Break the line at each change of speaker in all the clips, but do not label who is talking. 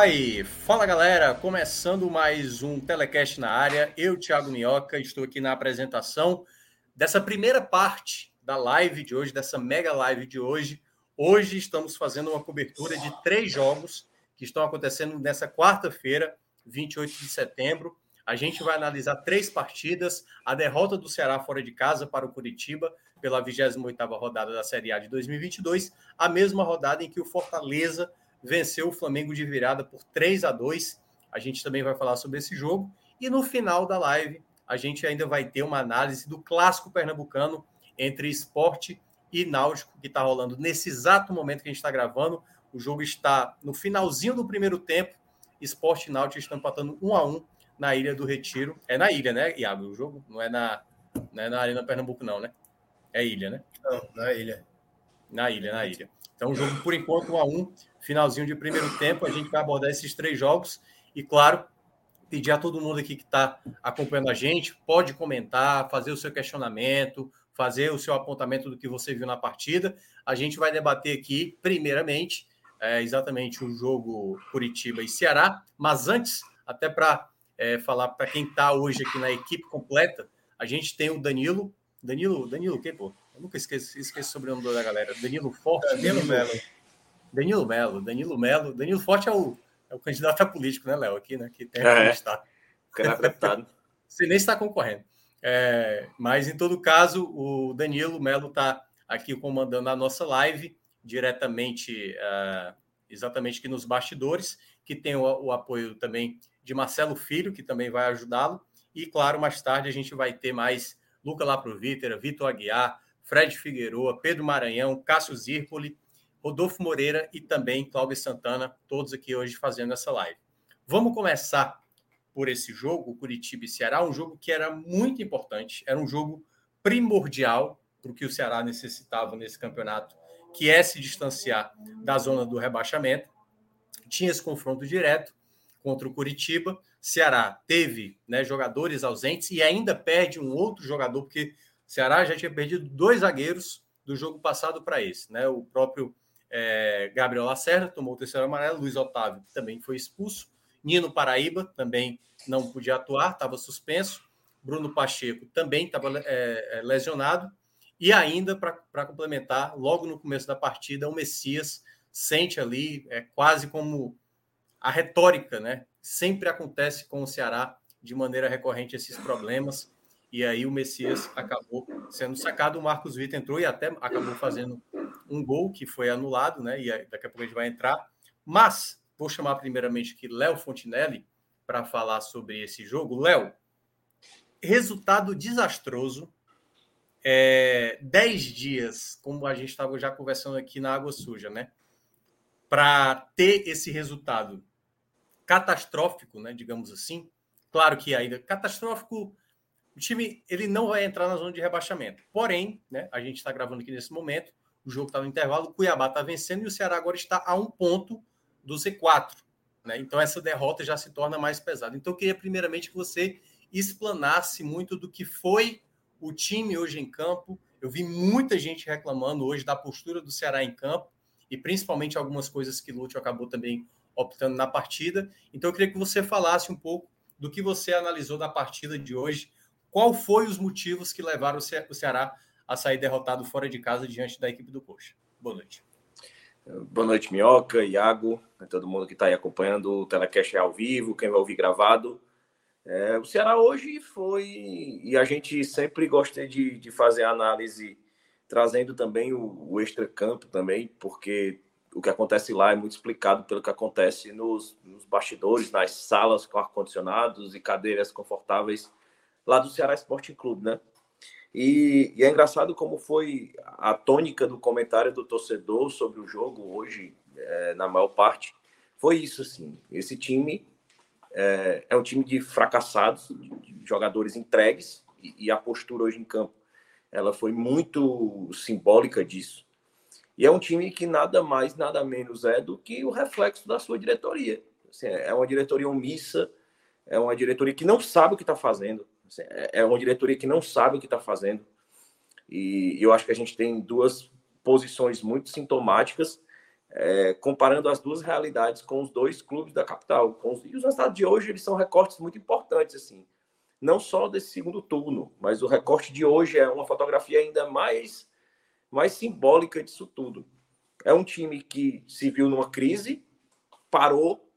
Aí, fala galera, começando mais um Telecast na área. Eu, Thiago Minhoca, estou aqui na apresentação dessa primeira parte da live de hoje, dessa mega live de hoje. Hoje estamos fazendo uma cobertura de três jogos que estão acontecendo nessa quarta-feira, 28 de setembro. A gente vai analisar três partidas: a derrota do Ceará fora de casa para o Curitiba pela 28ª rodada da Série A de 2022, a mesma rodada em que o Fortaleza venceu o Flamengo de virada por 3 a 2. A gente também vai falar sobre esse jogo. E no final da live, a gente ainda vai ter uma análise do clássico pernambucano entre esporte e náutico, que está rolando nesse exato momento que a gente está gravando. O jogo está no finalzinho do primeiro tempo. Esporte e náutico estão empatando um a um na Ilha do Retiro. É na ilha, né, Iago? O jogo não é na, não é na Arena Pernambuco, não, né? É ilha, né?
Não, na ilha.
Na ilha, na ilha. Então, o jogo, por enquanto, um a um finalzinho de primeiro tempo. A gente vai abordar esses três jogos e, claro, pedir a todo mundo aqui que está acompanhando a gente, pode comentar, fazer o seu questionamento, fazer o seu apontamento do que você viu na partida. A gente vai debater aqui, primeiramente, é, exatamente o jogo Curitiba e Ceará, mas antes, até para é, falar para quem está hoje aqui na equipe completa, a gente tem o Danilo. Danilo, Danilo, o que, pô? Eu nunca esqueço, esqueço o sobrenome da galera. Danilo Forte.
Danilo Melo.
Danilo Melo, Danilo Melo. Danilo Forte é o, é o candidato a político, né, Léo? Aqui, né? Que tem
é, está. deputado.
Você nem está concorrendo. É, mas, em todo caso, o Danilo Melo está aqui comandando a nossa live diretamente, uh, exatamente aqui nos bastidores, que tem o, o, apoio também de Marcelo Filho, que também vai ajudá-lo. E, claro, mais tarde a gente vai ter mais Luca Laprovítera, Vitor Aguiar, Fred Figueroa, Pedro Maranhão, Cássio Zirpoli, Rodolfo Moreira e também Cláudio Santana, todos aqui hoje fazendo essa live. Vamos começar por esse jogo, Curitiba e Ceará, um jogo que era muito importante, era um jogo primordial para o que o Ceará necessitava nesse campeonato, que é se distanciar da zona do rebaixamento. Tinha esse confronto direto contra o Curitiba. Ceará teve né, jogadores ausentes e ainda perde um outro jogador, porque Ceará já tinha perdido dois zagueiros do jogo passado para esse. Né? O próprio é, Gabriel Lacerda tomou o terceiro amarelo, Luiz Otávio também foi expulso, Nino Paraíba também não podia atuar, estava suspenso, Bruno Pacheco também estava é, é, lesionado, e ainda, para complementar, logo no começo da partida, o Messias sente ali, é quase como a retórica, né? Sempre acontece com o Ceará de maneira recorrente esses problemas. E aí o Messias acabou sendo sacado, o Marcos Vitor entrou e até acabou fazendo um gol que foi anulado, né? E daqui a pouco a gente vai entrar. Mas vou chamar primeiramente aqui Léo Fontinelli para falar sobre esse jogo. Léo, resultado desastroso. É, dez dias, como a gente estava já conversando aqui na Água Suja, né? Para ter esse resultado catastrófico, né? Digamos assim. Claro que ainda catastrófico o time ele não vai entrar na zona de rebaixamento. Porém, né, a gente está gravando aqui nesse momento, o jogo está no intervalo, o Cuiabá está vencendo e o Ceará agora está a um ponto do Z4. Né? Então, essa derrota já se torna mais pesada. Então, eu queria primeiramente que você explanasse muito do que foi o time hoje em campo. Eu vi muita gente reclamando hoje da postura do Ceará em campo e principalmente algumas coisas que Lúcio acabou também optando na partida. Então, eu queria que você falasse um pouco do que você analisou da partida de hoje qual foi os motivos que levaram o Ceará a sair derrotado fora de casa diante da equipe do Coxa? Boa noite.
Boa noite, Minhoca, Iago, todo mundo que está aí acompanhando o Telecast ao vivo, quem vai ouvir gravado. É, o Ceará hoje foi, e a gente sempre gosta de, de fazer a análise trazendo também o, o extra-campo também, porque o que acontece lá é muito explicado pelo que acontece nos, nos bastidores, nas salas com ar-condicionados e cadeiras confortáveis lá do Ceará Esporte Clube, né? E, e, é engraçado como foi a tônica do comentário do torcedor sobre o jogo hoje, é, na maior parte, foi isso, assim. Esse time é, é um time de fracassados, de jogadores entregues, e, e a postura hoje em campo, ela foi muito simbólica disso. E é um time que nada mais, nada menos é do que o reflexo da sua diretoria. Assim, é uma diretoria omissa, é uma diretoria que não sabe o que está fazendo, é uma diretoria que não sabe o que está fazendo. E eu acho que a gente tem duas posições muito sintomáticas, é, comparando as duas realidades com os dois clubes da capital. Com os, e os resultados de hoje eles são recortes muito importantes, assim, não só desse segundo turno, mas o recorte de hoje é uma fotografia ainda mais mais simbólica disso tudo. É um time que se viu numa crise, parou,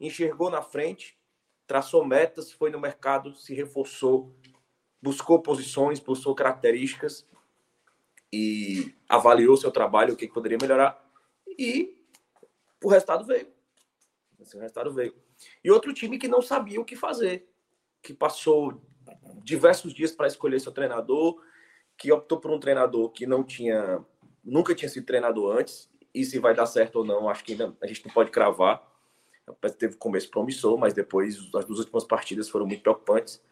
enxergou na frente, traçou metas, foi no mercado, se reforçou, buscou posições, buscou características e avaliou seu trabalho, o que poderia melhorar e o resultado veio. Esse resultado veio. E outro time que não sabia o que fazer, que passou diversos dias para escolher seu treinador, que optou por um treinador que não tinha, nunca tinha sido treinador antes, e se vai dar certo ou não, acho que ainda a gente não pode cravar. Teve começo promissor, mas depois as duas últimas partidas foram muito preocupantes.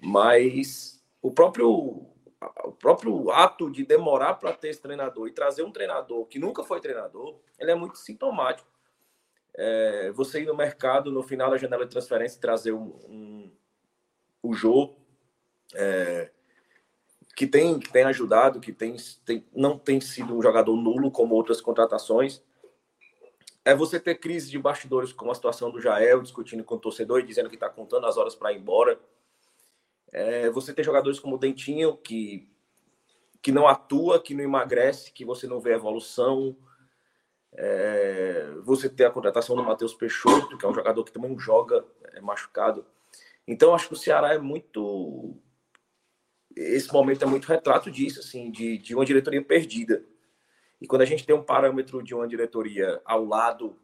Mas o próprio, o próprio ato de demorar para ter esse treinador e trazer um treinador que nunca foi treinador, ele é muito sintomático. É, você ir no mercado no final da janela de transferência e trazer um, um, o Jô, é, que tem, que tem ajudado, que tem, tem, não tem sido um jogador nulo como outras contratações. É você ter crise de bastidores como a situação do Jael, discutindo com o torcedor e dizendo que está contando as horas para ir embora. É você ter jogadores como o Dentinho, que, que não atua, que não emagrece, que você não vê evolução. É, você ter a contratação do Matheus Peixoto, que é um jogador que também joga, é machucado. Então, acho que o Ceará é muito esse momento é muito retrato disso, assim, de, de uma diretoria perdida. E quando a gente tem um parâmetro de uma diretoria ao lado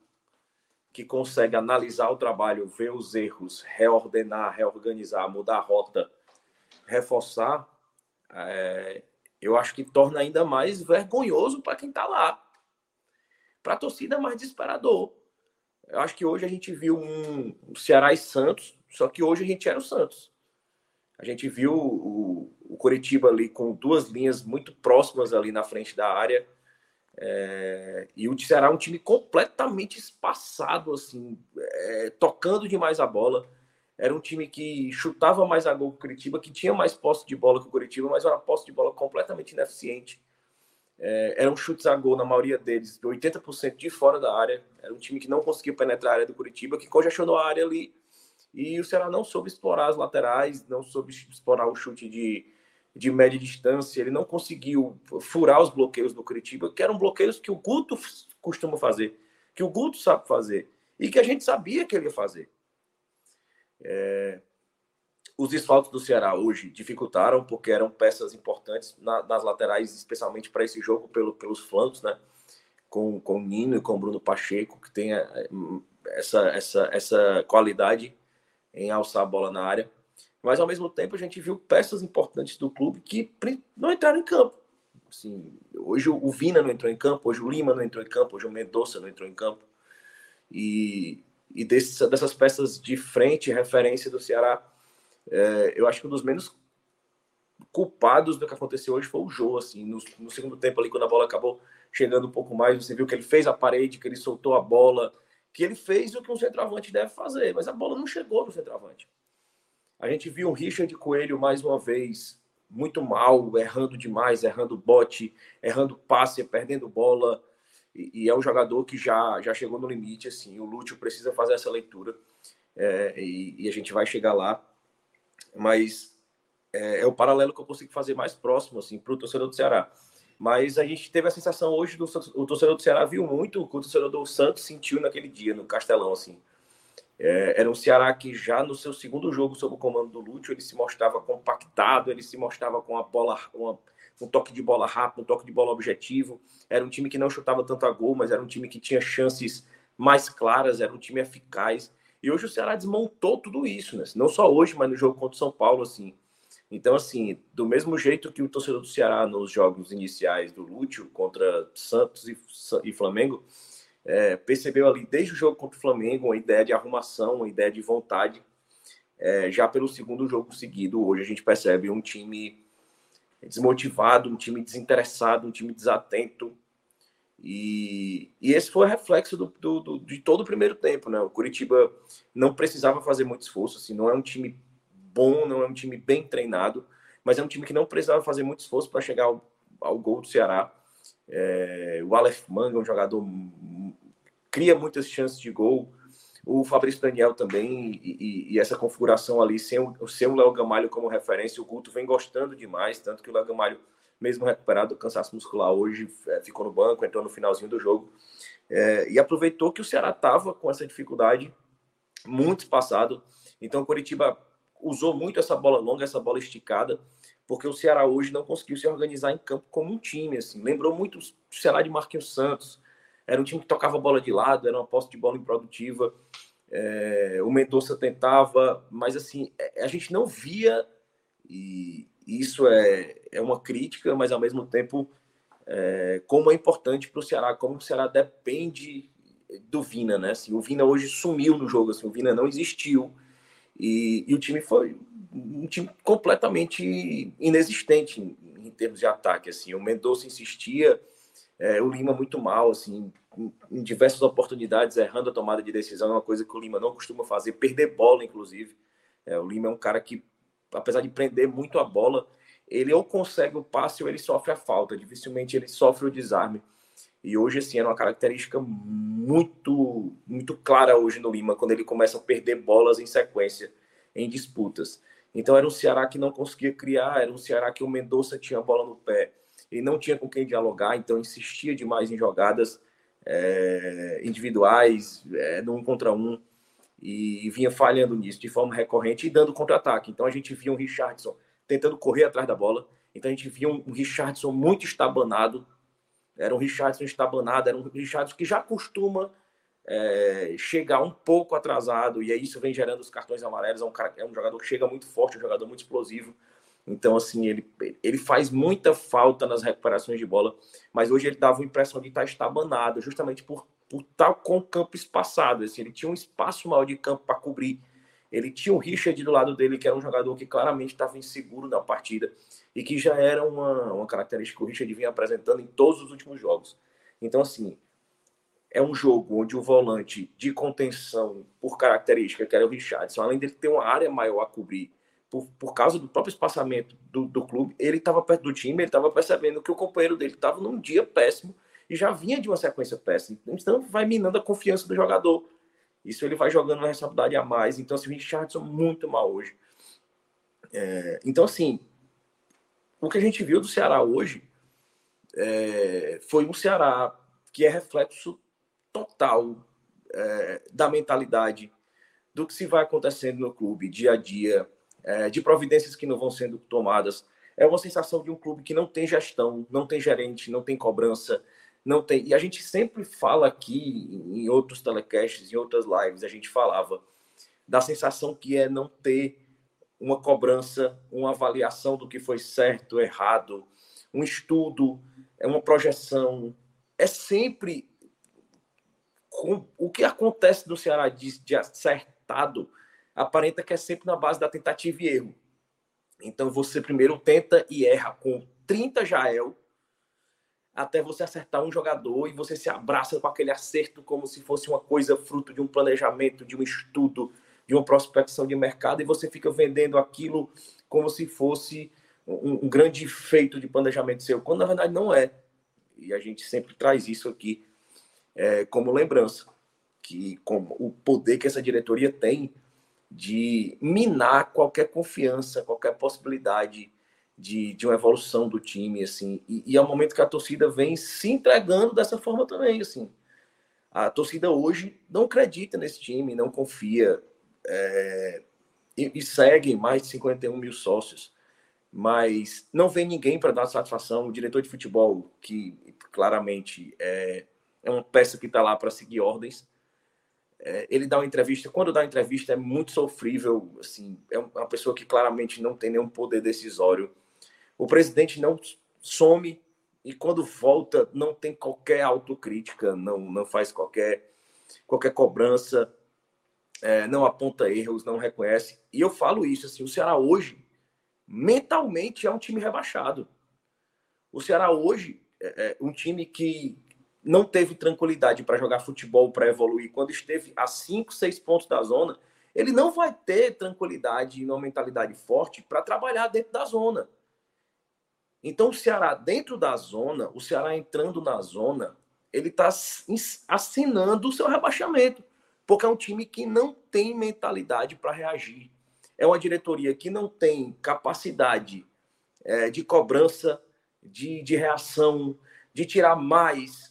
que consegue analisar o trabalho, ver os erros, reordenar, reorganizar, mudar a rota, reforçar, é, eu acho que torna ainda mais vergonhoso para quem está lá. Para a torcida mais desesperador. Eu acho que hoje a gente viu um Ceará e Santos, só que hoje a gente era o Santos. A gente viu o, o Curitiba ali com duas linhas muito próximas ali na frente da área. É, e o Ceará é um time completamente espaçado, assim, é, tocando demais a bola. Era um time que chutava mais a gol que o Curitiba, que tinha mais posse de bola que o Curitiba, mas era posse de bola completamente ineficiente. É, eram chutes a gol, na maioria deles, 80% de fora da área. Era um time que não conseguia penetrar a área do Curitiba, que congestionou a área ali e o Ceará não soube explorar as laterais, não soube explorar o chute de, de média distância, ele não conseguiu furar os bloqueios do Curitiba, que eram bloqueios que o Guto costuma fazer, que o Guto sabe fazer, e que a gente sabia que ele ia fazer. É... Os desfalques do Ceará hoje dificultaram, porque eram peças importantes na, nas laterais, especialmente para esse jogo pelo, pelos flancos, né? Com, com o Nino e com o Bruno Pacheco, que tem é, essa, essa, essa qualidade em alçar a bola na área. Mas, ao mesmo tempo, a gente viu peças importantes do clube que não entraram em campo. Assim, hoje o Vina não entrou em campo, hoje o Lima não entrou em campo, hoje o Mendonça não entrou em campo. E, e desse, dessas peças de frente, referência do Ceará, é, eu acho que um dos menos culpados do que aconteceu hoje foi o Jô. Assim, no, no segundo tempo, ali, quando a bola acabou chegando um pouco mais, você viu que ele fez a parede, que ele soltou a bola, que ele fez o que um centroavante deve fazer, mas a bola não chegou no centroavante. A gente viu o Richard Coelho mais uma vez muito mal, errando demais, errando bote, errando passe, perdendo bola. E, e, é um jogador que já, já chegou no limite. Assim, o Lúcio precisa fazer essa leitura é, e, e, a gente vai chegar lá. Mas é, é, o paralelo que eu consigo fazer mais próximo assim, para o torcedor do Ceará. Mas a gente teve a sensação hoje do o torcedor do Ceará viu muito o que o torcedor do Santos sentiu naquele dia no Castelão assim. É, era um Ceará que já no seu segundo jogo sob o comando do Lúcio ele se mostrava compactado, ele se mostrava com a bola uma um toque de bola rápido, um toque de bola objetivo. Era um time que não chutava tanto a gol, mas era um time que tinha chances mais claras, era um time eficaz. E hoje o Ceará desmontou tudo isso, né? Não só hoje, mas no jogo contra o São Paulo, assim. Então, assim, do mesmo jeito que o torcedor do Ceará nos jogos iniciais do Lúcio contra Santos e, e Flamengo, é, percebeu ali desde o jogo contra o Flamengo uma ideia de arrumação, uma ideia de vontade. É, já pelo segundo jogo seguido, hoje a gente percebe um time desmotivado, um time desinteressado, um time desatento. E, e esse foi o reflexo do, do, do, de todo o primeiro tempo. Né? O Curitiba não precisava fazer muito esforço, assim, não é um time bom, não é um time bem treinado, mas é um time que não precisava fazer muito esforço para chegar ao, ao, gol do Ceará. É, o Aleph Manga é um jogador cria muitas chances de gol. O Fabrício Daniel também, e, e, essa configuração ali, sem o, sem o Léo Gamalho como referência, o Guto vem gostando demais, tanto que o Léo Gamalho, mesmo recuperado do cansaço muscular hoje, é, ficou no banco, entrou no finalzinho do jogo, é, e aproveitou que o Ceará estava com essa dificuldade muito espaçado. Então o Curitiba usou muito essa bola longa, essa bola esticada, porque o Ceará hoje não conseguiu se organizar em campo como um time. Assim. Lembrou muito o Ceará de Marquinhos Santos. Era um time que tocava bola de lado, era uma posse de bola improdutiva. É, o Mendonça tentava, mas assim, é, a gente não via, e isso é, é uma crítica, mas ao mesmo tempo, é, como é importante para o Ceará, como o Ceará depende do Vina, né? Assim, o Vina hoje sumiu no jogo, assim, o Vina não existiu. E, e o time foi um time completamente inexistente em, em, termos de ataque. Assim, o Mendonça insistia, é, o Lima muito mal, assim, em, diversas oportunidades, errando a tomada de decisão, é uma coisa que o Lima não costuma fazer, perder bola, inclusive. É, o Lima é um cara que, apesar de prender muito a bola, ele ou consegue o passe ou ele sofre a falta, dificilmente ele sofre o desarme. E hoje, assim, era uma característica muito, muito clara hoje no Lima, quando ele começa a perder bolas em sequência, em disputas. Então, era um Ceará que não conseguia criar, era um Ceará que o Mendonça tinha a bola no pé e não tinha com quem dialogar, então insistia demais em jogadas é, individuais, é, no um contra um, e vinha falhando nisso de forma recorrente e dando contra-ataque. Então, a gente via um Richardson tentando correr atrás da bola, então a gente via um Richardson muito estabanado, era um Richardson estabanado, era um Richardson que já costuma é, chegar um pouco atrasado, e aí isso vem gerando os cartões amarelos. É um, cara, é um jogador que chega muito forte, um jogador muito explosivo. Então, assim, ele, ele faz muita falta nas recuperações de bola, mas hoje ele dava a impressão de estar estabanado, justamente por, por estar com o campo espaçado. Assim, ele tinha um espaço maior de campo para cobrir. Ele tinha o Richard do lado dele, que era um jogador que claramente estava inseguro na partida e que já era uma, uma característica que o Richard vinha apresentando em todos os últimos jogos. Então, assim, é um jogo onde o volante de contenção, por característica, que era o Richardson, além dele ter uma área maior a cobrir, por, por causa do próprio espaçamento do, do clube, ele estava perto do time, ele estava percebendo que o companheiro dele estava num dia péssimo e já vinha de uma sequência péssima. Então, vai minando a confiança do jogador. Isso ele vai jogando uma responsabilidade a mais. Então, assim, o Richardson muito mal hoje. É, então, assim, o que a gente viu do Ceará hoje é, foi um Ceará que é reflexo total é, da mentalidade do que se vai acontecendo no clube dia a dia, é, de providências que não vão sendo tomadas. É uma sensação de um clube que não tem gestão, não tem gerente, não tem cobrança, não tem. E a gente sempre fala aqui em outros telecasts, em outras lives, a gente falava da sensação que é não ter uma cobrança, uma avaliação do que foi certo, errado, um estudo, é uma projeção. É sempre com, o que acontece no Ceará de, de acertado, aparenta que é sempre na base da tentativa e erro. Então você primeiro tenta e erra com 30 Jael até você acertar um jogador e você se abraça com aquele acerto como se fosse uma coisa fruto de um planejamento, de um estudo, de uma prospecção de mercado e você fica vendendo aquilo como se fosse um, um grande feito de planejamento seu, quando na verdade não é. E a gente sempre traz isso aqui é, como lembrança, que como o poder que essa diretoria tem de minar qualquer confiança, qualquer possibilidade de, de uma evolução do time, assim, e, e é o momento que a torcida vem se entregando dessa forma também, assim. A torcida hoje não acredita nesse time, não confia, é, e, e seguem mais de 51 mil sócios. mas não vem ninguém para dar satisfação. O diretor de futebol, que claramente é, é uma peça que está lá para seguir ordens, é, ele dá uma entrevista. Quando dá uma entrevista, é muito sofrível. Assim, é uma pessoa que claramente não tem nenhum poder decisório. O presidente não some e quando volta não tem qualquer autocrítica, não, não faz qualquer, qualquer cobrança, é, não aponta erros, não reconhece. E eu falo isso assim: o Ceará hoje mentalmente é um time rebaixado. O Ceará hoje é, é um time que não teve tranquilidade para jogar futebol, para evoluir. Quando esteve a 5, 6 pontos da zona, ele não vai ter tranquilidade e uma mentalidade forte para trabalhar dentro da zona. Então, o Ceará dentro da zona, o Ceará entrando na zona, ele está assinando o seu rebaixamento, porque é um time que não tem mentalidade para reagir é uma diretoria que não tem capacidade é, de cobrança, de, de reação, de tirar mais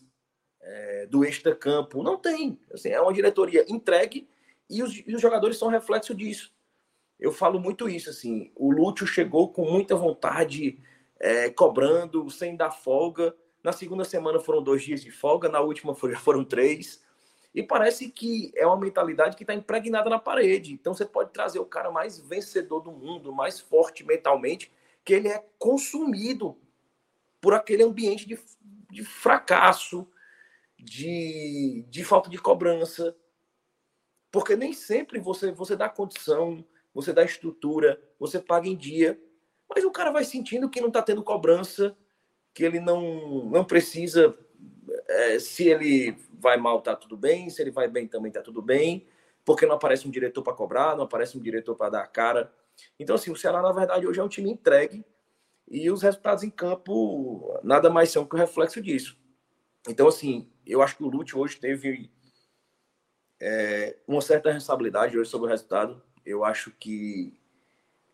é, do extra-campo. Não tem. Assim, é uma diretoria entregue e os, e os, jogadores são reflexo disso. Eu falo muito isso. assim. O Lúcio chegou com muita vontade, é, cobrando, sem dar folga. Na segunda semana foram dois dias de folga, na última foram três. E parece que é uma mentalidade que está impregnada na parede. Então você pode trazer o cara mais vencedor do mundo, mais forte mentalmente, que ele é consumido por aquele ambiente de, de fracasso, de, de falta de cobrança. Porque nem sempre você, você dá condição, você dá estrutura, você paga em dia, mas o cara vai sentindo que não está tendo cobrança, que ele não, não precisa. É, se ele vai mal, tá tudo bem. Se ele vai bem, também tá tudo bem. Porque não aparece um diretor para cobrar, não aparece um diretor para dar a cara. Então, assim, o Ceará, na verdade, hoje é um time entregue e os resultados em campo nada mais são que o reflexo disso. Então, assim, eu acho que o Lute hoje teve é, uma certa responsabilidade hoje sobre o resultado. Eu acho que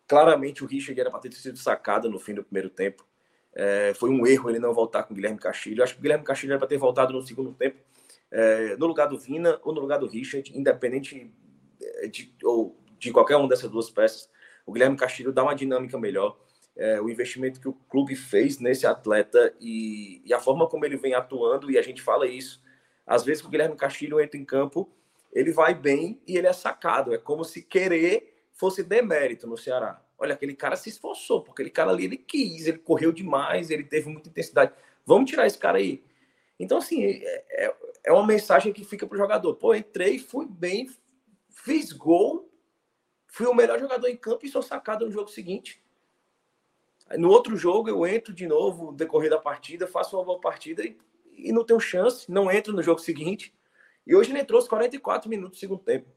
claramente o Richard era para ter sido sacado no fim do primeiro tempo. É, foi um erro ele não voltar com o Guilherme Castilho. Eu acho que o Guilherme Castilho era para ter voltado no segundo tempo é, no lugar do Vina ou no lugar do Richard, independente é, de, ou de qualquer uma dessas duas peças, o Guilherme Castilho dá uma dinâmica melhor. É, o investimento que o clube fez nesse atleta e, e, a forma como ele vem atuando, e a gente fala isso, às vezes que o Guilherme Castilho entra em campo, ele vai bem e ele é sacado. É como se querer fosse demérito no Ceará. Olha, aquele cara se esforçou, porque aquele cara ali ele quis, ele correu demais, ele teve muita intensidade. Vamos tirar esse cara aí. Então, assim, é, é, é uma mensagem que fica para o jogador. Pô, entrei, fui bem, fiz gol, fui o melhor jogador em campo e sou sacado no jogo seguinte. No outro jogo, eu entro de novo, decorrer da partida, faço uma boa partida e, e não tenho chance, não entro no jogo seguinte. E hoje ele entrou os 44 minutos do segundo tempo.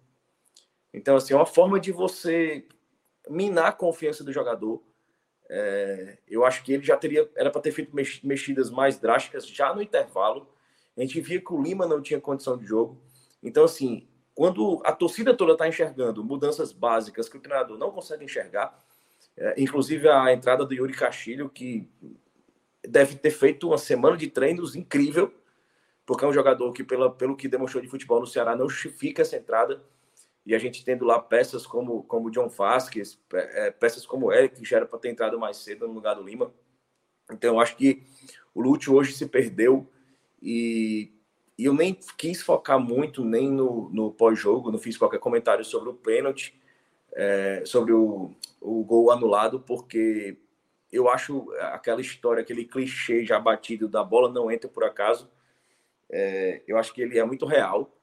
Então, assim, é uma forma de você minar a confiança do jogador. É, eu acho que ele já teria, era para ter feito mexidas mais drásticas já no intervalo a gente via que o Lima não tinha condição de jogo. Então, assim, quando a torcida toda está enxergando mudanças básicas que o treinador não consegue enxergar, inclusive a entrada do Yuri Castilho, que deve ter feito uma semana de treinos incrível, porque é um jogador que, pela, pelo que demonstrou de futebol no Ceará, não justifica essa entrada. E a gente tendo lá peças como como John Vasquez, é, peças como Eric, que já era para ter entrado mais cedo no lugar do Lima. Então, eu acho que o Lute hoje se perdeu e, e eu nem quis focar muito nem no, no pós-jogo, não fiz qualquer comentário sobre o pênalti, é, sobre o, o gol anulado, porque eu acho aquela história, aquele clichê já batido da bola não entra por acaso. É, eu acho que ele é muito real,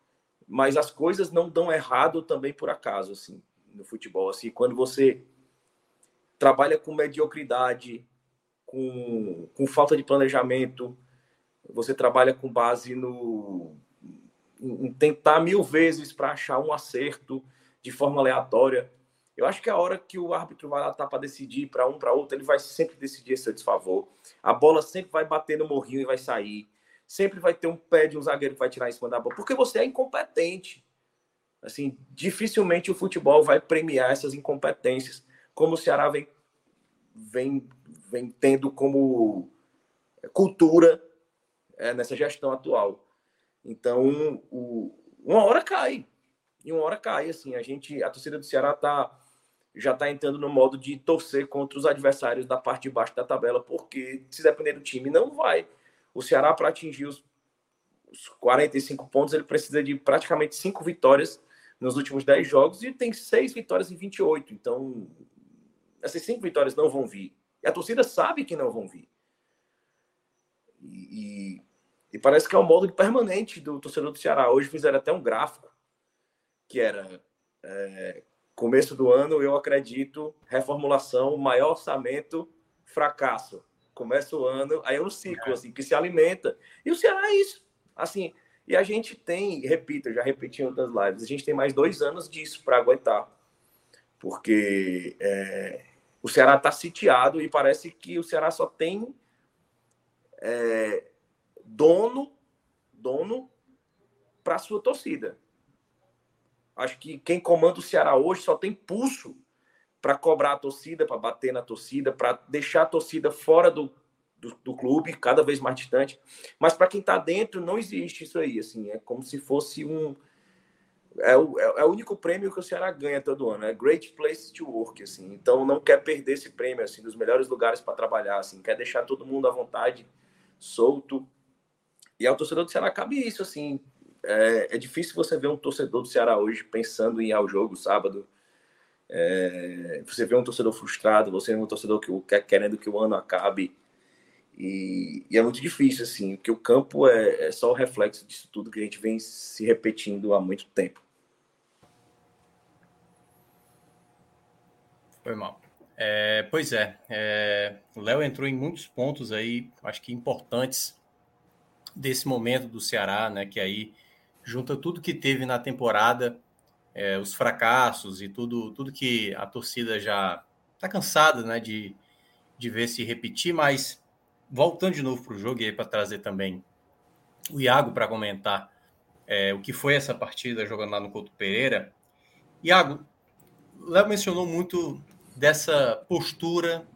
mas as coisas não dão errado também por acaso, assim, no futebol. Assim, quando você trabalha com mediocridade, com, com falta de planejamento, você trabalha com base no em tentar mil vezes para achar um acerto de forma aleatória. Eu acho que a hora que o árbitro vai lá tá para decidir para um para outro, ele vai sempre decidir esse desfavor. A bola sempre vai bater no morrinho e vai sair. Sempre vai ter um pé de um zagueiro que vai tirar em cima da bola, porque você é incompetente. Assim, dificilmente o futebol vai premiar essas incompetências, como o Ceará vem vem, vem tendo como cultura é, nessa gestão atual. Então, o, uma hora cai. E uma hora cai, assim. A gente, a torcida do Ceará tá. Já está entrando no modo de torcer contra os adversários da parte de baixo da tabela, porque se depender do time, não vai. O Ceará, para atingir os, os 45 pontos, ele precisa de praticamente cinco vitórias nos últimos 10 jogos e tem seis vitórias em 28. Então, essas cinco vitórias não vão vir. E a torcida sabe que não vão vir. E, e, parece que é um modo permanente do torcedor do Ceará. Hoje fizeram até um gráfico que era é, começo do ano, eu acredito, reformulação, maior orçamento, fracasso. Começa o ano, aí é um ciclo, é. assim, que se alimenta. E o Ceará é isso. Assim, e a gente tem, repito, já repeti em outras lives, a gente tem mais dois anos disso para aguentar. Porque é, o Ceará está sitiado e parece que o Ceará só tem é, dono, dono para sua torcida. Acho que quem comanda o Ceará hoje só tem pulso para cobrar a torcida, para bater na torcida, para deixar a torcida fora do, do, do, clube, cada vez mais distante. Mas para quem está dentro, não existe isso aí. Assim, é como se fosse um. É o, é, é o único prêmio que o Ceará ganha todo ano. É Great Place to Work. Assim. Então não quer perder esse prêmio, assim, dos melhores lugares para trabalhar. Assim, quer deixar todo mundo à vontade, solto. E ao torcedor do Ceará cabe isso, assim, é, é, difícil você ver um torcedor do Ceará hoje pensando em ir ao jogo sábado. É, você vê um torcedor frustrado, você vê um torcedor que quer querendo que o ano acabe. E, e, é muito difícil, assim, porque o campo é, é só o reflexo disso tudo que a gente vem se repetindo há muito tempo.
Foi mal. É, pois é, é o Léo entrou em muitos pontos aí, acho que importantes desse momento do Ceará, né? Que aí junta tudo que teve na temporada, é, os fracassos e tudo, tudo que a torcida já está cansada né, de, de ver se repetir, mas voltando de novo para o jogo e para trazer também o Iago para comentar é, o que foi essa partida jogando lá no Couto Pereira. Iago, Léo mencionou muito dessa postura,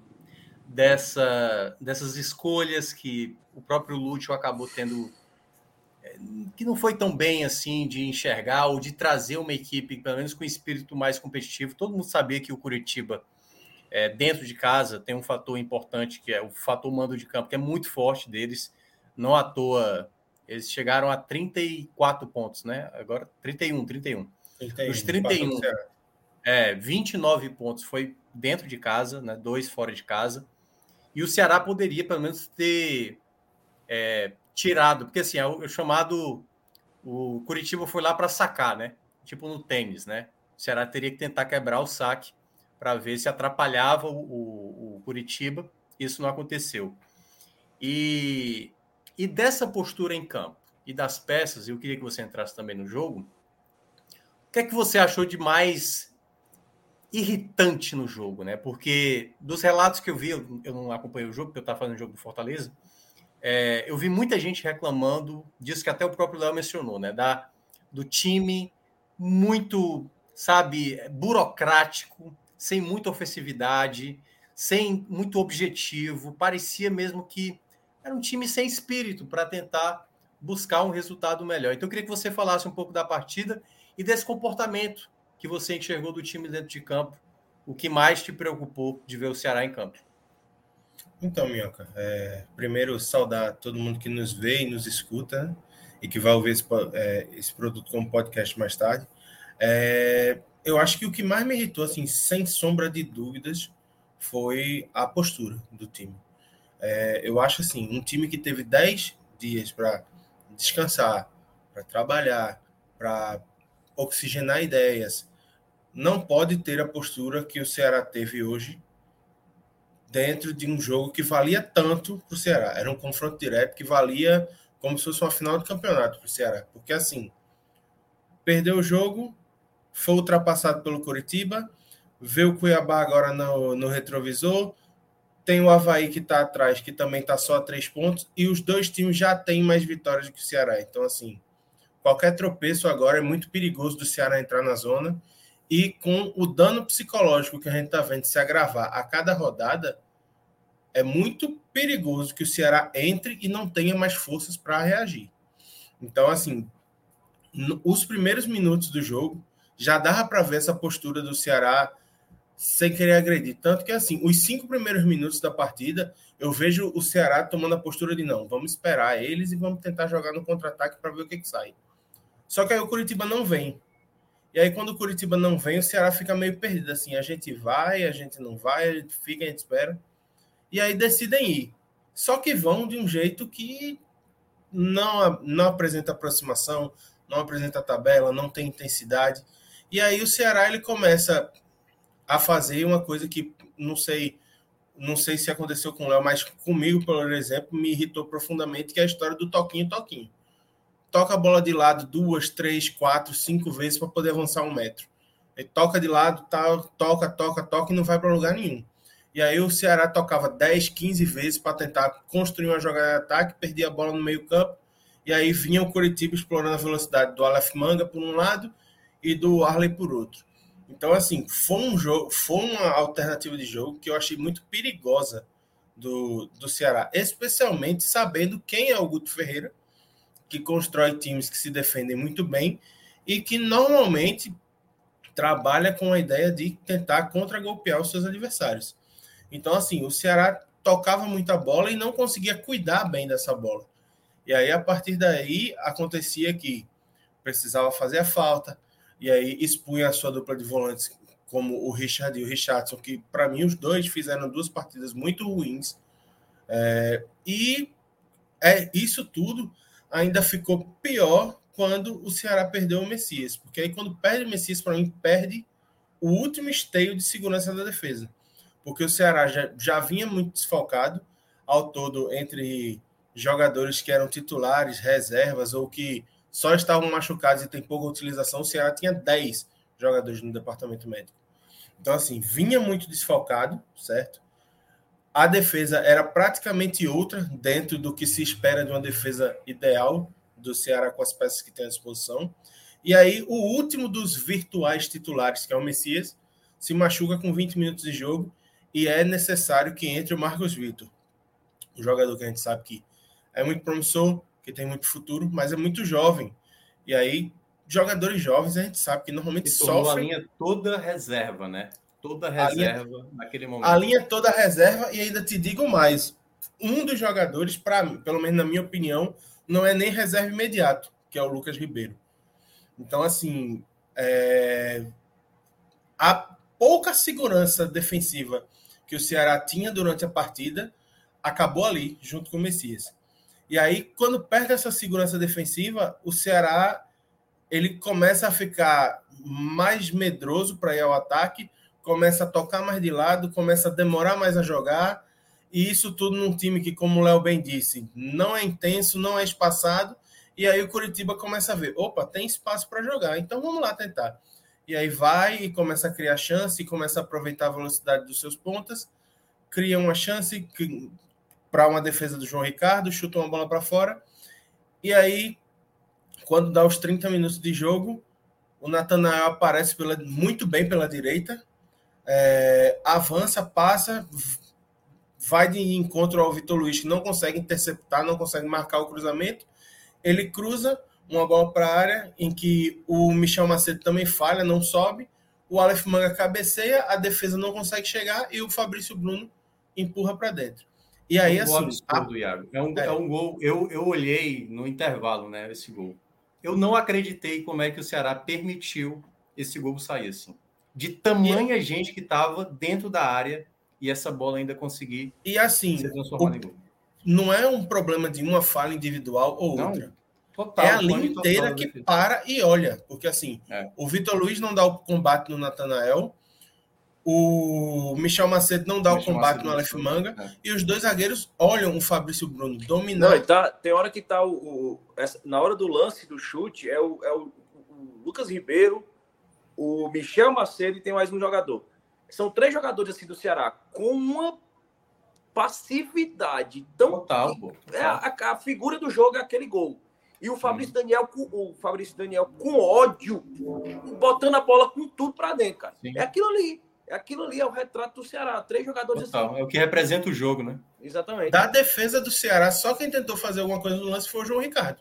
dessa, dessas escolhas que o próprio Lúcio acabou tendo que não foi tão bem assim de enxergar ou de trazer uma equipe, pelo menos com espírito mais competitivo. Todo mundo sabia que o Curitiba, é, dentro de casa, tem um fator importante, que é o fator mando de campo, que é muito forte deles. Não à toa, eles chegaram a 34 pontos, né? Agora 31, 31. 31 Os 31, é, 29 pontos foi dentro de casa, né? Dois fora de casa. E o Ceará poderia, pelo menos, ter é, tirado, porque assim, é o, é chamado. O Curitiba foi lá para sacar, né? Tipo no tênis, né? O Ceará teria que tentar quebrar o saque para ver se atrapalhava o, o, o, Curitiba. Isso não aconteceu. E, e dessa postura em campo e das peças, eu queria que você entrasse também no jogo. O que é que você achou de mais irritante no jogo, né? Porque dos relatos que eu vi, eu, eu não acompanhei o jogo, porque eu estava fazendo o jogo do Fortaleza é, eu vi muita gente reclamando disso que até o próprio Léo mencionou, né? Da, do time muito, sabe, burocrático, sem muita ofensividade, sem muito objetivo. Parecia mesmo que era um time sem espírito para tentar buscar um resultado melhor. Então eu queria que você falasse um pouco da partida e desse comportamento que você enxergou do time dentro de campo. O que mais te preocupou de ver o Ceará em campo?
Então, Minhoca, é, primeiro saudar todo mundo que nos vê e nos escuta e que vai ouvir esse, é, esse, produto como podcast mais tarde. É, eu acho que o que mais me irritou, assim, sem sombra de dúvidas, foi a postura do time. É, eu acho assim, um time que teve 10 dias para descansar, para trabalhar, para oxigenar ideias, não pode ter a postura que o Ceará teve hoje dentro de um jogo que valia tanto para o Ceará. Era um confronto direto que valia como se fosse uma final de campeonato para o Ceará. Porque assim, perdeu o jogo, foi ultrapassado pelo Curitiba, vê o Cuiabá agora no, no retrovisor, tem o Havaí que está atrás, que também está só a três pontos, e os dois times já têm mais vitórias do que o Ceará. Então, assim, qualquer tropeço agora é muito perigoso do Ceará entrar na zona. E com o dano psicológico que a gente está vendo se agravar a cada rodada, é muito perigoso que o Ceará entre e não tenha mais forças para reagir. Então, assim, os primeiros minutos do jogo já dava para ver essa postura do Ceará sem querer agredir. Tanto que, assim, os cinco primeiros minutos da partida, eu vejo o Ceará tomando a postura de não, vamos esperar eles e vamos tentar jogar no contra-ataque para ver o que, que sai. Só que aí o Curitiba não vem. E aí, quando o Curitiba não vem, o Ceará fica meio perdido. Assim, a gente vai, a gente não vai, a gente fica, a gente espera. E aí decidem ir. Só que vão de um jeito que não, não apresenta aproximação, não apresenta tabela, não tem intensidade. E aí o Ceará ele começa a fazer uma coisa que não sei não sei se aconteceu com o Léo, mas comigo, por exemplo, me irritou profundamente, que é a história do toquinho toquinho. Toca a bola de lado duas, três, quatro, cinco vezes para poder avançar um metro. Ele toca de lado, tá, toca, toca, toca e não vai para lugar nenhum. E aí o Ceará tocava 10, 15 vezes para tentar construir uma jogada de ataque, perdia a bola no meio campo, e aí vinha o Curitiba explorando a velocidade do Aleph Manga por um lado e do Arley por outro. Então, assim, foi um jogo, foi uma alternativa de jogo que eu achei muito perigosa do, do Ceará, especialmente sabendo quem é o Guto Ferreira, que constrói times que se defendem muito bem e que normalmente trabalha com a ideia de tentar contra-golpear os seus adversários. Então, assim, o Ceará tocava muita bola e não conseguia cuidar bem dessa bola. E aí, a partir daí, acontecia que precisava fazer a falta, e aí expunha a sua dupla de volantes, como o Richard e o Richardson, que para mim os dois fizeram duas partidas muito ruins. É, e é isso tudo ainda ficou pior quando o Ceará perdeu o Messias, porque aí quando perde o Messias, para mim, perde o último esteio de segurança da defesa, porque o Ceará já, já vinha muito desfalcado, ao todo, entre jogadores que eram titulares, reservas ou que só estavam machucados e tem pouca utilização, o Ceará tinha 10 jogadores no departamento médico. Então, assim, vinha muito desfalcado, certo? A defesa era praticamente outra dentro do que se espera de uma defesa ideal do Ceará com as peças que tem à disposição. E aí, o último dos virtuais titulares, que é o Messias, se machuca com 20 minutos de jogo e é necessário que entre o Marcos Vitor, um jogador que a gente sabe que é muito promissor, que tem muito futuro, mas é muito jovem. E aí, jogadores jovens, a gente sabe que normalmente sofrem.
a linha toda reserva, né? Toda reserva linha, naquele momento.
A linha toda reserva, e ainda te digo mais: um dos jogadores, para pelo menos na minha opinião, não é nem reserva imediato, que é o Lucas Ribeiro. Então, assim, é... a pouca segurança defensiva que o Ceará tinha durante a partida acabou ali, junto com o Messias. E aí, quando perde essa segurança defensiva, o Ceará ele começa a ficar mais medroso para ir ao ataque, começa a tocar mais de lado, começa a demorar mais a jogar. E isso tudo num time que, como o Léo bem disse, não é intenso, não é espaçado. E aí o Curitiba começa a ver: opa, tem espaço para jogar, então vamos lá tentar. E aí vai e começa a criar chance, começa a aproveitar a velocidade dos seus pontas, cria uma chance, para uma defesa do João Ricardo, chuta uma bola para fora. E aí, quando dá os 30 minutos de jogo, o Natanael aparece pela, muito bem pela direita, é, avança, passa, vai de encontro ao Vitor Luiz, que não consegue interceptar, não consegue marcar o cruzamento. Ele cruza uma bola para a área, em que o Michel Macedo também falha, não sobe. O Aleph Manga cabeceia, a defesa não consegue chegar e o Fabrício Bruno empurra para dentro. E aí,
é
um assim.
Absurdo, a... Iago. É um, é. é um gol. Eu, eu olhei no intervalo, né? Esse gol. Eu não acreditei como é que o Ceará permitiu esse gol sair assim. De tamanha e... gente que estava dentro da área e essa bola ainda conseguir
e assim, ser transformada o... em gol. Não é um problema de uma falha individual ou não. outra. Total, é a linha inteira que para e olha. Porque assim, é. o Vitor Luiz não dá o combate no Natanael, o Michel Macedo não dá o, o combate Macedo no Aleph Manga é. e os dois zagueiros olham o Fabrício Bruno dominar.
Não, tá, tem hora que tá o, o essa, na hora do lance do chute é o, é o, o, Lucas Ribeiro, o Michel Macedo e tem mais um jogador. São três jogadores assim do Ceará com uma passividade tão
total, pô,
É a, a, figura do jogo é aquele gol. E o Fabrício Daniel com o Fabrício Daniel com ódio, botando a bola com tudo para dentro, cara. Sim. É aquilo ali. Aquilo ali é o retrato do Ceará. Três jogadores
Total, assim. É o que representa o jogo, né?
Exatamente.
Da defesa do Ceará, só quem tentou fazer alguma coisa no lance foi o João Ricardo.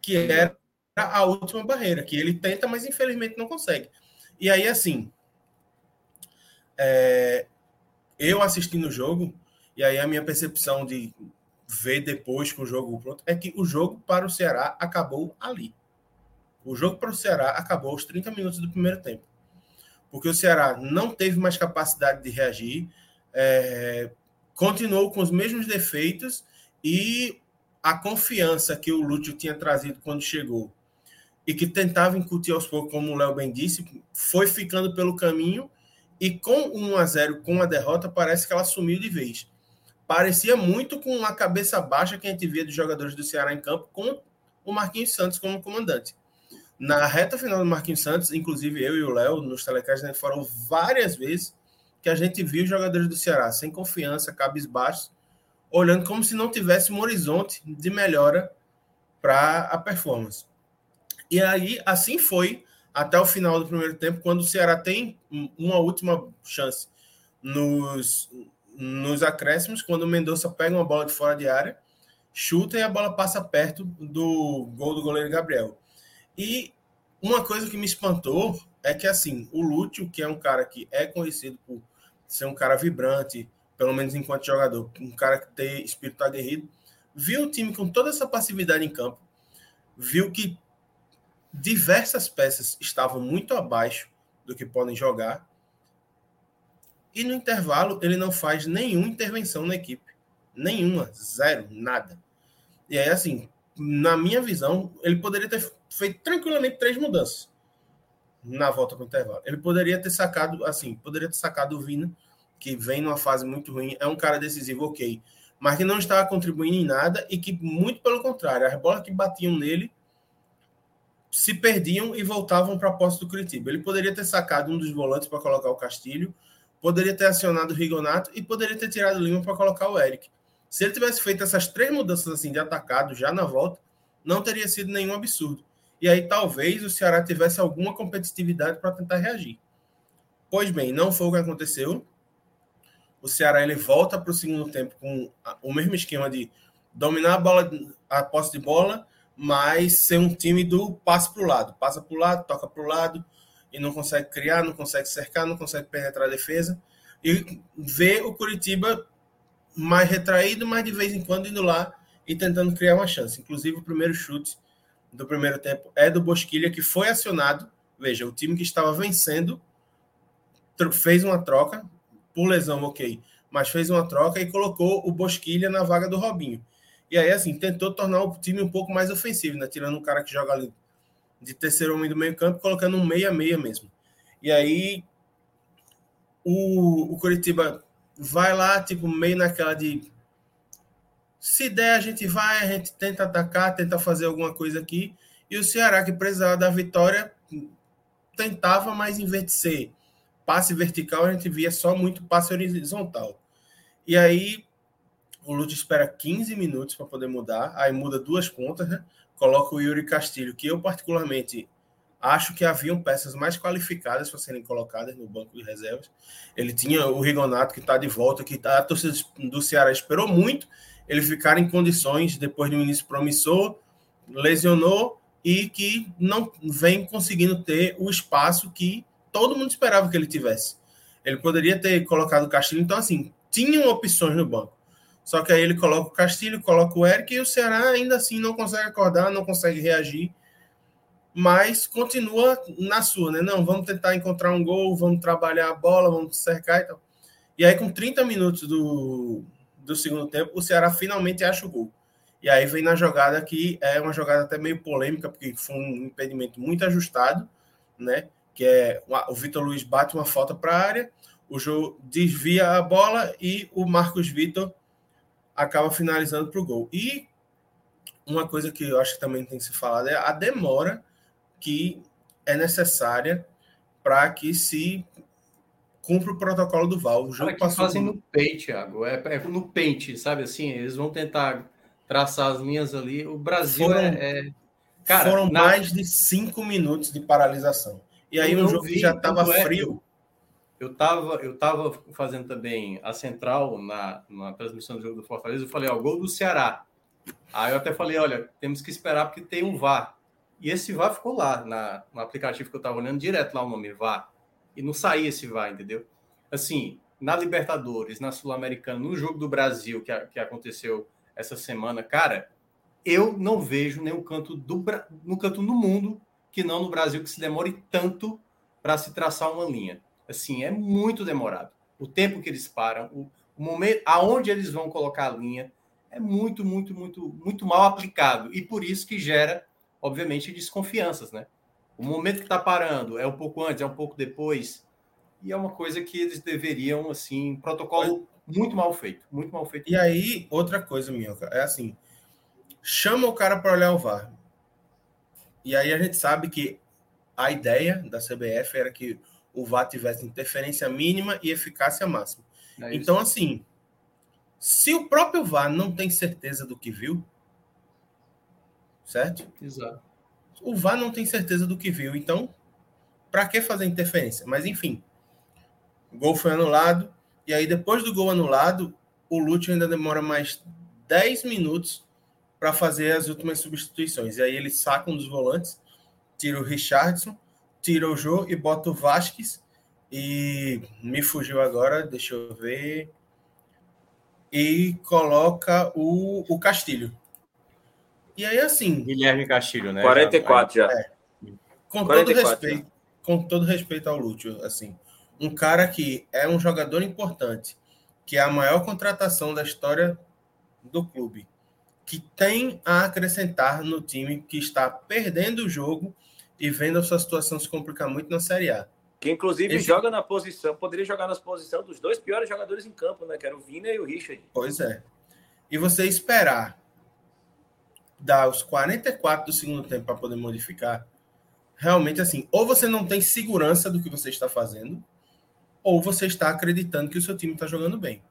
Que era a última barreira, que ele tenta, mas infelizmente não consegue. E aí, assim, é, eu assistindo o jogo, e aí a minha percepção de ver depois com o jogo pronto, é que o jogo para o Ceará acabou ali. O jogo para o Ceará acabou aos 30 minutos do primeiro tempo. Porque o Ceará não teve mais capacidade de reagir, é, continuou com os mesmos defeitos e a confiança que o Lúcio tinha trazido quando chegou e que tentava incutir aos poucos, como o Léo bem disse, foi ficando pelo caminho e com 1 a 0 com a derrota, parece que ela sumiu de vez. Parecia muito com a cabeça baixa que a gente via dos jogadores do Ceará em campo, com o Marquinhos Santos como comandante. Na reta final do Marquinhos Santos, inclusive eu e o Léo, nos telecasts, gente falou várias vezes que a gente viu os jogadores do Ceará sem confiança, cabisbaixos, olhando como se não tivesse um horizonte de melhora para a performance. E aí, assim foi até o final do primeiro tempo, quando o Ceará tem uma última chance nos, nos acréscimos, quando o Mendonça pega uma bola de fora de área, chuta e a bola passa perto do gol do goleiro Gabriel. E uma coisa que me espantou é que, assim, o Lúcio, que é um cara que é conhecido por ser um cara vibrante, pelo menos enquanto jogador, um cara que tem espírito aguerrido, viu o time com toda essa passividade em campo, viu que diversas peças estavam muito abaixo do que podem jogar, e no intervalo ele não faz nenhuma intervenção na equipe. Nenhuma, zero, nada. E aí, assim, na minha visão, ele poderia ter feito tranquilamente três mudanças na volta para o intervalo. Ele poderia ter sacado, assim, poderia ter sacado o Vina, que vem numa fase muito ruim, é um cara decisivo, ok, mas que não estava contribuindo em nada e que, muito pelo contrário, as bolas que batiam nele se perdiam e voltavam para a posse do Curitiba. Ele poderia ter sacado um dos volantes para colocar o Castilho, poderia ter acionado o Rigonato e poderia ter tirado o Lima para colocar o Eric. Se ele tivesse feito essas três mudanças assim de atacado já na volta, não teria sido nenhum absurdo. E aí talvez o Ceará tivesse alguma competitividade para tentar reagir. Pois bem, não foi o que aconteceu. O Ceará ele volta para o segundo tempo com o mesmo esquema de dominar a bola, a posse de bola, mas ser um time do passe para o lado. Passa para o lado, toca para o lado e não consegue criar, não consegue cercar, não consegue penetrar a defesa. E ver o Curitiba mais retraído, mas de vez em quando indo lá e tentando criar uma chance. Inclusive, o primeiro chute do primeiro tempo é do Bosquilha, que foi acionado. Veja, o time que estava vencendo fez uma troca, por lesão, ok, mas fez uma troca e colocou o Bosquilha na vaga do Robinho. E aí, assim, tentou tornar o time um pouco mais ofensivo, né? Tirando um cara que joga ali de terceiro homem do meio campo, colocando um meia-meia mesmo. E aí, o, o Curitiba vai lá, tipo, meio naquela de se der, a gente vai, a gente tenta atacar, tenta fazer alguma coisa aqui. E o Ceará, que precisava da vitória, tentava, mas em vez de ser passe vertical, a gente via só muito passe horizontal. E aí o Lute espera 15 minutos para poder mudar, aí muda duas pontas, né? coloca o Yuri Castilho, que eu particularmente acho que haviam peças mais qualificadas para serem colocadas no banco de reservas. Ele tinha o Rigonato, que está de volta, que tá, a torcida do Ceará esperou muito ele ficar em condições, depois de um início promissor, lesionou e que não vem conseguindo ter o espaço que todo mundo esperava que ele tivesse. Ele poderia ter colocado o Castilho, então, assim, tinham opções no banco. Só que aí ele coloca o Castilho, coloca o Eric e o Ceará ainda assim não consegue acordar, não consegue reagir, mas continua na sua, né? Não, vamos tentar encontrar um gol, vamos trabalhar a bola, vamos cercar e tal. E aí, com 30 minutos do, do segundo tempo, o Ceará finalmente acha o gol. E aí vem na jogada que é uma jogada até meio polêmica, porque foi um impedimento muito ajustado, né? Que é o Vitor Luiz bate uma falta para a área, o jogo desvia a bola e o Marcos Vitor acaba finalizando para o gol. E uma coisa que eu acho que também tem que se falar é a demora que é necessária para que se cumpre o protocolo do VAR. O
jogo passou fazem no pente, Thiago. É, é, no pente, sabe assim? Eles vão tentar traçar as linhas ali. O Brasil
foram,
é,
é... Cara, foram na... mais de cinco minutos de paralisação. E aí um jogo vi, que já estava é, frio.
Eu estava eu tava fazendo também a central na, na transmissão do jogo do Fortaleza. Eu falei, ó, gol do Ceará. Aí eu até falei, olha, temos que esperar porque tem um VAR. E esse VAR ficou lá na, no aplicativo que eu estava olhando direto lá o nome VAR e não saía esse VAR, entendeu? assim, na Libertadores, na Sul-Americana, no jogo do Brasil que, que aconteceu essa semana, cara, eu não vejo nenhum canto do no canto no mundo que não no Brasil que se demore tanto para se traçar uma linha. Assim, é muito demorado. O tempo que eles param, o, momento, aonde eles vão colocar a linha, é muito, muito, muito, muito mal aplicado e por isso que gera, obviamente, desconfianças, né? O momento que está parando é um pouco antes, é um pouco depois, e é uma coisa que eles deveriam, assim, protocolo muito mal feito, muito mal feito.
E aí, outra coisa, Minhoca, é assim, chama o cara para olhar o VAR. E aí a gente sabe que a ideia da CBF era que o VAR tivesse interferência mínima e eficácia máxima. É então, assim, se o próprio VAR não tem certeza do que viu, certo?
Exato.
O VAR não tem certeza do que viu, então, para que fazer interferência? Mas, enfim, o gol foi anulado, e aí depois do gol anulado, o Lúcio ainda demora mais 10 minutos para fazer as últimas substituições. E aí ele saca um dos volantes, tira o Richardson, tira o Jô e bota o Vasquez. E me fugiu agora, deixa eu ver. E coloca o, o Castilho. E aí, assim.
Guilherme Castilho, né?
44 já.
É, com 44, todo respeito, já. com todo respeito ao Lúcio, assim, um cara que é um jogador importante, que é a maior contratação da história do clube, que tem a acrescentar no time que está perdendo o jogo e vendo a sua situação se complicar muito na Série A.
Que inclusive Esse... joga na posição, poderia jogar na posição dos dois piores jogadores em campo, né? Que era o Vina e o Richard.
Pois é. E você esperar dar os 44 do segundo tempo para poder modificar, realmente assim, ou você não tem segurança do que você está fazendo, ou você está acreditando que o seu time está jogando bem.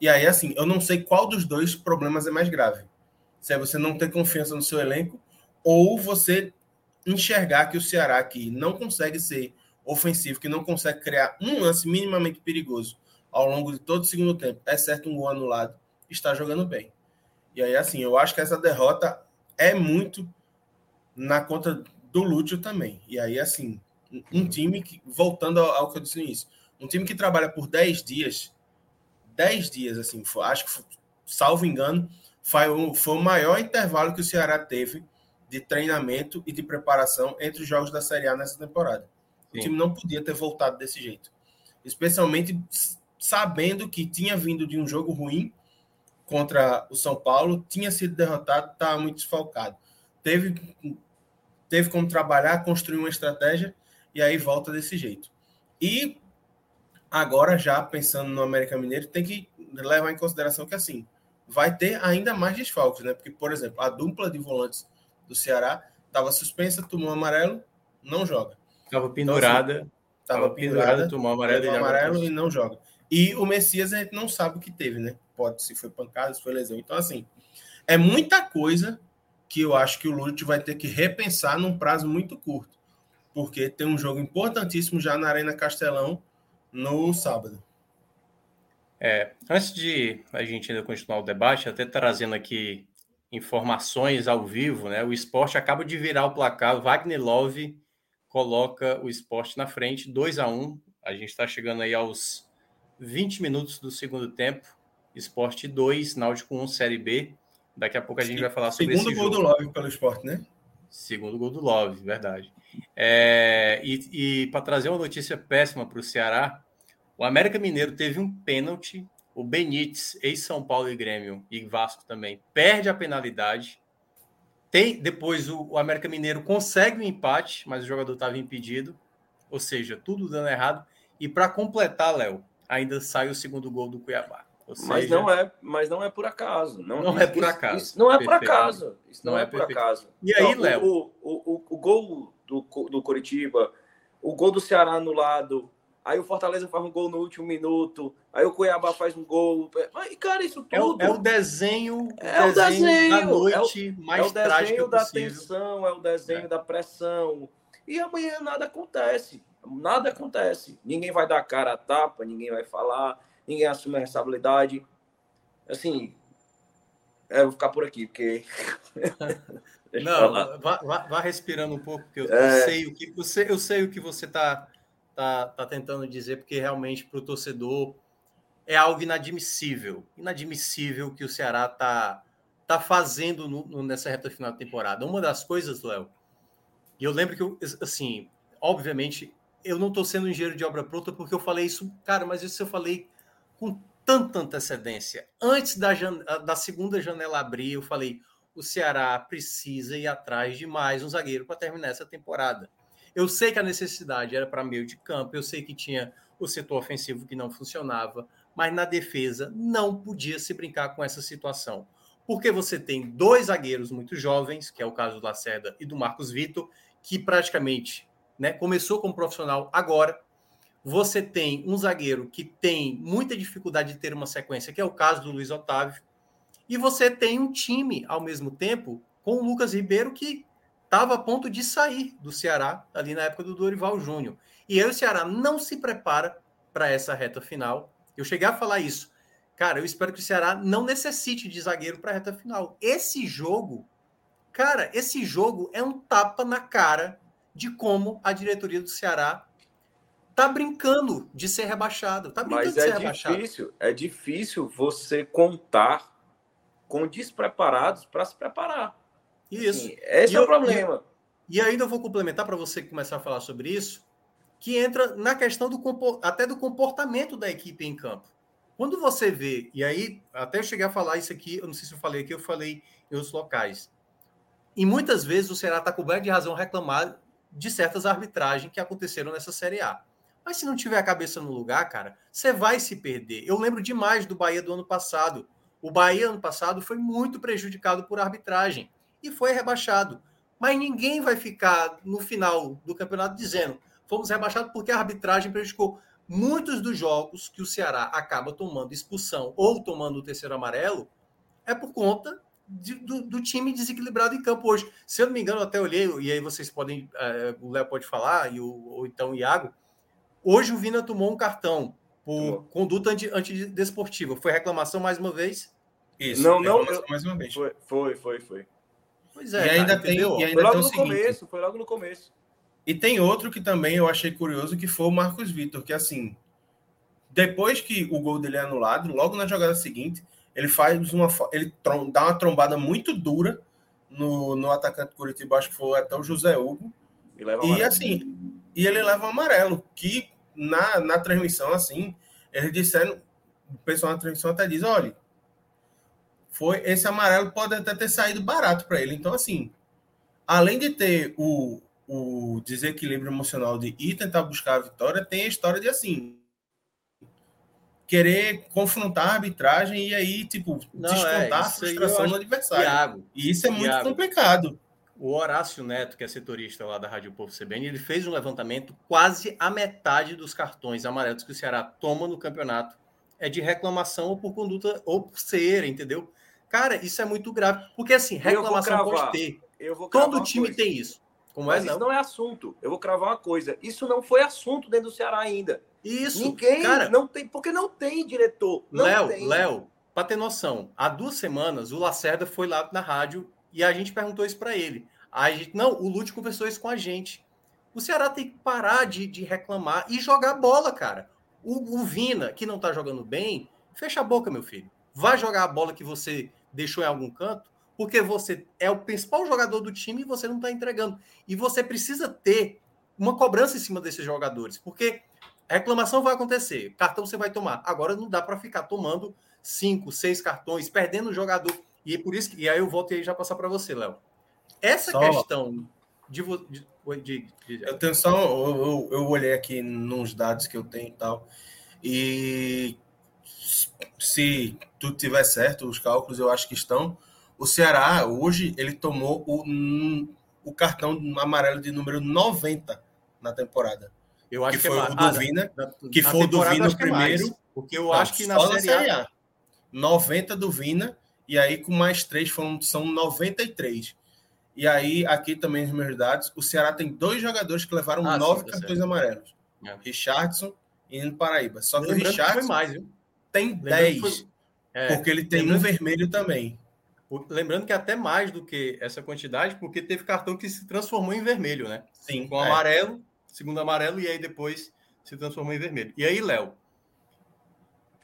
E aí, assim, eu não sei qual dos dois problemas é mais grave. Se é você não ter confiança no seu elenco, ou você enxergar que o Ceará aqui não consegue ser ofensivo, que não consegue criar um lance minimamente perigoso ao longo de todo o segundo tempo, exceto um gol anulado, está jogando bem. E aí, assim, eu acho que essa derrota é muito na conta do Lúcio também. E aí, assim, um time que, voltando ao, que eu disse no início, um time que trabalha por 10 dias, 10 dias, assim, acho que, salvo engano, foi o maior intervalo que o Ceará teve de treinamento e de preparação entre os jogos da Série A nessa temporada. Sim. O time não podia ter voltado desse jeito. Especialmente sabendo que tinha vindo de um jogo ruim contra o São Paulo, tinha sido derrotado, estava muito desfalcado. Teve, teve como trabalhar, construir uma estratégia e aí volta desse jeito. E agora, já pensando no América Mineiro, tem que levar em consideração que assim vai ter ainda mais desfalques, né? Porque, por exemplo, a dupla de volantes do Ceará estava suspensa, tomou amarelo, não joga.
Estava pendurada.
Estava então, assim, pendurada, pendurada,
tomou amarelo,
tomou amarelo e não joga. E o Messias a gente não sabe o que teve, né? Pode se foi pancada, se foi lesão. Então, assim, é muita coisa que eu acho que o Lute vai ter que repensar num prazo muito curto. Porque tem um jogo importantíssimo já na Arena Castelão no sábado.
É, antes de a gente ainda continuar o debate, até trazendo aqui informações ao vivo, né? O esporte acaba de virar o placar. Wagner Love coloca o esporte na frente, 2 a 1 A gente está chegando aí aos 20 minutos do segundo tempo. Esporte 2, Náutico 1, Série B. Daqui a pouco a gente vai falar sobre
Segundo
esse
gol do Love pelo esporte, né?
Segundo gol do Love, verdade. É, e, e para trazer uma notícia péssima para o Ceará, o América Mineiro teve um pênalti. O Benítez, ex-São Paulo e Grêmio, e Vasco também, perde a penalidade. Tem Depois o, o América Mineiro consegue o um empate, mas o jogador estava impedido. Ou seja, tudo dando errado. E para completar, Léo, ainda sai o segundo gol do Cuiabá.
Seja, mas não é, mas não é por acaso. Não,
não é por acaso.
Isso, não é por acaso. Isso não, não é, é por acaso.
E aí, então, Léo?
O, o, o, o, gol do, do Coritiba, o gol do Ceará anulado, aí o Fortaleza faz um gol no último minuto, aí o Cuiabá faz um gol. Mas, cara, isso tudo.
É o, é o desenho,
é o desenho da
noite
é o,
mais
é o desenho da
possível.
tensão, é o desenho é. da pressão. E amanhã nada acontece. Nada acontece. Ninguém vai dar cara a tapa, ninguém vai falar ninguém assume a responsabilidade. Assim, é, eu vou ficar por aqui, porque.
Não, vá, vá, vá, respirando um pouco, porque eu, é... sei o que você, eu sei o que você está tá, tá tentando dizer, porque realmente para o torcedor é algo inadmissível. Inadmissível que o Ceará tá, tá fazendo no, no, nessa reta final da temporada. Uma das coisas, Léo, e eu lembro que, eu, assim, obviamente, eu não estou sendo engenheiro de obra pronta porque eu falei isso, cara, mas isso eu falei com tanta antecedência. Antes da, da segunda janela abrir, eu falei: o Ceará precisa ir atrás de mais um zagueiro para terminar essa temporada. Eu sei que a necessidade era para meio de campo, eu sei que tinha o setor ofensivo que não funcionava, mas na defesa não podia se brincar com essa situação. Porque você tem dois zagueiros muito jovens, que é o caso do Lacerda e do Marcos Vitor, que praticamente né, começou como profissional agora. Você tem um zagueiro que tem muita dificuldade de ter uma sequência, que é o caso do Luiz Otávio. E você tem um time, ao mesmo tempo, com o Lucas Ribeiro, que estava a ponto de sair do Ceará, ali na época do Dorival Júnior. E aí o Ceará não se prepara para essa reta final. Eu cheguei a falar isso. Cara, eu espero que o Ceará não necessite de zagueiro para a reta final. Esse jogo, cara, esse jogo é um tapa na cara de como a diretoria do Ceará tá brincando de ser rebaixado. Tá brincando
Mas
de
é
ser rebaixado.
difícil, é difícil você contar com despreparados para se preparar.
Isso.
Sim, esse
E
é o
eu-
problema.
E ainda eu vou complementar para você começar a falar sobre isso, que entra na questão do até do comportamento da equipe em campo. Quando você vê, e aí até eu cheguei a falar isso aqui, eu não sei se eu falei aqui, eu falei em outros locais. E muitas vezes o Ceará está coberto de razão reclamar de certas arbitragens que aconteceram nessa Série A. Mas se não tiver a cabeça no lugar, cara, você vai se perder. Eu lembro demais do Bahia do ano passado. O Bahia ano passado foi muito prejudicado por arbitragem e foi rebaixado. Mas ninguém vai ficar no final do campeonato dizendo fomos rebaixados porque a arbitragem prejudicou. Muitos dos jogos que o Ceará acaba tomando expulsão ou tomando o terceiro amarelo é por conta de- do, do time desequilibrado em campo hoje. Se eu não me engano, eu até olhei, e aí vocês podem, eh, o Léo pode falar, e o, ou então o Iago. Hoje o Vina tomou um cartão por conduta anti- antidesportiva. Foi reclamação mais uma vez?
Isso.
Não, não, eu-
mais uma vez.
Foi, foi, foi. foi.
Pois
E
é,
ainda
cara,
tem-
entendeu?
e ainda
Foi logo no
seguinte.
começo, foi logo no começo.
E tem outro que também eu achei curioso, que foi o Marcos Vitor, que assim, depois que o gol dele é anulado, logo na jogada seguinte, ele faz uma. Ele dá uma trombada muito dura no, no atacante Curitiba, acho que foi até o José Hugo.
E, leva
E assim, e ele leva o amarelo, que na, na transmissão, assim, eles disseram, o pessoal na transmissão até diz, olha, foi esse amarelo pode até ter saído barato para ele. Então, assim, além de ter o, o desequilíbrio emocional de ir tentar buscar a vitória, tem a história de assim querer confrontar a arbitragem e aí, tipo,
Não,
descontar
é,
a frustração no adversário.
Iago,
E isso é muito
Iago.
complicado.
O Horácio Neto, que é setorista lá da Rádio Povo CBN, ele fez um levantamento, quase a metade dos cartões amarelos que o Ceará toma no campeonato é de reclamação ou por conduta ou por cera, entendeu? Cara, isso é muito grave, porque assim, reclamação pode ter. Todo time
coisa.
tem isso. Como
Mas
é
isso
não?
não é assunto. Eu vou cravar uma coisa. Isso não foi assunto dentro do Ceará ainda.
Isso.
Ninguém
cara,
não tem, porque não tem diretor. Não
Léo. Léo, para ter noção, há duas semanas o Lacerda foi lá na rádio e a gente perguntou isso para ele. A gente, não, o Lute conversou isso com a gente. O Ceará tem que parar de, de reclamar e jogar bola, cara. O, o Vina, que não tá jogando bem, fecha a boca, meu filho. Vai jogar a bola que você deixou em algum canto, porque você é o principal jogador do time e você não tá entregando. E você precisa ter uma cobrança em cima desses jogadores, porque reclamação vai acontecer, cartão você vai tomar. Agora não dá para ficar tomando cinco, seis cartões, perdendo o jogador. E é por isso que, e aí eu volto aí já passar para você, Léo. Essa
Só-
questão de, de, de- de-
Eu tenho só. Eu, eu, eu olhei aqui nos dados que eu tenho e tal. E se tudo tiver certo, os cálculos eu acho que estão. O Ceará, hoje, ele tomou o, o cartão amarelo de número 90 na temporada.
eu acho
que
que,
foi
é
o do
ah,
Vina,
na-
que foi o do Vina
é
primeiro.
porque eu
Não,
acho que na
só
Série A
90 do Vina, e aí com mais três foram, são 93. E aí, aqui também nos meus dados, o Ceará tem dois jogadores que levaram
Ah, sim,
nove
tá
cartões
certo.
amarelos.
É.
Richardson e Nino Paraíba. Só que o
Lembrando que foi
Richardson
mais, viu?
Tem
Lembrando que
10,
foi- é,
porque ele tem um vermelho também.
lembrando que até mais do que essa quantidade, porque teve cartão que se transformou em vermelho, né?
Sim,
Com
é.
amarelo, segundo amarelo, e aí depois se transformou em vermelho. E aí, Léo,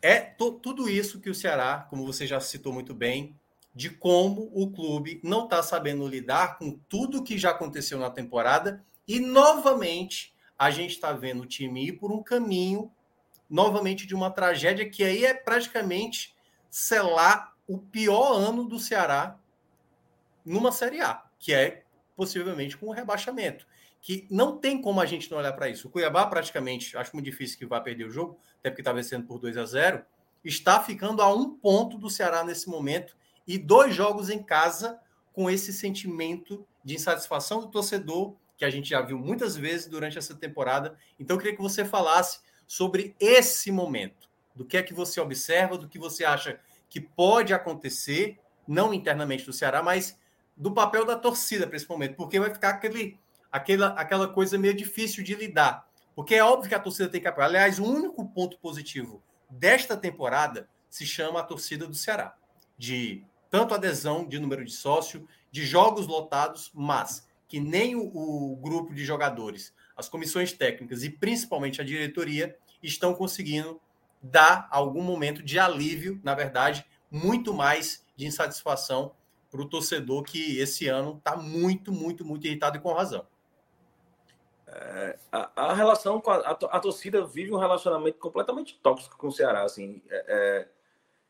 é tudo isso que o Ceará, como você já citou muito bem, de como o clube não está sabendo lidar com tudo que já aconteceu na temporada e novamente a gente está vendo o time ir por um caminho novamente de uma tragédia que aí é praticamente selar o pior ano do Ceará numa Série A, que é possivelmente com o rebaixamento. Que não tem como a gente não olhar para isso. O Cuiabá, praticamente, acho muito difícil que vá perder o jogo, até porque está vencendo por 2 a 0 está ficando a um ponto do Ceará nesse momento e dois jogos em casa com esse sentimento de insatisfação do torcedor que a gente já viu muitas vezes durante essa temporada. Então, eu queria que você falasse sobre esse momento, do que é que você observa, do que você acha que pode acontecer, não internamente do Ceará, mas do papel da torcida para esse momento, porque vai ficar aquele, aquela, aquela coisa meio difícil de lidar. Porque é óbvio que a torcida tem que apoiar. Aliás, o único ponto positivo desta temporada se chama a torcida do Ceará. De tanto adesão de número de sócio, de jogos lotados, mas que nem o, o grupo de jogadores, as comissões técnicas e principalmente a diretoria estão conseguindo dar algum momento de alívio, na verdade, muito mais de insatisfação para o torcedor que esse ano está muito, muito, muito irritado e com razão.
É, a, a, relação com a, a, a, torcida vive um relacionamento completamente tóxico com o Ceará. Assim, é, é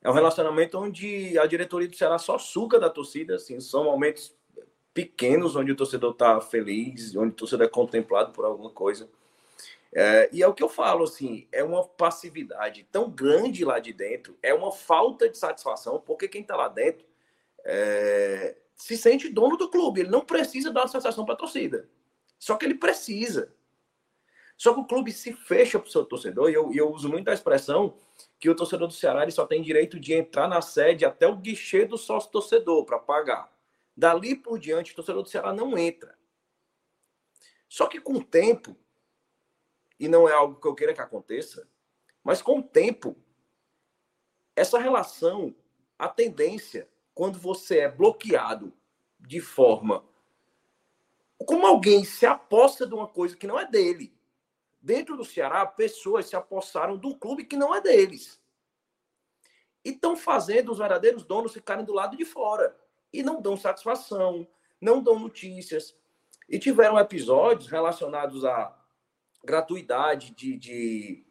é um relacionamento onde a diretoria do Ceará só suga da torcida, assim, são momentos pequenos onde o torcedor está feliz, onde o torcedor é contemplado por alguma coisa. É, e é o que eu falo, assim, é uma passividade tão grande lá de dentro, é uma falta de satisfação, porque quem está lá dentro é, se sente dono do clube, ele não precisa dar uma sensação para a torcida, só que ele precisa. Só que o clube se fecha para o seu torcedor, e eu, eu uso muito a expressão que o torcedor do Ceará ele só tem direito de entrar na sede até o guichê do sócio torcedor para pagar. Dali por diante, o torcedor do Ceará não entra. Só que com o tempo, e não é algo que eu queira que aconteça, mas com o tempo, essa relação, a tendência, quando você é bloqueado de forma como alguém se aposta de uma coisa que não é dele, Dentro do Ceará, pessoas se apossaram do clube que não é deles. E estão fazendo os verdadeiros donos ficarem do lado de fora. E não dão satisfação, não dão notícias. E tiveram episódios relacionados à gratuidade de, de,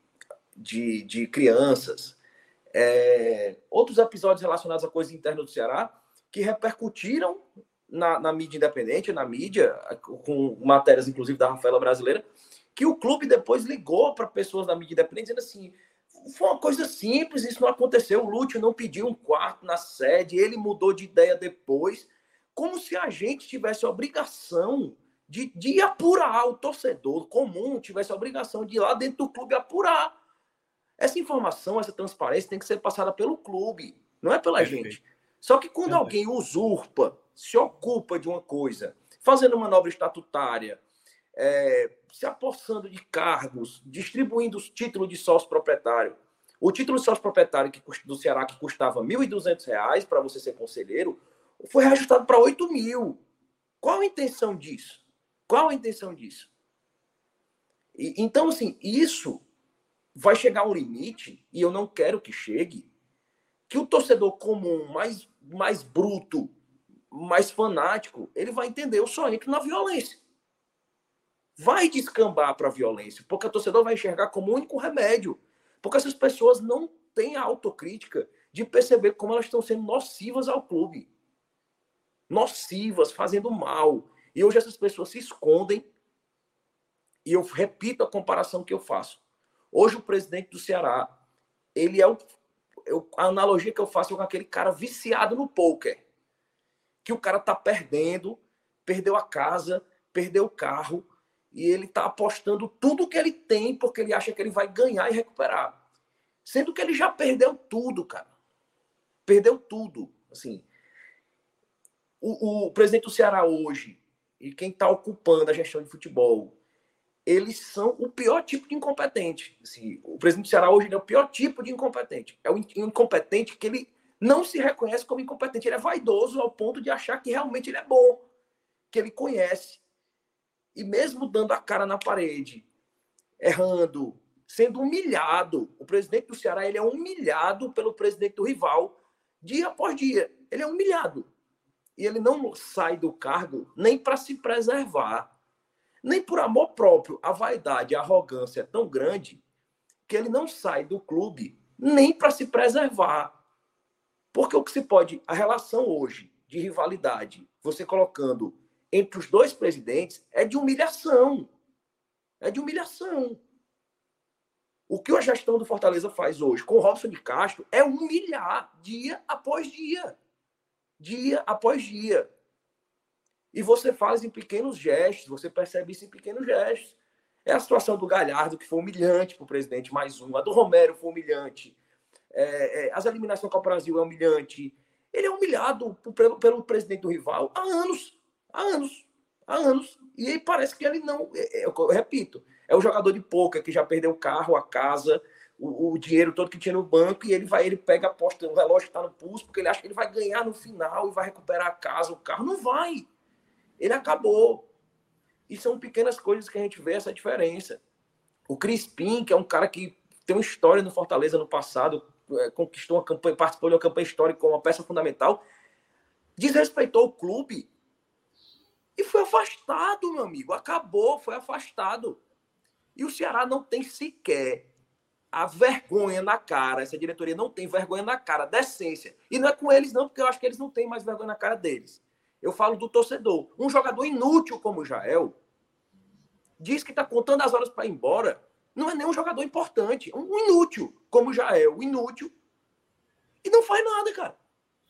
de, de crianças. É, outros episódios relacionados à coisa interna do Ceará que repercutiram na, na mídia independente, na mídia, com matérias, inclusive, da Rafaela Brasileira, que o clube depois ligou para pessoas da mídia independente dizendo assim: foi uma coisa simples, isso não aconteceu. O Lúcio não pediu um quarto na sede, ele mudou de ideia depois, como se a gente tivesse a obrigação de, de apurar o torcedor comum, tivesse a obrigação de ir lá dentro do clube apurar. Essa informação, essa transparência tem que ser passada pelo clube, não é pela Perfeito. gente. Só que quando Perfeito. alguém usurpa, se ocupa de uma coisa, fazendo manobra estatutária, é, se apossando de cargos, distribuindo os títulos de sócio proprietário. O título de sócio proprietário que, do Ceará, que custava R$ 1.200 para você ser conselheiro, foi reajustado para R$ mil. Qual a intenção disso? Qual a intenção disso? E, então, assim, isso vai chegar a um limite, e eu não quero que chegue, que o torcedor comum, mais, mais bruto, mais fanático, ele vai entender, eu só entro na violência vai descambar para a violência, porque o torcedor vai enxergar como único remédio. Porque essas pessoas não têm a autocrítica de perceber como elas estão sendo nocivas ao clube. Nocivas, fazendo mal. E hoje essas pessoas se escondem. E eu repito a comparação que eu faço. Hoje o presidente do Ceará, ele é o, eu, a analogia que eu faço é com aquele cara viciado no poker. Que o cara tá perdendo, perdeu a casa, perdeu o carro, e ele está apostando tudo que ele tem porque ele acha que ele vai ganhar e recuperar. Sendo que ele já perdeu tudo, cara. Perdeu tudo. Assim, o, o presidente do Ceará hoje e quem está ocupando a gestão de futebol, eles são o pior tipo de incompetente. Assim, o presidente do Ceará hoje é o pior tipo de incompetente. É o incompetente que ele não se reconhece como incompetente. Ele é vaidoso ao ponto de achar que realmente ele é bom, que ele conhece, e mesmo dando a cara na parede, errando, sendo humilhado. O presidente do Ceará ele é humilhado pelo presidente do rival dia após dia. Ele é humilhado. E ele não sai do cargo nem para se preservar, nem por amor próprio. A vaidade, a arrogância é tão grande que ele não sai do clube nem para se preservar. Porque o que se pode, a relação hoje de rivalidade, você colocando entre os dois presidentes, é de humilhação. É de humilhação. O que a gestão do Fortaleza faz hoje com Robson de Castro é humilhar dia após dia. Dia após dia. E você faz em pequenos gestos, você percebe isso em pequenos gestos. É a situação do Galhardo, que foi humilhante para o presidente, mais um. A do Romero foi humilhante. É, é, as eliminações com o Brasil é humilhante. Ele é humilhado pelo, pelo presidente do rival há anos. Há anos. Há anos. E aí parece que ele não. É, é, eu, repito, é o jogador de pouca que já perdeu o carro, a casa, o, o, dinheiro todo que tinha no banco, e ele vai, ele pega, aposta no relógio que está no pulso, porque ele acha que ele vai ganhar no final e vai recuperar a casa, o carro. Não vai. Ele acabou. E são pequenas coisas que a gente vê essa diferença. O Crispim, que é um cara que tem uma história no Fortaleza no passado, é, conquistou uma campanha, participou de uma campanha histórica como uma peça fundamental, desrespeitou o clube e foi afastado, meu amigo. Acabou, foi afastado. E o Ceará não tem sequer a vergonha na cara, essa diretoria não tem vergonha na cara, decência. E não é com eles, não, porque eu acho que eles não têm mais vergonha na cara deles. Eu falo do torcedor. Um jogador inútil como o Jael diz que está contando as horas para ir embora não é nem um jogador importante, um inútil, como o inútil. E não faz nada, cara.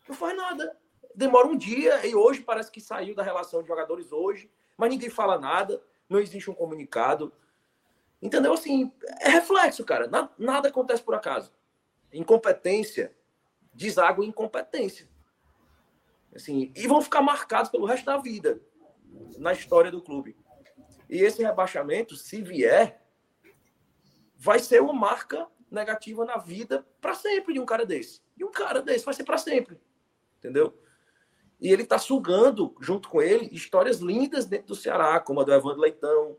Não faz nada. Demora um dia e hoje parece que saiu da relação de jogadores hoje, mas ninguém fala nada, não existe um comunicado. Entendeu? Assim, é reflexo, cara. Nada, nada acontece por acaso. Incompetência deságua incompetência. Assim, e vão ficar marcados pelo resto da vida na história do clube. E esse rebaixamento, se vier, vai ser uma marca negativa na vida para sempre de um cara desse. De um cara desse, vai ser para sempre. Entendeu? E ele está sugando, junto com ele, histórias lindas dentro do Ceará, como a do Evandro Leitão.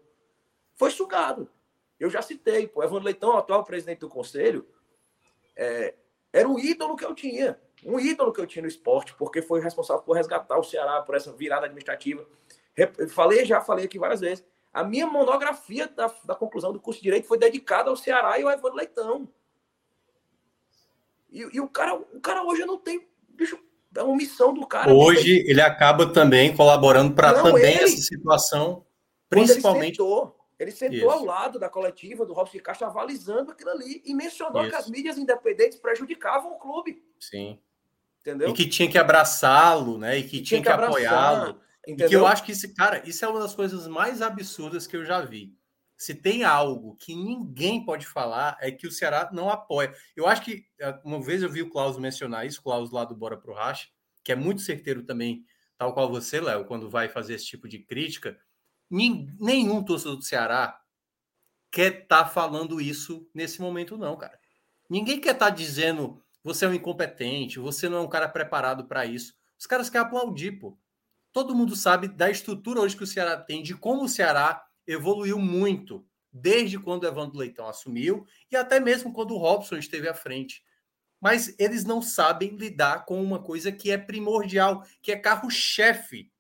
Foi sugado. Eu já citei, o Evandro Leitão, atual presidente do conselho, é, era um ídolo que eu tinha. Um ídolo que eu tinha no esporte, porque foi responsável por resgatar o Ceará, por essa virada administrativa. Falei, já falei aqui várias vezes. A minha monografia da, da conclusão do curso de Direito foi dedicada ao Ceará e ao Evandro Leitão. E, e, o, cara, o cara hoje não tem. Bicho, é uma missão do cara.
Hoje ele acaba também colaborando para também ele, essa situação, principalmente.
Ele sentou, ele sentou ao lado da coletiva do Robson de Castro, avalizando aquilo ali e mencionou Isso. que as mídias independentes prejudicavam o clube.
Sim. Entendeu? E que tinha que abraçá-lo, né? E que tinha, tinha que, que apoiá-lo. Entendeu? E que eu acho que esse cara, isso é uma das coisas mais absurdas que eu já vi. Se tem algo que ninguém pode falar, é que o Ceará não apoia. Eu acho que é, uma vez eu vi o Klaus mencionar isso, o Klaus lá do Bora Pro Racha, que é muito certeiro também, tal qual você, Léo, quando vai fazer esse tipo de crítica. Nenhum torcedor do Ceará quer estar tá falando isso nesse momento, não, cara. Ninguém quer estar tá dizendo você é um incompetente, você não é um cara preparado para isso. Os caras querem aplaudir, pô todo mundo sabe da estrutura hoje que o Ceará tem, de como o Ceará evoluiu muito desde quando o Evandro Leitão assumiu e até mesmo quando o Robson esteve à frente. Mas eles não sabem lidar com uma coisa que é primordial, que é carro-chefe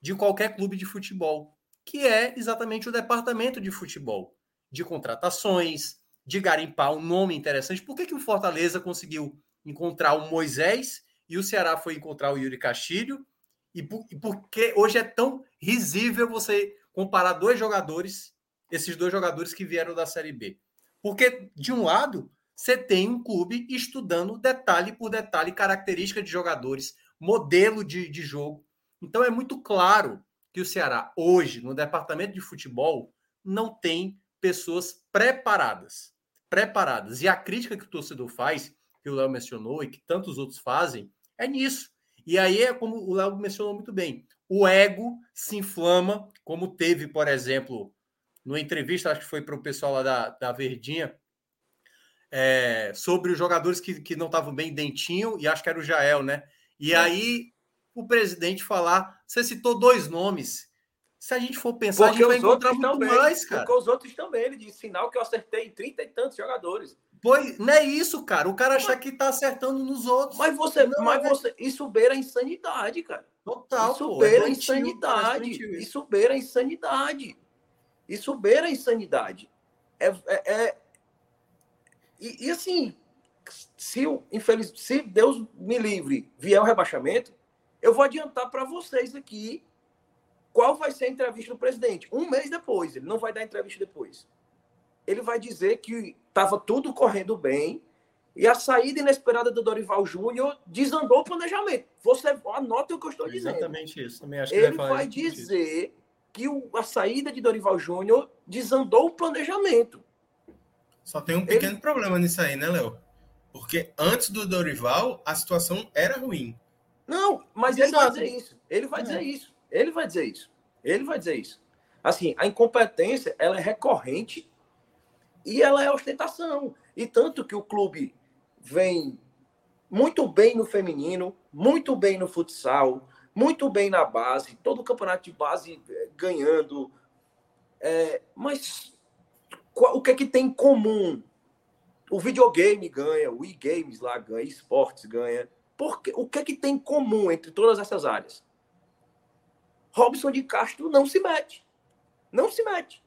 de qualquer clube de futebol, que é exatamente o departamento de futebol, de contratações, de garimpar um nome interessante. Por que, que o Fortaleza conseguiu encontrar o Moisés e o Ceará foi encontrar o Yuri Castilho e por, e por que hoje é tão risível você comparar dois jogadores, esses dois jogadores que vieram da Série B? Porque, de um lado, você tem um clube estudando detalhe por detalhe característica de jogadores, modelo de, de jogo. Então é muito claro que o Ceará, hoje, no departamento de futebol, não tem pessoas preparadas. Preparadas. E a crítica que o torcedor faz, que o Léo mencionou e que tantos outros fazem, é nisso. E aí é como o Léo mencionou muito bem: o ego se inflama, como teve, por exemplo, numa entrevista, acho que foi para o pessoal lá da, da Verdinha, é, sobre os jogadores que, que não estavam bem dentinho, e acho que era o Jael, né? E é. aí o presidente falar, você citou dois nomes. Se a gente for pensar,
porque
a gente vai encontrar muito
também,
mais, cara.
Porque os outros também, ele disse, sinal que eu acertei 30 e tantos jogadores.
Pois, não é isso, cara. O cara achar que tá acertando nos outros.
Mas você,
Não,
mas
é-
você, isso beira a insanidade, cara.
Total,
isso
pô.
beira
é
a
doentio,
insanidade.
doentio isso.
Isso beira a insanidade. Isso beira a insanidade. É, é, é- E, e assim, se, o, infeliz... se Deus me livre vier o rebaixamento, eu vou adiantar para vocês aqui qual vai ser a entrevista do presidente. Um mês depois, ele não vai dar entrevista depois. Ele vai dizer que estava tudo correndo bem e a saída inesperada do Dorival Júnior desandou o planejamento. Você anota o que eu estou dizendo.
Exatamente isso. Também acho que
Ele
falar
vai
exatamente isso.
dizer que o- a saída de Dorival Júnior desandou o planejamento.
Só tem um pequeno problema nisso aí, né, Léo? Porque antes do Dorival, a situação era ruim.
Não, mas ele vai dizer isso. Ele vai
É.
dizer isso. Ele vai dizer isso. Ele vai dizer isso. Assim, a incompetência, ela é recorrente e ela é ostentação. E tanto que o clube vem muito bem no feminino, muito bem no futsal, muito bem na base, todo o campeonato de base eh, ganhando. É, mas qual- o que é que tem em comum? O videogame ganha, o e-games lá ganha, esportes ganha. Porque, o que é que tem em comum entre todas essas áreas? Robson de Castro não se mete. Não se mete.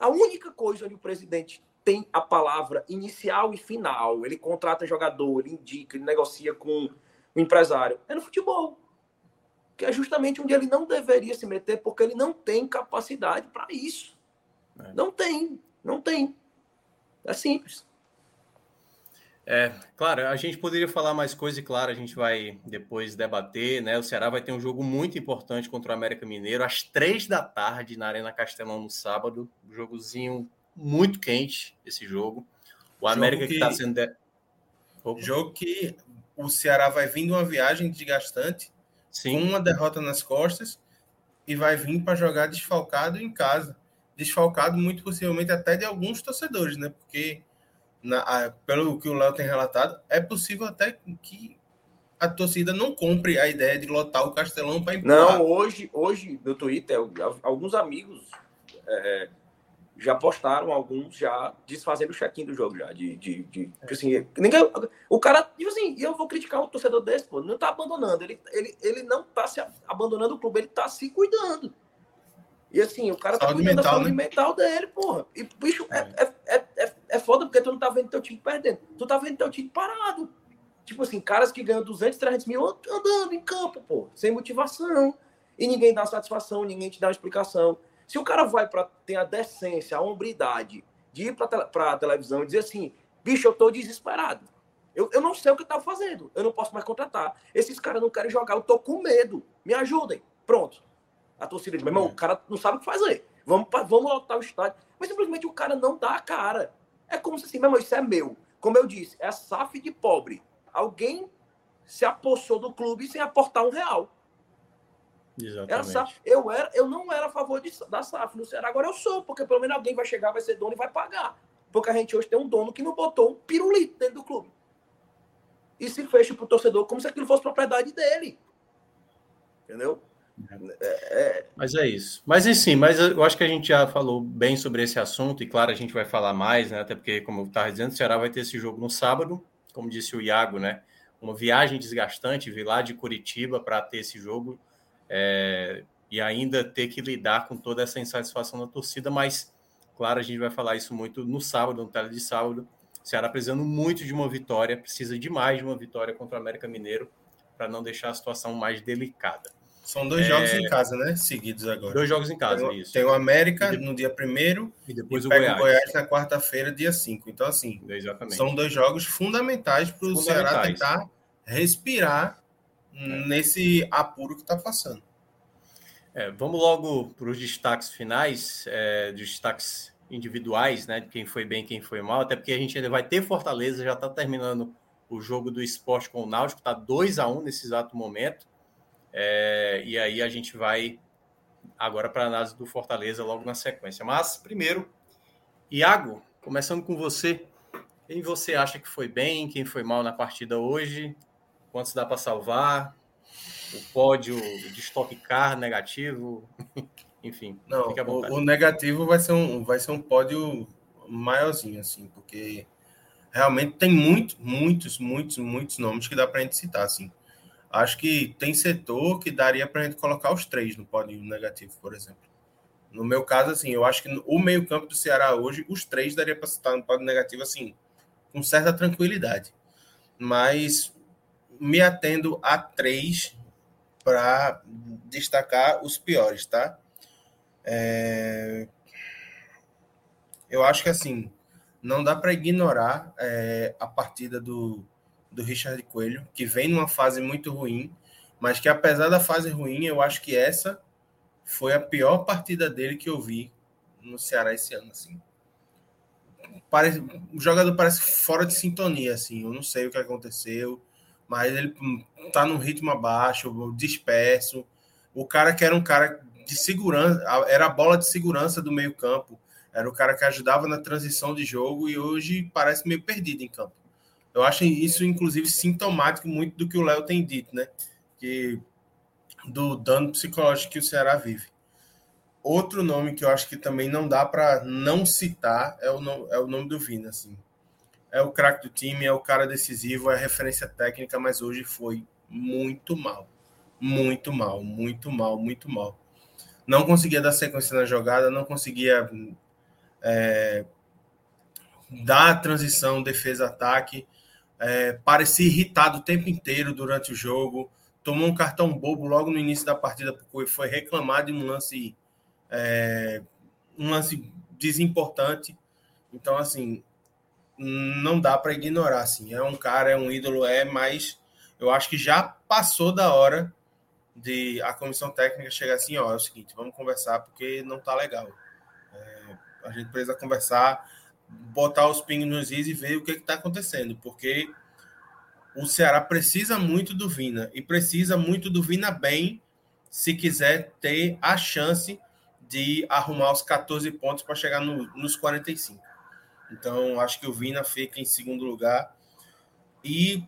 A única coisa onde o presidente tem a palavra inicial e final, ele contrata jogador, ele indica, ele negocia com o empresário, é no futebol. Que é justamente onde ele não deveria se meter, porque ele não tem capacidade para isso.
É.
Não tem, não tem. É simples.
É, claro, a gente poderia falar mais coisa e, claro, a gente vai depois debater, né? O Ceará vai ter um jogo muito importante contra o América Mineiro, às três da tarde, na Arena Castelão, no sábado. Um jogozinho muito quente, esse jogo. O América que
que-
está sendo... De...
Jogo que o Ceará vai vir de uma viagem desgastante, com
Sim,
uma derrota nas costas, e vai vir para jogar desfalcado em casa. Desfalcado, muito possivelmente, até de alguns torcedores, né? Porque, na- a- pelo que o Léo tem relatado, é possível até que a torcida não compre a ideia de lotar o Castelão para empurrar.
Não, hoje, hoje no Twitter, alguns amigos é, já postaram alguns já desfazendo o check-in do jogo já. De, de, de- tipo assim, ninguém, o cara, tipo assim, e eu vou criticar um torcedor desse, pô, não tá abandonando. Ele, ele, ele não tá se abandonando o clube, ele tá se cuidando. E assim, o cara tá
Saúde
cuidando da
mental,
saúde
né?
mental dele, porra. E, bicho, é, é, é, é, é foda porque tu não tá vendo teu time perdendo. Tu tá vendo teu time parado. Tipo assim, caras que ganham 200, 300 mil andando em campo, pô, sem motivação. E ninguém dá satisfação, ninguém te dá uma explicação. Se o cara vai para ter a decência, a hombridade de ir para a televisão e dizer assim, bicho, eu tô desesperado. Eu, eu não sei o que tá fazendo. Eu não posso mais contratar. Esses caras não querem jogar, eu tô com medo. Me ajudem. Pronto. A torcida diz, meu irmão, o cara não sabe o que fazer. Vamos, pra- vamos lotar o estádio. Mas simplesmente o cara não dá a cara. É como se assim, meu irmão, isso é meu. Como eu disse, é a SAF de Alguém se apossou do clube sem aportar um real. Era
exatamente.
SAF. Eu, era, eu não era a favor de- da SAF no Ceará, agora eu sou, porque pelo menos alguém vai chegar, vai ser dono e vai pagar. Porque a gente hoje tem um dono que não botou um pirulito dentro do clube. E se fecha pro torcedor como se aquilo fosse propriedade dele. Entendeu? É,
Mas é isso. Mas enfim, mas eu acho que a gente já falou bem sobre esse assunto, e claro, a gente vai falar mais, né? Até porque, como eu estava dizendo, o Ceará vai ter esse jogo no sábado, como disse o Iago, né? Uma viagem desgastante, vir lá de Curitiba para ter esse jogo é, e ainda ter que lidar com toda essa insatisfação da torcida, mas claro, a gente vai falar isso muito no sábado, no tele de sábado. O Ceará precisando muito de uma vitória, precisa demais de uma vitória contra o América Mineiro para não deixar a situação mais delicada.
São dois
É.
jogos em casa, né? Seguidos agora.
Dois jogos em casa,
tem, o-
isso.
tem o América
E de-
no dia primeiro
E
e
depois o
pega
Goiás.
o Goiás na quarta-feira, dia 5. Então, assim,
Exatamente.
são dois jogos fundamentais para o Ceará tentar respirar nesse apuro que está passando.
É, vamos logo para os destaques finais, é, destaques individuais, né? De quem foi bem, quem foi mal, até porque a gente ainda vai ter Fortaleza, já está terminando o jogo do esporte com o Náutico, está 2 a 1 nesse exato momento. É, e aí a gente vai agora para a análise do Fortaleza logo na sequência. Mas primeiro, Iago, começando com você, quem você acha que foi bem, quem foi mal na partida hoje? Quantos dá para salvar? o pódio de Stock Car negativo? Enfim,
não, o, o, negativo vai ser um vai ser um pódio maiorzinho assim, porque realmente tem muito, muitos, muitos, muitos nomes que dá para a gente citar assim. Acho que tem setor que daria para a gente colocar os três no pódio negativo, por exemplo. No meu caso, assim, eu acho que o meio-campo do Ceará hoje, os três daria para citar no pódio negativo, assim, com certa tranquilidade. Mas me atendo a três para destacar os piores, tá? É... Eu acho que, assim, não dá para ignorar é, a partida do, do Richard Coelho, que vem numa fase muito ruim, mas que apesar da fase ruim, eu acho que essa foi a pior partida dele que eu vi no Ceará esse ano, assim. Parece, o jogador parece fora de sintonia, assim. Eu não sei o que aconteceu, mas ele tá num ritmo abaixo, disperso. O cara que era um cara de segurança, era a bola de segurança do meio-campo. Era o cara que ajudava na transição de jogo e hoje parece meio perdido em campo. Eu acho isso, inclusive, sintomático muito do que o Léo tem dito, né? Que do dano psicológico que o Ceará vive. Outro nome que eu acho que também não dá para não citar é o, nome, é o nome do Vina, assim. É o craque do time, é o cara decisivo, é referência técnica, mas hoje foi muito mal. Muito mal, muito mal, muito mal. Não conseguia dar sequência na jogada, não conseguia é, dar transição defesa-ataque. É, parecia irritado o tempo inteiro durante o jogo tomou um cartão bobo logo no início da partida, porque foi reclamado de um lance, é, um lance desimportante. Então, assim, não dá para ignorar. Assim. É um cara, é um ídolo, é, mas eu acho que já passou da hora de a comissão técnica chegar assim: ó, é o seguinte, vamos conversar porque não tá legal. É, a gente precisa conversar, botar os pingos nos is e ver o que está acontecendo, porque o Ceará precisa muito do Vina e precisa muito do Vina bem se quiser ter a chance de arrumar os 14 pontos para chegar no, nos 45. Então, acho que o Vina fica em segundo lugar. E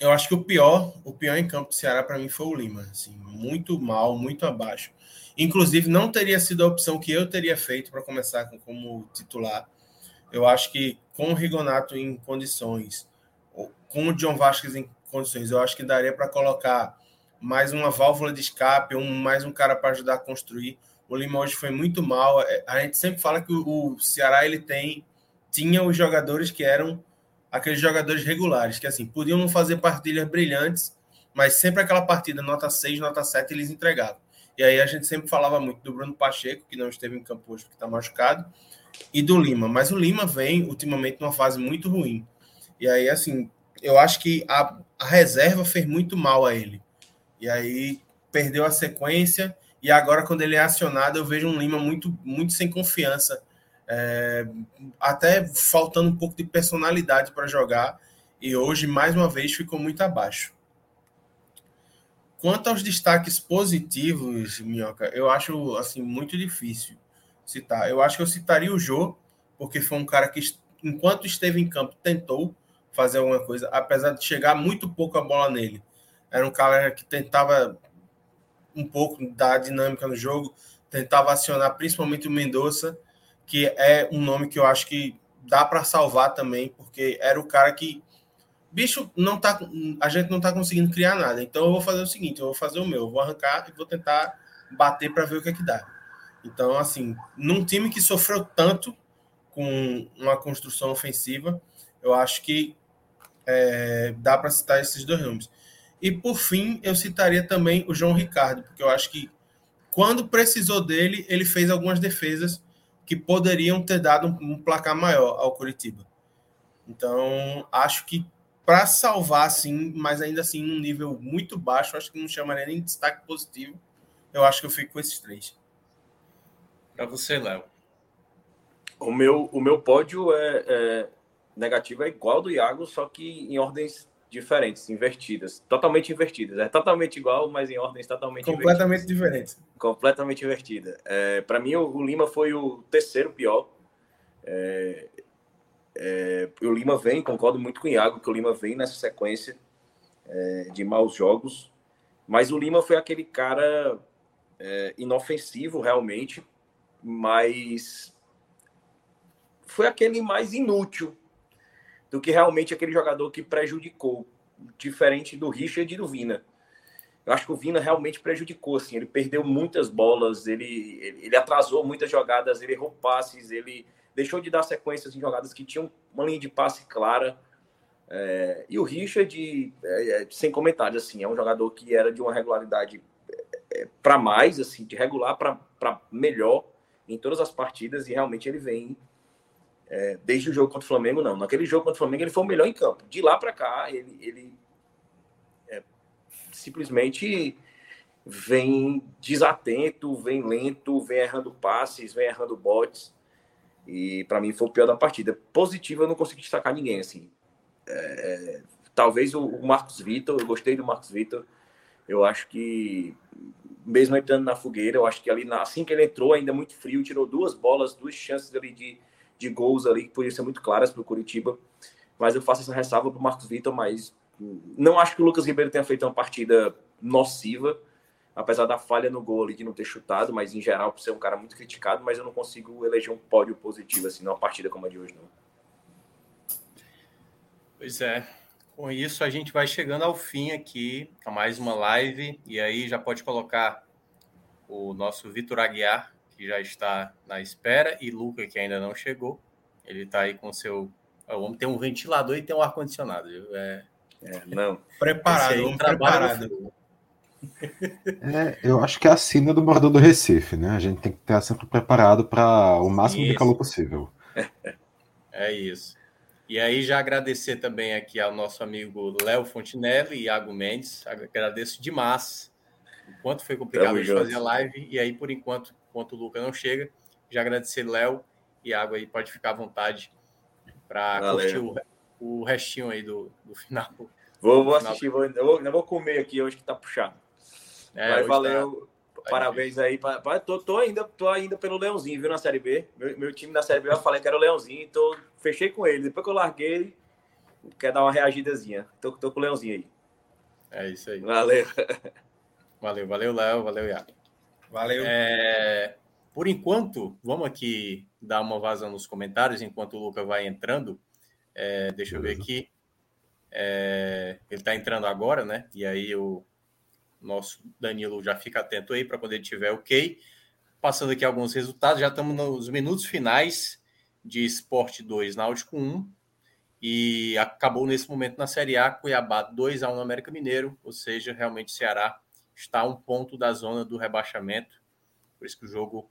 eu acho que o pior, o pior em campo do Ceará para mim foi o Lima, assim, muito mal, muito abaixo. Inclusive, não teria sido a opção que eu teria feito para começar como titular. Eu acho que com o Rigonato em condições, com o John Vasquez em condições, eu acho que daria para colocar mais uma válvula de escape, um, mais um cara para ajudar a construir. O Lima hoje foi muito mal. É, a gente sempre fala que o, Ceará ele tem tinha os jogadores que eram aqueles jogadores regulares, que assim, podiam não fazer partidas brilhantes, mas sempre aquela partida nota 6, nota 7 eles entregavam. E aí a gente sempre falava muito do Bruno Pacheco, que não esteve em campo hoje porque está machucado, e do Lima. Mas o Lima vem ultimamente numa fase muito ruim. E aí, assim, eu acho que a, a reserva fez muito mal a ele. E aí perdeu a sequência. E agora, quando ele é acionado, eu vejo um Lima muito, muito sem confiança. É, até faltando um pouco de personalidade para jogar. E hoje, mais uma vez, ficou muito abaixo. Quanto aos destaques positivos, Minhoca, eu acho assim muito difícil citar. Eu acho que eu citaria o Jô, porque foi um cara que, enquanto esteve em campo, tentou fazer alguma coisa, apesar de chegar muito pouco a bola nele. Era um cara que tentava um pouco da dinâmica no jogo, tentava acionar principalmente o Mendonça, que é um nome que eu acho que dá para salvar também, porque era o cara que bicho não tá a gente não tá conseguindo criar nada. Então eu vou fazer o seguinte, eu vou fazer o meu, eu vou arrancar e vou tentar bater para ver o que é que dá. Então assim, num time que sofreu tanto com uma construção ofensiva, eu acho que é, dá para citar esses dois nomes. E por fim, eu citaria também o João Ricardo, porque eu acho que quando precisou dele, ele fez algumas defesas que poderiam ter dado um, placar maior ao Curitiba. Então, acho que para salvar, sim, mas ainda assim num nível muito baixo, acho que não chamaria nem de destaque positivo. Eu acho que eu fico com esses três.
Para você, Léo.
O meu, o meu pódio é, é negativo é igual do Iago, só que em ordens diferentes, invertidas, totalmente invertidas. É totalmente igual, mas em ordens totalmente
completamente diferentes.
Completamente invertida. É, Para mim, o, o, Lima foi o terceiro pior. É, é, o Lima vem, concordo muito com o Iago, que o Lima vem nessa sequência é, de maus jogos, Mas o Lima foi aquele cara é, inofensivo, realmente, mas foi aquele mais inútil do que realmente aquele jogador que prejudicou, diferente do Richard e do Vina. Eu acho que o Vina realmente prejudicou, assim, ele perdeu muitas bolas, ele, ele, ele atrasou muitas jogadas, ele errou passes, ele deixou de dar sequências em jogadas que tinham uma linha de passe clara. É, e o Richard, é, é, sem comentários, assim, é um jogador que era de uma regularidade é, para mais, assim, de regular para melhor em todas as partidas, e realmente ele vem é, desde o jogo contra o Flamengo, não. Naquele jogo contra o Flamengo, ele foi o melhor em campo. De lá para cá, ele, ele é, simplesmente vem desatento, vem lento, vem errando passes, vem errando botes. E para mim foi o pior da partida. Positivo, eu não consegui destacar ninguém. assim. É, talvez o, o Marcos Vitor, eu gostei do Marcos Vitor. Eu acho que, mesmo entrando na fogueira, eu acho que ali, assim que ele entrou, ainda muito frio, tirou duas bolas, duas chances ali de, de gols ali, que podiam ser muito claras para o Curitiba. Mas eu faço essa ressalva para o Marcos Vitor, mas não acho que o Lucas Ribeiro tenha feito uma partida nociva apesar da falha no gol ali de não ter chutado, mas em geral por ser um cara muito criticado, mas eu não consigo eleger um pódio positivo assim numa partida como a de hoje não.
Pois é. Com isso a gente vai chegando ao fim aqui a mais uma live e aí já pode colocar o nosso Vitor Aguiar que já está na espera e Luca que ainda não chegou. Ele está aí com seu o homem tem um ventilador e tem um ar condicionado. É,
é, não. Preparado, um preparado.
É, eu acho que é a sina do morador do Recife, né? A gente tem que estar sempre preparado para o máximo isso. de calor possível.
É isso. E aí, já agradecer também aqui ao nosso amigo Léo Fontinelli e Iago Mendes. Agradeço demais. Enquanto foi complicado de fazer a live, e aí, por enquanto, enquanto o Luca não chega, já agradecer Léo e Iago aí, pode ficar à vontade para curtir o, o, restinho aí do, do final.
Vou, vou assistir, vou, eu vou, eu vou comer aqui hoje que tá puxado. É, Mas valeu. Tá... Parabéns aí. Pra, pra, tô, tô, ainda, tô ainda pelo Leãozinho, viu, na Série B. Meu, meu time na Série B, eu falei que era o Leãozinho, tô, fechei com ele. Depois que eu larguei, quer dar uma reagidazinha. Tô, tô com o Leãozinho aí.
É isso aí.
Valeu.
Valeu, valeu, Léo. Valeu, Iago.
Valeu.
É, por enquanto, vamos aqui dar uma vazão nos comentários enquanto o Luca vai entrando. É, deixa eu ver aqui. É, ele está entrando agora, né? E aí o, nosso Danilo já fica atento aí para quando ele tiver ok. Passando aqui alguns resultados, já estamos nos minutos finais de Esporte 2, Náutico 1. E acabou nesse momento na Série A, Cuiabá 2 a 1 no América Mineiro, ou seja, realmente Ceará está a um ponto da zona do rebaixamento. Por isso que o jogo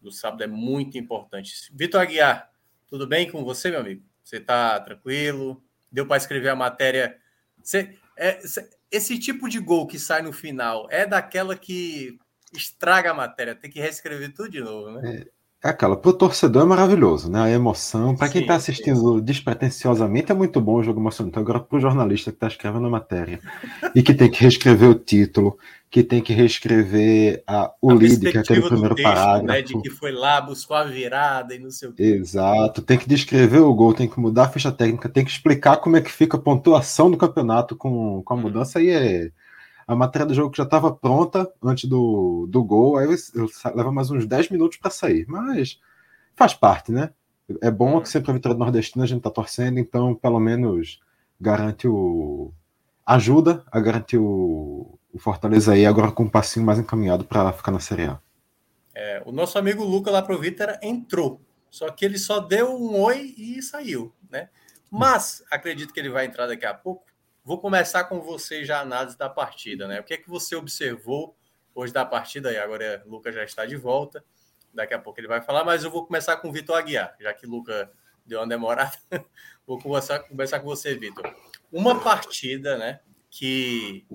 do sábado é muito importante. Vitor Aguiar, tudo bem com você, meu amigo? Você está tranquilo? Deu para escrever a matéria? Você, é, esse tipo de gol que sai no final é daquela que estraga a matéria, tem que reescrever tudo de novo, né?
É, é aquela, pro torcedor é maravilhoso, né? A emoção. Para quem está assistindo sim. despretensiosamente, é muito bom o jogo emocionante. Agora, pro jornalista que está escrevendo a matéria e que tem que reescrever o título, que tem que reescrever a, o a lead, que é aquele primeiro texto, parágrafo. Né,
de que foi lá, buscou a virada e não sei o que.
Exato, tem que descrever o gol, tem que mudar a ficha técnica, tem que explicar como é que fica a pontuação do campeonato com, com a uhum. mudança. Aí é a matéria do jogo que já estava pronta antes do, do gol, aí leva mais uns 10 minutos para sair, mas faz parte, né? É bom uhum. que sempre a vitória do Nordestino a gente está torcendo, então pelo menos garante o. ajuda a garantir o o Fortaleza aí agora com um passinho mais encaminhado para ficar na Série A.
É, o nosso amigo Luca lá pro Vitor entrou, só que ele só deu um oi e saiu, né? Mas acredito que ele vai entrar daqui a pouco. Vou começar com você já a análise da partida, né? O que é que você observou hoje da partida? E agora o Luca já está de volta. Daqui a pouco ele vai falar, mas eu vou começar com o Vitor Aguiar, já que o Luca deu uma demorada. vou conversar com você, Vitor. Uma partida, né? Que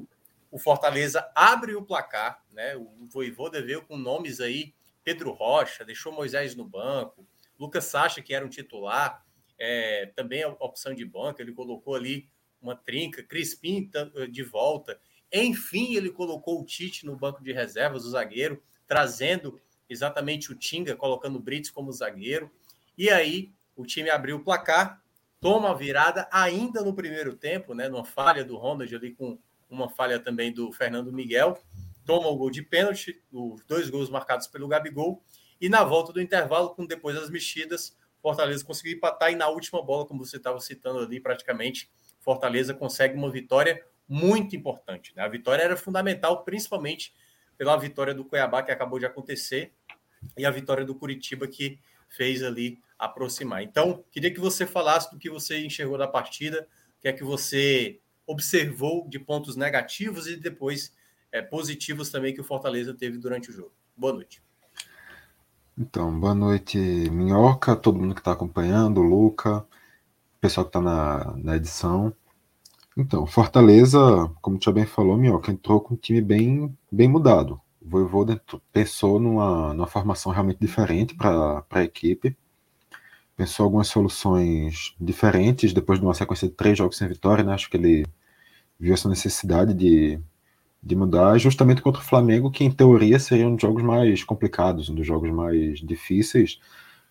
o Fortaleza abre o placar, né? O Voivoda veio com nomes aí, Pedro Rocha, deixou Moisés no banco, Lucas Sacha, que era um titular, é, também a opção de banco, ele colocou ali uma trinca, Crispim de volta. Enfim, ele colocou o Tite no banco de reservas, o zagueiro, trazendo exatamente o Tinga, colocando o Brits como zagueiro. E aí o time abriu o placar, toma a virada ainda no primeiro tempo, né? Numa falha do Ronald ali com uma falha também do Fernando Miguel, toma o gol de pênalti, os dois gols marcados pelo Gabigol, e na volta do intervalo, com depois das mexidas, Fortaleza conseguiu empatar e na última bola, como você estava citando ali, praticamente, Fortaleza consegue uma vitória muito importante. Né? A vitória era fundamental, principalmente pela vitória do Cuiabá, que acabou de acontecer, e a vitória do Curitiba, que fez ali aproximar. Então, queria que você falasse do que você enxergou da partida, o que é que você observou de pontos negativos e depois é, positivos também que o Fortaleza teve durante o jogo. Boa noite.
Então, boa noite, Minhoca, todo mundo que está acompanhando, Luca, pessoal que está na, na edição. Então, Fortaleza, como Tia bem falou, Minhoca entrou com um time bem, bem mudado. O Voivoda pensou numa, numa formação realmente diferente para a equipe. Pensou algumas soluções diferentes depois de uma sequência de três jogos sem vitória. Né? Acho que ele viu essa necessidade de, de mudar, justamente contra o Flamengo, que em teoria seriam um jogos mais complicados, um dos jogos mais difíceis,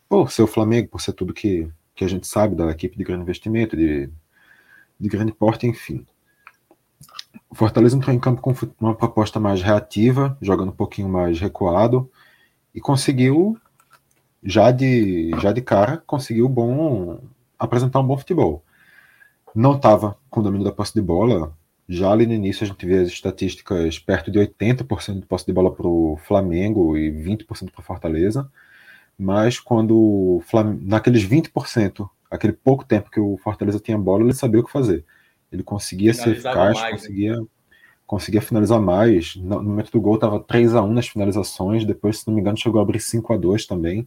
por ser o Flamengo, por ser tudo que, que a gente sabe da equipe de grande investimento, de de grande porte, enfim. O Fortaleza entrou em campo com uma proposta mais reativa, jogando um pouquinho mais recuado, e conseguiu, já de, já de cara, conseguiu bom apresentar um bom futebol. Não estava com o domínio da posse de bola, já ali no início a gente vê as estatísticas perto de 80% de posse de bola para o Flamengo e 20% para Fortaleza, mas quando naqueles 20% aquele pouco tempo que o Fortaleza tinha bola, ele sabia o que fazer. Ele conseguia ser eficaz, mais, né? conseguia, né? conseguia finalizar mais. No momento do gol estava 3 a 1 nas finalizações, depois, se não me engano, chegou a abrir 5 a 2 também.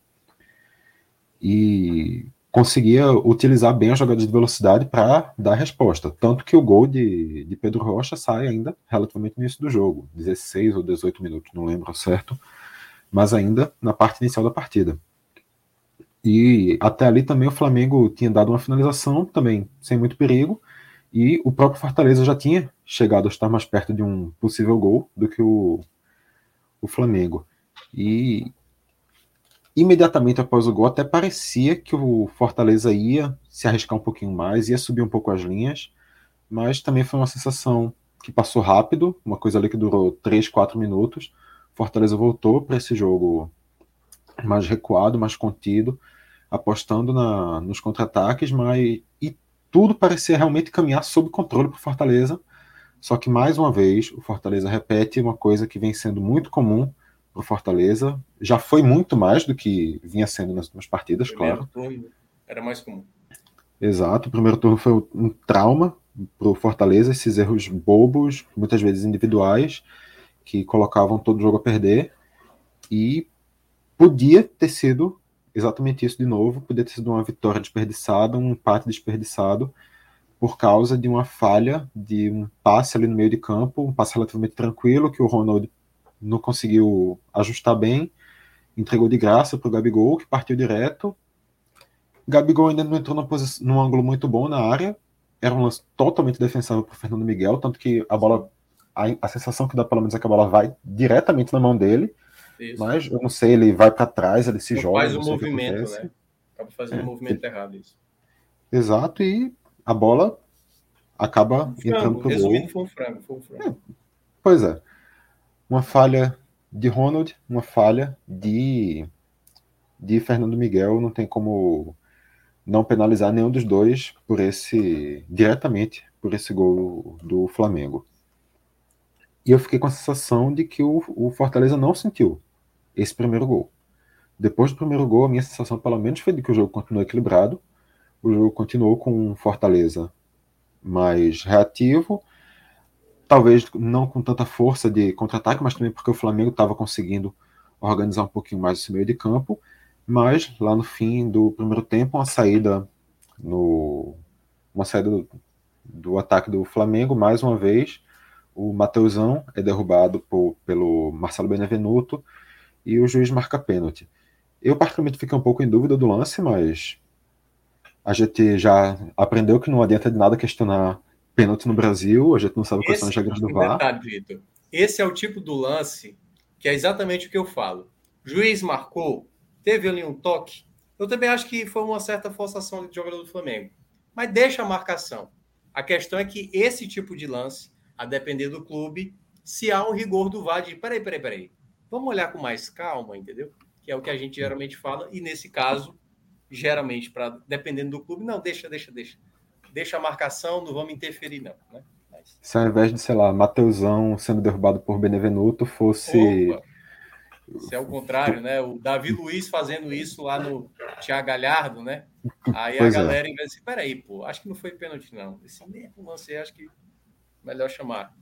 E conseguia utilizar bem as jogadas de velocidade para dar resposta. Tanto que o gol de, de Pedro Rocha sai ainda relativamente no início do jogo, 16 ou 18 minutos, não lembro certo, mas ainda na parte inicial da partida. E até ali também o Flamengo tinha dado uma finalização também sem muito perigo. E o próprio Fortaleza já tinha chegado a estar mais perto de um possível gol do que o, o Flamengo. E imediatamente após o gol, até parecia que o Fortaleza ia se arriscar um pouquinho mais, ia subir um pouco as linhas, mas também foi uma sensação que passou rápido, uma coisa ali que durou 3, 4 minutos. Fortaleza voltou para esse jogo mais recuado, mais contido, apostando na, nos contra-ataques, mas e tudo parecia realmente caminhar sob controle para o Fortaleza. Só que mais uma vez o Fortaleza repete uma coisa que vem sendo muito comum para o Fortaleza. Já foi muito mais do que vinha sendo nas últimas partidas, claro.
Turno era mais comum.
Exato, o primeiro turno foi um trauma para o Fortaleza, esses erros bobos, muitas vezes individuais, que colocavam todo o jogo a perder. E podia ter sido exatamente isso de novo, podia ter sido uma vitória desperdiçada, um empate desperdiçado, por causa de uma falha de um passe ali no meio de campo, um passe relativamente tranquilo, que o Ronald não conseguiu ajustar bem, entregou de graça para o Gabigol, que partiu direto. Gabigol ainda não entrou numa posição, num ângulo muito bom na área, era um lance totalmente defensável para o Fernando Miguel, tanto que a bola, a, a sensação que dá pelo menos é que a bola vai diretamente na mão dele, isso. Mas eu não sei, ele vai para trás, ele se joga.
Faz o movimento, né? Acaba fazendo o é, um movimento ele... errado isso.
Exato, e a bola acaba um entrando pro
Resumindo, gol. foi um frango, foi um frango. É,
pois é. Uma falha de Ronald, uma falha de, de Fernando Miguel, não tem como não penalizar nenhum dos dois por esse diretamente por esse gol do Flamengo. E eu fiquei com a sensação de que o, o Fortaleza não sentiu esse primeiro gol. Depois do primeiro gol, a minha sensação, pelo menos, foi de que o jogo continuou equilibrado. O jogo continuou com Fortaleza mais reativo, talvez não com tanta força de contra-ataque, mas também porque o Flamengo estava conseguindo organizar um pouquinho mais esse meio de campo. Mas lá no fim do primeiro tempo, uma saída no uma saída do, do ataque do Flamengo, mais uma vez, o Mateusão é derrubado por, pelo Marcelo Benevenuto e o juiz marca pênalti. Eu, particularmente, fiquei um pouco em dúvida do lance, mas a gente já aprendeu que não adianta de nada questionar pênalti no Brasil, a gente não sabe quais são as regras do VAR.
Verdade, Esse é o tipo do lance que é exatamente o que eu falo. Juiz marcou, teve ali um toque. Eu também acho que foi uma certa forçação de jogador do Flamengo. Mas deixa a marcação. A questão é que esse tipo de lance a depender do clube, se há um rigor do VAR de peraí, peraí, peraí, vamos olhar com mais calma, entendeu? Que é o que a gente geralmente fala, e nesse caso, geralmente, para dependendo do clube, não, deixa, deixa, deixa. Deixa a marcação, não vamos interferir, não. Né?
Mas... Se ao invés de, sei lá, Mateusão sendo derrubado por Benevenuto, fosse. Opa
se é o contrário, né? O Davi Luiz fazendo isso lá no Thiago Galhardo, né? Aí pois a é. galera, é. em vez de peraí, pô, acho que não foi pênalti, não. Esse mesmo lance, acho que melhor chamar.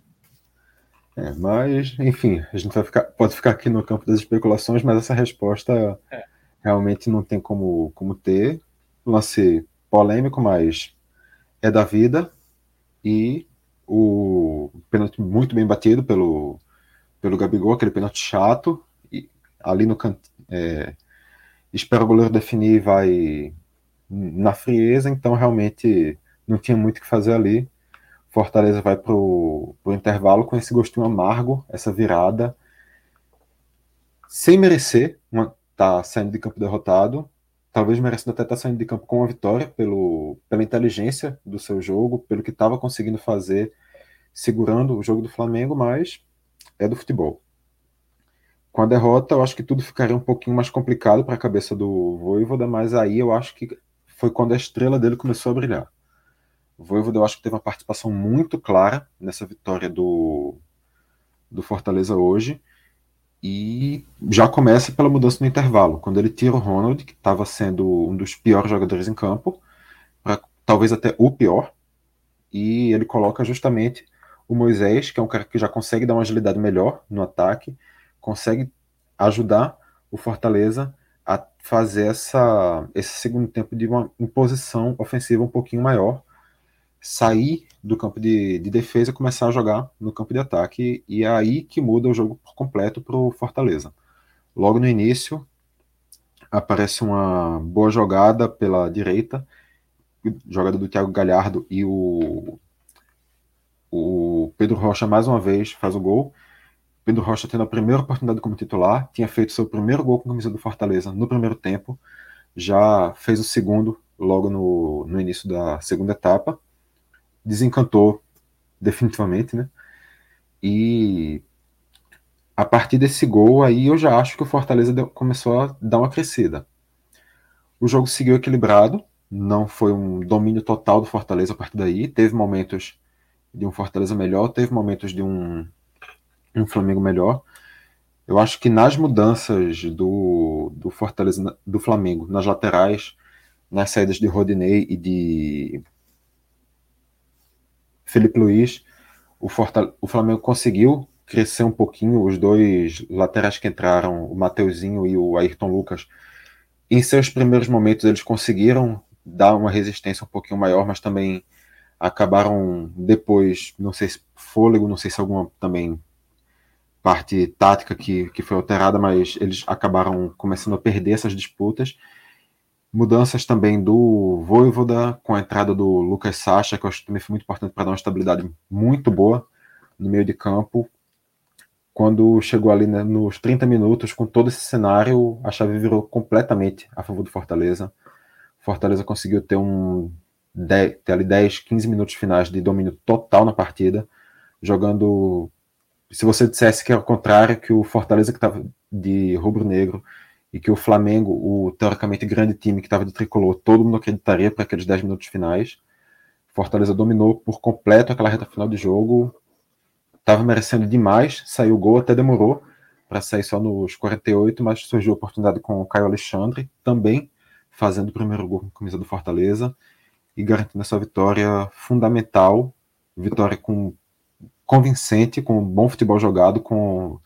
É, mas, enfim, a gente vai ficar, pode ficar aqui no campo das especulações, mas essa resposta é. realmente não tem como, como ter. Lance polêmico, mas é da vida. E o pênalti muito bem batido pelo, pelo Gabigol, aquele pênalti chato, ali no canto. É, espera o goleiro definir e vai na frieza, então realmente não tinha muito o que fazer ali. Fortaleza vai pro, pro intervalo com esse gostinho amargo, essa virada, sem merecer uma, tá saindo de campo derrotado, talvez merecendo até estar tá saindo de campo com uma vitória pelo, pela inteligência do seu jogo, pelo que estava conseguindo fazer, segurando o jogo do Flamengo, mas é do futebol. Com a derrota, eu acho que tudo ficaria um pouquinho mais complicado para a cabeça do Voivoda, mas aí eu acho que foi quando a estrela dele começou a brilhar. O Voivoda eu acho que teve uma participação muito clara nessa vitória do, do Fortaleza hoje, e já começa pela mudança no intervalo, quando ele tira o Ronald, que estava sendo um dos piores jogadores em campo, para talvez até o pior, e ele coloca justamente o Moisés, que é um cara que já consegue dar uma agilidade melhor no ataque, consegue ajudar o Fortaleza a fazer essa, esse segundo tempo de uma imposição ofensiva um pouquinho maior, sair do campo de, de defesa começar a jogar no campo de ataque, e é aí que muda o jogo por completo para o Fortaleza. Logo no início, aparece uma boa jogada pela direita, jogada do Thiago Galhardo e o, o Pedro Rocha mais uma vez faz o gol, Pedro Rocha tendo a primeira oportunidade como titular, tinha feito seu primeiro gol com a camisa do Fortaleza no primeiro tempo, já fez o segundo logo no, no início da segunda etapa, desencantou definitivamente, né? E a partir desse gol aí eu já acho que o Fortaleza deu, começou a dar uma crescida. O jogo seguiu equilibrado, não foi um domínio total do Fortaleza a partir daí, teve momentos de um Fortaleza melhor, teve momentos de um um Flamengo melhor. Eu acho que nas mudanças do, do Fortaleza, do Flamengo, nas laterais, nas saídas de Rodinei e de Felipe Luiz, o, Fortal o Flamengo conseguiu crescer um pouquinho. Os dois laterais que entraram, o Mateuzinho e o Ayrton Lucas, em seus primeiros momentos eles conseguiram dar uma resistência um pouquinho maior, mas também acabaram depois, não sei se fôlego, não sei se alguma também parte tática que, que foi alterada, mas eles acabaram começando a perder essas disputas. Mudanças também do Voivoda, com a entrada do Lucas Sacha, que eu acho que também foi muito importante para dar uma estabilidade muito boa no meio de campo. Quando chegou ali né, nos 30 minutos, com todo esse cenário, a chave virou completamente a favor do Fortaleza. Fortaleza conseguiu ter um 10, ter ali 10, 15 minutos finais de domínio total na partida, jogando se você dissesse que é o contrário, que o Fortaleza que estava de rubro-negro e que o Flamengo, o teoricamente grande time que estava de tricolor, todo mundo acreditaria para aqueles 10 minutos finais. Fortaleza dominou por completo aquela reta final de jogo, estava merecendo demais, saiu o gol, até demorou para sair só nos 48, mas surgiu a oportunidade com o Caio Alexandre, também fazendo o primeiro gol com a camisa do Fortaleza e garantindo essa vitória fundamental, vitória com convincente, com bom futebol jogado, com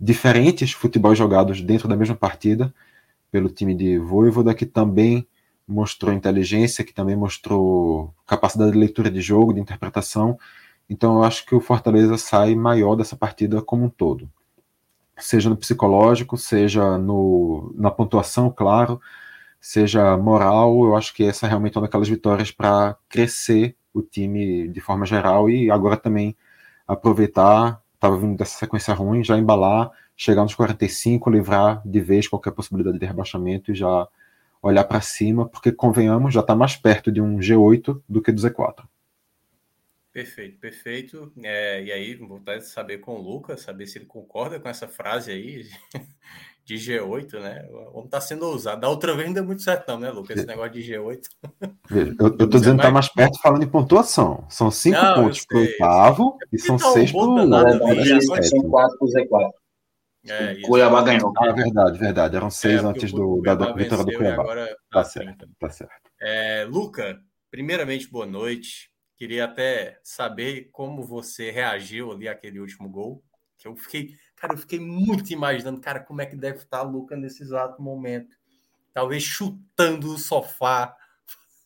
diferentes futebol jogados dentro da mesma partida pelo time de Voivoda, que também mostrou inteligência, que também mostrou capacidade de leitura de jogo, de interpretação. Então eu acho que o Fortaleza sai maior dessa partida como um todo. Seja no psicológico, seja no, na pontuação, claro, seja moral, eu acho que essa realmente é uma daquelas vitórias para crescer o time de forma geral e agora também aproveitar, estava vindo dessa sequência ruim, já embalar, chegar nos 45, livrar de vez qualquer possibilidade de rebaixamento e já olhar para cima, porque convenhamos, já está mais perto de um G8 do que do Z4.
Perfeito, perfeito. É, e aí, vou de saber com o Lucas, saber se ele concorda com essa frase aí de G8, né? O homem tá sendo ousado. Da outra vez não deu muito certo, não, né, Lucas? Esse negócio de G8.
Eu, eu tô dizendo que tá mais perto falando em pontuação. São cinco não, pontos pro oitavo e são então, seis pro
São quatro pro Z4. É, Cuiabá ganhou.
Ah, verdade, verdade. Eram seis é, antes do, da, da vitória do Cuiabá. Agora, tá, tá certo, tá certo.
É, Luca, primeiramente, boa noite. Queria até saber como você reagiu ali àquele último gol. Que eu fiquei, cara, eu fiquei muito imaginando, cara, como é que deve estar a Luca nesse exato momento. Talvez chutando o sofá.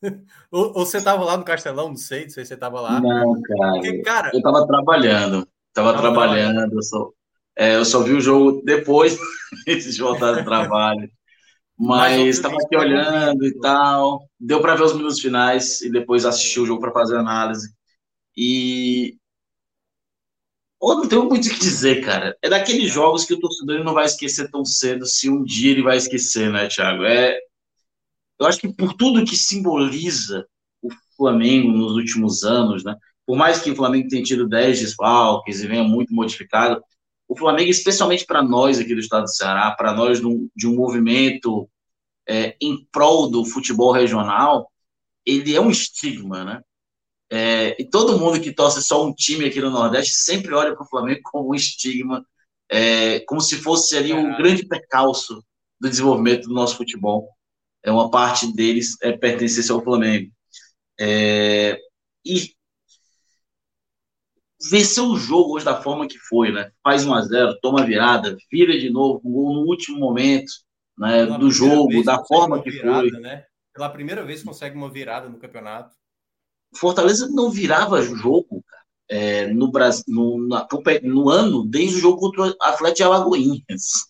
ou, ou, você estava lá no Castelão, não sei, não sei se você estava lá.
Não, cara. Porque, cara eu estava trabalhando. Estava trabalhando, trabalhando. Eu, só, é, eu só vi o jogo depois de voltar do trabalho. Mas estava aqui olhando e tal. Deu para ver os minutos finais e depois assisti o jogo para fazer análise. E. Ou não tenho muito o que dizer, cara. É daqueles jogos que o torcedor não vai esquecer tão cedo, se um dia ele vai esquecer, né, Thiago? É... Eu acho que por tudo que simboliza o Flamengo nos últimos anos, né? Por mais que o Flamengo tenha tido 10 desfalques e venha muito modificado, o Flamengo, especialmente para nós aqui do estado do Ceará, para nós de um, de um movimento é, em prol do futebol regional, ele é um estigma, né? É, e todo mundo que torce só um time aqui no Nordeste sempre olha para o Flamengo como um estigma, é, como se fosse ali um grande percalço do desenvolvimento do nosso futebol. É uma parte deles é pertencer ao Flamengo. É, e venceu o jogo hoje da forma que foi, né? Faz 1 a 0 toma virada, vira de novo, um gol no último momento né, do jogo, da forma que virada, foi. Né?
Pela primeira vez consegue uma virada no campeonato.
Fortaleza não virava jogo é, no, Brasil, no, na, no ano desde o jogo contra o Atlético Alagoinhas.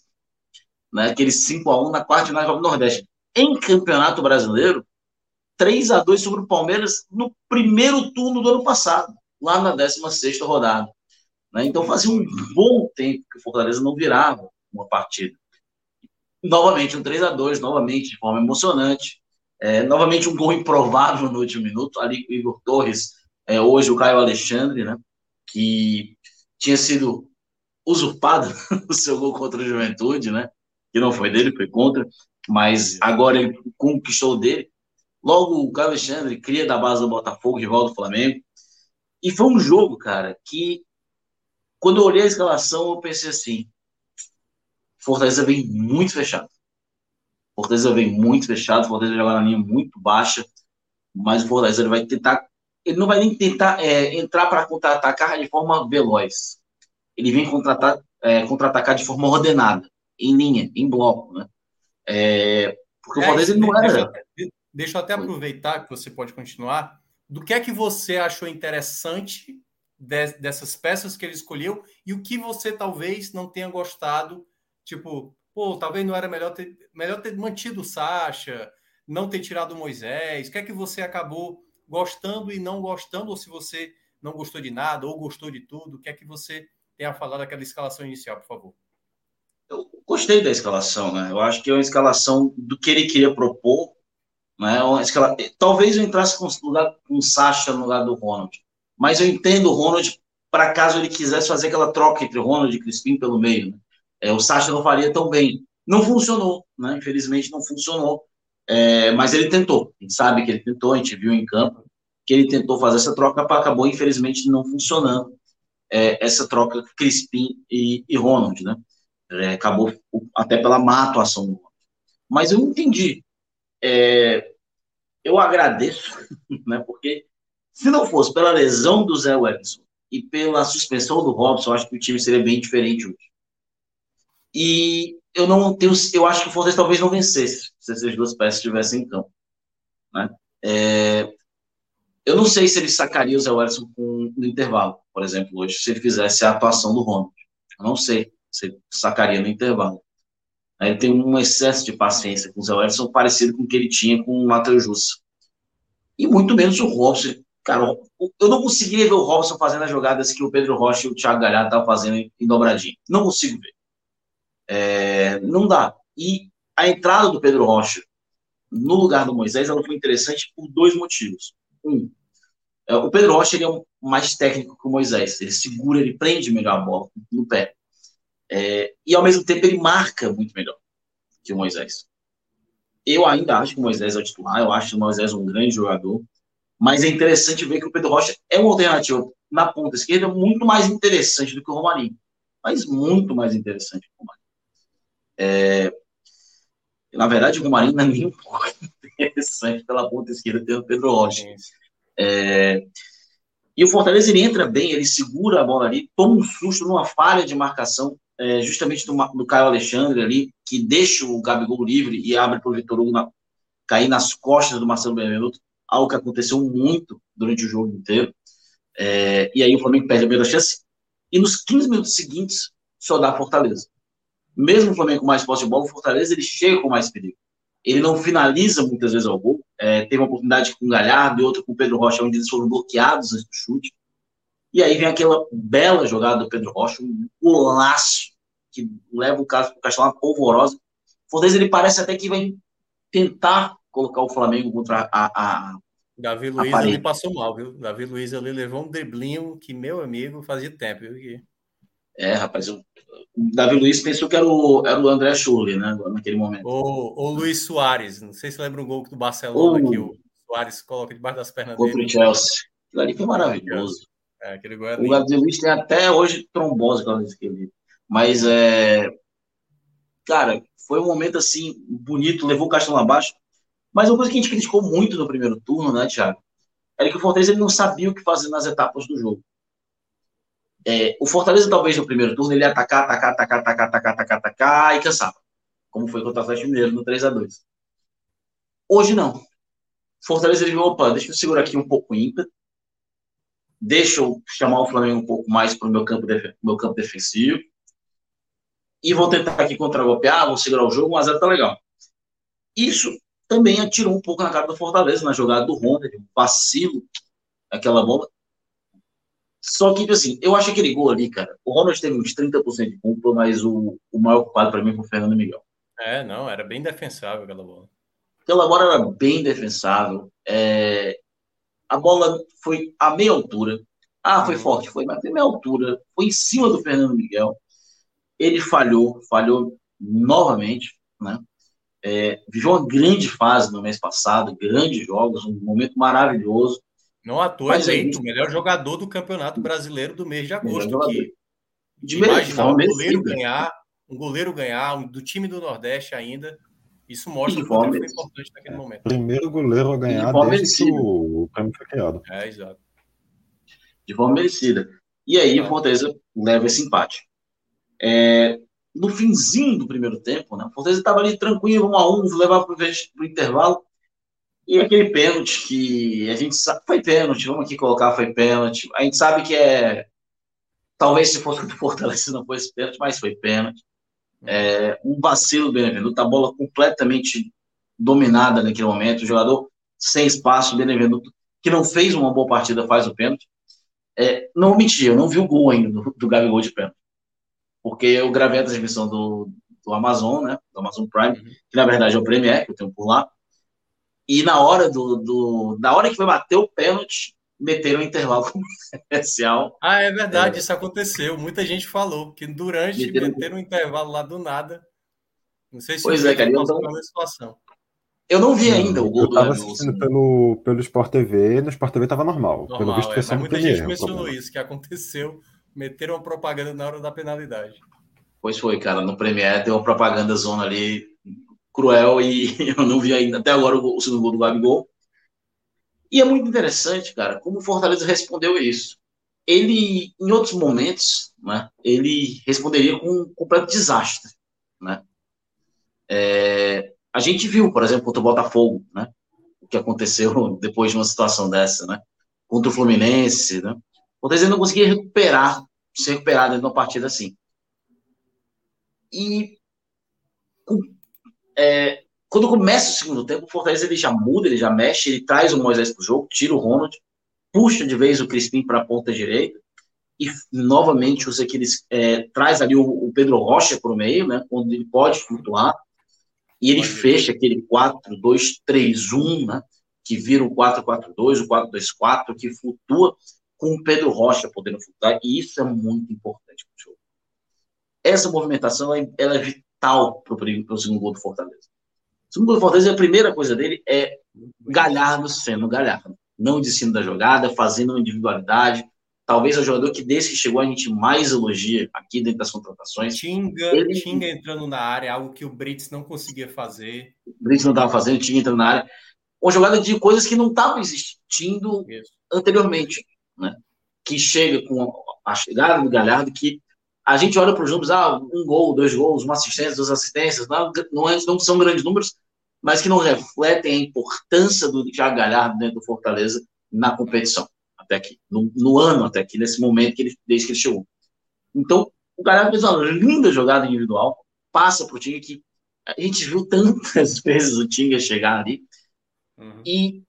Né, aquele 5x1 na quarta final do Nordeste. Em Campeonato Brasileiro, 3 a 2 sobre o Palmeiras no primeiro turno do ano passado lá na 16 rodada. Né? Então fazia um bom tempo que o Fortaleza não virava uma partida. Novamente um 3 a 2 novamente de forma emocionante. É, novamente um gol improvável no último minuto, ali o Igor Torres, é, hoje o Caio Alexandre, né, que tinha sido usurpado o seu gol contra a Juventude, né, que não foi dele, foi contra, mas agora ele conquistou dele. Logo o Caio Alexandre cria da base do Botafogo, rival do Flamengo, e foi um jogo, cara, que quando eu olhei a escalação, eu pensei assim: Fortaleza vem muito fechado. Fortaleza vem muito fechado, Fortaleza joga na linha muito baixa, mas o Fortaleza ele vai tentar, ele não vai nem tentar é, entrar para contra-atacar de forma veloz. Ele vem contra-atacar é, contra de forma ordenada, em linha, em bloco, né? É, porque é, o Fortaleza não era.
Deixa, deixa eu até aproveitar que você pode continuar do que é que você achou interessante de, dessas peças que ele escolheu e o que você talvez não tenha gostado, tipo, pô, talvez não era melhor ter, melhor ter mantido o Sacha, não ter tirado o Moisés, o que é que você acabou gostando e não gostando, ou se você não gostou de nada ou gostou de tudo, o que é que você tem a falar daquela escalação inicial, por favor?
Eu gostei da escalação, né? Eu acho que é uma escalação do que ele queria propor, né? Ela, talvez eu entrasse com, lugar, com o Sacha no lugar do Ronald, mas eu entendo o Ronald para caso ele quisesse fazer aquela troca entre Ronald e Crispim pelo meio. Né? É, o Sacha não faria tão bem. Não funcionou, né? infelizmente não funcionou, é, mas ele tentou. A gente sabe que ele tentou, a gente viu em campo que ele tentou fazer essa troca, acabou infelizmente não funcionando. É, essa troca Crispim e, e Ronald, né? É, acabou até pela má atuação do Ronald. Mas eu entendi é, eu agradeço, né, porque se não fosse pela lesão do Zé Wellington e pela suspensão do Robson, acho que o time seria bem diferente hoje. E eu não tenho, eu acho que o Fortaleza talvez não vencesse se essas duas peças estivessem em campo. Né? É, eu não sei se ele sacaria o Zé Wellington no intervalo, por exemplo, hoje, se ele fizesse a atuação do Ronald. Eu não sei se ele sacaria no intervalo. Ele tem um excesso de paciência com o Zé Wellington, parecido com o que ele tinha com o Matheus Jussa. E muito menos o Robson. Cara, eu não conseguiria ver o Robson fazendo as jogadas que o Pedro Rocha e o Thiago Galhardo estavam fazendo em dobradinha. Não consigo ver. É, não dá. E a entrada do Pedro Rocha no lugar do Moisés ela foi interessante por dois motivos. Um, É, o Pedro Rocha ele é mais técnico que o Moisés. Ele segura, ele prende melhor a bola no pé. É, e ao mesmo tempo ele marca muito melhor que o Moisés. Eu ainda acho que o Moisés é o titular, eu acho o Moisés um grande jogador, mas é interessante ver que o Pedro Rocha é uma alternativa na ponta esquerda muito mais interessante do que o Romarinho. Mas muito mais interessante que o Romarinho. É, na verdade, o Romarinho não é nem um pouco interessante pela ponta esquerda, tem o Pedro Rocha. É, e o Fortaleza ele entra bem, ele segura a bola ali, toma um susto numa falha de marcação, é, justamente do, do Caio Alexandre ali, que deixa o Gabigol livre e abre para o Vitor Hugo na, cair nas costas do Marcelo Benvenuto, algo que aconteceu muito durante o jogo inteiro. É, e aí o Flamengo perde a primeira chance. E nos 15 minutos seguintes, só dá Fortaleza. Mesmo o Flamengo com mais posse de bola, o Fortaleza ele chega com mais perigo. Ele não finaliza muitas vezes ao gol. É, teve uma oportunidade com o Galhardo e outra com o Pedro Rocha, onde eles foram bloqueados antes do chute. E aí vem aquela bela jogada do Pedro Rocha, um golaço que leva o caso para o Castelão polvorosa. O Fortaleza ele parece até que vai tentar colocar o Flamengo contra a, a
Davi Luiz ali passou mal, viu? Davi Luiz ali levou um driblinho que, meu amigo, fazia tempo. Viu?
É, rapaz, o Davi Luiz pensou que era o, era o André Schulli, né? Naquele momento.
Ou o Luiz Soares, não sei se lembra um gol do Barcelona que o Soares coloca debaixo das pernas
dele. Contra o Chelsea. Aquilo ali foi maravilhoso. É, aquele gol é o Davi Luiz tem até hoje trombose com aquele. Mas é. Cara, foi um momento assim bonito, levou o Castelo abaixo. Mas uma coisa que a gente criticou muito no primeiro turno, né, Thiago? Era que o Fortaleza ele não sabia o que fazer nas etapas do jogo. É, o Fortaleza, talvez, no primeiro turno, ele ia atacar, atacar, atacar, atacar, atacar, atacar, atacar e cansava. Como foi contra o Atlético Mineiro no 3 a 2 Hoje, não. Fortaleza, ele viu, opa, deixa eu segurar aqui um pouco o ímpeto, deixa eu chamar o Flamengo um pouco mais para o meu campo, meu campo defensivo, e vou tentar aqui contra-golpear, vou segurar o jogo, mas é tá legal. Isso também atirou um pouco na cara do Fortaleza na jogada do Ronald, um vacilo, aquela bola. Só que, tipo assim, eu acho aquele gol ali, cara. O Ronald teve uns 30% de culpa, mas o, o maior culpado para mim foi o Fernando Miguel.
É, não, era bem defensável aquela bola.
Aquela bola era bem defensável. É... A bola foi a meia altura. Ah, foi uhum. forte, foi, mas foi meia altura. Foi em cima do Fernando Miguel. Ele falhou, falhou novamente, né? É, viveu uma grande fase no mês passado, grandes jogos, um momento maravilhoso.
Não à toa eleito o melhor jogador do Campeonato Brasileiro do mês de agosto. Que,
de imaginar um
goleiro ganhar, um goleiro ganhar, um, do time do Nordeste ainda, isso mostra o quanto foi importante naquele é. momento.
Primeiro goleiro a ganhar de desde que o prêmio foi criado.
É, exato.
De forma merecida. E aí, o Fortaleza leva esse empate. É, no finzinho do primeiro tempo, né? O Fortaleza estava ali tranquilo, um a um, levava para o intervalo. E aquele pênalti que a gente sabe, foi pênalti, vamos aqui colocar, foi pênalti. A gente sabe que é. Talvez se fosse do Fortaleza não fosse pênalti, mas foi pênalti. É, um vacilo do Benevenuto, a bola completamente dominada naquele momento, o jogador sem espaço, o Benevenuto, que não fez uma boa partida, faz o pênalti. É, não menti, eu não vi o gol ainda do, do Gabigol de pênalti porque eu gravei a transmissão do, do Amazon, né, do Amazon Prime, uhum. que na verdade é o Premiere, que eu tenho por lá, e na hora do, do na hora que vai bater o pênalti, meteram um intervalo comercial.
Ah, é verdade, é. isso aconteceu. Muita gente falou que durante meteram, meteram um intervalo lá do nada. Não sei se
pois é, cara, eu não... situação. Eu não vi ainda o gol eu
tava assistindo pelo, pelo Sport TV, no Sport TV tava normal.
normal pelo visto, é, mas muita gente mencionou isso, que aconteceu meteram uma propaganda na hora da penalidade.
Pois foi, cara. No Premier deu uma propaganda zona ali cruel e eu não vi ainda até agora o, segundo gol do Gabigol. E é muito interessante, cara, como o Fortaleza respondeu isso. Ele, em outros momentos, né, ele responderia com um completo desastre, né? É, a gente viu, por exemplo, contra o Botafogo, né? O que aconteceu depois de uma situação dessa, né? Contra o Fluminense, né? O Fortaleza não conseguia recuperar se recuperar dentro de uma partida assim. E é, quando começa o segundo tempo, o Fortaleza ele já muda, ele já mexe, ele traz o Moisés para o jogo, tira o Ronald, puxa de vez o Crispim para a ponta direita e novamente usa aqueles, é, traz ali o, o Pedro Rocha para o meio, né, quando ele pode flutuar, e ele fecha aquele 4-2-3-1, né, que vira o 4-4-2, o 4-2-4, que flutua com o Pedro Rocha podendo flutuar, e isso é muito importante para o jogo. Essa movimentação ela é vital para o segundo gol do Fortaleza. O segundo gol do Fortaleza, a primeira coisa dele é Galhardo sendo Galhardo. Não destino da jogada, fazendo uma individualidade. Talvez é o jogador que, desde que chegou, a gente mais elogia aqui dentro das contratações.
Tinga, ele... Tinga entrando na área, algo que o Brits não conseguia fazer.
O Brits não estava fazendo, Tinga entrando na área. Uma jogada de coisas que não estavam existindo Isso. anteriormente. Né? Que chega com a chegada do Galhardo, que a gente olha para os números, ah, um gol, dois gols, uma assistência, duas assistências, não, não, é, não são grandes números, mas que não refletem a importância do Thiago Galhardo dentro do Fortaleza na competição, até aqui, no, no, ano até aqui, nesse momento que ele, desde que ele chegou. Então, o Galhardo fez uma linda jogada individual, passa para o Tinga, que a gente viu tantas vezes o Tinga chegar ali, uhum. e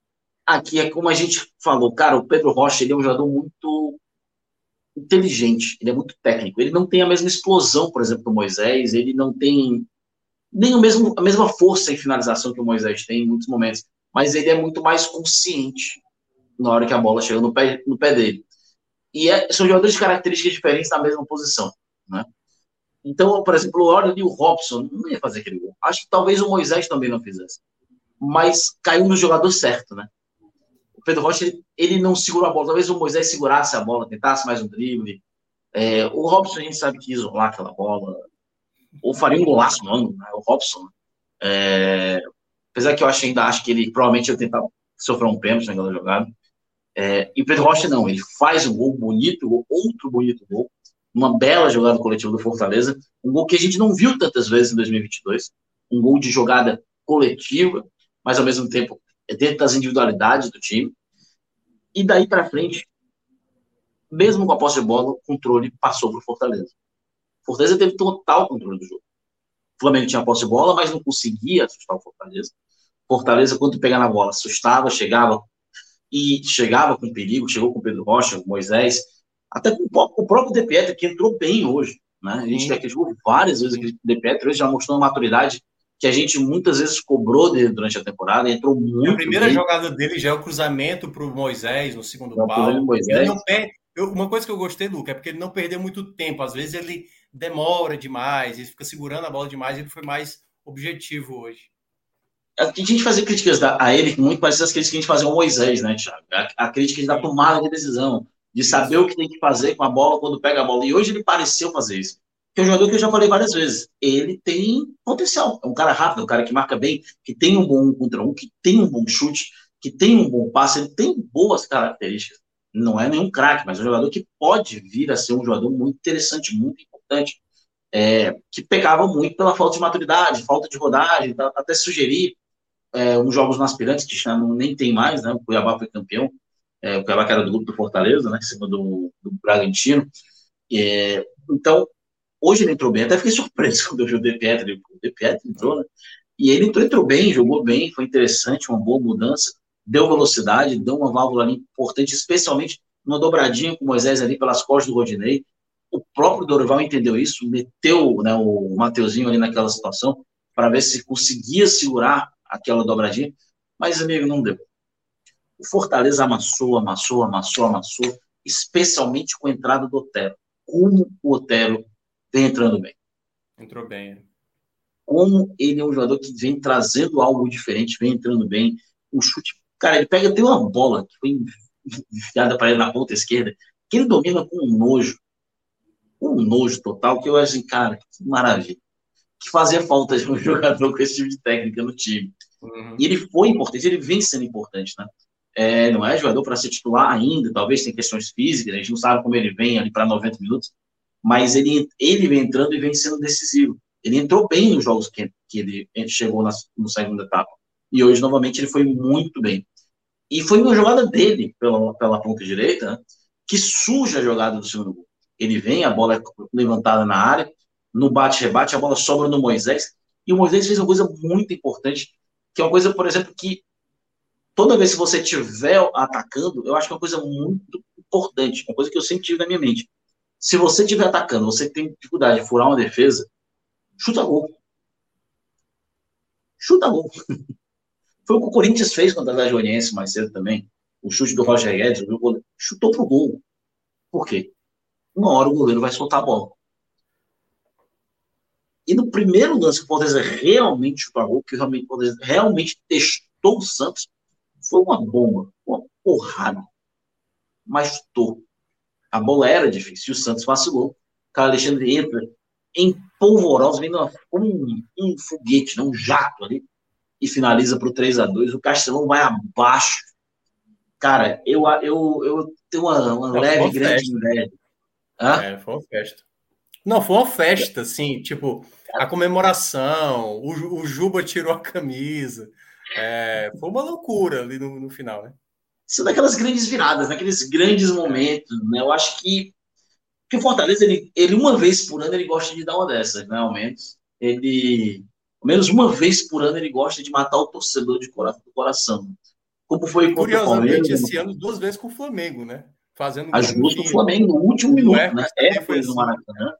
aqui é como a gente falou, cara, o Pedro Rocha, ele é um jogador muito inteligente, ele é muito técnico. Ele não tem a mesma explosão, por exemplo, do Moisés, ele não tem nem o mesmo, a mesma força em finalização que o Moisés tem em muitos momentos, mas ele é muito mais consciente na hora que a bola chega no pé, no pé dele. E é, são jogadores de características diferentes na mesma posição, né? Então, por exemplo, o Orlando e o Robson não ia fazer aquele gol. Acho que talvez o Moisés também não fizesse. Mas caiu no jogador certo, né? Pedro Rocha ele, ele, não segurou a bola. Talvez o Moisés segurasse a bola, tentasse mais um drible. É, o Robson a gente sabe que isolar aquela bola. Ou faria um golaço no ângulo, né? O Robson. É, apesar que eu acho, ainda acho que ele provavelmente ia tentar sofrer um pênalti naquela jogada. É, e Pedro Rocha não, ele faz um gol bonito, outro bonito gol, uma bela jogada coletiva do Fortaleza, um gol que a gente não viu tantas vezes em 2022, um gol de jogada coletiva, mas ao mesmo tempo é dentro das individualidades do time. E daí para frente, mesmo com a posse de bola, o controle passou para o Fortaleza. Fortaleza teve total controle do jogo. O Flamengo tinha a posse de bola, mas não conseguia assustar o Fortaleza. Fortaleza, quando pegava na bola, assustava, chegava e chegava com perigo, chegou com o Pedro Rocha, com Moisés, até com o próprio De Pietro, que entrou bem hoje. Né? A gente criticou várias vezes o De Pietro, hoje já mostrou uma maturidade que a gente muitas vezes cobrou dele durante a temporada, entrou muito.
A primeira bem. jogada dele já é o cruzamento para o Moisés no segundo pau. Ele não perde. Eu, uma coisa que eu gostei, Luca, é porque ele não perdeu muito tempo. Às vezes ele demora demais, ele fica segurando a bola demais, ele foi mais objetivo hoje.
A gente fazia críticas a ele muito parecidas às críticas que a gente fazia ao Moisés, né, Thiago? A, a crítica da tomada de decisão, de saber o que tem que fazer com a bola quando pega a bola. E hoje ele pareceu fazer isso é um jogador que eu já falei várias vezes. Ele tem potencial. É um cara rápido, um cara que marca bem, que tem um bom contra um, que tem um bom chute, que tem um bom passe, ele tem boas características. Não é nenhum craque, mas é um jogador que pode vir a ser um jogador muito interessante, muito importante. É, que pegava muito pela falta de maturidade, falta de rodagem, tá, até sugerir é, uns jogos no aspirantes, que já não, nem tem mais, né? O Cuiabá foi campeão, é, o Cuiabá que era do grupo do Fortaleza, né? Em cima do, do Bragantino. É, então, Hoje ele entrou bem, até fiquei surpreso quando eu vi o De Pietro. O De Pietro entrou, né? E ele entrou, entrou bem, jogou bem, foi interessante, uma boa mudança, deu velocidade, deu uma válvula ali importante, especialmente uma dobradinha com o Moisés ali pelas costas do Rodinei. O próprio Dorival entendeu isso, meteu né, o Mateuzinho ali naquela situação para ver se conseguia segurar aquela dobradinha, mas, amigo, não deu. O Fortaleza amassou, amassou, amassou, amassou, especialmente com a entrada do Otero. Como o Otero vem entrando bem.
Entrou bem.
Como ele é um jogador que vem trazendo algo diferente, vem entrando bem. O chute, cara, ele pega, tem uma bola que foi enfiada para ele na ponta esquerda, que ele domina com um nojo, um nojo total, que eu acho, assim, cara, que maravilha. Que fazia falta de um jogador com esse tipo de técnica no time. Uhum. E ele foi importante, ele vem sendo importante, né? É, não é jogador para ser titular ainda, talvez tem questões físicas, a gente não sabe como ele vem ali para 90 minutos, mas ele, ele vem entrando e vem sendo decisivo. Ele entrou bem nos jogos que, que ele chegou na, no segunda etapa. E hoje, novamente, ele foi muito bem. E foi uma jogada dele pela, pela ponta direita né, que suja a jogada do segundo gol. Ele vem, a bola é levantada na área, no bate-rebate, a bola sobra no Moisés. E o Moisés fez uma coisa muito importante, que é uma coisa, por exemplo, que toda vez que você estiver atacando, eu acho que é uma coisa muito importante, uma coisa que eu sempre tive na minha mente. Se você estiver atacando, você tem dificuldade de furar uma defesa, chuta gol. Chuta gol. Foi o que o Corinthians fez contra a Goianiense mais cedo também. O chute do Roger Guedes, o goleiro, chutou pro gol. Por quê? Uma hora o goleiro vai soltar a bola. E no primeiro lance que o Fortaleza realmente chutou a gol, que realmente, realmente testou o Santos, foi uma bomba, uma porrada. Mas chutou. A bola era difícil. E o Santos vacilou. O cara Alexandre entra em polvorosa, vendo como um, um foguete, não, um jato ali, e finaliza para o 3 a 2 O Castelão vai abaixo. Cara, eu, eu, eu tenho uma, uma não, leve, grande inveja.
É, foi uma festa. Não, foi uma festa, assim, tipo, a comemoração, o, o Juba tirou a camisa. É, foi uma loucura ali no, no final, né?
São daquelas grandes viradas, naqueles grandes momentos, né? Eu acho que, que o Fortaleza, ele, ele uma vez por ano, ele gosta de dar uma dessas, né? Ao menos. Ele, ao menos uma vez por ano, ele gosta de matar o torcedor de cora, do coração. Como foi
contra o Palmeiras. esse ano, duas vezes com o Flamengo, né?
Fazendo As duas com o Flamengo, no último minuto, né? É, foi no assim. Maracanã.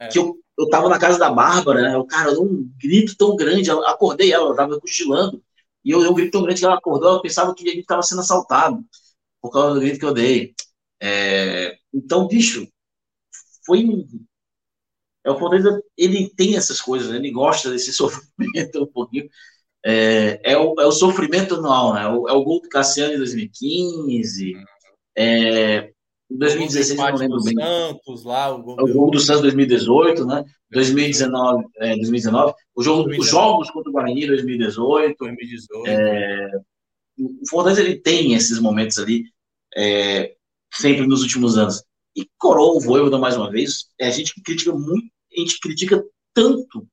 É. Que eu, eu tava na casa da Bárbara, né? O cara, um grito tão grande, eu acordei ela, ela tava cochilando. E eu um grito tão grande que ela acordou, ela pensava que a gente estava sendo assaltado, por causa do grito que eu dei. É, então, bicho, foi. É, o Fortaleza, ele tem essas coisas, né? ele gosta desse sofrimento um pouquinho. É, é, o, é o sofrimento anual, né? É o, é o gol do Cassiano em 2015. É, 2016, não lembro bem.
Santos, lá, o gol,
o gol do Santos 2018, né? 2019, é, 2019. O jogo, 2019. Os jogos contra o Guarani 2018. 2018. É, o Fortaleza ele tem esses momentos ali, é, sempre nos últimos anos. E coroa o Voivoda mais uma vez. É, a gente critica muito, a gente critica tanto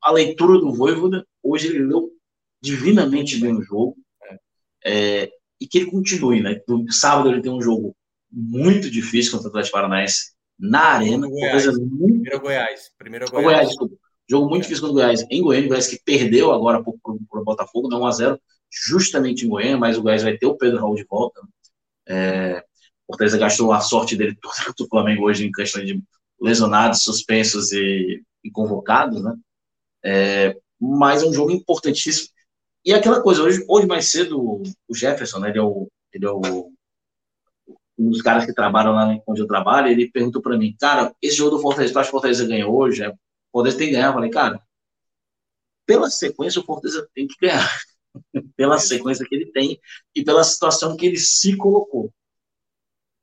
a leitura do Voivoda. Hoje ele leu divinamente bem o jogo. É, e que ele continue, né? No sábado ele tem um jogo muito difícil contra o Atlético Paranaense na Arena.
Goiás. Muito... Primeiro Goiás. Primeiro Goiás.
Goiás desculpa. Jogo muito é. difícil contra o Goiás em Goiânia. O Goiás que perdeu agora para o Botafogo, não 1x0, justamente em Goiânia, mas o Goiás vai ter o Pedro Raul de volta. Né? É, o Fortaleza gastou a sorte dele toda contra o Flamengo hoje em questão de lesionados, suspensos e, e convocados, né? É, mas é um jogo importantíssimo. E aquela coisa, hoje, hoje mais cedo, o Jefferson, né, ele é o, ele é o um dos caras que trabalham lá onde eu trabalho, ele perguntou para mim, cara, esse jogo do Fortaleza, tu acha que o Fortaleza ganhou hoje? O Fortaleza tem que ganhar. Eu falei, cara, pela sequência, o Fortaleza tem que ganhar. pela sequência que ele tem e pela situação que ele se colocou.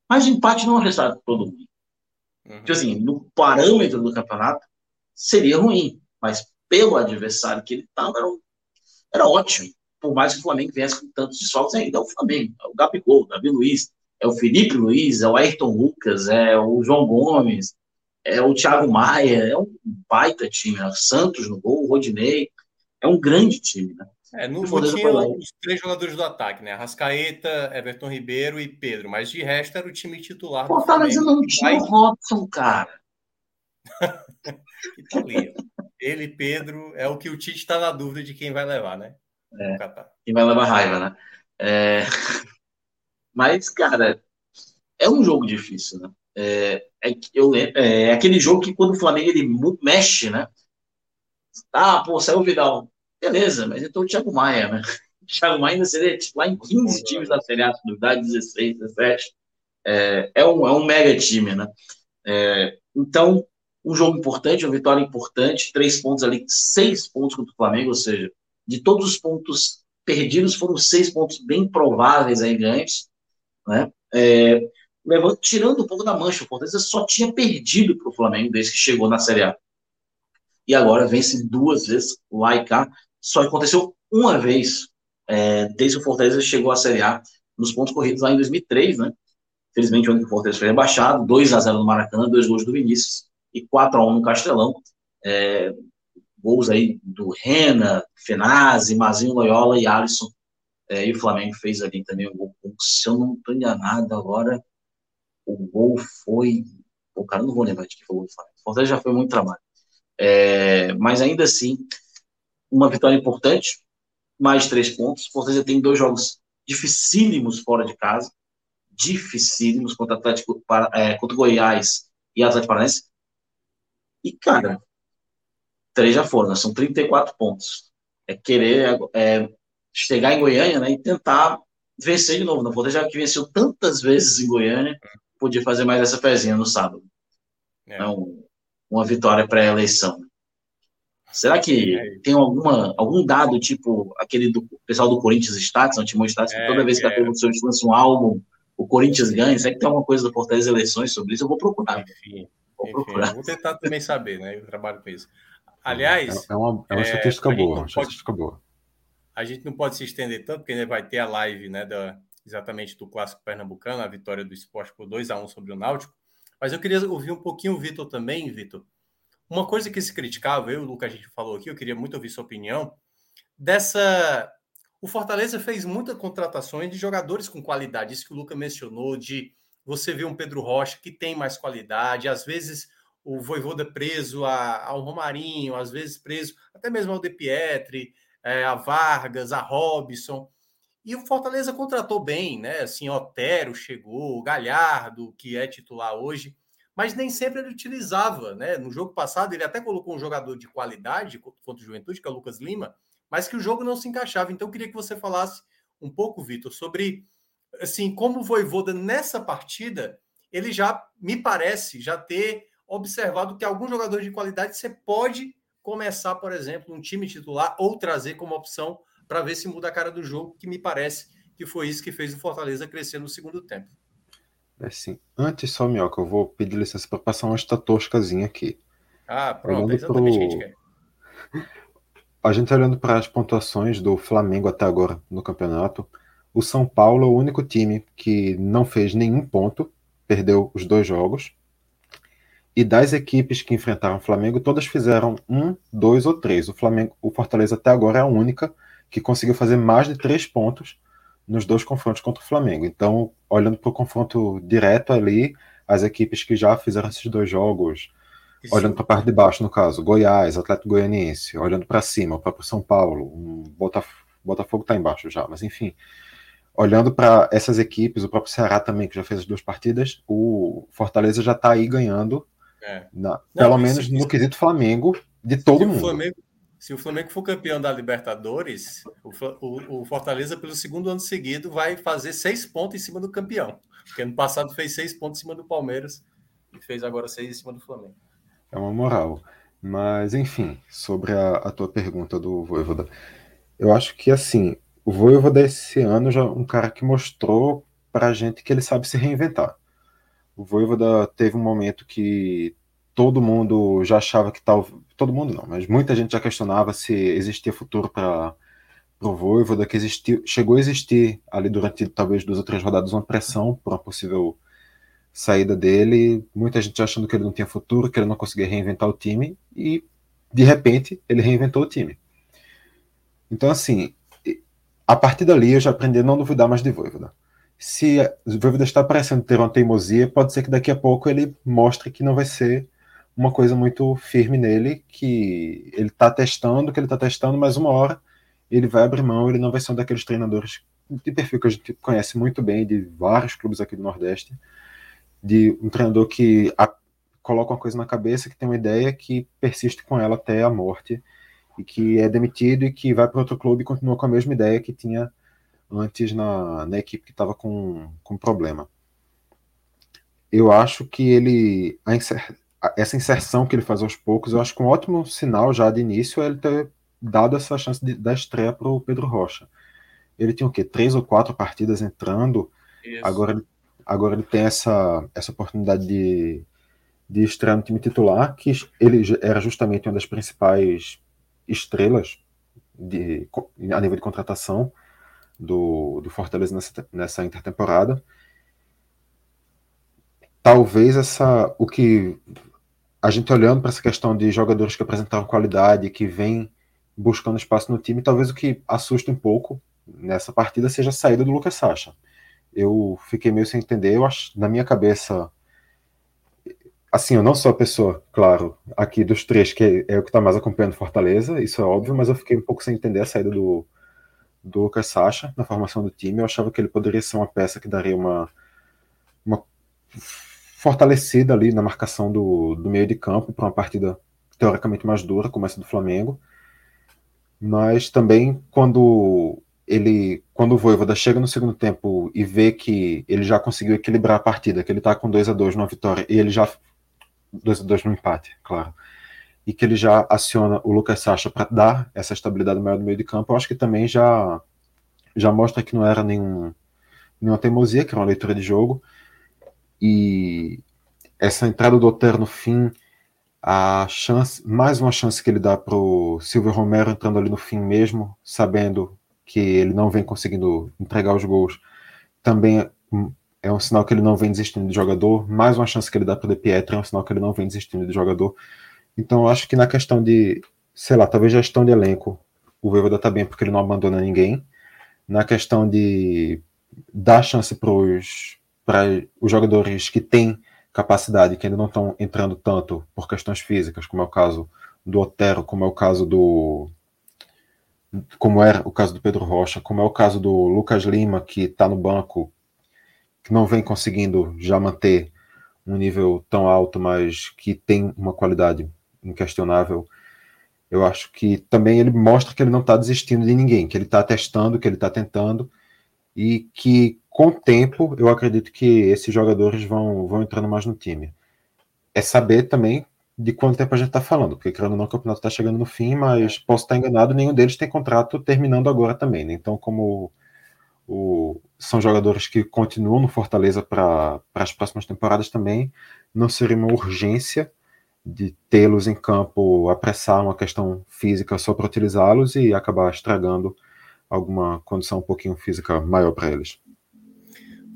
Mas o empate não é um resultado todo mundo. Uhum. Tipo assim, no parâmetro do campeonato, seria ruim, mas pelo adversário que ele estava, era, era ótimo. Por mais que o Flamengo viesse com tantos desfalques, ainda é o Flamengo, é o Gabigol, o Davi Luiz, é o Felipe Luiz, é o Ayrton Lucas, é o João Gomes, é o Thiago Maia, é um baita time, né? Santos no gol, o Rodinei, é um grande time, né?
É, não tinha os três jogadores do ataque, né? Rascaeta, Everton Ribeiro e Pedro, mas de resto era o time titular.
Fortaleza não tinha o Robson, cara.
tá ali, Ele, Pedro, é o que o Tite está na dúvida de quem vai levar, né?
É, quem vai levar raiva, né? É... Mas, cara, é um jogo difícil, né? É, é, eu, é, aquele jogo que quando o Flamengo ele mexe, né? Ah, pô, saiu o Vidal. Beleza, mas então o Thiago Maia, né? O Thiago Maia ainda seria tipo, lá em 15 times da Série A, se duvidar, 16, 17. É, é, um, é um mega time, né? É, então, um jogo importante, uma vitória importante, três pontos ali, seis pontos contra o Flamengo, ou seja, de todos os pontos perdidos, foram seis pontos bem prováveis aí ganhos né? É, levando, tirando um pouco da mancha, o Fortaleza só tinha perdido para o Flamengo desde que chegou na Série A. E agora vence duas vezes lá e cá. Só aconteceu uma vez é, desde que o Fortaleza chegou à Série A nos pontos corridos lá em 2003, né? Felizmente, onde o Fortaleza foi rebaixado, 2 a 0 no Maracanã, dois gols do Vinícius e 4 a 1 no Castelão. É, gols aí do Rena, Fenazzi, Mazinho Loyola e Alisson é, e o Flamengo fez ali também um gol. Se eu não estou enganado agora, o gol foi. O cara não vou lembrar de que foi o gol do Flamengo. Fortaleza já foi muito trabalho. É, mas ainda assim, uma vitória importante, mais três pontos. Fortaleza tem dois jogos dificílimos fora de casa, dificílimos contra Atlético, é, contra Goiás e Atlético Paranaense. E, cara, três já foram, né? são 34 pontos. É querer é, chegar em Goiânia né, e tentar vencer de novo. O Fortaleza já que venceu tantas vezes em Goiânia, podia fazer mais essa pezinha no sábado. É. Então, uma vitória pré-eleição. Será que é tem alguma, algum dado, tipo aquele do pessoal do Corinthians Stats, não Timão Stats, que é, toda vez que é. a produção lança um álbum, o Corinthians ganha? Será que tem alguma coisa do Fortaleza Eleições sobre isso? Eu vou procurar.
Enfim, vou, procurar. vou tentar também saber, né? Eu trabalho com isso. Aliás.
É, uma, é uma estatística boa. Uma estatística boa.
A gente não pode se estender tanto, porque ainda vai ter a live né, da, exatamente do Clássico Pernambucano, a vitória do esporte por 2 a 1 sobre o Náutico. Mas eu queria ouvir um pouquinho o Vitor também, Vitor. Uma coisa que se criticava, eu e o Lucas, a gente falou aqui, eu queria muito ouvir sua opinião, dessa. O Fortaleza fez muitas contratações de jogadores com qualidade, isso que o Lucas mencionou, de você ver um Pedro Rocha que tem mais qualidade, às vezes o Voivoda preso a, ao Romarinho, às vezes preso até mesmo ao De Pietri, é, a Vargas, a Robson. E o Fortaleza contratou bem, né? Assim, Otero chegou, Galhardo, que é titular hoje, mas nem sempre ele utilizava, né? No jogo passado, ele até colocou um jogador de qualidade contra o Juventude, que é o Lucas Lima, mas que o jogo não se encaixava. Então, eu queria que você falasse um pouco, Vitor, sobre assim, como o Voivoda nessa partida, ele já me parece já ter observado que algum jogador de qualidade você pode começar, por exemplo, um time titular ou trazer como opção para ver se muda a cara do jogo, que me parece que foi isso que fez o Fortaleza crescer no segundo tempo.
É assim, antes só, Minhoca, eu vou pedir licença para passar uma estatoscazinha aqui.
Ah, pronto, olhando é exatamente o que a gente quer.
A gente olhando para as pontuações do Flamengo até agora no campeonato, o São Paulo é o único time que não fez nenhum ponto, perdeu os dois jogos. E das equipes que enfrentaram o Flamengo, todas fizeram um, dois ou três. O Flamengo, o Fortaleza até agora é a única que conseguiu fazer mais de três pontos nos dois confrontos contra o Flamengo. Então, olhando para o confronto direto ali, as equipes que já fizeram esses dois jogos, Isso. olhando para a parte de baixo, no caso, Goiás, Atlético Goianiense, olhando para cima, o próprio São Paulo, um Botafogo, Botafogo está embaixo já, mas enfim, olhando para essas equipes, o próprio Ceará também, que já fez as duas partidas, o Fortaleza já está aí ganhando, é. na, Não, pelo menos no quesito Flamengo, de todo mundo.
Flamengo, se o Flamengo for campeão da Libertadores, o, o, o, Fortaleza, pelo segundo ano seguido, vai fazer seis pontos em cima do campeão. Porque ano passado fez seis pontos em cima do Palmeiras e fez agora seis em cima do Flamengo.
É uma moral. Mas, enfim, sobre a, a tua pergunta do Voivoda. Eu acho que, assim, o Voivoda esse ano já é um cara que mostrou pra gente que ele sabe se reinventar. O Voivoda teve um momento que todo mundo já achava que tal, todo mundo não, mas muita gente já questionava se existia futuro para o Voivoda, que existiu, chegou a existir ali durante talvez duas ou três rodadas uma pressão por uma possível saída dele, muita gente achando que ele não tinha futuro, que ele não conseguia reinventar o time, e de repente ele reinventou o time. Então, assim, a partir dali eu já aprendi a não duvidar mais de Voivoda. Se o Voivoda está parecendo ter uma teimosia, pode ser que daqui a pouco ele mostre que não vai ser uma coisa muito firme nele, que ele está testando, que ele está testando, mas uma hora ele vai abrir mão, ele não vai ser um daqueles treinadores de perfil que a gente conhece muito bem, de vários clubes aqui do Nordeste, de um treinador que a, coloca uma coisa na cabeça, que tem uma ideia, que persiste com ela até a morte, e que é demitido e que vai para outro clube e continua com a mesma ideia que tinha antes na, na equipe que estava com, com problema. Eu acho que ele. A, essa inserção que ele faz aos poucos, eu acho que um ótimo sinal já de início é ele ter dado essa chance de, da estreia para o Pedro Rocha. Ele tinha o quê? Três ou quatro partidas entrando, agora, agora ele tem essa, essa oportunidade de, de estrear no time titular, que ele era justamente uma das principais estrelas de, a nível de contratação do, do Fortaleza nessa, nessa intertemporada talvez essa o que a gente olhando para essa questão de jogadores que apresentaram qualidade, que vem buscando espaço no time, talvez o que assusta um pouco nessa partida seja a saída do Lucas Sacha. Eu fiquei meio sem entender, eu acho, na minha cabeça, assim, eu não sou a pessoa, claro, aqui dos três que é, o que está mais acompanhando Fortaleza, isso é óbvio, mas eu fiquei um pouco sem entender a saída do, do Lucas Sacha na formação do time. Eu achava que ele poderia ser uma peça que daria uma, uma fortalecida ali na marcação do, do meio de campo para uma partida teoricamente mais dura, como essa do Flamengo. Mas também, quando ele, quando o Voivoda chega no segundo tempo e vê que ele já conseguiu equilibrar a partida, que ele está com 2 a 2 numa vitória e ele já 2 a 2 no empate, claro. E que ele já aciona o Lucas Sacha para dar essa estabilidade maior no meio de campo, eu acho que também já já mostra que não era nenhum nenhuma teimosia, que era uma leitura de jogo. E essa entrada do Otero no fim, a chance, mais uma chance que ele dá pro Silvio Romero entrando ali no fim mesmo, sabendo que ele não vem conseguindo entregar os gols, também é, é um sinal que ele não vem desistindo de jogador. Mais uma chance que ele dá para o De Pietro é um sinal que ele não vem desistindo de jogador. Então eu acho que na questão de, sei lá, talvez gestão de elenco, o Voivoda tá bem porque ele não abandona ninguém. Na questão de dar chance para os jogadores que têm capacidade, que ainda não estão entrando tanto por questões físicas, como é o caso do Otero, como é o caso do como era o caso do Pedro Rocha, como é o caso do Lucas Lima, que está no banco, que não vem conseguindo já manter um nível tão alto, mas que tem uma qualidade inquestionável. Eu acho que também ele mostra que ele não está desistindo de ninguém, que ele está testando, que ele está tentando, e que com o tempo eu acredito que esses jogadores vão, vão entrando mais no time. É saber também de quanto tempo a gente está falando, porque querendo ou não, o campeonato está chegando no fim, mas é. posso estar enganado, nenhum deles tem contrato terminando agora também, né? Então, como o, são jogadores que continuam no Fortaleza para as próximas temporadas também, não seria uma urgência de tê-los em campo, apressar uma questão física só para utilizá-los e acabar estragando alguma condição um pouquinho física maior para eles.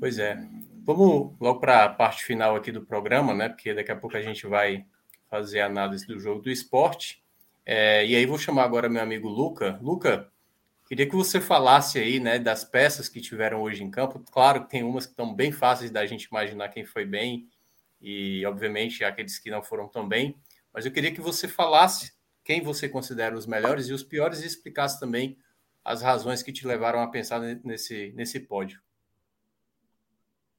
Pois é. Vamos logo para a parte final aqui do programa, né? Porque daqui a pouco a gente vai fazer a análise do jogo do esporte. É, e aí vou chamar agora meu amigo Luca. Luca, queria que você falasse aí, né, das peças que tiveram hoje em campo. Claro que tem umas que estão bem fáceis da gente imaginar quem foi bem e, obviamente, aqueles que não foram tão bem. Mas eu queria que você falasse quem você considera os melhores e os piores e explicasse também as razões que te levaram a pensar nesse, nesse pódio.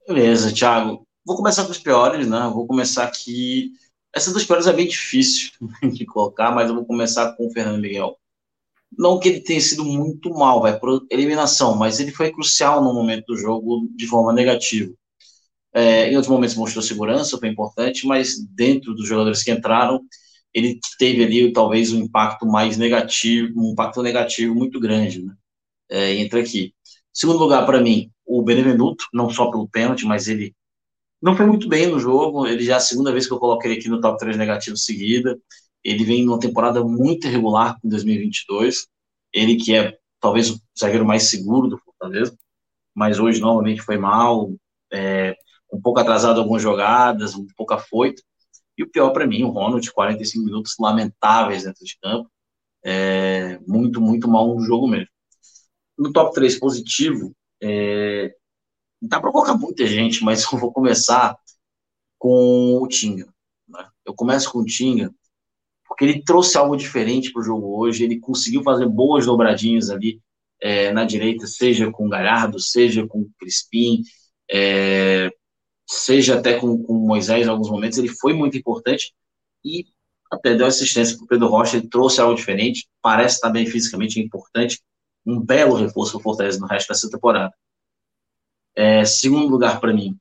Beleza, Thiago. Vou começar com os piores, né? Vou começar aqui essa dos piores é bem difícil de colocar, mas eu vou começar com o Fernando Miguel. Não que ele tenha sido muito mal, vai por eliminação, mas ele foi crucial no momento do jogo de forma negativa. É, em outros momentos mostrou segurança, foi importante, mas dentro dos jogadores que entraram, ele teve ali talvez um impacto mais negativo, um impacto negativo muito grande, né? É, entra aqui. Segundo lugar, para mim, o Benevenuto, não só pelo pênalti, mas ele não foi muito bem no jogo. Ele já é a segunda vez que eu coloco ele aqui no top 3 negativo seguida. Ele vem numa temporada muito irregular em 2022. Ele que é talvez o zagueiro mais seguro do Fortaleza, mas hoje novamente foi mal, é, um pouco atrasado algumas jogadas, um pouco afoito. E o pior para mim, o Ronald, 45 minutos lamentáveis dentro de campo. É, muito, muito mal no jogo mesmo. No top 3 positivo, é, Dá para colocar muita gente, mas eu vou começar com o Tinga. Né? Eu começo com o Tinga porque ele trouxe algo diferente para o jogo hoje. Ele conseguiu fazer boas dobradinhas ali é, na direita, seja com o Galhardo, seja com o Crispim, é, seja até com, com o Moisés em alguns momentos. Ele foi muito importante e até deu assistência para o Pedro Rocha. Ele trouxe algo diferente, parece estar bem fisicamente, é importante. Um belo reforço para o Fortaleza no resto dessa temporada. É, segundo lugar para mim,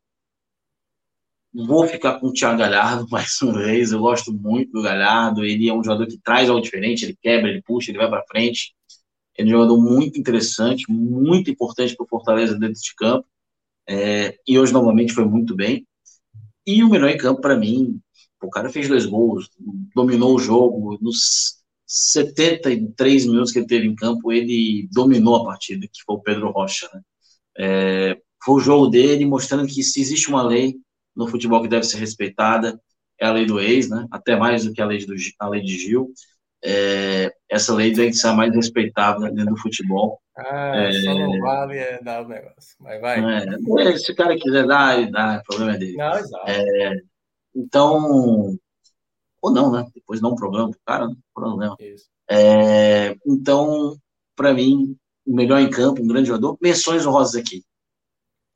vou ficar com o Thiago Galhardo mais uma vez. Eu gosto muito do Galhardo. Ele é um jogador que traz algo diferente. Ele quebra, ele puxa, ele vai para frente. Ele é um jogador muito interessante, muito importante para o Fortaleza dentro de campo. É, e hoje, novamente, foi muito bem. E o melhor em campo, para mim, o cara fez dois gols, dominou o jogo. Nos 73 minutos que ele teve em campo, ele dominou a partida, que foi o Pedro Rocha. Né? É, foi o jogo dele, mostrando que se existe uma lei no futebol que deve ser respeitada, é a lei do ex, né? Até mais do que a lei, do, a lei de Gil. É, essa lei tem que ser mais respeitada dentro do futebol.
Ah, é, só não vale dar o negócio. Mas vai.
É, se o cara quiser dar, ele dá, o problema é dele.
Não, exato.
É, então, ou não, né? Depois não um problema pro cara, não problema. É, então, para mim, o melhor em campo, um grande jogador. Menções honrosas aqui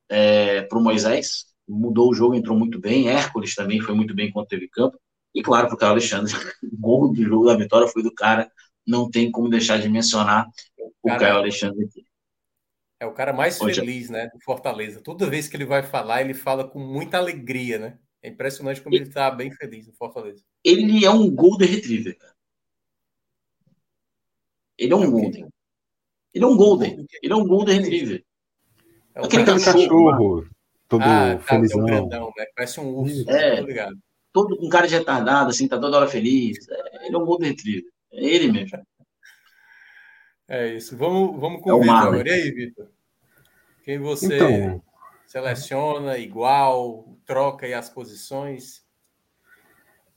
é, para o Moisés, mudou o jogo, entrou muito bem. Hércules também foi muito bem quando teve campo. E claro, para o Carlos Alexandre, o gol do jogo da vitória foi do cara, não tem como deixar de mencionar o Caio Alexandre aqui.
É o cara mais Onde... feliz, né, do Fortaleza. Toda vez que ele vai falar, ele fala com muita alegria, né? É impressionante como ele está bem feliz no Fortaleza.
Ele é um Golden Retriever, cara. Ele é um é Golden. Ele é um Golden. Ele é um Golden Retriever.
É Aquele cachorro. cachorro todo ah, tá, felizão.
grandão, né? Parece um urso.
É, todo com cara de retardado, assim, tá toda hora feliz. É, ele é um Golden Retriever. É ele mesmo.
É isso. Vamos, vamos com é o Vitor. E aí, Vitor? Quem você então, seleciona igual, troca aí as posições?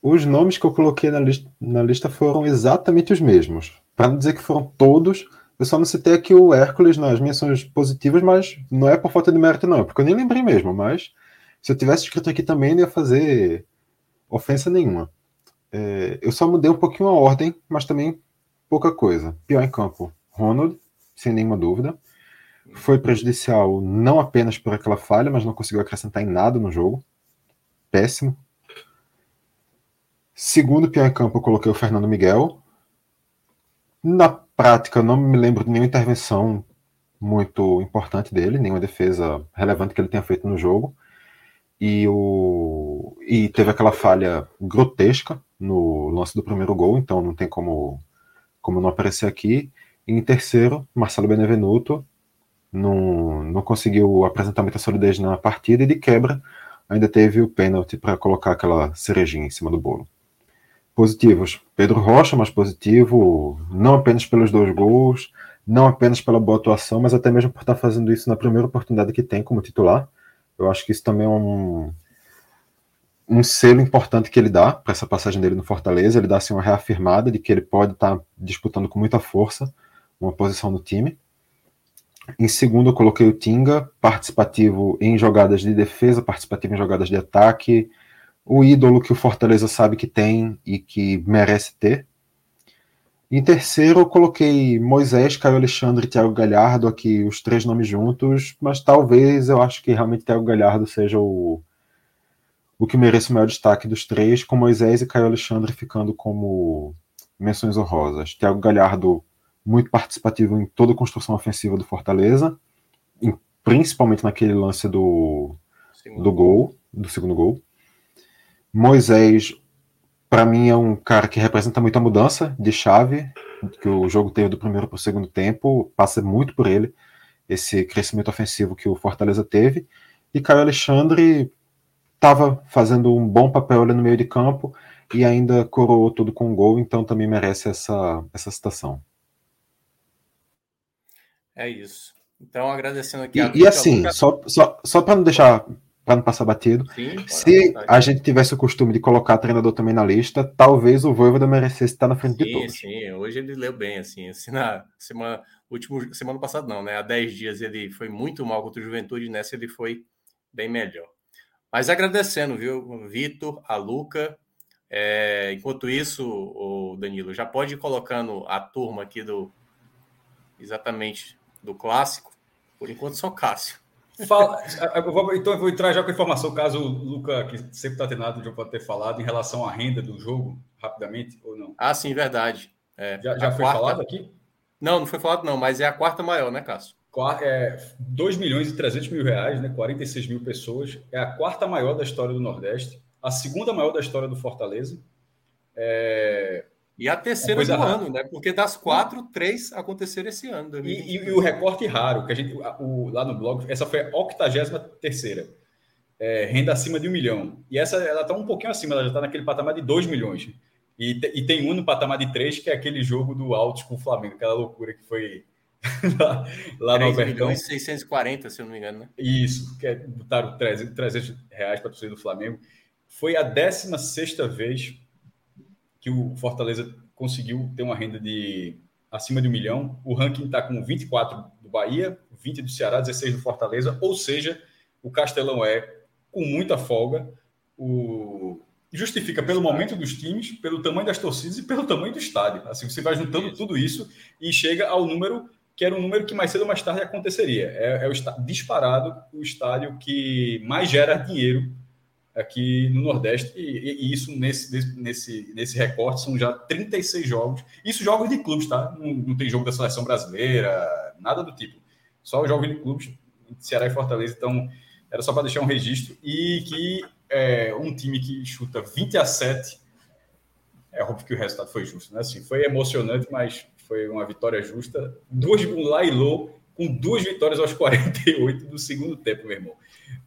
Os nomes que eu coloquei na lista, na lista foram exatamente os mesmos. Para não dizer que foram todos, eu só não citei aqui o Hércules nas menções positivas, mas não é por falta de mérito, não, porque eu nem lembrei mesmo. Mas se eu tivesse escrito aqui também, não ia fazer ofensa nenhuma. É, eu só mudei um pouquinho a ordem, mas também pouca coisa. Pior em campo, Ronald, sem nenhuma dúvida. Foi prejudicial não apenas por aquela falha, mas não conseguiu acrescentar em nada no jogo. Péssimo. Segundo pior em campo, eu coloquei o Fernando Miguel. Na prática, eu não me lembro de nenhuma intervenção muito importante dele, nenhuma defesa relevante que ele tenha feito no jogo. E, o... e teve aquela falha grotesca no lance do primeiro gol, então não tem como, como não aparecer aqui. E em terceiro, Marcelo Benevenuto não, não conseguiu apresentar muita solidez na partida e de quebra ainda teve o pênalti para colocar aquela cerejinha em cima do bolo. Positivos. Pedro Rocha, mais positivo, não apenas pelos dois gols, não apenas pela boa atuação, mas até mesmo por estar fazendo isso na primeira oportunidade que tem como titular. Eu acho que isso também é um, um selo importante que ele dá para essa passagem dele no Fortaleza. Ele dá assim, uma reafirmada de que ele pode estar disputando com muita força uma posição no time. Em segundo, eu coloquei o Tinga, participativo em jogadas de defesa, participativo em jogadas de ataque, o ídolo que o Fortaleza sabe que tem e que merece ter. Em terceiro, eu coloquei Moisés, Caio Alexandre e Thiago Galhardo, aqui os três nomes juntos, mas talvez eu acho que realmente Thiago Galhardo seja o, o que merece o maior destaque dos três, com Moisés e Caio Alexandre ficando como menções honrosas. Thiago Galhardo muito participativo em toda a construção ofensiva do Fortaleza, em, principalmente naquele lance do, do gol, do segundo gol. Moisés, para mim, é um cara que representa muito a mudança de chave que o jogo teve do primeiro para o segundo tempo, passa muito por ele, esse crescimento ofensivo que o Fortaleza teve. E Caio Alexandre estava fazendo um bom papel ali no meio de campo e ainda coroou tudo com um gol, então também merece essa, essa citação.
É isso. Então, agradecendo aqui.
E, e assim, só, só, só para não deixar, para não passar batido, Sim, se a gente tivesse o costume de colocar treinador também na lista, talvez o Voivoda merecesse estar na frente
sim,
de todos.
Sim, hoje ele leu bem, assim, assim na semana, último, semana passada não, né? Há 10 dias ele foi muito mal contra o Juventude, nessa ele foi bem melhor. Mas agradecendo, viu, Vitor, a Luca. É, enquanto isso, o Danilo, já pode ir colocando a turma aqui do exatamente do clássico. Por enquanto, só Cássio.
Fala, eu vou, então eu vou entrar já com a informação, caso o Luca, que sempre está treinado, já pode ter falado, em relação à renda do jogo, rapidamente, ou não?
Ah, sim, verdade.
É, já já foi quarta... falado aqui?
Não, não foi falado não, mas é a quarta maior, né, Cássio?
É, 2 milhões e 300 mil reais, né, 46 mil pessoas. É a quarta maior da história do Nordeste, a segunda maior da história do Fortaleza. É,
e a terceira do rara. ano, né? Porque das quatro, três aconteceram esse ano.
E, e, o recorte raro, que a gente, o, lá no blog, essa foi a 83 terceira. É, renda acima de um milhão. E essa ela está um pouquinho acima, ela já está naquele patamar de 2 milhões. E, e, tem um no patamar de 3, que é aquele jogo do Altos com o Flamengo, aquela loucura que foi lá, lá no Albertão. milhões
640, se eu não me engano, né?
Isso, que é, botaram 300, 300 reais para torcida do Flamengo. Foi a 16 vez que o Fortaleza conseguiu ter uma renda de acima de um milhão. O ranking está com 24 do Bahia, 20 do Ceará, 16 do Fortaleza, ou seja, o Castelão é com muita folga. O... Justifica pelo momento dos times, pelo tamanho das torcidas e pelo tamanho do estádio. Assim, você vai juntando tudo isso e chega ao número que era um número que mais cedo ou mais tarde aconteceria. É, é o disparado o estádio que mais gera dinheiro aqui no Nordeste, e, e, isso nesse, nesse, nesse recorte são já 36 jogos. Isso jogos de clubes, tá? Não, não, tem jogo da seleção brasileira, nada do tipo. Só o jogo de clubes, Ceará e Fortaleza. Então, era só para deixar um registro. E que é, um time que chuta 20 a 7, é óbvio que o resultado foi justo, né? Assim, foi emocionante, mas foi uma vitória justa. Duas um Lailô com duas vitórias aos 48 do segundo tempo, meu irmão.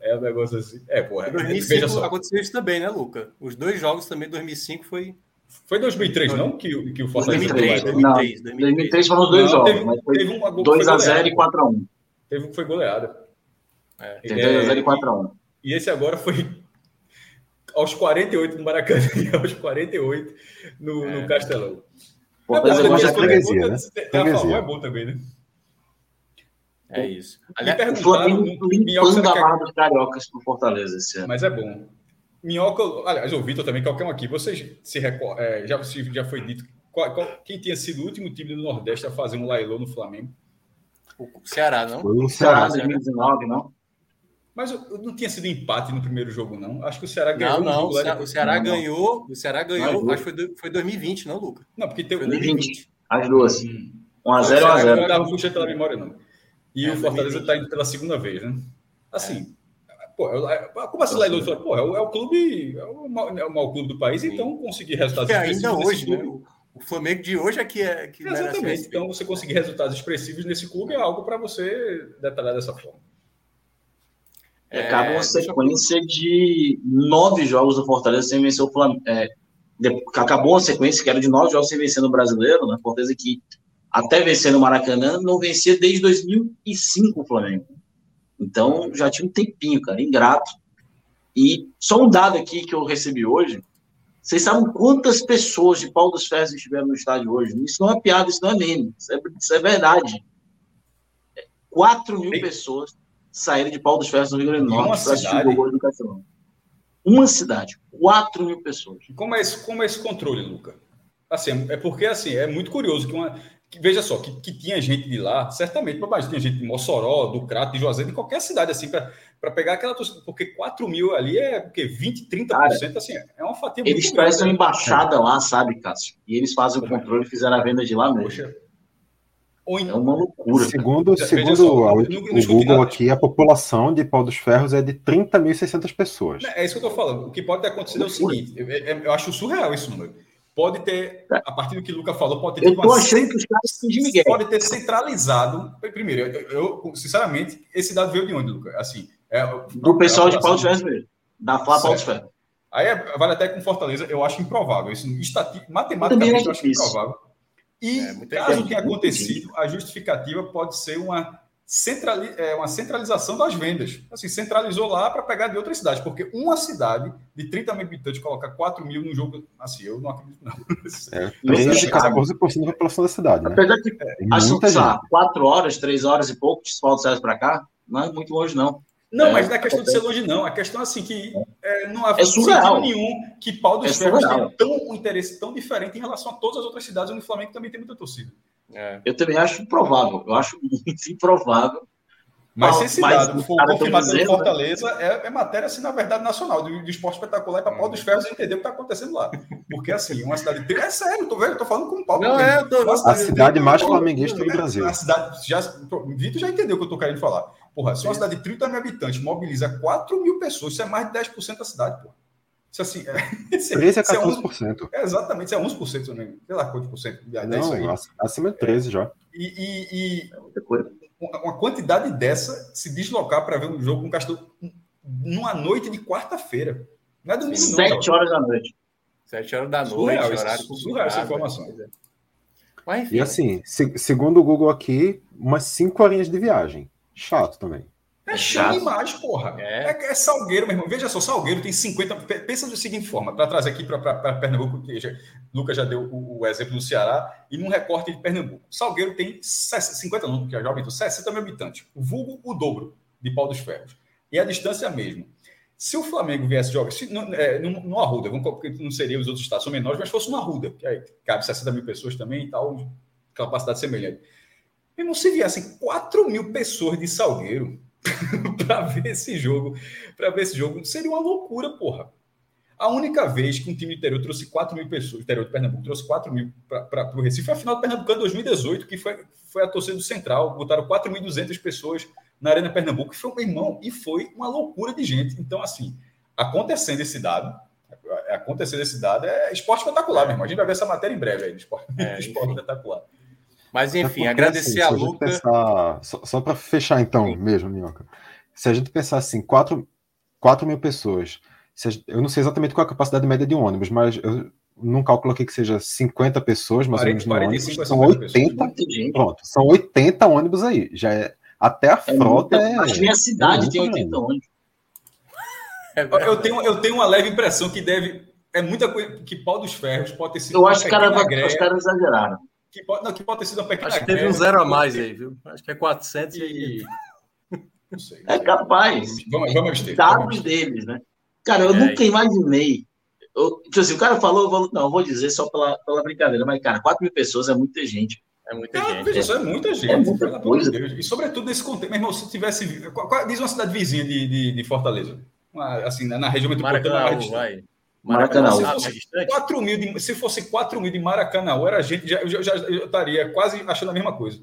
É um negócio assim. É, porra.
Em 2005 aconteceu isso também, né, Luca? Os dois jogos também, 2005 foi.
Foi 2003, não? Que, que o Fortaleza
2003, 2003, 2003, 2003 foram os dois não, jogos. Teve, mas foi teve um 2x0 e 4x1.
Teve um que foi goleada.
É. Teve 2x0 e 4x1.
E esse agora foi aos 48 no Maracanã e aos 48 no, é. no Castelão.
Fortaleza é bom, já freguesia, né?
Tem a favor, é bom também, né?
É isso.
Aliás, o Flamengo limpando a barra dos cariocas pro Fortaleza esse ano.
Mas é bom. Minhoca, aliás, o Vitor também, qualquer um aqui, vocês se recordam, é, já, já foi dito, qual, qual, quem tinha sido o último time do Nordeste a fazer um Lailô no Flamengo?
O Ceará, não?
Foi o Ceará, 2019, não?
Mas não tinha sido empate no primeiro jogo, não. Acho que o Ceará ganhou.
Não, não. O Ceará, não, ganhou. O Ceará ganhou. Acho que foi, foi 2020, não, Luca?
Não, porque teve.
2020. As duas. Hum. 1x0, 1x0.
Não estava puxando pela memória, não. E é, o Fortaleza está indo pela segunda vez, né? Assim, é. pô, como assim lá em Pô, é o, é o clube, é o, é o maior clube do país, Sim. então conseguir resultados
Porque ainda hoje, né? O Flamengo de hoje é que é que
Exatamente. Então, você conseguir resultados expressivos nesse clube é algo para você detalhar dessa forma.
É, acaba uma sequência de nove jogos do Fortaleza sem vencer o Flamengo. É, acabou uma sequência que era de nove jogos sem vencer no brasileiro, né? Fortaleza que até vencer no Maracanã, não vencia desde 2005 o Flamengo. Então, já tinha um tempinho, cara, ingrato. E só um dado aqui que eu recebi hoje. Vocês sabem quantas pessoas de Paulo dos Ferros estiveram no estádio hoje? Isso não é piada, isso não é meme. Isso é, isso é verdade. 4 mil pessoas saíram de Paulo dos Ferros no Rio Grande do Norte para assistir o gol do Castelão. Uma cidade, 4 mil pessoas.
Como é, esse, como é esse controle, Luca? Assim, é porque assim, é muito curioso que uma, veja só, que, que tinha gente de lá, certamente, mas tinha gente de Mossoró, do Crato, de Juazeiro, de qualquer cidade, assim, para pegar aquela torcida, porque 4 mil ali é porque 20, 30%, Cara, assim, é uma fatia
Eles trazem uma embaixada lá, sabe, Cássio? E eles fazem o controle e fizeram a venda de lá mesmo. Poxa. Ou é uma loucura.
Segundo, segundo só, o, o Google aqui, a população de Pau dos Ferros é de 30.600 pessoas.
É isso que eu estou falando. O que pode ter acontecido é o seguinte: eu, eu acho surreal esse número pode ter, a partir do que o Luca falou, pode ter.
Eu tô achando que os caras de Miguel.
Pode ter centralizado. Primeiro, eu, eu, sinceramente, esse dado veio de onde, Luca? Assim, é,
do pessoal de Paulo Ferreira mesmo. Da Flá Paulo Ferreira.
Aí é, vale até com Fortaleza, eu acho improvável. Isso, estati, matematicamente, eu acho improvável. E é, caso tenha acontecido, a justificativa pode ser uma centrali é, uma centralização das vendas. Assim, centralizou lá para pegar de outras cidades, porque uma cidade de 30 mil habitantes colocar 4 mil no jogo, assim, eu não acredito, não.
É, 13 14% da população da cidade. Né?
Apesar que, é, acho que, 4 horas, 3 horas e pouco, de Paulo César para cá, não é muito longe, não.
Não, é, mas não é questão de ser longe, não. A questão é assim que é, não há é sentido nenhum que Paulo dos é Ferros tenha tão, um interesse tão diferente em relação a todas as outras cidades onde o Flamengo também tem muita torcida.
É. Eu também acho improvável. Eu acho muito improvável.
Mas se esse dado for confirmado pelo né? Fortaleza, é, é, matéria, assim, na verdade, nacional, do, do esporte espetacular, para Paulo dos Ferros entender o que está acontecendo lá. Porque, assim, uma cidade. É sério, tô vendo, tô falando com o Paulo.
Não, é, tô, a cidade mais flamenguista do Brasil.
A cidade. Já, Vitor já entendeu o que eu tô querendo falar. Porra, se uma cidade de 30 mil habitantes mobiliza 4 mil pessoas, isso é mais de 10% da cidade, porra. Isso assim, é,
13 a 14%.
É, é, exatamente, isso é 11% também. Sei lá quanto por cento.
É Não, acima de 13 já.
E, e, e uma quantidade dessa se deslocar para ver um jogo com o Castelo numa noite de quarta-feira.
Não é domingo, 7 horas da noite.
7 horas da noite, surreal,
horário surreal essa informação.
Mas, enfim, e assim, se, segundo o Google aqui, umas 5 horinhas de viagem. Chato também.
É chato demais, porra. É. é. É, Salgueiro, meu irmão. Veja só, Salgueiro tem 50. Pensa da seguinte forma, para trazer aqui para Pernambuco, que já, Lucas já deu o, o, exemplo do Ceará, e num recorte de Pernambuco. Salgueiro tem 50, não, porque é jovem, então 60 mil habitantes. O vulgo, o dobro de Pau dos Ferros. E a distância é a mesma. Se o Flamengo viesse jogar, se, no, é, no, no Arruda, não seria os outros estados são menores, mas fosse no Arruda, que aí cabe 60 mil pessoas também e tal, capacidade semelhante. Mesmo se viessem 4 mil pessoas de Salgueiro, para ver esse jogo, para ver esse jogo, seria uma loucura, porra. A única vez que um time do interior trouxe 4 mil pessoas, interior de Pernambuco trouxe 4 mil para o Recife, foi a final do Pernambuco em 2018, que foi, foi a torcida do Central. Botaram 4.200 pessoas na Arena Pernambuco, foi um irmão, e foi uma loucura de gente. Então, assim, acontecendo esse dado, acontecendo esse dado é esporte espetacular, meu irmão. A gente vai ver essa matéria em breve aí, esporte, é, esporte espetacular.
Mas, enfim, agradecer assim, a Luca.
Pensar, só, só para fechar, então, Sim. mesmo, Minhoca. Se a gente pensar assim, 4, 4 mil pessoas eu não sei exatamente qual é a capacidade média de um ônibus, mas eu não cálculo aqui que seja 50 pessoas, mais ou menos no ônibus. São 80, pronto, são 80 ônibus aí. Já é, até a é frota é.
Acho que minha cidade tem 80 ônibus.
Eu tenho, eu tenho uma leve impressão que deve. É muita coisa. Que pau dos ferros pode ter sido.
Eu acho que cara, os caras exageraram.
Que pode, não, que pode ter sido uma pequena
Acho que teve um zero a mais aí, viu? Acho que é 400 e. e...
Não sei. É capaz. Vamos, vamos ter. Dados deles, né? Cara, eu é, nunca imaginei. Eu, tipo assim, o cara falou, eu vou, não, eu vou dizer só pela, pela brincadeira, mas, cara, 4 mil pessoas é muita gente.
É muita gente. É,
é muita gente. É muita coisa. E sobretudo nesse contexto. Meu irmão, se tivesse. Qual, qual, diz uma cidade vizinha de, de, de Fortaleza. Uma, assim, na, na região metropolitana mais
vai.
Maracanã. Se fosse, 4 mil de, se fosse 4 mil de Maracanã, era gente, já, eu já, eu estaria quase achando a mesma coisa.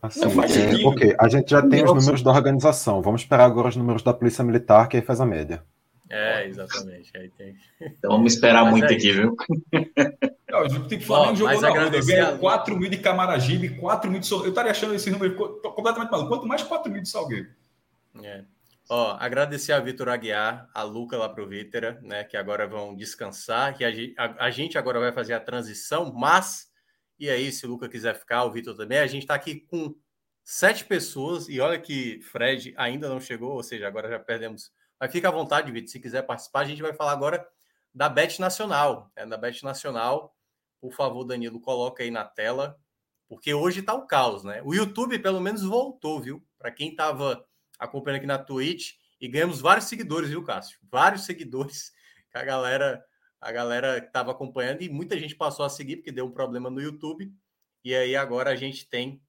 Assim, é, ok, a gente já tem os números da organização. Vamos esperar agora os números da Polícia Militar, que aí faz a média.
É, exatamente. Aí tem...
Então vamos esperar mas muito é aqui, viu?
Não, o tipo Flamengo jogou na rua, ganhou 4 mil de Camaragibe, 4 mil de Salgueiro. Eu estaria achando esse número completamente maluco. Quanto mais 4 mil de Salgueiro.
É. Ó, agradecer a Vitor Aguiar, a Luca lá pro Vítera, né, que agora vão descansar, que a, a, a gente agora vai fazer a transição, mas e aí, se o Luca quiser ficar, o Vitor também. A gente está aqui com sete pessoas e olha que Fred ainda não chegou, ou seja, agora já perdemos. Mas fica à vontade, Vitor, se quiser participar. A gente vai falar agora da Bet Nacional. É, da Bet Nacional, por favor, Danilo, coloca aí na tela, porque hoje está o caos, né? O YouTube, pelo menos, voltou, viu? Para quem estava acompanhando aqui na Twitch, e ganhamos vários seguidores, viu, Cássio? Vários seguidores que a galera a galera estava acompanhando e muita gente passou a seguir porque deu um problema no YouTube. E aí agora a gente tem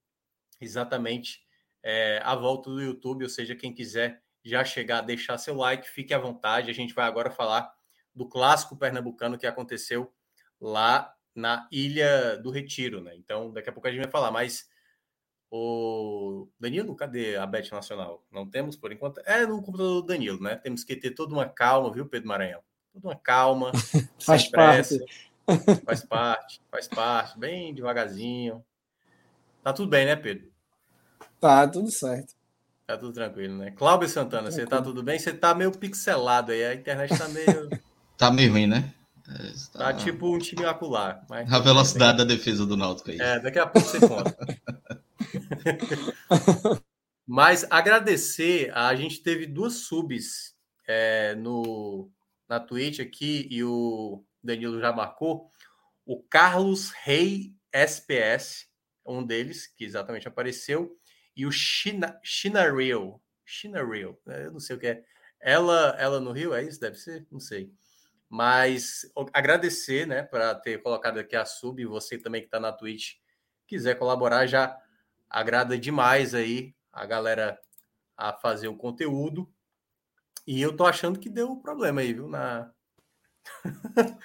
exatamente é, a volta do YouTube, ou seja, quem quiser já chegar, deixar seu like, fique à vontade. A gente vai agora falar do clássico pernambucano que aconteceu lá na Ilha do Retiro, né? Então, daqui a pouco a gente vai falar, mas o Danilo, cadê a Bet Nacional? Não temos por enquanto. É no computador do Danilo, né? Temos que ter toda uma calma, viu, Pedro Maranhão? tudo uma calma, faz pressa, parte. faz parte, faz parte, bem devagarzinho. Tá tudo bem, né, Pedro?
Tá, tudo certo.
Tá tudo tranquilo, né? Cláudio Santana, tranquilo. você tá tudo bem? Você tá meio pixelado aí, a internet tá meio.
tá meio ruim, né?
É, tá... tá... tipo um time acular.
Mas... A velocidade da defesa do Náutico aí.
É, daqui a pouco você conta. mas agradecer, a gente teve duas subs é, no, na Twitch aqui e o Danilo já marcou. O Carlos Rei SPS, um deles, que exatamente apareceu, e o China, China Real. China Real, né, eu não sei o que é. Ela, ela no Rio, é isso? Deve ser? Não sei. Mas agradecer, né, para ter colocado aqui a sub, e você também que está na Twitch, quiser colaborar, já agrada demais aí a galera a fazer o conteúdo. E eu tô achando que deu problema aí, viu? Na.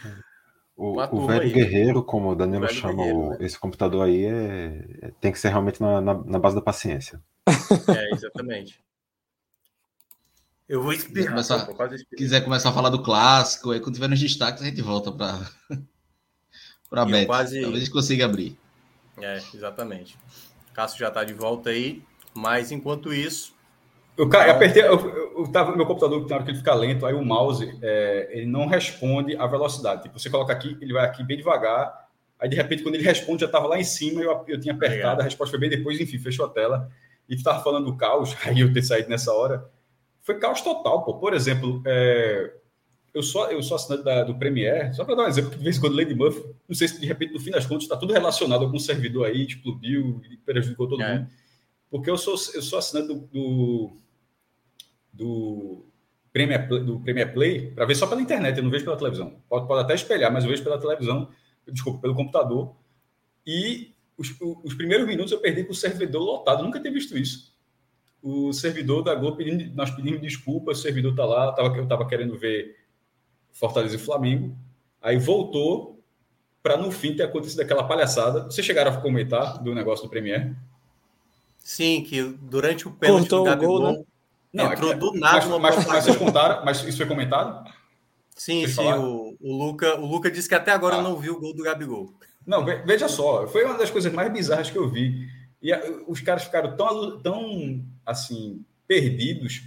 o, o velho aí. guerreiro, como o Danilo o chama né? esse computador aí, é, é, tem que ser realmente na, na, na base da paciência.
É, exatamente. Eu vou explicar.
Começar, quiser começar a falar do clássico, aí quando tiver nos destaques a gente volta para para Bet. Quase... Talvez a gente consiga abrir.
É, exatamente. Cássio já está de volta aí, mas enquanto isso,
eu, eu apertei, eu, eu tava, meu computador, na hora que ele fica lento, aí o mouse, é, ele não responde à velocidade. Tipo, você coloca aqui, ele vai aqui bem devagar, aí de repente, quando ele responde, já estava lá em cima, eu, eu tinha apertado, a resposta foi bem depois, enfim, fechou a tela. E tu tava falando do caos, aí eu ter saído nessa hora. Foi caos total, pô. Por exemplo, é, eu sou, eu sou assinante da, do Premiere, só para dar um exemplo, de vez em quando Lady Muff, não sei se de repente, no fim das contas, está tudo relacionado a algum servidor aí, explodiu e prejudicou todo é. mundo. Porque eu sou, eu sou assinante do, do do Premier, do Premier Play para ver só pela internet, eu não vejo pela televisão. Pode, pode até espelhar, mas eu vejo pela televisão, desculpa, pelo computador. E os, os primeiros minutos eu perdi com o servidor lotado, nunca tinha visto isso. o servidor da Globo pedindo, nós pedimos desculpa, o servidor tá lá, tava, eu estava querendo ver Fortaleza e Flamengo, aí voltou para no fim ter acontecido aquela palhaçada. Vocês chegaram a comentar do negócio do Premier?
Sim, que durante o pênalti
Cortou
do Gabigol,
gol, né?
não, entrou é, do nada
mas, mas, mas, vocês contaram, mas isso foi comentado?
Sim, sim, o, o, Luca, o Luca disse que até agora ah. não viu o gol do Gabigol.
Não, veja só, foi uma das coisas mais bizarras que eu vi. E a, os caras ficaram tão, tão assim, perdidos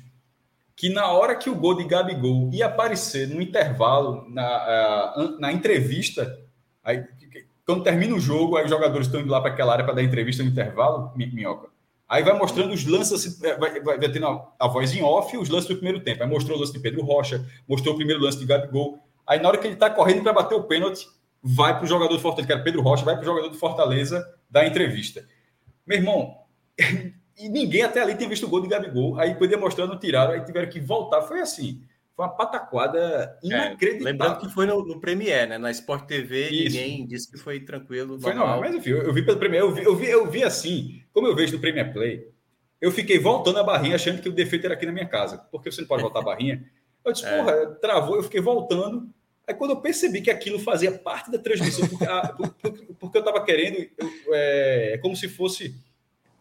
que na hora que o gol de Gabigol ia aparecer no intervalo, na, na entrevista, aí, quando termina o jogo, aí os jogadores estão indo lá para aquela área para dar entrevista no intervalo, minhoca. Aí vai mostrando os lances, é, vai, vai, vai tendo a, a, voz em off os lances do primeiro tempo. Aí mostrou o lance de Pedro Rocha, mostrou o primeiro lance de Gabigol. Aí na hora que ele está correndo para bater o pênalti, vai para o jogador do Fortaleza, que era Pedro Rocha, vai para o jogador do Fortaleza dar entrevista. Meu irmão, e ninguém até ali tinha visto o gol de Gabigol. Aí podia mostrando, tiraram, aí tiveram que voltar. Foi assim. Foi uma pataquada é, inacreditável.
É, lembrando que foi no, no Premier, né? Na Sport TV, Isso. ninguém disse que foi tranquilo.
Foi normal, mas enfim, eu, eu, vi pelo Premier, eu vi, eu vi, eu vi assim, como eu vejo no Premier Play, eu fiquei voltando a barrinha achando que o defeito era aqui na minha casa. Porque você não pode voltar a barrinha. Eu disse, é. porra, travou, eu fiquei voltando. Aí quando eu percebi que aquilo fazia parte da transmissão, porque, a, porque, porque eu estava querendo, eu, é como se fosse.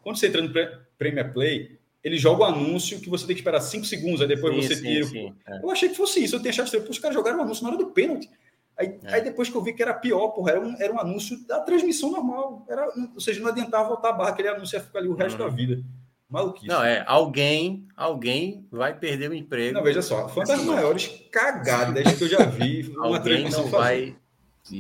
Quando você entra no Premier Play, ele joga o anúncio que você tem que esperar cinco segundos, aí depois sim, você sim, tira. Sim, é. Eu achei que fosse isso, eu tinha achado que os caras jogaram o anúncio na hora do pênalti. Aí, é. aí, depois que eu vi que era pior, porra, era um, era um anúncio da transmissão normal. Era, ou seja, não adiantava voltar a barra, aquele anúncio ia ficar ali o resto uhum. da vida. Maluquice.
Não, é, alguém, alguém vai perder o emprego.
Não, veja só, foi uma das maiores cagadas que eu já vi.
alguém não vai.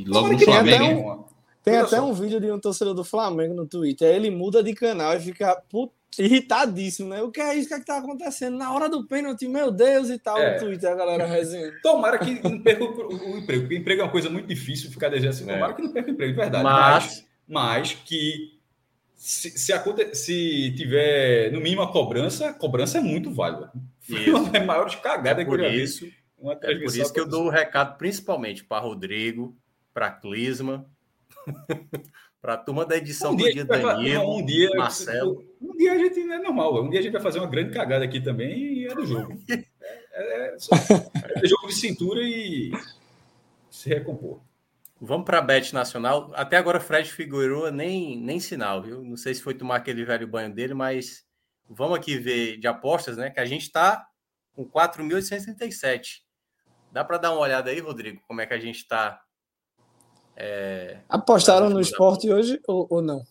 Logo no Flamengo. Tem até um vídeo de um torcedor do Flamengo no Twitter. Ele muda de canal e fica puto irritadíssimo, né? O que é isso que, é que tá acontecendo? Na hora do pênalti, meu Deus, e tal, é. no Twitter, a galera resenhando.
Tomara que não perca o, o, emprego, porque emprego é uma coisa muito difícil ficar desejando assim. É. Tomara que não perca o emprego, de verdade.
Mas,
mas, mas que se, se, aconte, se tiver, no mínimo, a cobrança, a cobrança é muito válida. Foi uma das maiores cagadas é que eu
isso, é por isso que eu dou o recado principalmente para Rodrigo, para Clisma, para a turma da edição um do dia, Danilo,
um dia,
Marcelo.
Um dia a gente é normal, um dia a gente vai fazer uma grande cagada aqui também e é do jogo. é, é, é, é jogo de cintura e se recompor.
Vamos para a Bet Nacional. Até agora, Fred Figueiredo nem, nem sinal, viu? Não sei se foi tomar aquele velho banho dele, mas vamos aqui ver de apostas, né? Que a gente está com 4.837. Dá para dar uma olhada aí, Rodrigo, como é que a gente está
é, Apostaram no esporte hoje ou, ou, não?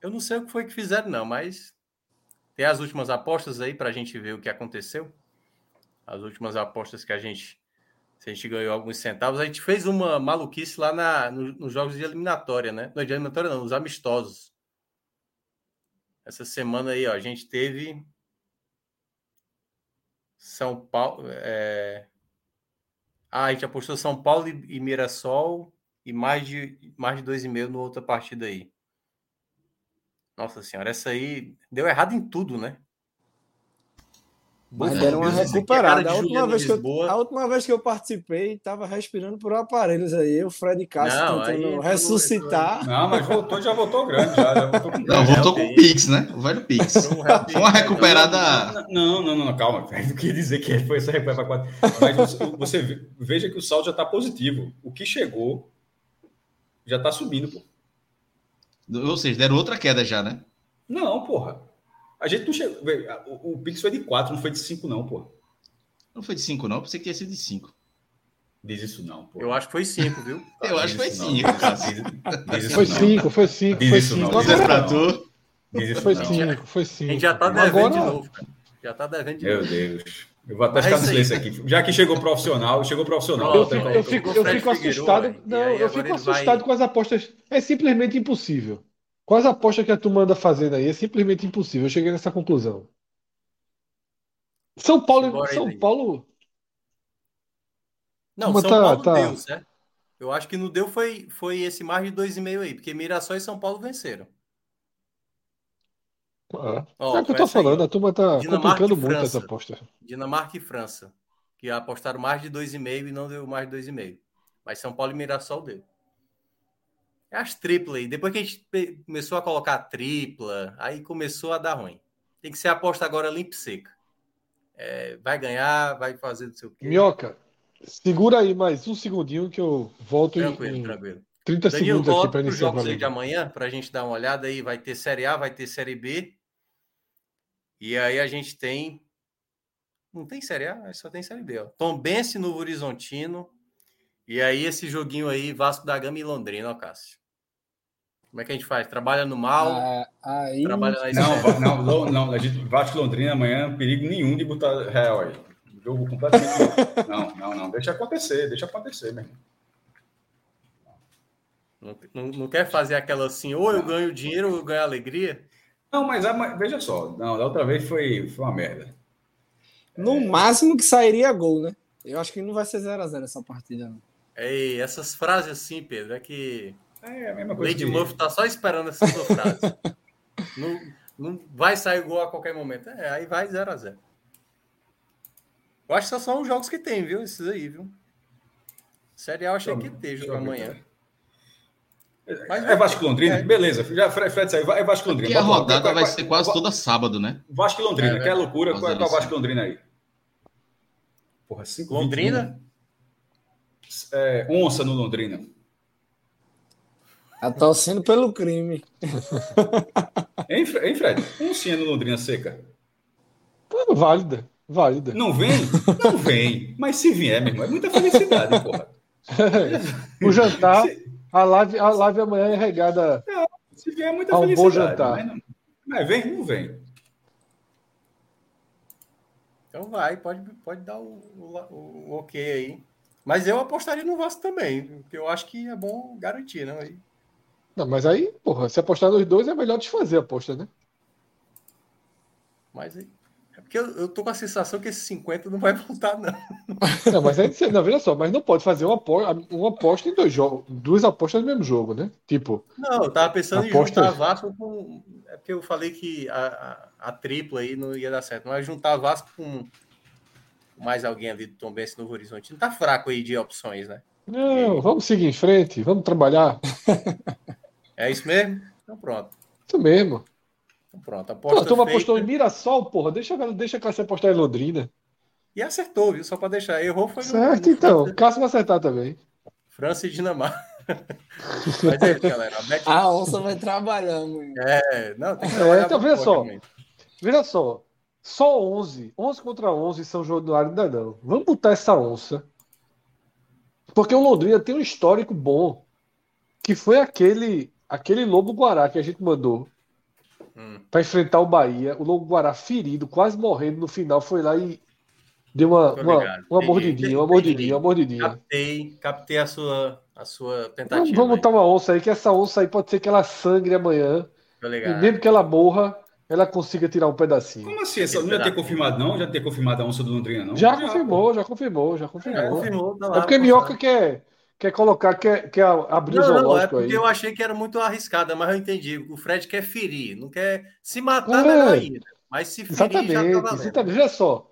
Eu não sei o que foi que fizeram, não, mas tem as últimas apostas aí para a gente ver o que aconteceu. As últimas apostas que a gente. Se a gente ganhou alguns centavos, a gente fez uma maluquice lá na, no, nos jogos de eliminatória, né? Não de eliminatória, não, nos amistosos. Essa semana aí, ó, a gente teve São Paulo. É... Ah, a gente apostou São Paulo e, e Mirassol e mais de mais de dois e meio no outra partida aí. Nossa senhora, essa aí deu errado em tudo, né?
Mas deram uma recuperada. A última, vez que eu, a última vez que eu participei, estava respirando por aparelhos aí. O Fred Castro não, tentando ressuscitar.
Não, mas voltou, já voltou grande. Já, já voltou
com não, voltou com o Pix, né? O velho Pix. Foi uma recuperada.
Não, não, não, não calma. Não queria dizer que foi essa recuperação Mas você, você veja que o saldo já está positivo. O que chegou já tá subindo, pô.
Ou seja, deram outra queda já, né?
Não, porra. A gente não chegou. O, o Pix foi de 4, não foi de 5, não, porra.
Não foi de 5, não. Pensei que tinha sido de 5.
Diz isso não,
pô. Eu acho que foi 5, viu?
Eu acho que foi 5,
cara. Foi 5, foi 5. Diz
isso não. Diz
isso pra tu.
Foi 5, foi 5.
A gente já tá devendo Agora... de novo, cara. Já tá devendo de
Meu
novo.
Meu Deus. Eu vou até ficar no silêncio aqui. Já que chegou profissional, chegou profissional.
Eu fico, eu fico, eu fico assustado. Não, eu fico assustado vai... com as apostas. É simplesmente impossível. Com as apostas que a turma anda fazendo aí, é simplesmente impossível. Eu cheguei nessa conclusão. São Paulo. São Paulo.
Não, São tá, Paulo tá... deu, certo? Eu acho que não deu foi, foi esse mais de 2,5 aí, porque Mirassol e São Paulo venceram.
Ah, oh, é o que eu tô falando, aí. a turma tá Dinamarca complicando muito essa aposta.
Dinamarca e França, que apostaram mais de 2,5 e não deu mais de 2,5. Mas São Paulo e Mirassol deu. É as triplas aí. Depois que a gente começou a colocar tripla, aí começou a dar ruim. tem que ser aposta agora limpa seca. É, vai ganhar, vai fazer não sei o quê.
Minhoca, segura aí mais um segundinho que eu volto
tranquilo,
em,
tranquilo.
30
Danilo,
segundos aqui para iniciar
jogos de amanhã, para a gente dar uma olhada aí. Vai ter Série A, vai ter Série B. E aí a gente tem. Não tem Série A, só tem Série B. Ó. Tom Bense, Novo Horizontino. E aí esse joguinho aí, Vasco da Gama e Londrina, ó, Cássio. Como é que a gente faz? Trabalha no mal?
Ah, aí...
Trabalha na
Não, não, não, não, a gente Vasco e Londrina amanhã, perigo nenhum de botar real aí. Jogo completamente. não, não, não. Deixa acontecer, deixa acontecer, meu irmão.
Não, não, não, quer fazer aquela assim, ou eu ganho dinheiro ou eu ganho alegria?
Não, mas a, veja só, não, da outra vez foi, foi uma merda.
No é... máximo que sairia gol, né? Eu acho que não vai ser 0x0 essa partida, não.
Ei, essas frases assim, Pedro, é que.
É a mesma coisa.
Lady Murphy tá só esperando essas duas frases. não, não vai sair gol a qualquer momento. É, aí vai 0x0. Eu acho que só são os jogos que tem, viu? Esses aí, viu? Série A eu achei que ia ter jogo amanhã.
Mas é Vasco Londrina, é. beleza. Já Fred, saiu. É Vasco Londrina.
Aqui a rodada vai, vai, vai ser quase toda sábado, né?
Vasco Londrina, é, que é loucura. Qual é o Vasco Londrina aí?
Porra, 5 Londrina?
É, onça no Londrina.
Tá torcendo pelo crime.
hein, hein, Fred? Oncinha no Londrina seca.
Pô, válida, válida.
Não vem? Não vem. Mas se vier, meu irmão, é muita felicidade, porra.
o jantar. A live, a live amanhã é regada.
É, se vier muita
um bom jantar.
Não, mas vem, não vem.
Então vai, pode, pode dar o, o, o, ok aí. Mas eu apostaria no Vasco também, porque eu acho que é bom garantir, não? Aí.
Não, mas aí, porra, se apostar nos dois é melhor desfazer a aposta, né?
Mas aí, porque eu, eu tô com a sensação que esse 50 não vai voltar, não.
Não, mas aí, não, veja só, mas não pode fazer uma aposta, uma aposta em dois jogos, duas apostas no mesmo jogo, né? Tipo.
Não, eu tava pensando apostas... em juntar Vasco com. É porque eu falei que a, a, a, tripla aí não ia dar certo, mas juntar Vasco com mais alguém ali do Tom Benz no Horizonte. Não tá fraco aí de opções, né?
Não, e... vamos seguir em frente, vamos trabalhar.
é isso mesmo? Então pronto.
Isso mesmo.
Então pronto, aposta.
Tu apostou em Mirassol, porra. Deixa, deixa a Cássio apostar em Londrina.
E acertou, viu? Só para deixar. Errou foi
Certo, no... então. Cássio vai acertar também.
França e Dinamarca. Mas é, galera. A, Bet...
a onça vai trabalhando.
É, não, tem que
é, então, veja só. Veja só. Só 11. 11 contra 11 São João do Ar ainda não. Vamos botar essa onça. Porque o Londrina tem um histórico bom. Que foi aquele aquele Lobo Guará que a gente mandou hum. para enfrentar o Bahia. O Lobo Guará ferido, quase morrendo no final, foi lá e deu uma, uma, uma, mordidinha, uma mordidinha, uma mordidinha.
Captei, captei a sua, a sua tentativa.
Vamos, vamos botar uma onça aí, que essa onça aí pode ser que ela sangre amanhã. E mesmo que ela morra, ela consiga tirar um pedacinho.
Como assim? Essa, não já ter confirmado, não? Já ter confirmado a onça do Londrina, não?
Já, já confirmou, já confirmou, já confirmou. É, confirmou tá lá, é porque Minhoca quer, quer colocar, quer, quer abrir não, o zoológico não, é
porque
aí.
eu achei que era muito arriscada, mas eu entendi. O Fred quer ferir, não quer se matar, é, melhor ainda. Mas se ferir,
exatamente, já tá exatamente. Veja só,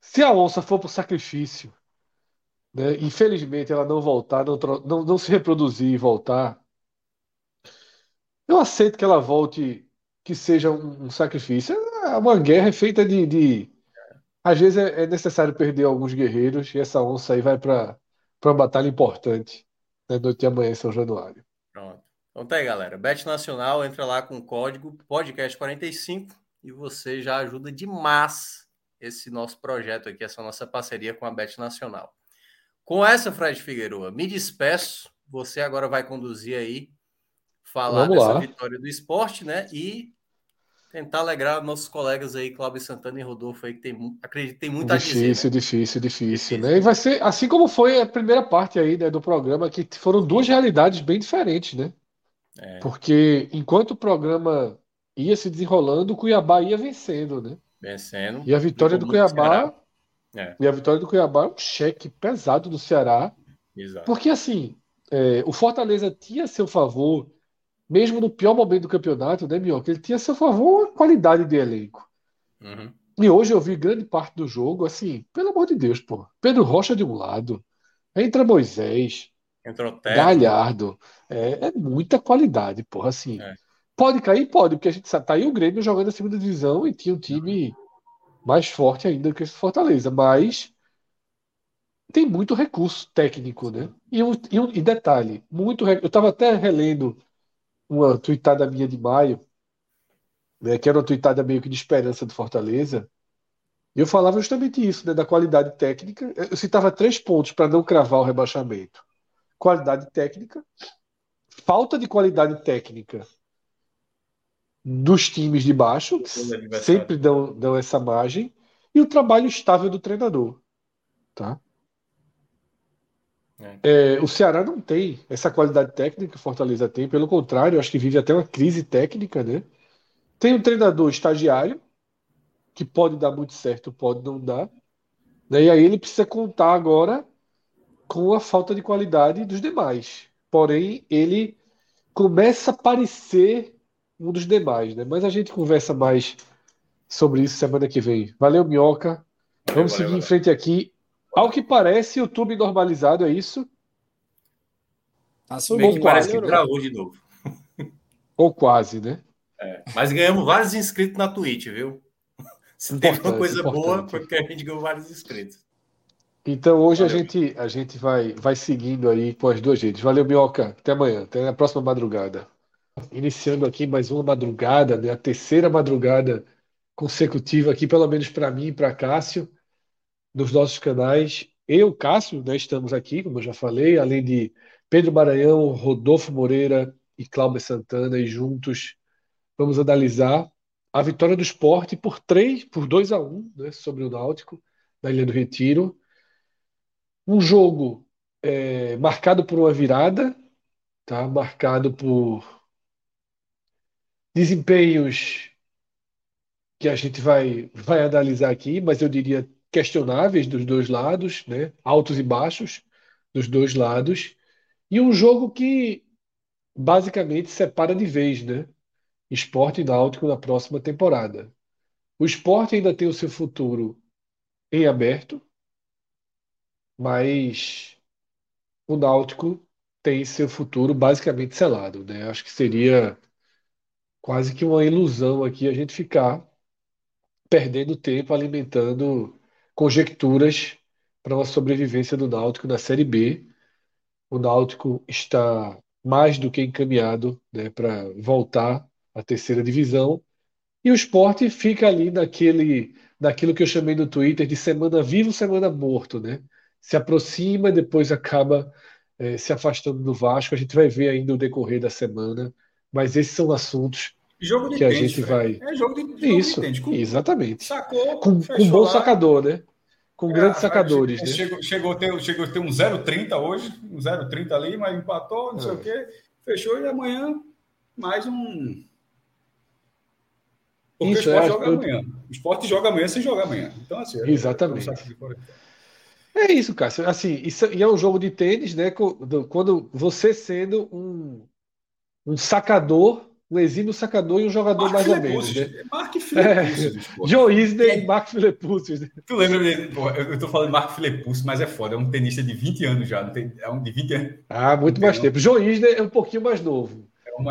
se a onça for para o sacrifício, né, infelizmente ela não voltar, não, não, não se reproduzir e voltar, eu aceito que ela volte, que seja um, um sacrifício. É uma guerra feita de, de... Às vezes é, é necessário perder alguns guerreiros e essa onça aí vai para para uma batalha importante né, noite de amanhã em São Januário.
Pronto. Então tá aí, galera. Bet Nacional, entra lá com o código podcast45 e você já ajuda demais esse nosso projeto aqui, essa nossa parceria com a Bet Nacional. Com essa, Fred Figueroa, me despeço. Você agora vai conduzir aí, falar Vamos dessa lá. vitória do esporte, né? E tentar alegrar nossos colegas aí, Cláudio Santana e Rodolfo aí, que tem, acredito tem muita
Difícil, dizer, né? difícil, difícil, né? E vai ser assim como foi a primeira parte aí, né, do programa, que foram duas realidades bem diferentes, né? É. Porque enquanto o programa ia se desenrolando, o Cuiabá ia vencendo, né?
Vencendo.
E a vitória do Cuiabá. É. E a vitória do Cuiabá é um cheque pesado do Ceará. Exato. Porque assim, é, o Fortaleza tinha a seu favor mesmo no pior momento do campeonato, né, Minhoca? Ele tinha a seu favor a qualidade de elenco. Uhum. E hoje eu vi grande parte do jogo, assim, pelo amor de Deus, pô. Pedro Rocha de um lado, entra Moisés,
Entrou
Galhardo. É, é, muita qualidade, porra, assim. É. Pode cair? Pode, porque a gente tá aí o Grêmio jogando a segunda divisão e tinha um time mais forte ainda que esse Fortaleza, mas tem muito recurso técnico, né? E, um, e, um, e detalhe, muito eu estava até relendo uma tuitada minha de maio, né, que era uma tuitada meio que de esperança do Fortaleza, e eu falava justamente isso, né, da qualidade técnica. Eu citava três pontos para não cravar o rebaixamento: qualidade técnica, falta de qualidade técnica dos times de baixo, que sempre dão, dão essa margem, e o trabalho estável do treinador. Tá? É. É, o Ceará não tem essa qualidade técnica que o Fortaleza tem, pelo contrário, acho que vive até uma crise técnica, né? Tem um treinador estagiário, que pode dar muito certo, pode não dar. Né? E aí ele precisa contar agora com a falta de qualidade dos demais. Porém, ele começa a parecer um dos demais, né? Mas a gente conversa mais sobre isso semana que vem. Valeu, Minhoca. Vamos valeu, seguir valeu. em frente aqui. Ao que parece, YouTube normalizado, é isso?
Tá subindo, parece que travou de novo.
Ou quase, né?
É, mas ganhamos vários inscritos na Twitch, viu? Se teve uma coisa importante. boa, foi porque a gente ganhou vários inscritos.
Então hoje a gente, a gente vai, vai seguindo aí com as duas redes. Valeu, Minhoca. Até amanhã. Até a próxima madrugada. Iniciando aqui mais uma madrugada, né? a terceira madrugada consecutiva aqui, pelo menos para mim e para Cássio, nos nossos canais. Eu, Cássio, né, estamos aqui, como eu já falei, além de Pedro Maranhão, Rodolfo Moreira e Cláudio Santana, e juntos vamos analisar a vitória do esporte por 3, por 2 a 1 né, sobre o Náutico, na Ilha do Retiro. Um jogo é, marcado por uma virada, tá? marcado por desempenhos que a gente vai, vai analisar aqui, mas eu diria questionáveis dos dois lados, né? altos e baixos dos dois lados, e um jogo que basicamente separa de vez, né? Esporte e Náutico na próxima temporada. O esporte ainda tem o seu futuro em aberto, mas o Náutico tem seu futuro basicamente selado, né? Acho que seria quase que uma ilusão aqui a gente ficar perdendo tempo alimentando conjecturas para uma sobrevivência do Náutico na Série B. O Náutico está mais do que encaminhado né, para voltar a terceira divisão. E o esporte fica ali naquele, naquilo que eu chamei no Twitter de semana vivo, semana morto, né? Se aproxima depois acaba é, se afastando do Vasco. A gente vai ver ainda o decorrer da semana, mas esses são assuntos
jogo
que a gente vai.
É jogo de, jogo
Isso, de com,
exatamente. Sacou,
com, com um bom lá. sacador, né? Com é, grandes sacadores. Né?
Chegou, chegou, a ter, chegou a ter um 0,30 hoje, um 0,30 ali, mas empatou, não é. sei o quê. Fechou e amanhã mais um porque Isso, o esporte é, joga eu... amanhã. O esporte joga amanhã sem jogar amanhã. Então, assim,
Exatamente. É isso, Cássio. Assim, isso, e é um jogo de tênis, né? Quando você sendo um, um sacador, um exímio sacador e um jogador Mark mais ou menos. Né?
Mark.
É, Joe Isner e Mark Filepus. Né?
Tu lembra dele? eu tô falando Mark Filepus, mas é foda. É um tenista de 20 anos já. Não tem, é um de 20 anos.
Ah, muito mais tempo. Joe Isner é um pouquinho mais novo.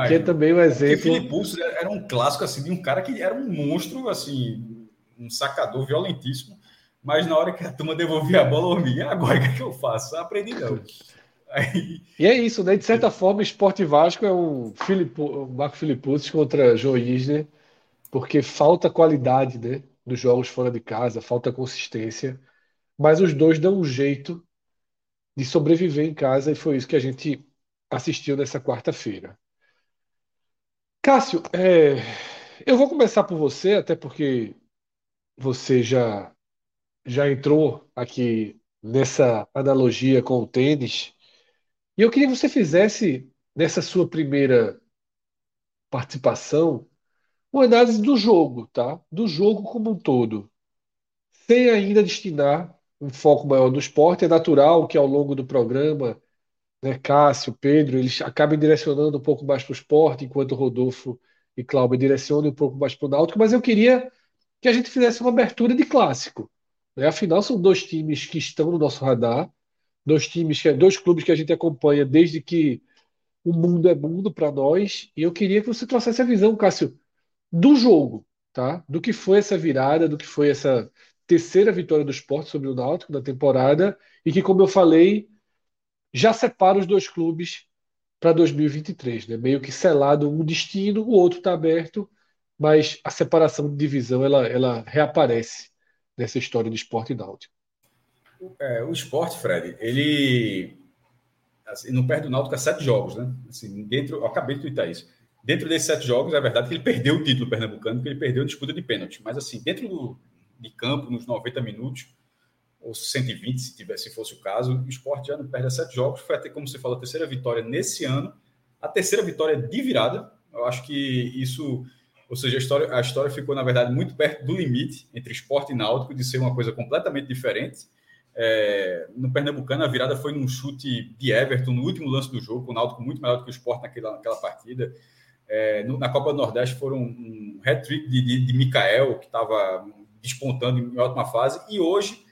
Que é também um exemplo. Porque
Felipe Pulso era um clássico assim, de um cara que era um monstro, assim, um sacador violentíssimo, mas na hora que a turma devolvia a bola, eu me agora o que, é que eu faço? Aprendi não.
Aí... E é isso, né? De certa forma, Esporte Vasco é um, Filipe, um Marco Filipuzzi contra João Isner, porque falta qualidade né, dos jogos fora de casa, falta consistência, mas os dois dão um jeito de sobreviver em casa e foi isso que a gente assistiu nessa quarta-feira. Cássio, é, eu vou começar por você, até porque você já, já entrou aqui nessa analogia com o tênis. E eu queria que você fizesse, nessa sua primeira participação, uma análise do jogo, tá? Do jogo como um todo. Sem ainda destinar um foco maior no esporte. É natural que ao longo do programa né, Cássio, Pedro, eles acabem direcionando um pouco mais para o esporte, enquanto Rodolfo e Cláudio direcionam um pouco mais para o Náutico, mas eu queria que a gente fizesse uma abertura de clássico. Né? Afinal, são dois times que estão no nosso radar, dois times, dois clubes que a gente acompanha desde que o mundo é mundo para nós, e eu queria que você trouxesse a visão, Cássio, do jogo, tá? Do que foi essa virada, do que foi essa terceira vitória do esporte sobre o Náutico na temporada, e que, como eu falei, já separa os dois clubes para 2023, né? Meio que selado um destino, o outro está aberto, mas a separação de divisão ela, ela reaparece nessa história do esporte náutico.
É, o esporte, Fred, ele assim, não perde o Náutico há sete jogos, né? Assim, dentro, acabei de twittar isso. Dentro desses sete jogos, é verdade que ele perdeu o título pernambucano, porque ele perdeu a disputa de pênalti. Mas, assim, dentro do, de campo, nos 90 minutos, ou 120, se, tivesse, se fosse o caso, o esporte já não perde há sete jogos. Foi até, como você falou, a terceira vitória nesse ano, a terceira vitória de virada. Eu acho que isso, ou seja, a história, a história ficou, na verdade, muito perto do limite entre esporte e náutico, de ser uma coisa completamente diferente. É, no Pernambucano, a virada foi num chute de Everton no último lance do jogo, o Náutico muito melhor do que o Sport naquela, naquela partida. É, no, na Copa do Nordeste foram um hat-trick de, de, de Mikael, que estava despontando em ótima fase, e hoje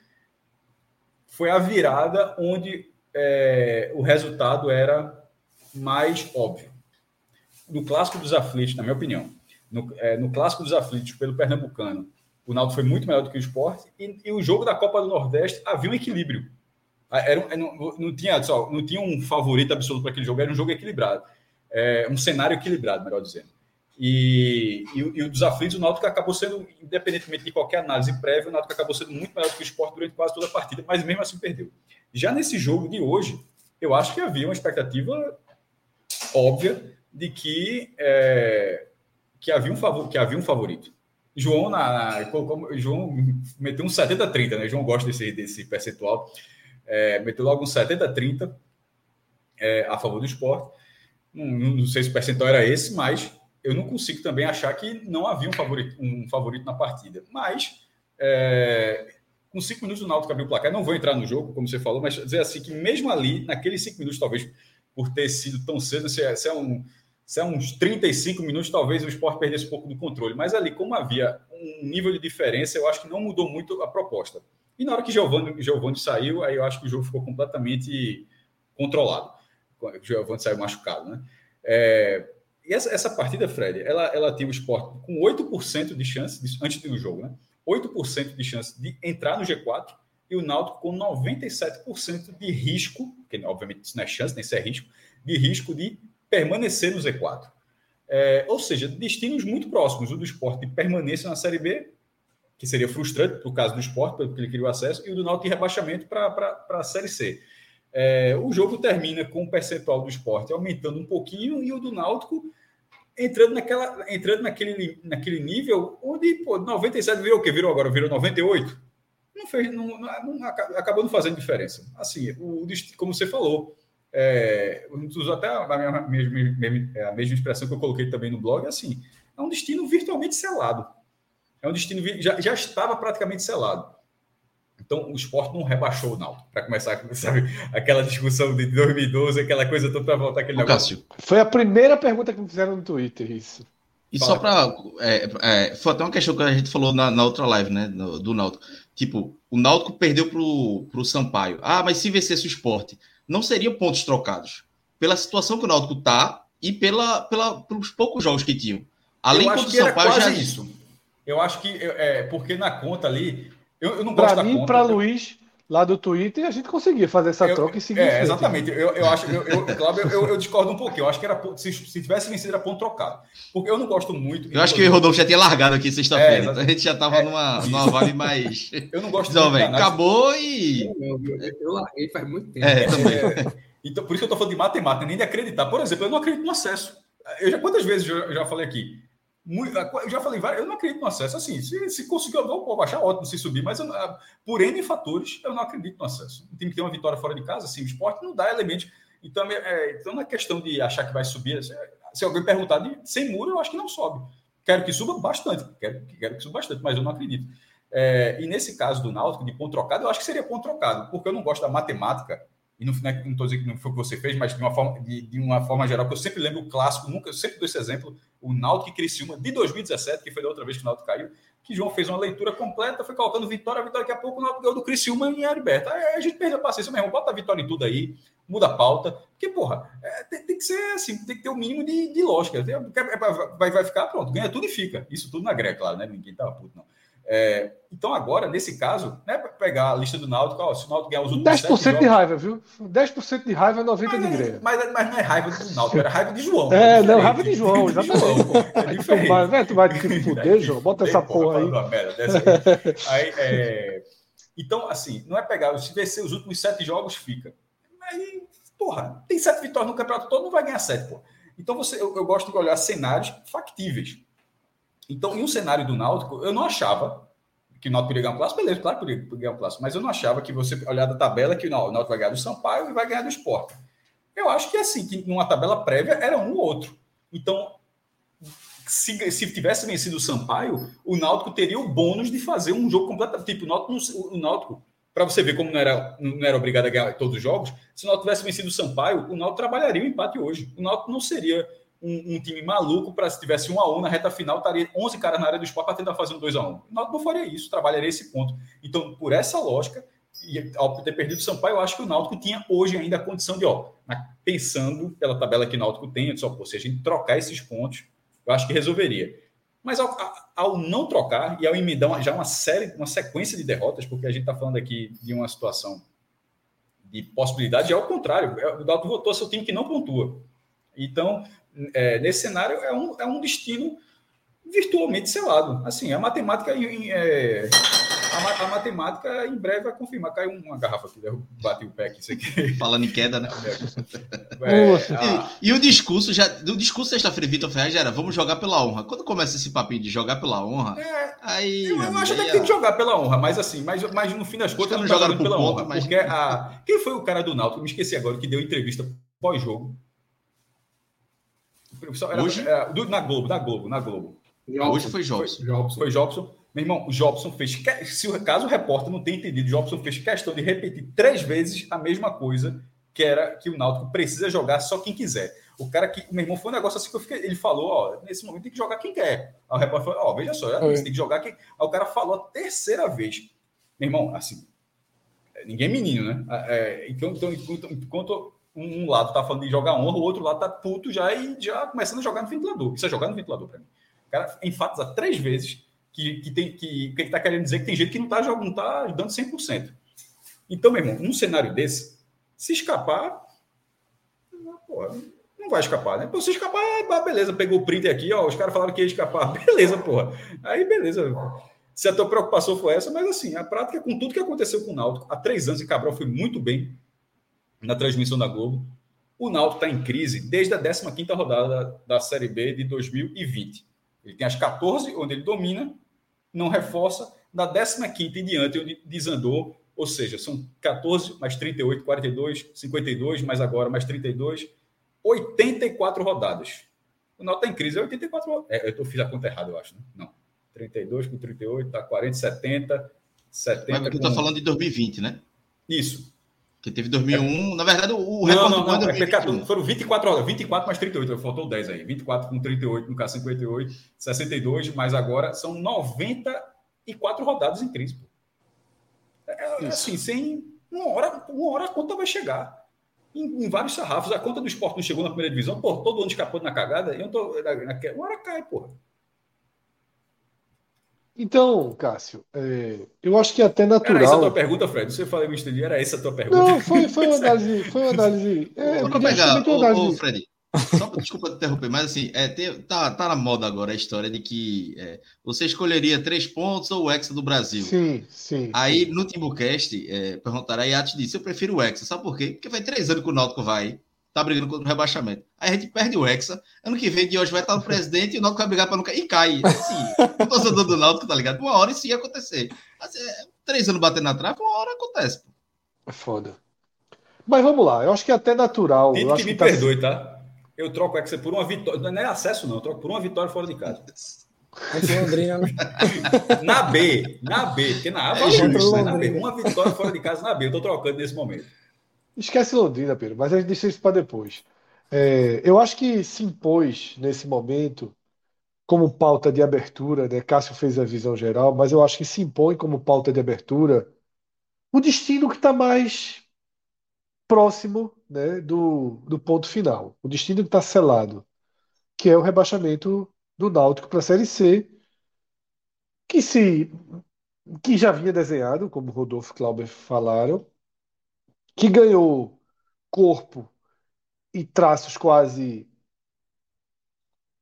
foi a virada onde é, o resultado era mais óbvio. No Clássico dos Aflitos, na minha opinião, no, é, no Clássico dos Aflitos, pelo Pernambucano, o Náutico foi muito melhor do que o esporte, e, e, o jogo da Copa do Nordeste havia um equilíbrio. Ah, era, não, não, tinha, só, não tinha um favorito absoluto para aquele jogo, era um jogo equilibrado. É, um cenário equilibrado, melhor dizendo. E, e, e o desafio do Náutico acabou sendo, independentemente de qualquer análise prévia, o Náutico acabou sendo muito melhor do que o esporte durante quase toda a partida, mas mesmo assim perdeu. Já nesse jogo de hoje, eu acho que havia uma expectativa óbvia de que, é, que, havia, um favor, que havia um favorito. João, na, João meteu um 70-30, né? João gosta desse, desse percentual. É, meteu logo um 70-30 é, a favor do esporte. Não, não, sei se o percentual era esse, mas eu não consigo também achar que não havia um favorito, um favorito na partida. Mas, é, com cinco minutos do Náutico abriu o placar, não vou entrar no jogo, como você falou, mas dizer assim que mesmo ali, naqueles cinco minutos, talvez por ter sido tão cedo, se é, se é um se é uns 35 minutos, talvez o esporte perdesse um pouco do controle. Mas ali, como havia um nível de diferença, eu acho que não mudou muito a proposta. E na hora que Giovanni, saiu, aí eu acho que o jogo ficou completamente controlado. Giovanni saiu machucado, né? É, e essa, essa partida, Fred, ela, ela tinha o esporte com 8% de chance, de, antes do jogo, né? 8% de chance de entrar no G4 e o Náutico com 97% de risco, que obviamente isso não é chance, nem isso é risco, de risco de permanecer no Z4. É, ou seja, destinos muito próximos. O do esporte permaneça na Série B, que seria frustrante no caso do esporte, porque ele queria o acesso, e o do Náutico rebaixamento para a Série C. É, o jogo termina com o percentual do esporte aumentando um pouquinho e o do Náutico entrando, naquela, entrando naquele, naquele nível onde pô, 97 virou o quê? Virou agora? Virou 98? Não fez, não, não, não acabou não fazendo diferença. Assim, o, como você falou, é, uso até a mesma, a mesma expressão que eu coloquei também no blog, é assim, é um destino virtualmente selado. É um destino já, já estava praticamente selado. Então, o esporte não rebaixou o Náutico, para começar, sabe, aquela discussão de 2012, aquela coisa toda para voltar aquele
negócio. Foi a primeira pergunta que me fizeram no Twitter, isso.
E Fala, só para. É, é, foi até uma questão que a gente falou na, na outra live, né? Do, do Náutico. Tipo, o Náutico perdeu para o Sampaio. Ah, mas se vencesse o esporte não seriam pontos trocados. Pela situação que o Náutico está e pela, pela, pelos poucos jogos que tinham.
Além do Sampaio já isso. Eu acho que é porque na conta ali. Eu, eu não gosto
pra da mim, conta. Para Luiz, lá do Twitter, a gente conseguia fazer essa
eu,
troca e seguir.
É, exatamente. Eu, eu acho, eu, eu, Cláudio, eu, eu, discordo um pouquinho. Eu acho que era se, se tivesse vencido, era ponto trocado. Porque eu não gosto muito.
Eu acho que o Rodolfo já tinha largado aqui sexta-feira. É, então a gente já estava é, numa, numa vibe mais.
Eu não gosto
então, velho, acabou e.
Eu larguei faz muito tempo. É, também.
É, então, por isso que eu estou falando de matemática, nem de acreditar. Por exemplo, eu não acredito no acesso. Eu já, quantas vezes eu já falei aqui? Eu já falei várias, eu não acredito no acesso. Assim, se, se conseguir, eu vou baixar ótimo se subir, mas eu, por N fatores, eu não acredito no acesso. Tem que ter uma vitória fora de casa, assim, o esporte não dá elementos. Então, é, é então, na é questão de achar que vai subir, se, se alguém perguntar de, sem muro, eu acho que não sobe. Quero que suba bastante, quero, quero que suba bastante, mas eu não acredito. É, e nesse caso do Náutico, de ponto trocado, eu acho que seria ponto trocado, porque eu não gosto da matemática e não estou dizendo que não foi o que você fez, mas de uma forma, de, de, uma forma geral, que eu sempre lembro o clássico, nunca, eu sempre dou esse exemplo, o Náutico e Criciúma de 2017, que foi da outra vez que o Náutico caiu, que João fez uma leitura completa, foi colocando vitória, vitória, daqui a pouco o Náutico ganhou do Criciúma em Heriberto. Aí a gente perdeu a paciência mesmo, bota a vitória em tudo aí, muda a pauta, porque, porra, é, tem, tem, que ser assim, tem que ter o um mínimo de, de lógica. Vai, vai ficar, pronto, ganha tudo e fica. Isso tudo na greca, claro, né? Ninguém tá puto, não. É, então, agora, nesse caso, né, para pegar a lista do Náutico, ó, se o Náutico ganhar os últimos
10% jogos, de raiva, viu? 10% de raiva, 90% de greve.
Mas, mas, não é raiva do Náutico, era raiva de João.
É, não, raiva de João, exatamente. É tu, vai, né, tu vai te fuder, João, bota essa porra, porra aí.
aí é... Então, assim, não é pegar, se vencer os últimos sete jogos, fica. Aí, porra, tem sete vitórias no campeonato todo, não vai ganhar sete, porra. Então, você, eu, eu gosto de olhar cenários factíveis. Então, em um cenário do Náutico, eu não achava que o Náutico poderia ganhar um clássico, beleza, claro que poderia ganhar um clássico, mas eu não achava que você olhar da tabela que o Náutico vai ganhar do Sampaio e vai ganhar do Sport. Eu acho que assim, que numa tabela prévia era um ou outro. Então, se, se tivesse vencido o Sampaio, o Náutico teria o bônus de fazer um jogo completamente. Tipo, o Náutico, o Náutico para você ver como não era, não era obrigado a ganhar todos os jogos, se o Náutico tivesse vencido o Sampaio, o Náutico trabalharia o empate hoje. O Náutico não seria um, um, time maluco para se tivesse um a um na reta final, estaria 11 caras na área do esporte para tentar fazer um 2 a 1 um. Náutico não faria isso, trabalharia esse ponto. Então, por essa lógica, e ao ter perdido o Sampaio, eu acho que o Náutico tinha hoje ainda a condição de, ó, pensando pela tabela que o Náutico tem, só, pô, se a gente trocar esses pontos, eu acho que resolveria. Mas ao, ao não trocar e ao emendar já uma série, uma sequência de derrotas, porque a gente está falando aqui de uma situação de possibilidade, é ao contrário, é, o Náutico votou seu time que não pontua. Então, é, nesse cenário, é um, é um destino virtualmente selado. Assim, a matemática é, a, a, matemática em breve vai confirmar. Caiu uma garrafa aqui, bati o pé aqui, isso aqui.
Falando em queda, né? É, a... e, e, o discurso, já, do discurso sexta-feira, Vitor Ferraz já era, vamos jogar pela honra. Quando começa esse papinho de jogar pela honra, é,
aí... Eu, eu acho até que tem que jogar pela honra, mas assim, mas, mas no fim das contas não jogaram pela ponto, honra. Mas... Porque a... Quem foi o cara do Náutico? Me esqueci agora, que deu entrevista pós-jogo era, Hoje? Era, do, na Globo, na Globo, na Globo.
Jobson. Hoje foi Jobson.
Foi Jobson. Foi Jobson. Meu irmão, o Jobson fez. Se o caso o repórter não tenha entendido, o Jobson fez questão de repetir três vezes a mesma coisa, que era que o Náutico precisa jogar só quem quiser. O cara que. Meu irmão, foi um negócio assim que eu fiquei. Ele falou, ó, nesse momento tem que jogar quem quer. Aí o repórter falou, ó, veja só, já tem que jogar quem. Aí o cara falou a terceira vez. Meu irmão, assim. Ninguém é menino, né? É, então, então, enquanto, enquanto um lado tá falando de jogar honra, o outro lado tá puto já e já começando a jogar no ventilador. Isso é jogar no ventilador para mim. O cara enfatiza três vezes que, que, tem, que, que ele tá querendo dizer que tem gente que não tá, não tá dando 100%. Então, meu irmão, num cenário desse, se escapar, porra, não vai escapar, né? Pô, se escapar, ah, beleza, pegou o print aqui, ó, os caras falaram que ia escapar, beleza, porra. Aí, beleza. Se a tua preocupação foi essa, mas assim, a prática, com tudo que aconteceu com o Náutico, há três anos, e Cabral foi muito bem, na transmissão da Globo. O Náutico está em crise desde a 15 rodada da Série B de 2020. Ele tem as 14, onde ele domina, não reforça, da 15 em diante, onde desandou, ou seja, são 14 mais 38, 42, 52, mais agora mais 32, 84 rodadas. O Náutico está em crise, é 84 rodadas. É, eu tô, fiz a conta errada, eu acho, né? Não. 32 com 38, tá 40, 70, 70.
Mas tu está falando de 2020, né?
Isso.
Que teve 2001. É. Na verdade, o
recorde não, não, não, é foram 24 horas, 24 mais 38, faltou 10 aí. 24 com 38 no caso 58, 62, mas agora são 94 rodadas em crise. É, é assim, sem uma hora, uma hora a conta vai chegar. Em, em, vários sarrafos, a conta do esporte não chegou na primeira divisão, pô, todo ano escapando na cagada, eu tô, na, na, uma hora cai, porra.
Então, Cássio, é, eu acho que é até natural. Era
essa a tua pergunta, Fred? Você falou que eu era essa a tua pergunta?
Não, foi, foi uma análise. Foi uma análise. É,
eu pegar, ô, análise... ô, Fred, só desculpa te interromper, mas assim, é, tem, tá, tá na moda agora a história de que é, você escolheria três pontos ou o Hexa do Brasil.
Sim, sim.
Aí
sim.
no Timbucast, é, perguntaram, a Yates disse: Eu prefiro o Hexa. Sabe por quê? Porque faz três anos que o Náutico vai tá brigando contra o rebaixamento. Aí a gente perde o Hexa. Ano que vem, de hoje vai estar o presidente e o Náutico vai brigar para nunca. E cai. Assim, o torcedor do Náutico, tá ligado? Uma hora isso ia acontecer. Assim, é, três anos batendo na trave, uma hora acontece. Pô.
É foda. Mas vamos lá, eu acho que é até natural. Eu
que
me
que tá... perdoe, tá? Eu troco o Hexa por uma vitória. Não é acesso, não. Eu troco por uma vitória fora de casa.
Londrina, né?
na B, na B, porque na A é, na B. Uma vitória fora de casa na B. Eu tô trocando nesse momento.
Esquece Londrina, Pedro, mas a gente deixa isso para depois. É, eu acho que se impôs nesse momento como pauta de abertura, né? Cássio fez a visão geral, mas eu acho que se impõe como pauta de abertura o destino que está mais próximo né, do, do ponto final, o destino que está selado, que é o rebaixamento do Náutico para a Série C, que se que já vinha desenhado, como Rodolfo e Clauber falaram, que ganhou corpo e traços quase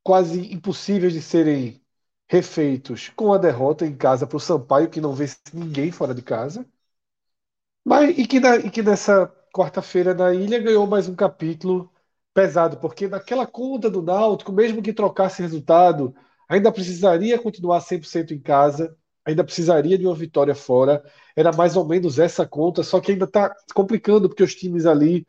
quase impossíveis de serem refeitos com a derrota em casa para o Sampaio, que não vê ninguém fora de casa. Mas, e, que na, e que nessa quarta-feira na ilha ganhou mais um capítulo pesado, porque naquela conta do Náutico, mesmo que trocasse resultado, ainda precisaria continuar 100% em casa, ainda precisaria de uma vitória fora. Era mais ou menos essa conta, só que ainda está complicando, porque os times ali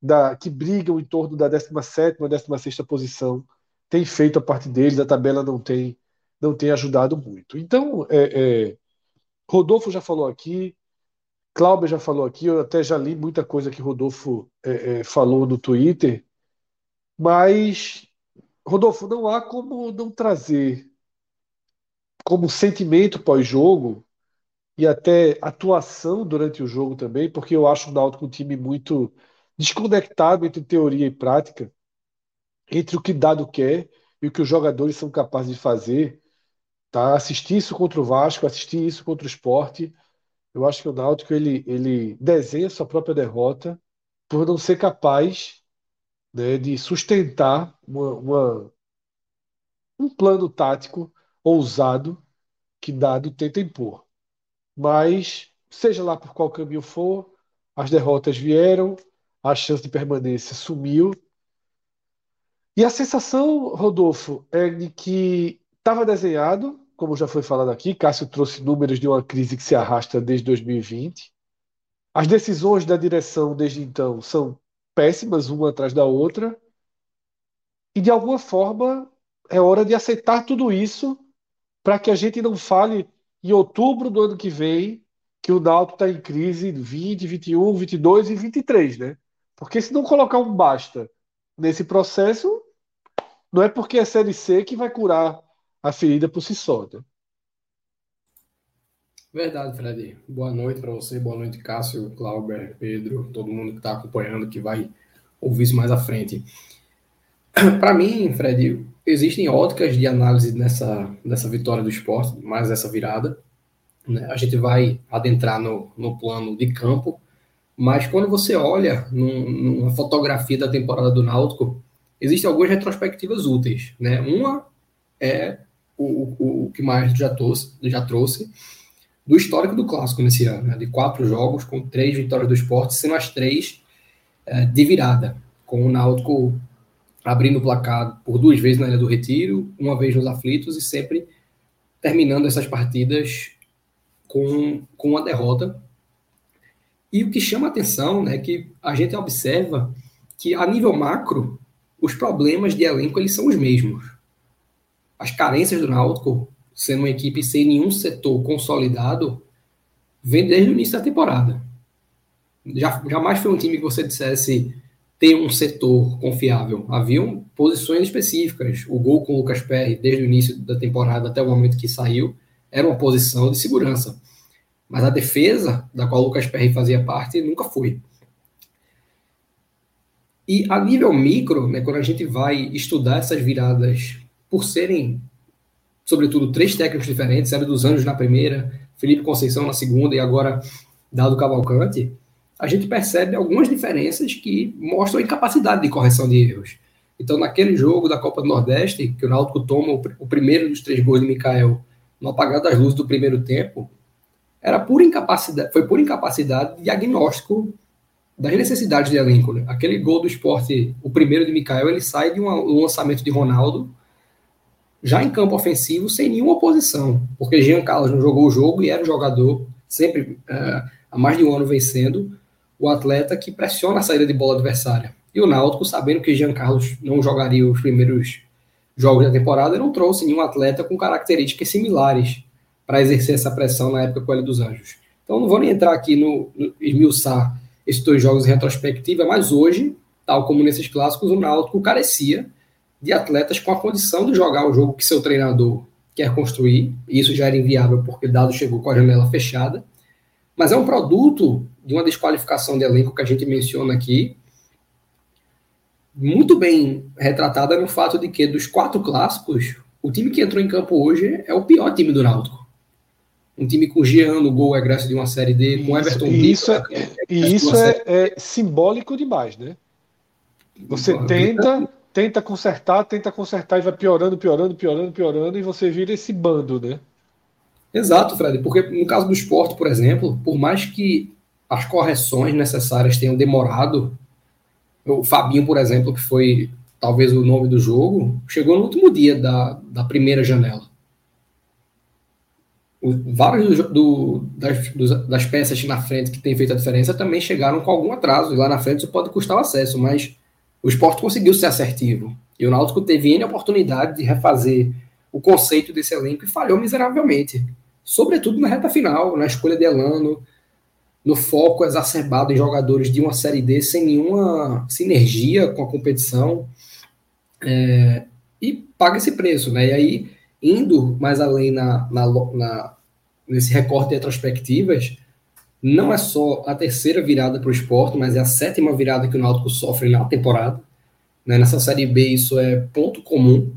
da, que brigam em torno da 17ª, 16ª posição têm feito a parte deles, a tabela não tem, não tem ajudado muito. Então, é, é, Rodolfo já falou aqui, Cláudio já falou aqui, eu até já li muita coisa que Rodolfo é, é, falou no Twitter, mas, Rodolfo, não há como não trazer como sentimento pós-jogo e até atuação durante o jogo também, porque eu acho o Náutico um time muito desconectado entre teoria e prática, entre o que dado quer e o que os jogadores são capazes de fazer. Tá? Assistir isso contra o Vasco, assistir isso contra o esporte eu acho que o Náutico ele, ele desenha sua própria derrota por não ser capaz né, de sustentar uma, uma, um plano tático ousado que dado tenta impor. Mas, seja lá por qual caminho for, as derrotas vieram, a chance de permanência sumiu. E a sensação, Rodolfo, é de que estava desenhado, como já foi falado aqui, Cássio trouxe números de uma crise que se arrasta desde 2020. As decisões da direção desde então são péssimas, uma atrás da outra. E de alguma forma é hora de aceitar tudo isso para que a gente não fale em outubro do ano que vem que o Náutico está em crise 20, 21, 22 e 23, né? Porque se não colocar um basta nesse processo, não é porque é Série C que vai curar a ferida por si só. Né?
Verdade, Fred. Boa noite para você, boa noite, Cássio, Clauber, Pedro, todo mundo que está acompanhando, que vai ouvir isso mais à frente. Para mim, Fred, existem óticas de análise nessa, nessa vitória do esporte, mais essa virada. Né? A gente vai adentrar no, no plano de campo, mas quando você olha num, numa fotografia da temporada do Náutico, existem algumas retrospectivas úteis. Né? Uma é o, o, o que mais já trouxe, já trouxe do histórico do clássico nesse ano, né? de quatro jogos com três vitórias do esporte, sendo as três é, de virada, com o Náutico abrindo o placar por duas vezes na Ilha do Retiro, uma vez nos aflitos e sempre terminando essas partidas com, com uma derrota. E o que chama a atenção né, é que a gente observa que, a nível macro, os problemas de elenco eles são os mesmos as carências do Náutico, sendo uma equipe sem nenhum setor consolidado, vem desde o início da temporada. Já, jamais foi um time que você dissesse ter um setor confiável. Haviam posições específicas. O gol com o Lucas Perry, desde o início da temporada até o momento que saiu, era uma posição de segurança. Mas a defesa, da qual o Lucas Perry fazia parte, nunca foi. E a nível micro, né, quando a gente vai estudar essas viradas por serem, sobretudo, três técnicos diferentes, Hélio dos Anjos na primeira, Felipe Conceição na segunda e agora Dado Cavalcante, a gente percebe algumas diferenças que mostram a incapacidade de correção de erros. Então, naquele jogo da Copa do Nordeste, que o Náutico toma o, primeiro dos três gols de Mikael no apagar das luzes do primeiro tempo, era pura incapacidade, foi por incapacidade de diagnóstico das necessidades de elenco. Né? Aquele gol do esporte, o primeiro de Mikael, ele sai de um lançamento de Ronaldo já em campo ofensivo, sem nenhuma oposição, porque Jean Carlos não jogou o jogo e era o jogador, sempre uh, há mais de um ano vencendo, o atleta que pressiona a saída de bola adversária. E o Náutico, sabendo que Jean Carlos não jogaria os primeiros jogos da temporada, não trouxe nenhum atleta com características similares para exercer essa pressão na época com Hélio dos Anjos. Então não vou nem entrar aqui no, no esmiuçar esses dois jogos em retrospectiva, mas hoje, tal como nesses clássicos, o Náutico carecia de atletas com a condição de jogar o jogo que seu treinador quer construir, e isso já era inviável porque o Dado chegou com a janela fechada, mas é um produto de uma desqualificação de elenco que a gente menciona aqui, muito bem retratada no fato de que dos quatro clássicos, o time que entrou em campo hoje é o pior time do Náutico. Um time com Jean no gol egresso de uma Série D, com Everton
E isso, é, e isso é, é, simbólico demais, né? Você tenta, tenta consertar, tenta consertar e vai piorando, piorando, piorando, piorando, e você vira esse bando, né?
Exato, Fred, porque no caso do esporte, por exemplo, por mais que as correções necessárias tenham demorado, o Fabinho, por exemplo, que foi talvez o nome do jogo, chegou no último dia da, da primeira janela. O, vários do, do, das, das peças na frente que tem feito a diferença também chegaram com algum atraso, e lá na frente isso pode custar o acesso, mas o esporte conseguiu ser assertivo. E o Náutico teve N oportunidade de refazer o conceito desse elenco e falhou miseravelmente. Sobretudo na reta final, na escolha de Elano, no foco exacerbado em jogadores de uma Série D sem nenhuma sinergia com a competição. É, e paga esse preço, né? E aí, indo mais além na, na, na nesse recorte de retrospectivas, não é só a terceira virada para o esporte, mas é a sétima virada que o Náutico sofre na temporada. Né? Nessa Série B, isso é ponto comum.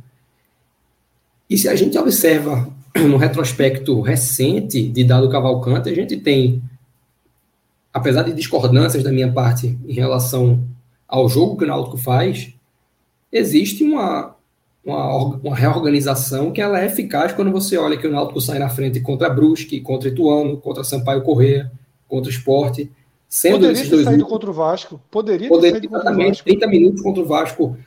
E se a gente observa no retrospecto recente de Dado Cavalcante, a gente tem, apesar de discordâncias da minha parte em relação ao jogo que o Náutico faz, existe uma, uma, uma, reorganização que ela é eficaz quando você olha que o Náutico sai na frente contra Brusque, contra Ituano, contra Sampaio Corrêa, contra o esporte.
Sendo Poderia esses ter dois saído contra o Vasco. Poderia,
Poderia ter saído contra o Vasco. 30 minutos contra o Vasco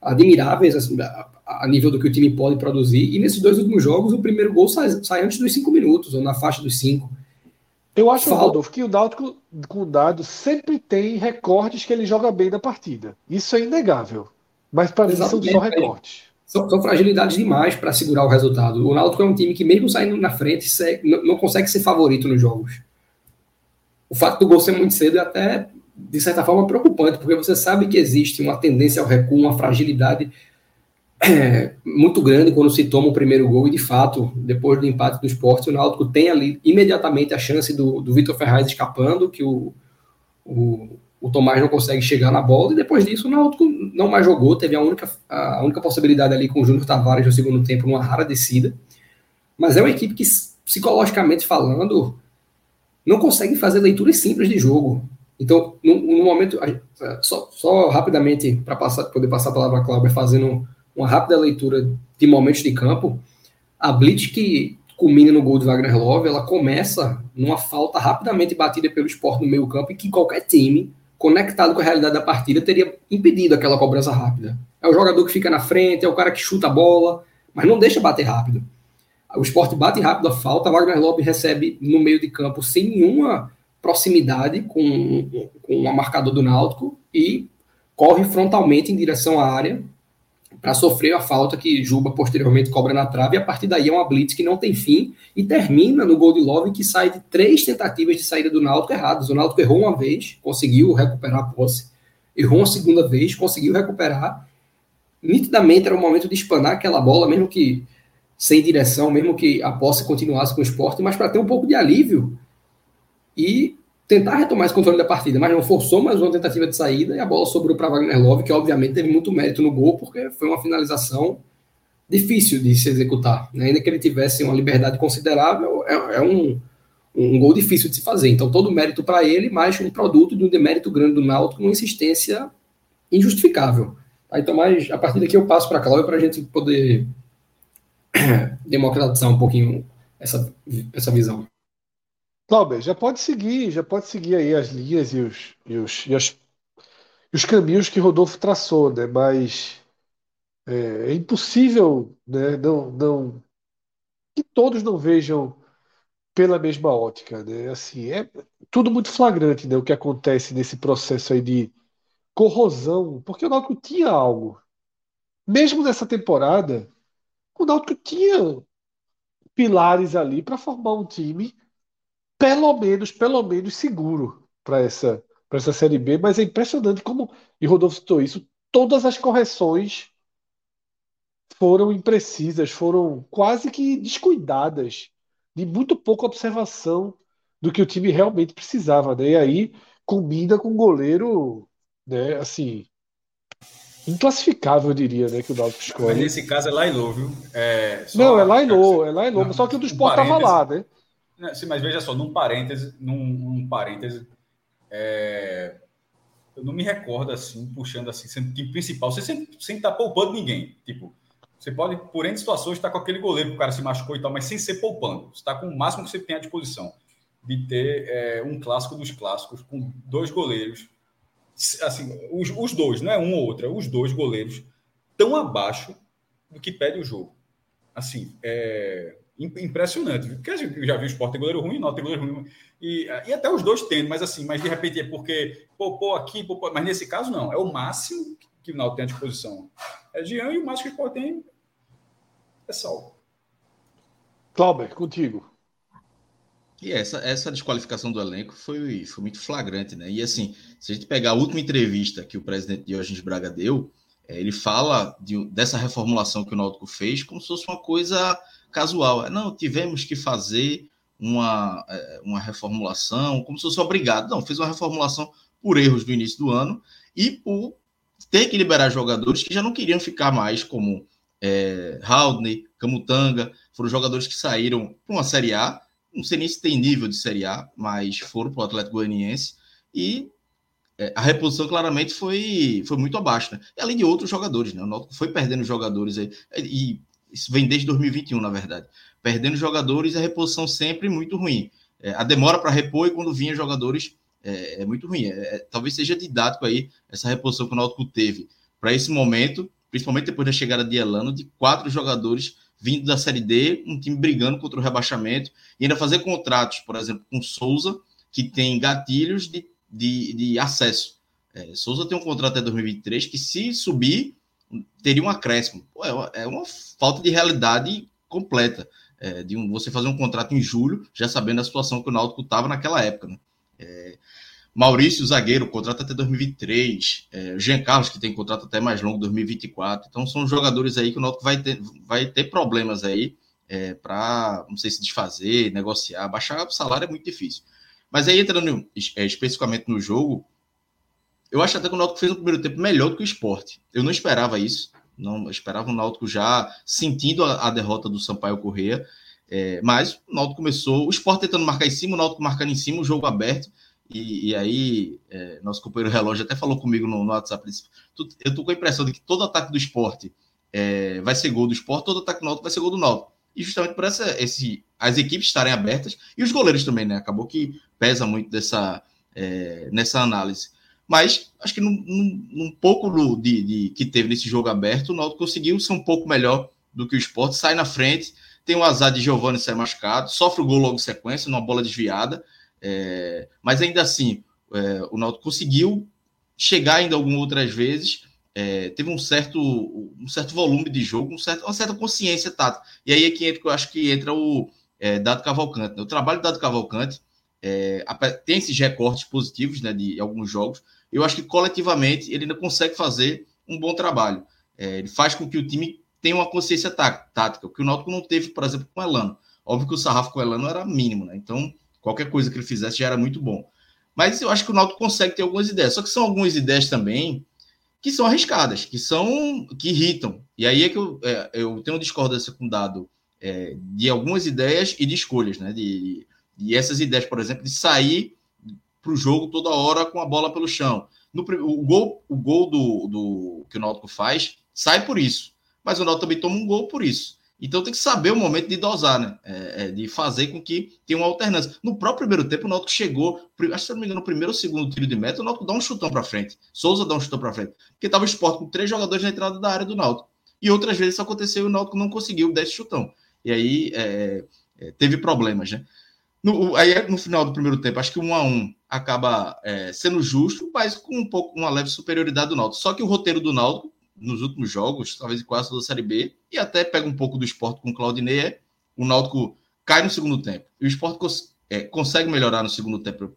admiráveis assim, a nível do que o time pode produzir. E nesses dois últimos jogos, o primeiro gol sai, sai antes dos 5 minutos, ou na faixa dos 5.
Eu acho, Falta... Rodolfo, que o Náutico com o dado sempre tem recortes que ele joga bem na partida. Isso é inegável. Mas para mim são só recortes.
São, são fragilidades demais para segurar o resultado. O Náutico é um time que, mesmo saindo na frente, não consegue ser favorito nos jogos. O fato do gol ser muito cedo é até, de certa forma, preocupante, porque você sabe que existe uma tendência ao recuo, uma fragilidade é, muito grande quando se toma o primeiro gol, e de fato, depois do empate do esporte, o Náutico tem ali imediatamente a chance do, do Vitor Ferraz escapando, que o, o, o Tomás não consegue chegar na bola, e depois disso o Náutico não mais jogou, teve a única, a única possibilidade ali com o Júnior Tavares no segundo tempo, numa rara descida, mas é uma equipe que, psicologicamente falando, não consegue fazer leituras simples de jogo. Então, no, no momento, só, só rapidamente, para poder passar a palavra a Cláudia, fazendo uma rápida leitura de momentos de campo, a blitz que culmina no gol de Wagner Love, ela começa numa falta rapidamente batida pelo esporte no meio campo e que qualquer time conectado com a realidade da partida teria impedido aquela cobrança rápida. É o jogador que fica na frente, é o cara que chuta a bola, mas não deixa bater rápido. O esporte bate rápido a falta, Wagner Lopes recebe no meio de campo sem nenhuma proximidade com, com o marcador do Náutico e corre frontalmente em direção à área para sofrer a falta que Juba posteriormente cobra na trave, e a partir daí é uma blitz que não tem fim e termina no gol de Love que sai de três tentativas de saída do Náutico erradas. O Náutico errou uma vez, conseguiu recuperar a posse, errou uma segunda vez, conseguiu recuperar. Nitidamente era o momento de espanar aquela bola, mesmo que sem direção, mesmo que a posse continuasse com o esporte, mas para ter um pouco de alívio e tentar retomar esse controle da partida, mas não forçou mais uma tentativa de saída e a bola sobrou para Wagner Love, que obviamente teve muito mérito no gol, porque foi uma finalização difícil de se executar. Né? Ainda que ele tivesse uma liberdade considerável, é, é um, um gol difícil de se fazer. Então, todo mérito para ele, mas um produto de um demérito grande do Náutico, uma insistência injustificável. Tá? Então, mas a partir daqui eu passo para a Cláudia para a gente poder democratizar um pouquinho essa, essa visão.
Cláudio, já pode seguir, já pode seguir aí as linhas e os, e os, e as, e os caminhos que Rodolfo traçou, né? Mas é, é impossível, né? Não, não que todos não vejam pela mesma ótica, né? Assim, é tudo muito flagrante, né? O que acontece nesse processo aí de corrosão, porque o Náutico tinha algo. Mesmo nessa temporada, o Náutico tinha pilares ali para formar um time pelo menos, pelo menos seguro para essa essa Série B, mas é impressionante como, e Rodolfo citou isso, todas as correções foram imprecisas, foram quase que descuidadas, de muito pouca observação do que o time realmente precisava, né? E aí combina com um goleiro, né, assim, inclassificável, eu diria, né, que o Náutico escolhe. Mas
nesse caso é Lailô, viu?
É, Não, é Lailô, é Lailô, só que o do Sport tava lá, né?
Sim, mas veja só, num parêntese, num, num parêntese, é, eu não me recordo assim, puxando assim, sendo time principal, você sem estar tá poupando ninguém. Tipo, você pode, por N situações, estar tá com aquele goleiro que o cara se machucou e tal, mas sem ser poupando. Você está com o máximo que você tem à disposição de ter é, um clássico dos clássicos com dois goleiros. Assim, os, os dois, não é um ou outro, é os dois goleiros tão abaixo do que pede o jogo. Assim, é, impressionante. Porque a gente já viu o Sport tem goleiro ruim, não tem goleiro ruim. E, e até os dois tendo, mas assim, mas de repente é porque poupou aqui, poupou, mas nesse caso não, é o máximo que o Náutico tem à disposição. É Jean e o máximo que o Sport tem é Sal.
Clauber, contigo.
E essa, essa desqualificação do elenco foi, foi muito flagrante, né? E assim, se a gente pegar a última entrevista que o presidente Diógenes Braga deu, é, ele fala de, dessa reformulação que o Náutico fez como se fosse uma coisa casual. Não, tivemos que fazer uma, é, uma reformulação, como se fosse obrigado. Não, fez uma reformulação por erros do início do ano e por ter que liberar jogadores que já não queriam ficar mais, como é, Camutanga, foram jogadores que saíram para uma Série A, não sei nem se tem nível de Série A, mas foram para o Atlético Goianiense e é, a reposição claramente foi, foi muito abaixo, né? E além de outros jogadores, né? O foi perdendo jogadores aí, e isso vem desde 2021, na verdade. Perdendo jogadores, a reposição sempre muito ruim. É, a demora para repor e quando vinha jogadores é, é muito ruim. É, é, talvez seja didático aí essa reposição que o Náutico teve para esse momento, principalmente depois da chegada de Elano, de quatro jogadores vindo da Série D, um time brigando contra o rebaixamento, e ainda fazer contratos, por exemplo, com Souza, que tem gatilhos de, de, de acesso. É, Souza tem um contrato até 2023 que, se subir, teria um acréscimo. Pô, é, uma, falta de realidade completa. É, de um, você fazer um contrato em julho, já sabendo a situação que o Náutico estava naquela época. Né? É, Maurício, zagueiro, contrato até 2023. É, Jean Carlos, que tem contrato até mais longo, 2024. Então, são jogadores aí que o Náutico vai ter, vai ter problemas aí é, para, não sei se desfazer, negociar. Baixar o salário é muito difícil. Mas aí, entrando é, especificamente no jogo, eu acho até que o Náutico fez um primeiro tempo melhor do que o esporte. Eu não esperava isso. Não esperava o Náutico já sentindo a, a derrota do Sampaio Correia. É, mas o Náutico começou, o esporte tentando marcar em cima, o Náutico marcando em cima, o jogo aberto. E, e aí, é, nosso companheiro relógio até falou comigo no, no WhatsApp. Disse, eu tô com a impressão de que todo ataque do esporte é, vai ser gol do esporte, todo ataque do Náutico vai ser gol do Náutico. E justamente por essa, esse, as equipes estarem abertas e os goleiros também, né? Acabou que pesa muito dessa, é, nessa análise. Mas acho que num, num, num pouco de, de, que teve nesse jogo aberto, o Náutico conseguiu ser um pouco melhor do que o esporte, sai na frente, tem o azar de Giovanni ser machucado, sofre o gol logo em sequência, numa bola desviada, é, mas ainda assim, é, o Náutico conseguiu chegar ainda algumas outras vezes, é, teve um certo, um certo volume de jogo, um certo, uma certa consciência tática. E aí é que entra, eu acho que entra o é, Dado Cavalcante. Né? O trabalho do Dado Cavalcante é, tem esses recortes positivos né, de alguns jogos, eu acho que coletivamente ele ainda consegue fazer um bom trabalho. É, ele faz com que o time tenha uma consciência tática, o que o Náutico não teve, por exemplo, com o Elano. Óbvio que o sarrafo com o Elano era mínimo, né? Então, qualquer coisa que ele fizesse já era muito bom. Mas eu acho que o Náutico consegue ter algumas ideias. Só que são algumas ideias também que são arriscadas, que são que irritam. E aí é que eu, é, eu tenho discordância com o dado é, de algumas ideias e de escolhas, né? De, de essas ideias, por exemplo, de sair para o jogo toda hora com a bola pelo chão. No, o gol, o gol do, do que o Náutico faz sai por isso, mas o Náutico também toma um gol por isso. Então tem que saber o momento de dosar, né? É, é, de fazer com que tenha uma alternância. No próprio primeiro tempo, o Náutico chegou, acho que se não me engano, no primeiro ou segundo tiro de meta, o Náutico dá um chutão para frente. Souza dá um chutão para frente. Porque estava o esporte com três jogadores na entrada da área do Náutico. E outras vezes isso aconteceu e o Náutico não conseguiu dar esse chutão. E aí é, é teve problemas, né? No, aí no final do primeiro tempo, acho que um a um acaba é, sendo justo, mas com um pouco uma leve superioridade do Náutico. Só que o roteiro do Náutico, nos últimos jogos, talvez quase toda a Série B, e até pega um pouco do esporte com o Claudinei, é, o Náutico cai no segundo tempo. E o esporte cons é, consegue melhorar no segundo tempo,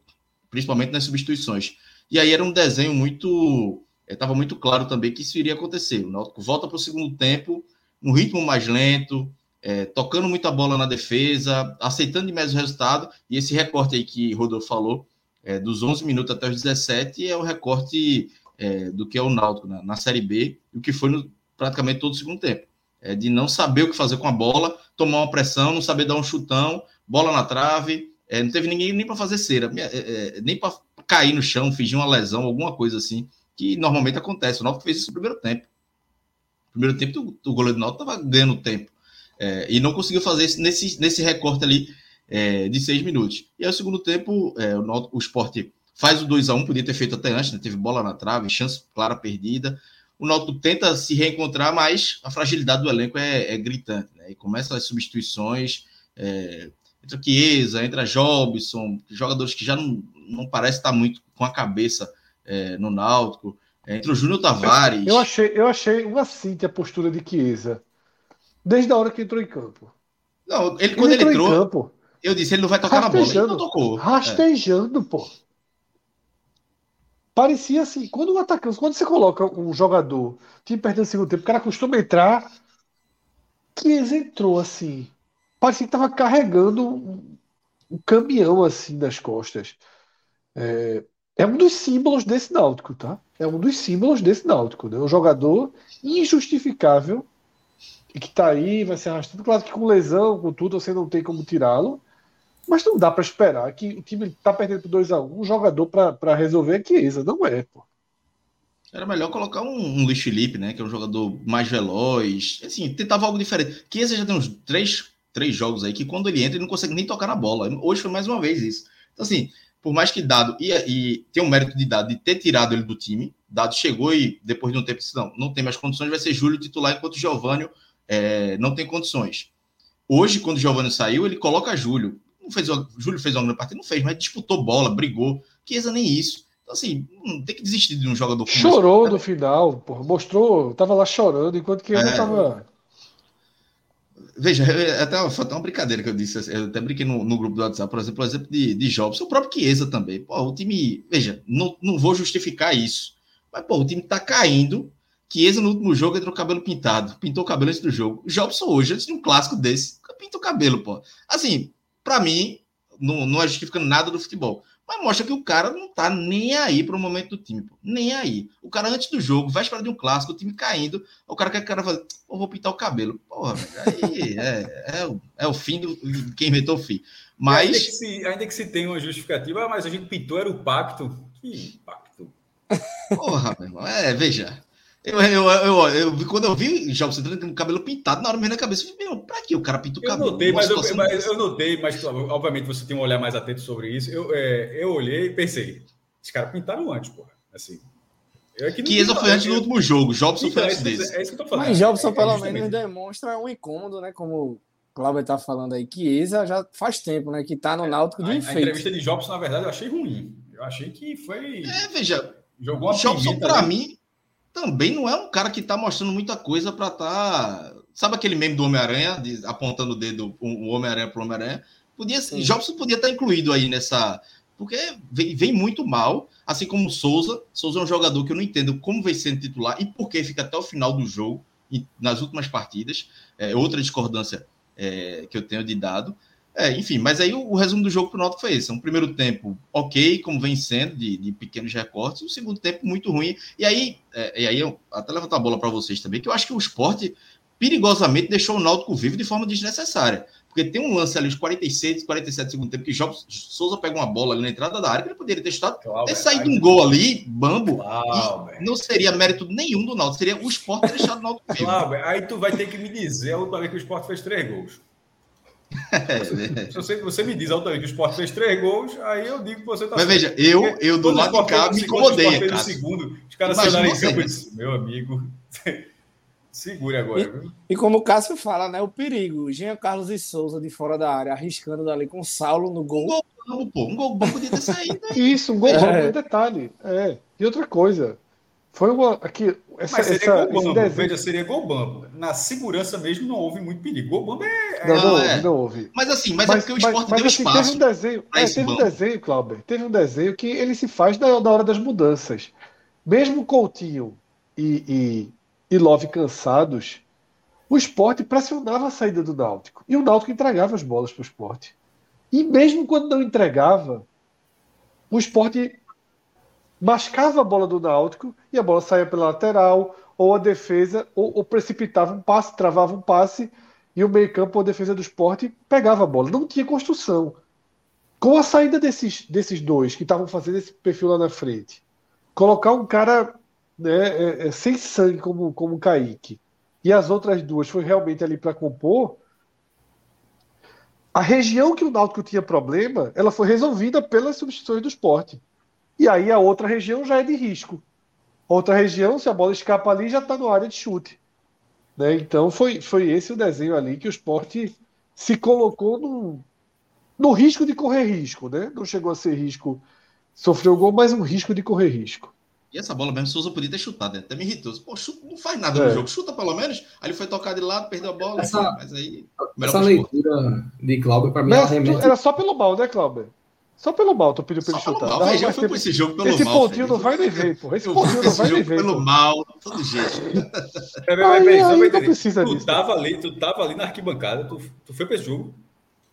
principalmente nas substituições. E aí era um desenho muito. Estava muito claro também que isso iria acontecer. O Náutico volta para o segundo tempo, um ritmo mais lento, é, tocando muita bola na defesa, aceitando de mesmo resultado. E esse recorte aí que Rodolfo falou, é, dos 11 minutos até os 17, é o recorte é, do que é o Náutico na, na Série B, o que foi no, praticamente todo o segundo tempo. É, de não saber o que fazer com a bola, tomar uma pressão, não saber dar um chutão, bola na trave, é, não teve ninguém nem para fazer cera, é, é, nem para cair no chão, fingir uma lesão, alguma coisa assim, que normalmente acontece. O Náutico fez isso no primeiro tempo. No primeiro tempo, o, goleiro do Náutico estava ganhando tempo. É, e não conseguiu fazer isso nesse, nesse recorte ali é, de seis minutos. E aí, no segundo tempo, é, o, o Sport faz o 2 a 1 podia ter feito até antes, né? teve bola na trave, chance clara perdida. O Náutico tenta se reencontrar, mas a fragilidade do elenco é, é gritante. Né? E começa as substituições, é, entra Chiesa, entra Jobson, jogadores que já não, não parece estar muito com a cabeça é, no Náutico. É, entra o Júnior Tavares.
Eu achei, eu achei uma cinta a postura de Chiesa, desde a hora que entrou em campo.
Não, ele, quando ele, entrou, entrou campo, eu disse, ele não vai tocar na bola. Ele não tocou.
Rastejando, é. pô. Parecia assim, quando o atacante, quando você coloca um jogador, time perdendo o segundo tempo, o cara costuma entrar, Chiesa entrou assim. Parecia que estava carregando um, um, caminhão assim nas costas. É, é, um dos símbolos desse náutico, tá? É um dos símbolos desse náutico. Né? Um jogador injustificável e que está aí, vai ser arrastado. Claro que com lesão, com tudo, você não tem como tirá-lo. Mas não dá para esperar que o time está perdendo por 2x1, um, um jogador para resolver a Chiesa. Não é, pô.
Era melhor colocar um, um Luiz Felipe, né? Que é um jogador mais veloz. Assim, tentava algo diferente. Chiesa já tem uns três, três jogos aí que quando ele entra, ele não consegue nem tocar na bola. Hoje foi mais uma vez isso. Então, assim, por mais que Dado e, e tem um mérito de Dado de ter tirado ele do time, Dado chegou e depois de um tempo disse: não, não tem mais condições, vai ser Júlio titular, enquanto Giovanni é, não tem condições. Hoje, quando o Giovanni saiu, ele coloca Júlio não fez, o Júlio fez uma grande partida, não fez, mas disputou bola, brigou. Chiesa nem isso. Então, assim, não tem que desistir de um jogador
Chorou no final, porra, mostrou, tava lá chorando, enquanto que ele é... tava.
Veja, até foi até uma brincadeira que eu disse, eu até brinquei no, no grupo do WhatsApp, por exemplo, por exemplo de, de Jobs, o próprio Chiesa também. Pô, o time, veja, não, não vou justificar isso, mas pô, o time tá caindo. Chiesa no último jogo entrou cabelo pintado, pintou o cabelo antes do jogo. Jobson hoje, antes de um clássico desse, pinta o cabelo, pô. Assim, para mim, não, não é justificando nada do futebol. Mas mostra que o cara não tá nem aí para o momento do time, pô. nem aí. O cara antes do jogo, véspera de um clássico, o time caindo, o cara quer que o cara fazer, vou pintar o cabelo. Porra, aí é, é, o, é o fim do quem inventou o fim. Mas
ainda que, se, ainda que se tenha uma justificativa, mas a gente pintou era o pacto. Que pacto?
Porra, meu irmão. É, veja. Eu, eu, eu, eu, quando eu vi Jogos entrando com o cabelo pintado, na hora mesmo na cabeça, eu falei, pra que o cara pinta o cabelo?
Eu notei, mas eu, mas eu, notei, mas obviamente você tem um olhar mais atento sobre isso. Eu, é, eu olhei e pensei, esses caras pintaram antes, porra. Assim.
Eu é que Chiesa foi antes do último jogo, Jobson então, foi antes é desse.
É isso que eu tô falando. Mas Jobson, é, pelo menos, demonstra um incômodo, né? Como o Cláudio tá falando aí. Chiesa já faz tempo, né? Que tá no Náutico de
a, enfeite. A entrevista de Jobson, na verdade, eu achei ruim. Eu achei que foi.
É, veja. Jogou uma Jobson, pra mim também não é um cara que está mostrando muita coisa para estar. Tá... Sabe aquele meme do Homem-Aranha, apontando o dedo, o Homem-Aranha para o Homem-Aranha? Podia, Sim. Jobson podia estar tá incluído aí nessa. Porque vem, vem, muito mal, assim como Souza. Souza é um jogador que eu não entendo como vem sendo titular e por que fica até o final do jogo, nas últimas partidas. É outra discordância é, que eu tenho de dado. É, enfim, mas aí o, o resumo do jogo para o Náutico foi esse. Um primeiro tempo ok, como vem sendo, de, de pequenos recortes. Um segundo tempo muito ruim. E aí, é, e aí eu até levantar a bola para vocês também, que eu acho que o esporte perigosamente deixou o Náutico vivo de forma desnecessária. Porque tem um lance ali de 46, 47 segundo tempo, que Jobs Souza pega uma bola ali na entrada da área, que ele poderia ter chutado, claro, ter saído um gol ali, bambo, claro, não seria mérito nenhum do Náutico, seria o esporte ter deixado o Náutico
vivo. Claro, aí tu vai ter que me dizer a última vez que o esporte fez três gols. Se você, você me diz altamente que o Sport fez três gols, aí eu digo que você está.
Mas veja, eu, eu do lado de cá me incomodei. Cara.
segundo, os caras saíram em campo e disse, meu amigo, segure agora.
E, e, como o Cássio fala, né? O perigo. Jean Carlos e Souza de fora da área, arriscando dali com o Saulo no gol. Um gol
bom, pô. Um gol bom podia ter saído. Isso, um gol é. bom, detalhe. É. E outra coisa. Foi uma. Aqui, essa,
Mas seria
essa, desenho...
Veja, seria gol bambo. Na segurança mesmo não houve muito perigo. Gol bambo é.
Não, não,
Não,
houve,
é.
não houve.
Mas assim, mas, é porque o esporte
mas,
deu
assim,
espaço.
Teve um desenho, é, teve um desenho, Clauber, teve um desenho que ele se faz na, na hora das mudanças. Mesmo Coutinho e, e, e Love cansados, o esporte pressionava a saída do Náutico. E o Náutico entregava as bolas para o esporte. E mesmo quando não entregava, o esporte mascava a bola do Náutico e a bola saía pela lateral, ou a defesa, ou, ou precipitava um passe, travava um passe, e o meio-campo ou a defesa do esporte pegava a bola. Não tinha construção. Com a saída desses, desses dois que estavam fazendo esse perfil lá na frente, colocar um cara né, é, é, sem sangue como, como o Kaique, e as outras duas foi realmente ali para compor, a região que o Náutico tinha problema, ela foi resolvida pelas substituições do esporte. E aí a outra região já é de risco. Outra região, se a bola escapa ali, já está no área de chute. Né? Então foi, foi esse o desenho ali que o esporte se colocou no, no risco de correr risco. Né? Não chegou a ser risco, sofreu gol, mas um risco de correr risco.
E essa bola mesmo, Souza podia ter chutado, né? até me irritou. Pô, chuta, não faz nada
É.
no jogo, chuta pelo menos. Aí ele foi tocar de lado, perdeu a bola.
Essa-
mas aí. melhor
Essa leitura de Glauber, para mim,
Mas tu- era só pelo mal, né, Clauber? Só pelo mal tu pediu pra ele chutar.
mal, eu
mais
fui pra esse jogo pelo
Esse
mal.
pontinho
velho.
não vai nem ver, pô. Esse pontinho não
esse
vai nem
jogo
ver.
pelo
pô.
mal, de todo jeito.
Peraí, peraí,
Aí-
peraí,
aí não
entender.
precisa
tu
disso.
tava ali, tu tava ali na arquibancada, tu, tu foi pra esse jogo?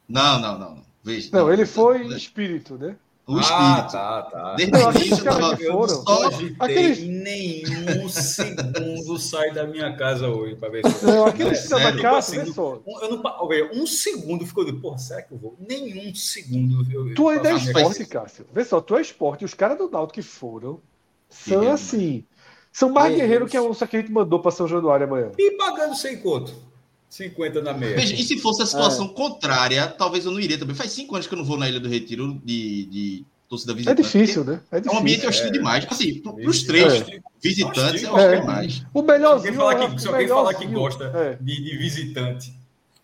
Não, não, não. não. Veja.
Não, ele foi espírito, né?
O
Ah,
espírito.
tá, tá.
Desde
Não,
o
aqueles
início eu
caras
tava.
que foram-
Eu
Só-
não
Aqueles-
nenhum segundo sai da minha casa hoje pra ver se
Não, aquele
É,
sério,
da casa,
assim,
vê só.
Um, eu não, um segundo ficou de, porra, será que eu vou? Nenhum segundo. Eu,
Tu ainda é
eu-
esporte, Cássio. Vê só, tu é esporte. Os caras do Náutico que foram são
Guerreiro,
assim. São mais
Guerreiros.
guerreiros que a onça que a gente mandou pra São Januário amanhã.
E pagando sem conto. 50 na meia.
Veja, e se fosse a
É.
situação contrária, talvez eu não iria também. Faz cinco anos que eu não vou na Ilha do Retiro de, de torcida
É
visitante.
difícil, né? É
É um ambiente
difícil.
hostil
É.
demais. Assim, pro- pros
É.
três
É.
visitantes, é
Hostil.
É.
demais.
O
Se
melhorzinho.
alguém falar
o
que, se alguém falar que gosta
É.
de, de visitante,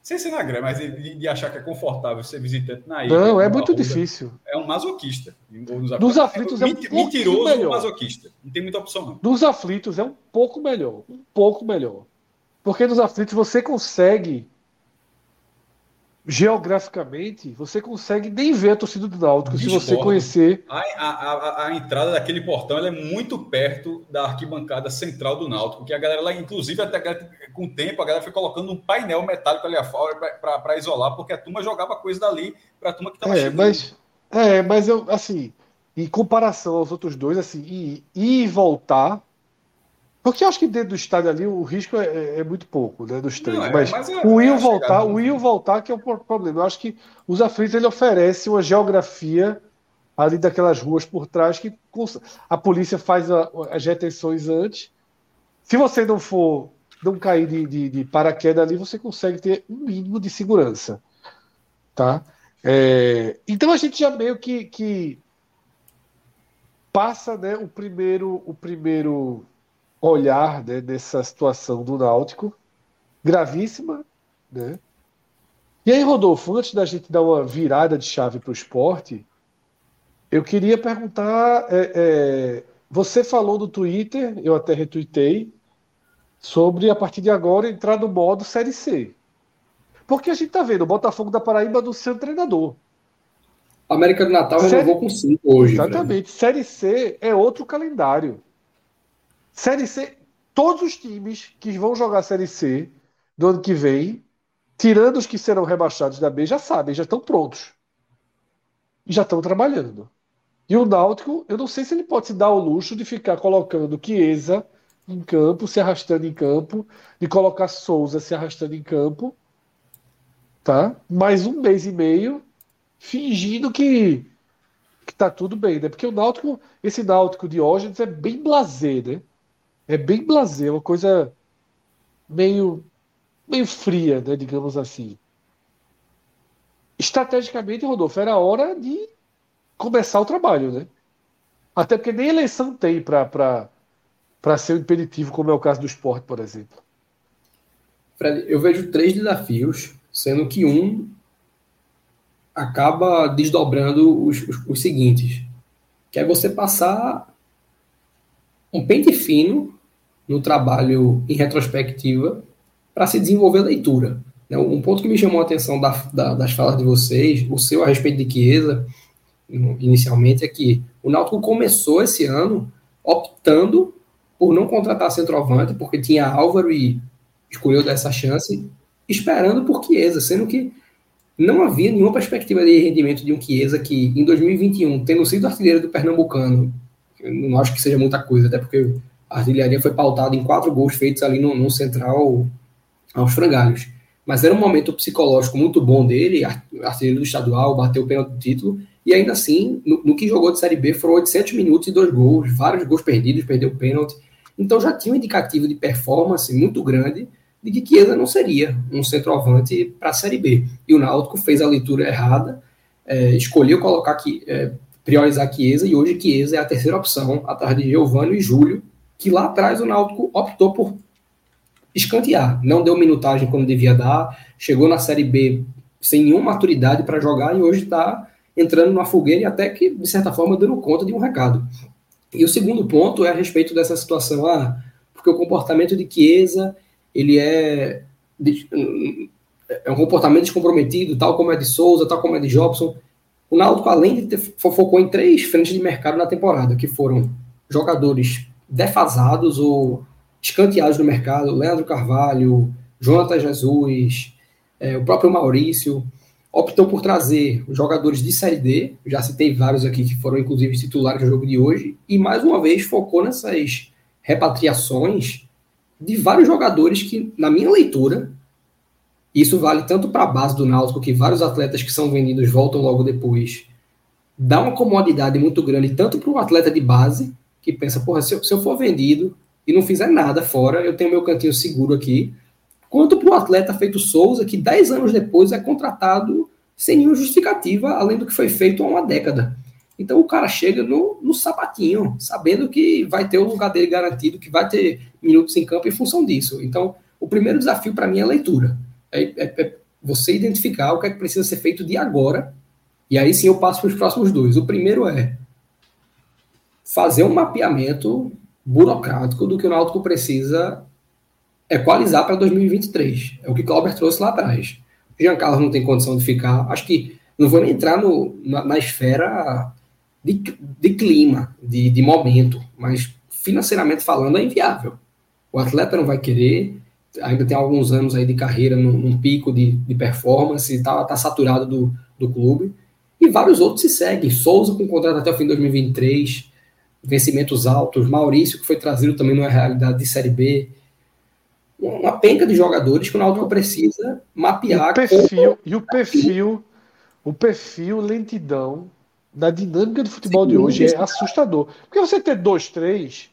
sem ser na grama, mas de, de achar que é confortável ser visitante na ilha.
Não, é muito
Arruda,
difícil.
É um masoquista.
Dos aflitos é um pouquinho
Mentiroso
melhor.
masoquista. Não tem muita opção, não.
Nos aflitos é um pouco melhor. Um pouco melhor. Porque nos aflitos você consegue. Geograficamente, você consegue nem ver a torcida do Náutico se você conhecer.
A, a, a, a entrada daquele portão é muito perto da arquibancada central do Náutico, que a galera lá, inclusive, até com o tempo, a galera foi colocando um painel metálico ali fora para isolar, porque a turma jogava coisa dali para a turma que estava
É, mas, é, mas eu, assim, em comparação aos outros dois, assim, ir e voltar. Porque eu acho que dentro do estádio ali o risco é, é- é muito pouco, né? Dos três.
Não, é,
mas,
mas é-
o
é
ir
a
voltar, o ir voltar que é o pro- problema. Eu acho que os aflitos ele oferece uma geografia ali daquelas ruas por trás que a polícia faz a- as retenções antes. Se você não for não cair de, de, de paraquedas ali, você consegue ter um mínimo de segurança, tá? É, então a gente já meio que, que passa, né, o primeiro o primeiro olhar né, dessa situação do Náutico gravíssima, né? E aí, Rodolfo, antes da gente dar uma virada de chave para o esporte, eu queria perguntar: é, é, você falou no Twitter, eu até retuitei, sobre a partir de agora entrar no modo Série C. Porque a gente está vendo o Botafogo da Paraíba do seu treinador.
América do Natal
Sério?
renovou com cinco hoje.
Exatamente. Série C é outro calendário. Série C, todos os times que vão jogar Série C do ano que vem, tirando os que serão rebaixados da B, já sabem, já estão prontos. E já estão trabalhando. E o Náutico, eu não sei se ele pode se dar o luxo de ficar colocando Chiesa em campo, se arrastando em campo, de colocar Souza se arrastando em campo, tá? Mais um mês e meio fingindo que que tá tudo bem, né? Porque o Náutico, esse Náutico de hoje é bem blasé, né? É bem blasé, uma coisa meio meio fria, né, digamos assim. Estrategicamente, Rodolfo, era hora de começar o trabalho, né? Até porque nem eleição tem para ser um impeditivo, como é o caso do esporte, por exemplo.
Fred, eu vejo três desafios, sendo que um acaba desdobrando os, os, os seguintes, que é você passar um pente fino no trabalho em retrospectiva para se desenvolver a leitura. Né? Um ponto que me chamou a atenção da, da, das falas de vocês, o seu a respeito de Chiesa, inicialmente, é que o Náutico começou esse ano optando por não contratar centroavante, porque tinha Álvaro e escolheu dessa chance, esperando por Chiesa, sendo que não havia nenhuma perspectiva de rendimento de um Chiesa que, em 2021, tendo sido artilheiro do Pernambucano, não acho que seja muita coisa, até porque a artilharia foi pautada em quatro gols feitos ali no, no central aos frangalhos. Mas era um momento psicológico muito bom dele, artilheiro do estadual, bateu o pênalti do título, e ainda assim, no, no, que jogou de Série B, foram 800 minutos e dois gols, vários gols perdidos, perdeu o pênalti. Então já tinha um indicativo de performance muito grande de que Chiesa não seria um centroavante para a Série B. E o Náutico fez a leitura errada, é, escolheu colocar aqui, é, priorizar Chiesa, e hoje Chiesa é a terceira opção, atrás de Giovanni e Júlio, que lá atrás o Náutico optou por escantear. Não deu minutagem quando devia dar, chegou na Série B sem nenhuma maturidade para jogar e hoje está entrando na fogueira e até que, de certa forma, dando conta de um recado. E o segundo ponto é a respeito dessa situação, ah, porque o comportamento de Chiesa, ele é, é um comportamento descomprometido, tal como é de Souza, tal como é de Jobson. O Náutico, além de ter, focou em três frentes de mercado na temporada, que foram jogadores defasados ou escanteados no mercado, Leandro Carvalho, Jonathan Jesus, é, o próprio Maurício, optou por trazer jogadores de Série D, já citei vários aqui que foram inclusive titulares do jogo de hoje, e mais uma vez focou nessas repatriações de vários jogadores que, na minha leitura, isso vale tanto para a base do Náutico, que vários atletas que são vendidos voltam logo depois, dá uma comodidade muito grande tanto para o atleta de base, que pensa, porra, se eu, se eu for vendido, e não fizer nada fora, eu tenho meu cantinho seguro aqui. Quanto para o atleta feito Souza, que 10 anos depois é contratado sem nenhuma justificativa, além do que foi feito há uma década. Então o cara chega no, no sapatinho, sabendo que vai ter o lugar dele garantido, que vai ter minutos em campo em função disso. Então, o primeiro desafio para mim é a leitura. É, é, é, você identificar o que é que precisa ser feito de agora, e aí sim eu passo para os próximos dois. O primeiro é fazer um mapeamento burocrático do que o Náutico precisa equalizar para 2023. É o que o Clauber trouxe lá atrás. O Jean Carlos não tem condição de ficar. Acho que não vou nem entrar no, na, na esfera de, de clima, de, de, momento, mas financeiramente falando é inviável. O atleta não vai querer, ainda tem alguns anos aí de carreira num, num pico de, de performance, está tá saturado do, do clube. E vários outros se seguem. Souza com contrato até o fim de 2023 vencimentos altos, Maurício, que foi trazido também numa realidade de Série B, uma penca de jogadores que o Náutico precisa mapear.
O perfil, e o perfil, o perfil lentidão da dinâmica do futebol Sim, de hoje é assustador. Porque você ter dois, três,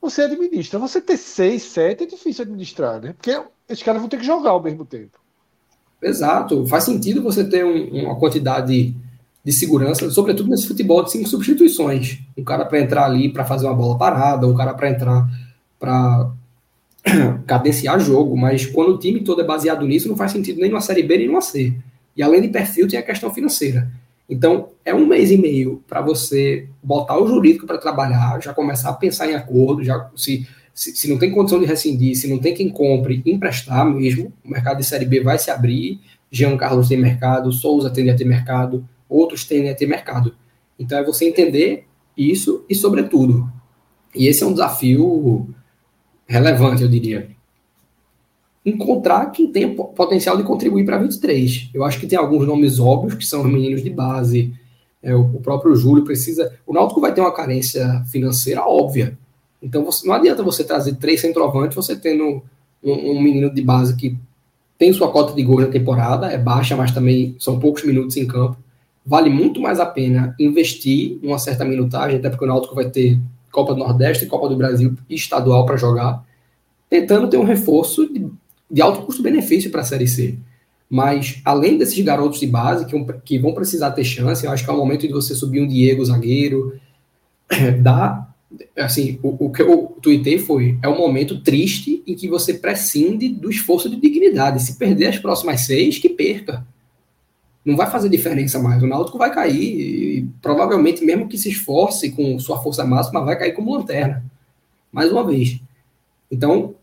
você administra. Você ter seis, sete é difícil administrar, né? Porque esses caras vão ter que jogar ao mesmo tempo.
Exato. Faz sentido você ter um, uma quantidade de segurança, sobretudo nesse futebol de cinco substituições. Um cara para entrar ali para fazer uma bola parada, um cara para entrar para cadenciar jogo, mas quando o time todo é baseado nisso, não faz sentido nem numa Série B nem numa C. E além de perfil, tem a questão financeira. Então, é um mês e meio para você botar o jurídico para trabalhar, já começar a pensar em acordo, já se, se, se, não tem condição de rescindir, se não tem quem compre, emprestar mesmo, o mercado de Série B vai se abrir, Jean Carlos tem mercado, Souza tende a ter mercado, outros tendem a ter mercado. Então é você entender isso e, sobretudo, e esse é um desafio relevante, eu diria, encontrar quem tem potencial de contribuir para 23. Eu acho que tem alguns nomes óbvios, que são os meninos de base, é, o próprio Júlio precisa. O Náutico vai ter uma carência financeira óbvia. Então você, não adianta você trazer três centroavantes, você tendo um, um menino de base que tem sua cota de gol na temporada, é baixa, mas também são poucos minutos em campo vale muito mais a pena investir uma certa minutagem, até porque o Náutico vai ter Copa do Nordeste, Copa do Brasil e estadual para jogar, tentando ter um reforço de, de alto custo-benefício para a Série C. Mas, além desses garotos de base que, que, vão precisar ter chance, eu acho que é o momento de você subir um Diego zagueiro, dá. Assim, o, o que eu tuitei foi: é um momento triste em que você prescinde do esforço de dignidade. Se perder as próximas seis, que perca não vai fazer diferença mais. O Náutico vai cair e provavelmente, mesmo que se esforce com sua força máxima, vai cair como lanterna. mais uma vez. Então,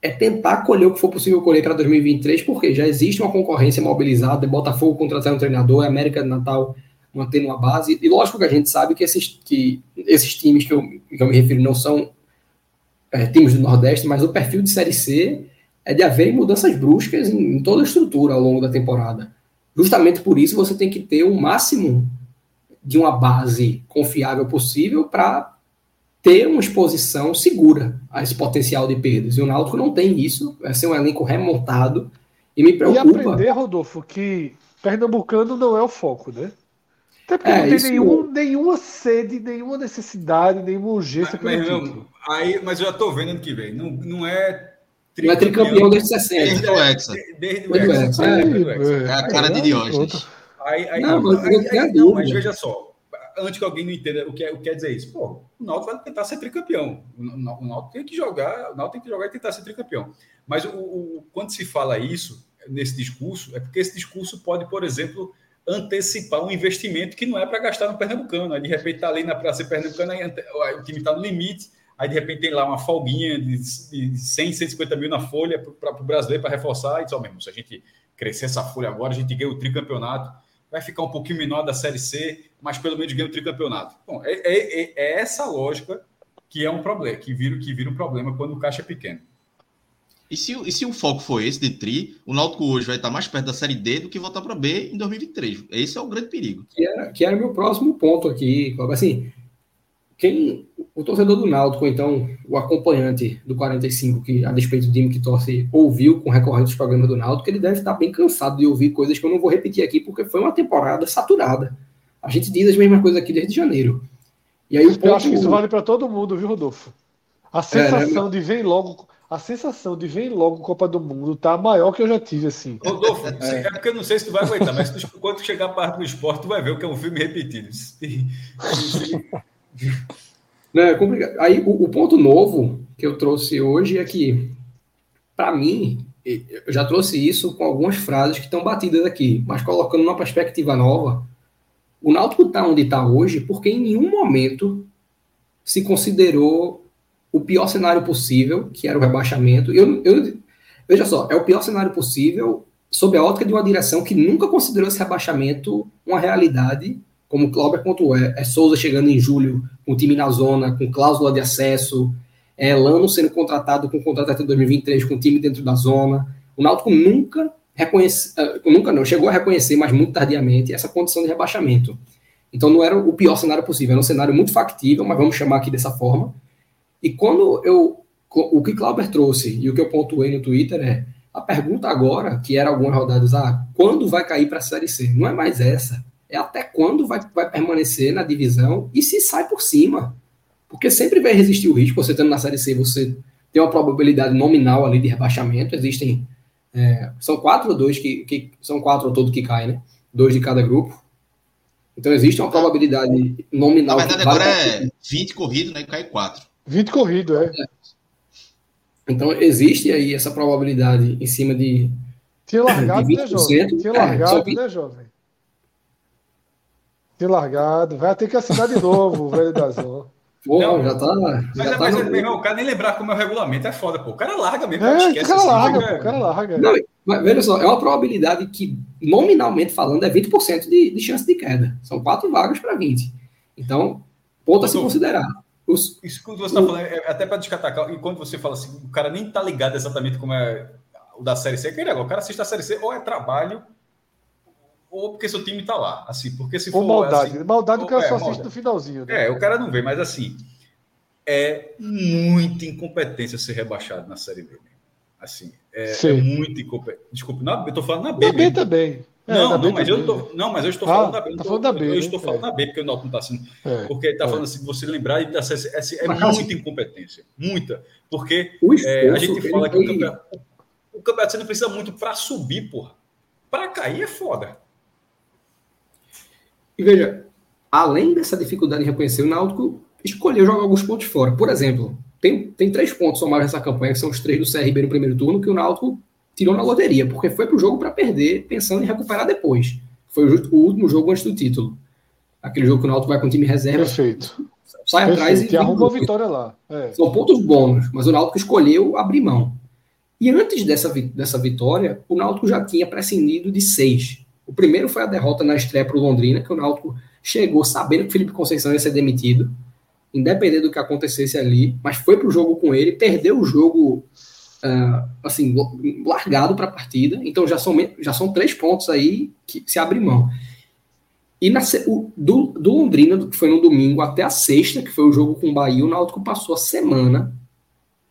é tentar colher o que for possível colher para 2023, porque já existe uma concorrência mobilizada, Botafogo contratando um treinador, América de Natal mantendo uma base, e lógico que a gente sabe que esses, que esses times que eu, que eu me refiro não são é, times do Nordeste, mas o perfil de Série C é de haver mudanças bruscas em, em toda a estrutura ao longo da temporada. Justamente por isso você tem que ter o máximo de uma base confiável possível para ter uma exposição segura a esse potencial de perdas. E o Náutico não tem isso, vai ser um elenco remontado e me preocupa.
E aprender, Rodolfo, que pernambucano não é o foco, né? Até porque é, não tem nenhum, nenhuma sede, nenhuma necessidade, nenhuma urgência
mas, mas, aí, mas eu já estou vendo ano que vem. Não, não é
não é tricampeão desde 60.
Desde o Hexa.
Desde o Hexa.
É, a cara de Diógenes.
Aí, aí, não, mas, aí, aí, não, mas veja só, antes que alguém não entenda o que, é, o que quer dizer isso, pô, o Náutico vai tentar ser tricampeão. O Náutico tem que jogar, o Náutico tem que jogar e tentar ser tricampeão. Mas o, o, quando se fala isso nesse discurso, é porque esse discurso pode, por exemplo, antecipar um investimento que não é para gastar no Pernambucano. Aí, de repente está ali na praça Pernambucana, o time está no limite, aí de repente tem lá uma folguinha de, de 100, 150 mil na folha para o brasileiro para reforçar, e diz, oh, mesmo, se a gente crescer essa folha agora, a gente ganha o tricampeonato vai ficar um pouquinho menor da Série C, mas pelo menos ganha o tricampeonato. Bom, é, é, é essa lógica que é um problema, que vira, que vira um problema quando o caixa é pequeno.
E se, e se o foco for esse de tri, o Náutico hoje vai estar mais perto da Série D do que voltar para B em 2023. Esse é o grande perigo.
Que era, que era meu próximo ponto aqui, Assim, quem o torcedor do Náutico, então, o acompanhante do 45, que a despeito do time que torce, ouviu com recorrentes programas do Náutico, ele deve estar bem cansado de ouvir coisas que eu não vou repetir aqui, porque foi uma temporada saturada. A gente diz as mesmas coisas aqui desde janeiro.
E aí o ponto... Eu acho que isso vale para todo mundo, viu, Rodolfo? A sensação é, né? de vem logo, a sensação de vem logo Copa do Mundo tá maior que eu já tive, assim.
Rodolfo, é, é porque eu não sei se tu vai aguentar, mas tu, quando chegar a parte do esporte, tu vai ver o que é um filme repetido.
Né, é complicado. Aí o, o, ponto novo que eu trouxe hoje é que, para mim, eu já trouxe isso com algumas frases que estão batidas aqui, mas colocando uma perspectiva nova, o Náutico está onde está hoje porque em nenhum momento se considerou o pior cenário possível, que era o rebaixamento. Eu, eu, veja só, é o pior cenário possível sob a ótica de uma direção que nunca considerou esse rebaixamento uma realidade como Cláudio pontuou, é, é Souza chegando em julho com o time na zona, com cláusula de acesso, é Lano sendo contratado com contrato até 2023 com o time dentro da zona. O Náutico nunca reconhece, uh, nunca não, chegou a reconhecer, mas muito tardiamente, essa condição de rebaixamento. Então não era o pior cenário possível, era um cenário muito factível, mas vamos chamar aqui dessa forma. E quando eu o que Clauber trouxe e o que eu pontuei no Twitter é a pergunta agora, que era algumas rodadas, ah, quando vai cair para a Série C? Não é mais essa é até quando vai, vai permanecer na divisão e se sai por cima. Porque sempre vai resistir o risco, você estando na Série C, você tem uma probabilidade nominal ali de rebaixamento, existem, é, são quatro ou dois que, que, são quatro ou todo que caem, né? Dois de cada grupo. Então existe uma probabilidade nominal.
Na verdade agora é 20 corrido, né? E cai quatro.
20 corrido, é. é.
Então existe aí essa probabilidade em cima de.
Tinha largado, de 20%. né, jovem? Tinha largado, é, né, jovem? De largado. Vai ter que assinar de novo o velho da Zona.
Pô, não, já tá.
Mas,
já
é,
tá
mas no... É, o cara nem lembrar como é o regulamento é foda, pô. O cara larga mesmo.
É, esquece, o cara assim, larga, pô, o cara larga. Não,
mas veja só, é uma probabilidade que, nominalmente falando, é 20% de, de chance de queda. São quatro vagas para 20. Então, ponto a se considerar.
Os, isso que você está falando, é até para descatacar, e quando você fala assim, o cara nem tá ligado exatamente como é o da Série C, que é o cara assiste a Série C ou é trabalho ou porque seu time tá lá. Assim, porque se
for. Ou maldade.
Assim,
maldade o cara é, só assiste no finalzinho.
Né? É, o cara não vê, mas assim. É muita incompetência ser rebaixado na Série B. Assim, é, é muito incompetência. Desculpa, na, eu tô falando na B.
Na B também.
É, não, não, mas eu tô, não, mas eu estou falando
ah,
da B.
Tá falando da B.
Eu, eu estou falando é. da B, porque o Náutico não está assim. É, porque está é. falando assim, você lembrar e assim, é, é muita incompetência. Muita. Porque é, a gente fala que o campeonato, o campeonato você não precisa muito para subir, porra. Para cair é foda.
E veja, além dessa dificuldade em reconhecer, o Náutico escolheu jogar alguns pontos fora. Por exemplo, tem, tem três pontos somados nessa campanha, que são os três do CRB no primeiro turno, que o Náutico tirou na loteria, porque foi para o jogo para perder, pensando em recuperar depois. Foi o, o, último jogo antes do título. Aquele jogo que o Náutico vai com o time reserva.
Perfeito.
sai atrás
e. arruma a vitória lá.
É. São pontos bônus, mas o Náutico escolheu abrir mão. E antes dessa, dessa vitória, o Náutico já tinha prescindido de seis. O primeiro foi a derrota na estreia para o Londrina, que o Náutico chegou sabendo que o Felipe Conceição ia ser demitido, independente do que acontecesse ali, mas foi para o jogo com ele, perdeu o jogo uh, assim largado para a partida. Então já são, já são três pontos aí que se abre mão. E na, o, do, do Londrina, que foi no domingo, até a sexta, que foi o jogo com o Bahia, o Náutico passou a semana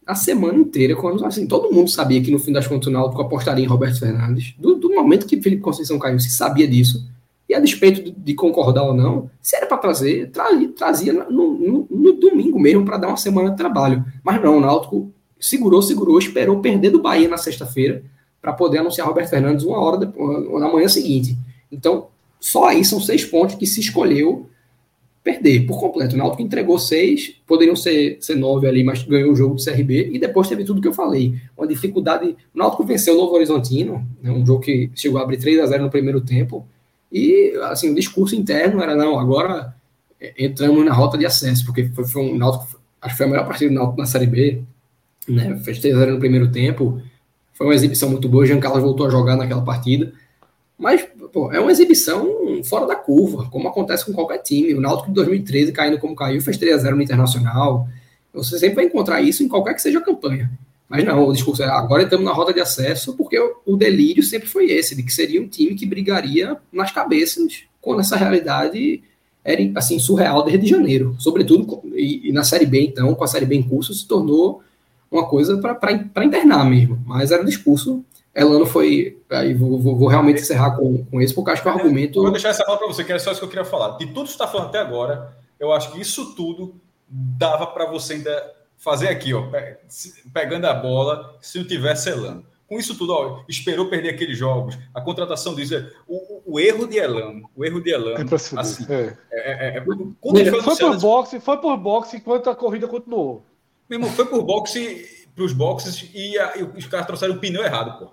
a semana inteira, quando assim, todo mundo sabia que no fim das contas o Náutico apostaria em Roberto Fernandes. Do, do momento que Felipe Conceição caiu, se sabia disso. E a despeito de, concordar ou não, se era para trazer, trazia, trazia no, no, no domingo mesmo para dar uma semana de trabalho. Mas não, o Náutico segurou, segurou, esperou perder do Bahia na sexta-feira para poder anunciar Roberto Fernandes uma hora depois, na manhã seguinte. Então, só aí são seis pontos que se escolheu perder por completo. O Náutico entregou seis, poderiam ser, ser nove ali, mas ganhou o jogo do CRB e depois teve tudo que eu falei. Uma dificuldade. O Náutico venceu o Novo Horizontino, né, um jogo que chegou a abrir 3 a 0 no primeiro tempo. E assim, o discurso interno era: não, agora é, entramos na rota de acesso, porque foi, foi um Náutico, acho que foi a melhor partida do Náutico na Série B, né? Fez 3 a 0 no primeiro tempo. Foi uma exibição muito boa. Jean Carlos voltou a jogar naquela partida. Mas pô, é uma exibição fora da curva, como acontece com qualquer time. O Náutico de 2013, caindo como caiu, fez 3 a 0 no Internacional. Você sempre vai encontrar isso em qualquer que seja a campanha. Mas não, o discurso é agora estamos na roda de acesso, porque o delírio sempre foi esse, de que seria um time que brigaria nas cabeças, quando essa realidade era assim surreal desde janeiro. Sobretudo, e, e na Série B, então, com a Série B em curso, se tornou uma coisa para internar mesmo. Mas era um discurso Elano foi. Aí vou, vou, vou, realmente encerrar com, com esse, porque acho que o argumento.
Eu vou deixar essa palavra para você, que era só isso que eu queria falar. De tudo que você está falando até agora, eu acho que isso tudo dava para você ainda fazer aqui, ó, pegando a bola, se não tivesse Elano. Com isso tudo, ó, esperou perder aqueles jogos, a contratação diz o, o, erro de Elano, o erro de Elano, é assim, é. É, é, é
foi, foi por boxe, foi por boxe enquanto a corrida continuou.
Meu irmão, foi por boxe para os boxes e, a, e os caras trouxeram o pneu errado, pô.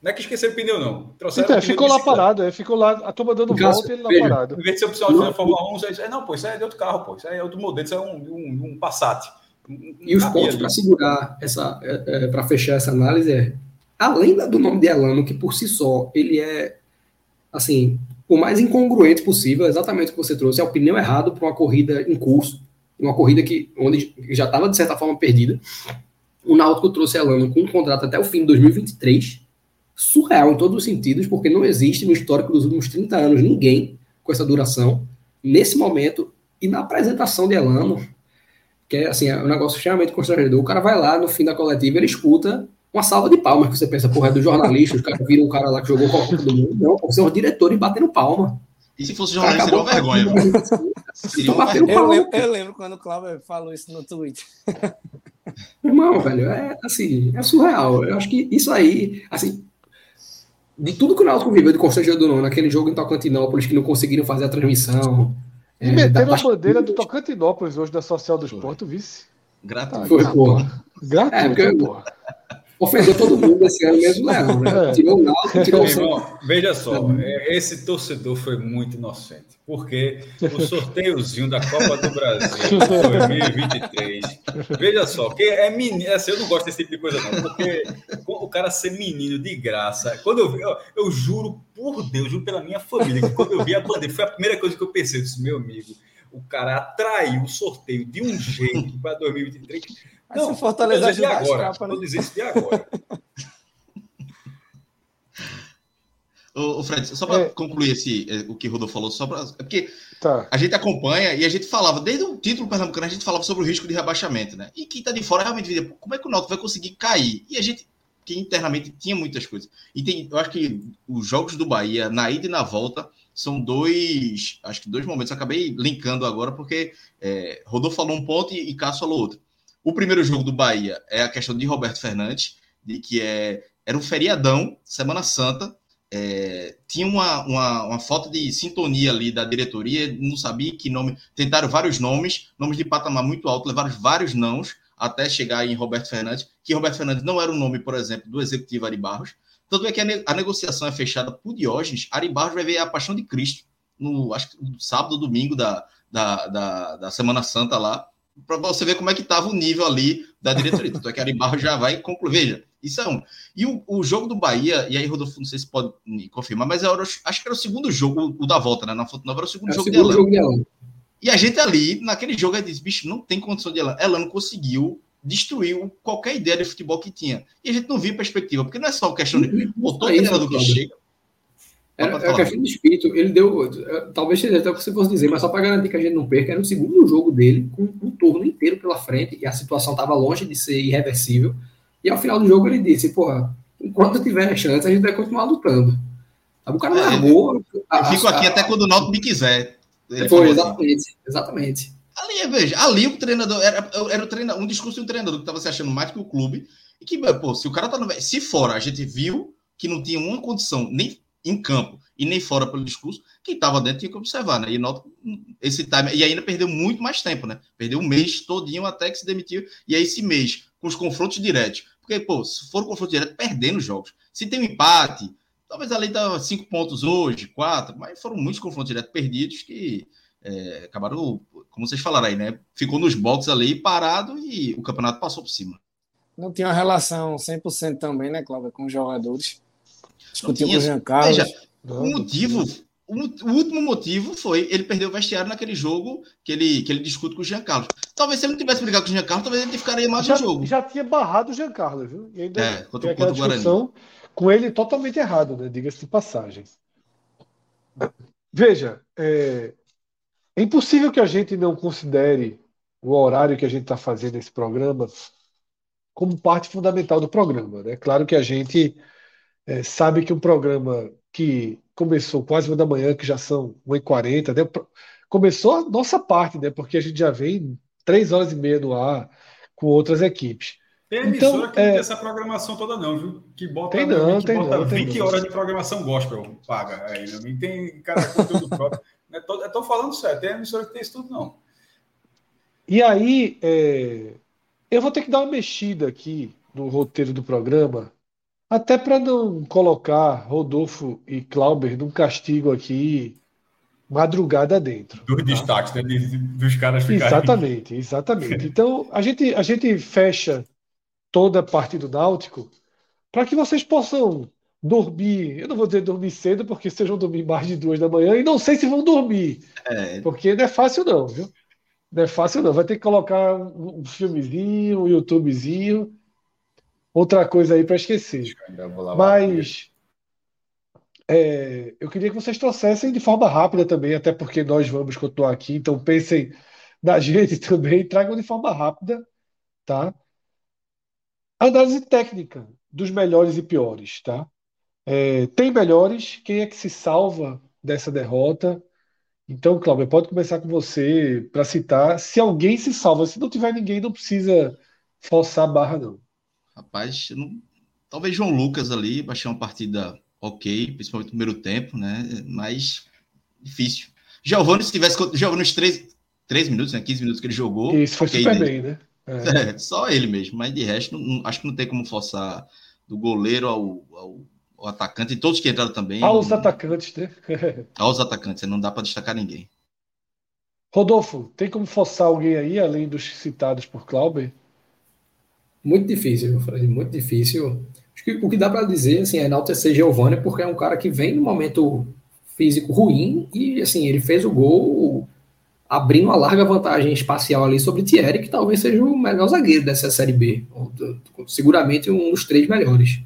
Não é que esqueceram o pneu, não. Trouxeram
então, ficou lá parado, é, ficou lá, a turma dando volta e ele lá veja, parado.
Em vez de ser opcional de fazer Fórmula 1, é, não, pô, isso é de outro carro, pô, isso é outro modelo, isso é um, um, um Passat.
Um, e os pontos para segurar essa, é, é, para fechar essa análise é, além do nome de Elano, que por si só ele é, assim, o mais incongruente possível, exatamente o que você trouxe, é o pneu errado para uma corrida em curso, uma corrida que onde já estava de certa forma perdida. O Náutico trouxe Elano com um contrato até o fim de 2023 surreal em todos os sentidos, porque não existe no histórico dos últimos 30 anos ninguém com essa duração, nesse momento, e na apresentação de Elano, que é assim, é um negócio extremamente constrangedor. O cara vai lá, no fim da coletiva, ele escuta uma salva de palmas, que você pensa, porra, é do jornalista, os caras viram um cara lá que jogou com a Copa do Mundo. Não, pô, são os diretores batendo palma.
E se fosse jornalista, seria uma vergonha.
Seria uma vergonha. Eu, lembro, eu lembro quando o Cláudio falou isso no Twitter.
Irmão, velho, é assim, é surreal. Eu acho que isso aí, assim, de tudo que o Náutico viveu de constrangedor do Nono, naquele jogo em Tocantinópolis, que não conseguiram fazer a transmissão.
E é, meteram a bandeira do Tocantinópolis hoje da Social do Esporte, vice.
Gratuito. Foi, porra. Gratuito, é, porque, porra ofendeu todo mundo esse ano mesmo, Leão, né? É. Tirou o Náutico, tirou o irmão,
Veja só, é, esse torcedor foi muito inocente, porque o sorteiozinho da Copa do Brasil 2023, veja só, que é menino, assim, eu não gosto desse tipo de coisa não, porque o cara ser menino de graça, quando eu vi, eu, eu juro por Deus, juro pela minha família, que quando eu vi a bandeira, foi a primeira coisa que eu pensei, disse, meu amigo, o cara atraiu o sorteio de um jeito para 2023
mas não, se Fortaleza ajudar agora,
capa, né? Vou dizer isso de agora.
O Fred, só para é. concluir esse, é, o que o Rodolfo falou, só pra, é porque tá. a gente acompanha e a gente falava, desde o título pernambucano, a gente falava sobre o risco de rebaixamento, né? E quem está de fora realmente via, como é que o Náutico vai conseguir cair? E a gente, que internamente tinha muitas coisas. E tem, eu acho que os jogos do Bahia, na ida e na volta, são dois, acho que dois momentos. Eu acabei linkando agora, porque é, Rodolfo falou um ponto e, e Cássio falou outro. O primeiro jogo do Bahia é a questão de Roberto Fernandes, de que é, era um feriadão, Semana Santa, é, tinha uma, uma, uma, falta de sintonia ali da diretoria, não sabia que nome. Tentaram vários nomes, nomes de patamar muito alto, levaram vários nãos até chegar em Roberto Fernandes, que Roberto Fernandes não era o nome, por exemplo, do executivo Ari Barros. Tanto é que a, ne a negociação é fechada por Diógenes. Ari Barros vai ver a paixão de Cristo no acho que no sábado, domingo da, da, da, da Semana Santa lá, para você ver como é que estava o nível ali da diretoria. Então, que Aribarro já vai concluir. Veja, isso é um. E o, o jogo do Bahia, e aí, Rodolfo, não sei se pode me confirmar, mas era, acho que era o segundo jogo, o da volta, né? Na Fonte Nova era o segundo, jogo, segundo de jogo de Elan. E a gente ali, naquele jogo, disse, bicho, não tem condição de Elan. Elan não conseguiu destruir qualquer ideia de futebol que tinha. E a gente não via perspectiva, porque não é só questão de. Pô, todo treinador que chega.
Era, era questão de espírito. Ele deu. Talvez seja até o que você fosse dizer, mas só para garantir que a gente não perca, era o segundo jogo dele, com um turno inteiro pela frente, e a situação estava longe de ser irreversível. E ao final do jogo ele disse: Porra, enquanto tiver chance, a gente vai continuar lutando. O cara é, largou.
Eu, eu fico aqui até quando o Náutico me quiser.
Foi, exatamente. Assim. Exatamente.
Ali, veja, ali o treinador era, era o treinador, um discurso de um treinador que estava se achando mais que o clube. E que, pô, se o cara tá no. Se fora, a gente viu que não tinha uma condição nem em campo e nem fora pelo discurso, quem estava dentro tinha que observar, né? E Náutico, esse time, e ainda perdeu muito mais tempo, né? Perdeu um mês todinho até que se demitiu, e aí esse mês, com os confrontos diretos, porque, pô, se for um confronto direto, perdendo jogos. Se tem um empate, talvez ali tá cinco pontos hoje, quatro, mas foram muitos confrontos diretos perdidos que é, acabaram, como vocês falaram aí, né? Ficou nos boxes ali parado e o campeonato passou por cima.
Não tinha uma relação 100% também, né, Cláudio, com os jogadores. Discutiu com o Jean Carlos. Veja,
o motivo, o, o, último motivo foi ele perder o vestiário naquele jogo que ele, que ele discute com o Jean Carlos. Talvez se ele não tivesse brigado com o Jean Carlos, talvez ele ficaria mais
já,
no jogo.
Já tinha barrado o Jean Carlos, viu? E ainda é, contra, contra o discussão com ele totalmente errado, né? Diga-se de passagem. Veja, é, é impossível que a gente não considere o horário que a gente está fazendo esse programa como parte fundamental do programa. Né? Claro que a gente é, sabe que um programa que começou quase uma da manhã, que já são 1h40, né? começou a nossa parte, né? porque a gente já vem três horas e meia no ar com outras equipes.
Tem emissora então, que é... não tem essa programação toda, não, viu? Que bota,
tem não,
que
tem
bota
não,
20 tem horas não. de programação gospel, paga. Aí, não tem cara conteúdo próprio. Estou falando sério, tem emissora que tem isso tudo, não.
E aí, é... eu vou ter que dar uma mexida aqui no roteiro do programa, até para não colocar Rodolfo e Clauber num castigo aqui madrugada dentro.
Dos tá? destaques, né? Dos caras
ficarem. Exatamente, exatamente. Então, a gente, a gente fecha toda a parte do Náutico para que vocês possam dormir. Eu não vou dizer dormir cedo, porque vocês vão dormir mais de duas da manhã, e não sei se vão dormir. É. Porque não é fácil, não, viu? Não é fácil, não. Vai ter que colocar um filmezinho, um YouTubezinho outra coisa aí para esquecer. Mas é, eu queria que vocês trouxessem de forma rápida também, até porque nós vamos continuar aqui, então pensem na gente também, tragam de forma rápida, tá? Análise técnica dos melhores e piores, tá? É, tem melhores, quem é que se salva dessa derrota? Então, Cláudio, pode começar com você para citar. Se alguém se salva, se não tiver ninguém, não precisa forçar a barra, não.
Rapaz, não... talvez João Lucas ali, baixar uma partida ok, principalmente no primeiro tempo, né? Mas difícil. Giovanni, se tivesse. Giovanni, nos três, três minutos, né? 15 minutos que ele jogou.
Isso foi okay super dele. bem, né?
É. É, só ele mesmo, mas de resto, não, acho que não tem como forçar do goleiro ao, ao, ao atacante, e todos que entraram também.
Aos não, atacantes, né?
aos atacantes, não dá para destacar ninguém.
Rodolfo, tem como forçar alguém aí, além dos citados por Clauber?
Muito difícil, Fred, muito difícil. Acho que o que dá para dizer, assim, é enaltecer Giovanni, porque é um cara que vem num momento físico ruim e, assim, ele fez o gol abrindo uma larga vantagem espacial ali sobre Thierry, que talvez seja o melhor zagueiro dessa Série B. Seguramente um dos três melhores.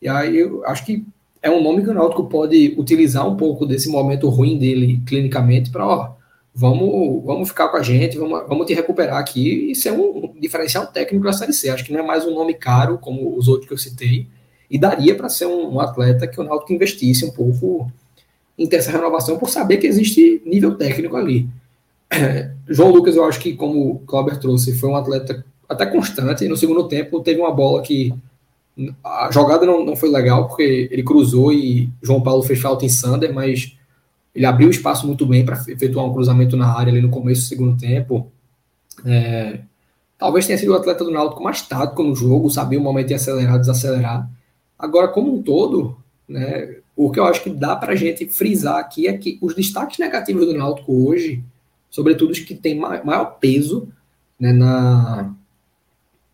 E aí eu acho que é um nome que o Náutico pode utilizar um pouco desse momento ruim dele clinicamente para, ó, vamos, vamos ficar com a gente, vamos, vamos te recuperar aqui e ser um diferencial técnico da Série C. Acho que não é mais um nome caro, como os outros que eu citei, e daria para ser um, um, atleta que o Náutico investisse um pouco em ter essa renovação, por saber que existe nível técnico ali. João Lucas, eu acho que, como o Clauber trouxe, foi um atleta até constante. No segundo tempo, teve uma bola que a jogada não, não foi legal, porque ele cruzou e João Paulo fez falta em Sander, mas ele abriu espaço muito bem para efetuar um cruzamento na área ali no começo do segundo tempo. É, talvez tenha sido o atleta do Náutico mais tático no jogo, sabia o momento de acelerar, desacelerar. Agora, como um todo, né, o que eu acho que dá para a gente frisar aqui é que os destaques negativos do Náutico hoje sobretudo os que têm maior peso né, na,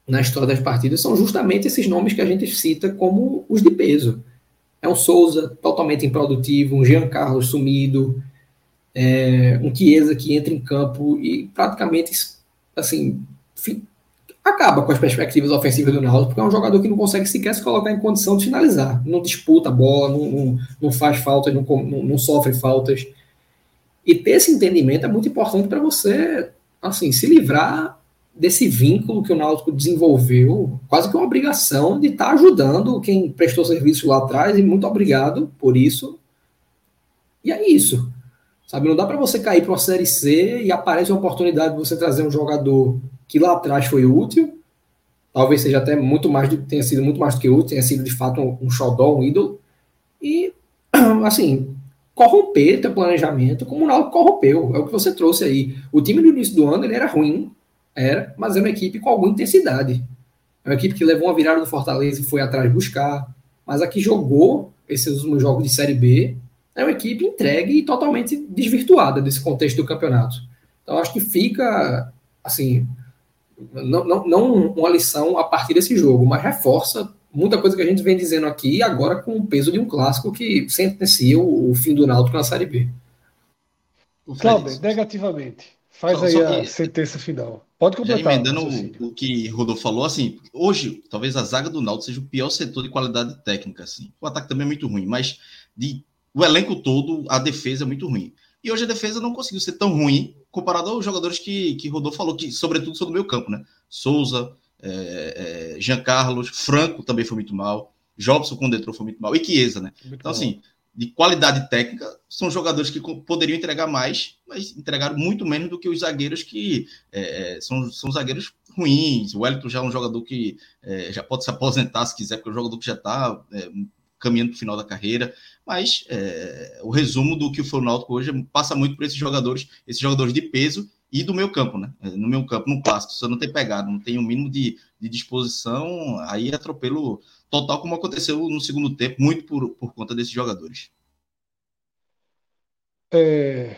na história das partidas, são justamente esses nomes que a gente cita como os de peso. É um Souza totalmente improdutivo, um Jean Carlos sumido, é, um Chiesa que entra em campo e praticamente assim acaba com as perspectivas ofensivas do Náutico, porque é um jogador que não consegue sequer se colocar em condição de finalizar, não disputa a bola, não, não, não faz faltas, não, não, não sofre faltas. E ter esse entendimento é muito importante para você, assim, se livrar desse vínculo que o Náutico desenvolveu, quase que uma obrigação de estar tá ajudando quem prestou serviço lá atrás, e muito obrigado por isso. E é isso. Sabe, não dá para você cair para uma série C e aparece uma oportunidade de você trazer um jogador que lá atrás foi útil, talvez seja até muito mais do, tenha sido muito mais do que útil, tenha sido de fato um, um xodó, um ídolo, e assim, corromper teu planejamento como o Náutico corrompeu, é o que você trouxe aí. O time no início do ano ele era ruim, era, mas era uma equipe com alguma intensidade. É uma equipe que levou uma virada do Fortaleza e foi atrás buscar, mas a que jogou esses últimos jogos de Série B é uma equipe entregue e totalmente desvirtuada desse contexto do campeonato. Então acho que fica, assim, não, não, não uma lição a partir desse jogo, mas reforça muita coisa que a gente vem dizendo aqui, agora com o peso de um clássico que sentencia o, o fim do Náutico na Série B.
Cláudio, negativamente. Faz só, aí só a que, sentença final. Pode completar. Já
emendando o, o, que Rodolfo falou, assim, hoje, talvez a zaga do Náutico seja o pior setor de qualidade técnica, assim. O ataque também é muito ruim, mas de, o elenco todo, a defesa é muito ruim. E hoje a defesa não conseguiu ser tão ruim comparado aos jogadores que, que Rodolfo falou, que sobretudo são do meio campo, né? Souza, é, é, Jean Carlos, Franco também foi muito mal, Jobson com Detro foi muito mal, e Chiesa, né? Muito então, bom. assim, de qualidade técnica, são jogadores que poderiam entregar mais, mas entregaram muito menos do que os zagueiros que é, é são, são zagueiros ruins. O Wellington já é um jogador que é, já pode se aposentar se quiser, porque é um jogador que já está é, caminhando para o final da carreira. Mas é, o resumo do que foi o Náutico hoje passa muito por esses jogadores, esses jogadores de peso e do meu campo, né? É, no meu campo, no clássico, se eu não tem pegado, não tem o um mínimo de, de disposição, aí atropelo total, como aconteceu no segundo tempo, muito por, por conta desses jogadores.
É...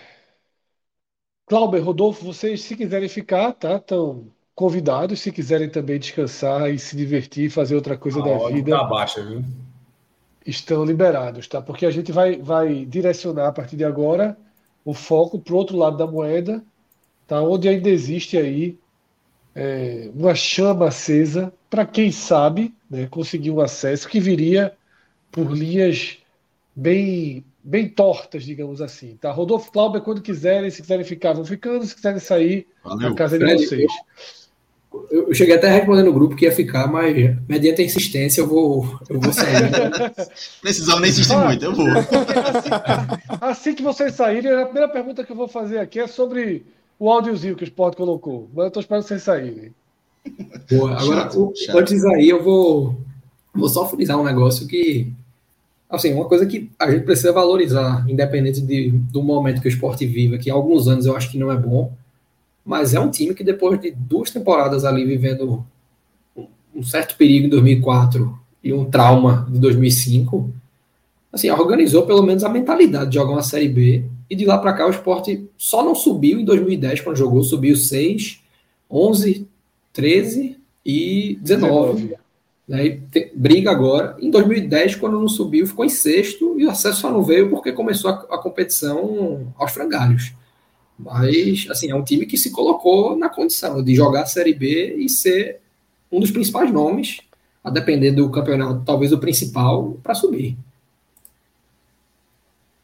Clauber, Rodolfo, vocês, se quiserem ficar, tá? Estão convidados, se quiserem também descansar e se divertir, fazer outra coisa a da vida.
Tá baixa, viu?
estão liberados, tá? Porque a gente vai, vai direcionar a partir de agora o foco para o outro lado da moeda, tá? Onde ainda existe aí é, uma chama acesa para quem sabe né, conseguir um acesso que viria por linhas bem bem tortas, digamos assim. Tá? Rodolfo Clauber, quando quiserem, se quiserem ficar, vão ficando, se quiserem sair, Valeu. na casa de vocês.
Eu, cheguei até a responder no grupo que ia ficar, mas mediante a insistência eu vou, eu vou sair.
Precisava nem insistir ah, muito, eu vou.
Assim, assim, que vocês saírem, a primeira pergunta que eu vou fazer aqui é sobre o áudiozinho que o Sport colocou. Mas eu estou esperando vocês saírem.
Boa, agora, chato, chato. antes aí, eu vou, vou só frisar um negócio que. Assim, uma coisa que a gente precisa valorizar, independente de, do momento que o esporte vive, que há alguns anos eu acho que não é bom mas é um time que depois de duas temporadas ali vivendo um certo perigo em 2004 e um trauma de 2005, assim, organizou pelo menos a mentalidade de jogar uma Série B e de lá para cá o esporte só não subiu em 2010 quando jogou, subiu 6, 11, 13 e 19. 19. Né? Tem, briga agora. Em 2010, quando não subiu, ficou em sexto e o acesso só não veio porque começou a, a competição aos frangalhos. Mas, assim, é um time que se colocou na condição de jogar a Série B e ser um dos principais nomes, a depender do campeonato, talvez o principal, para subir.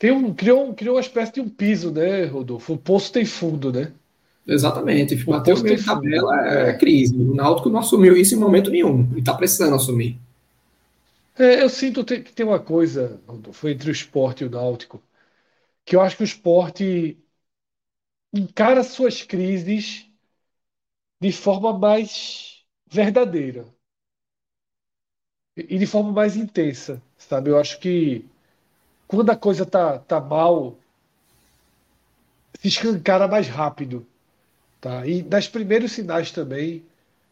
Tem um, criou, criou uma espécie de um piso, né, Rodolfo? O poço tem fundo, né?
Exatamente. O Bateu meio de tabela é, é crise. O Náutico não assumiu isso em momento nenhum. E está precisando assumir.
É, eu sinto que tem uma coisa, foi entre o esporte e o Náutico, que eu acho que o esporte encara suas crises de forma mais verdadeira e de forma mais intensa, sabe? Eu acho que quando a coisa tá, tá mal, se escancara mais rápido, tá? E nas primeiros sinais também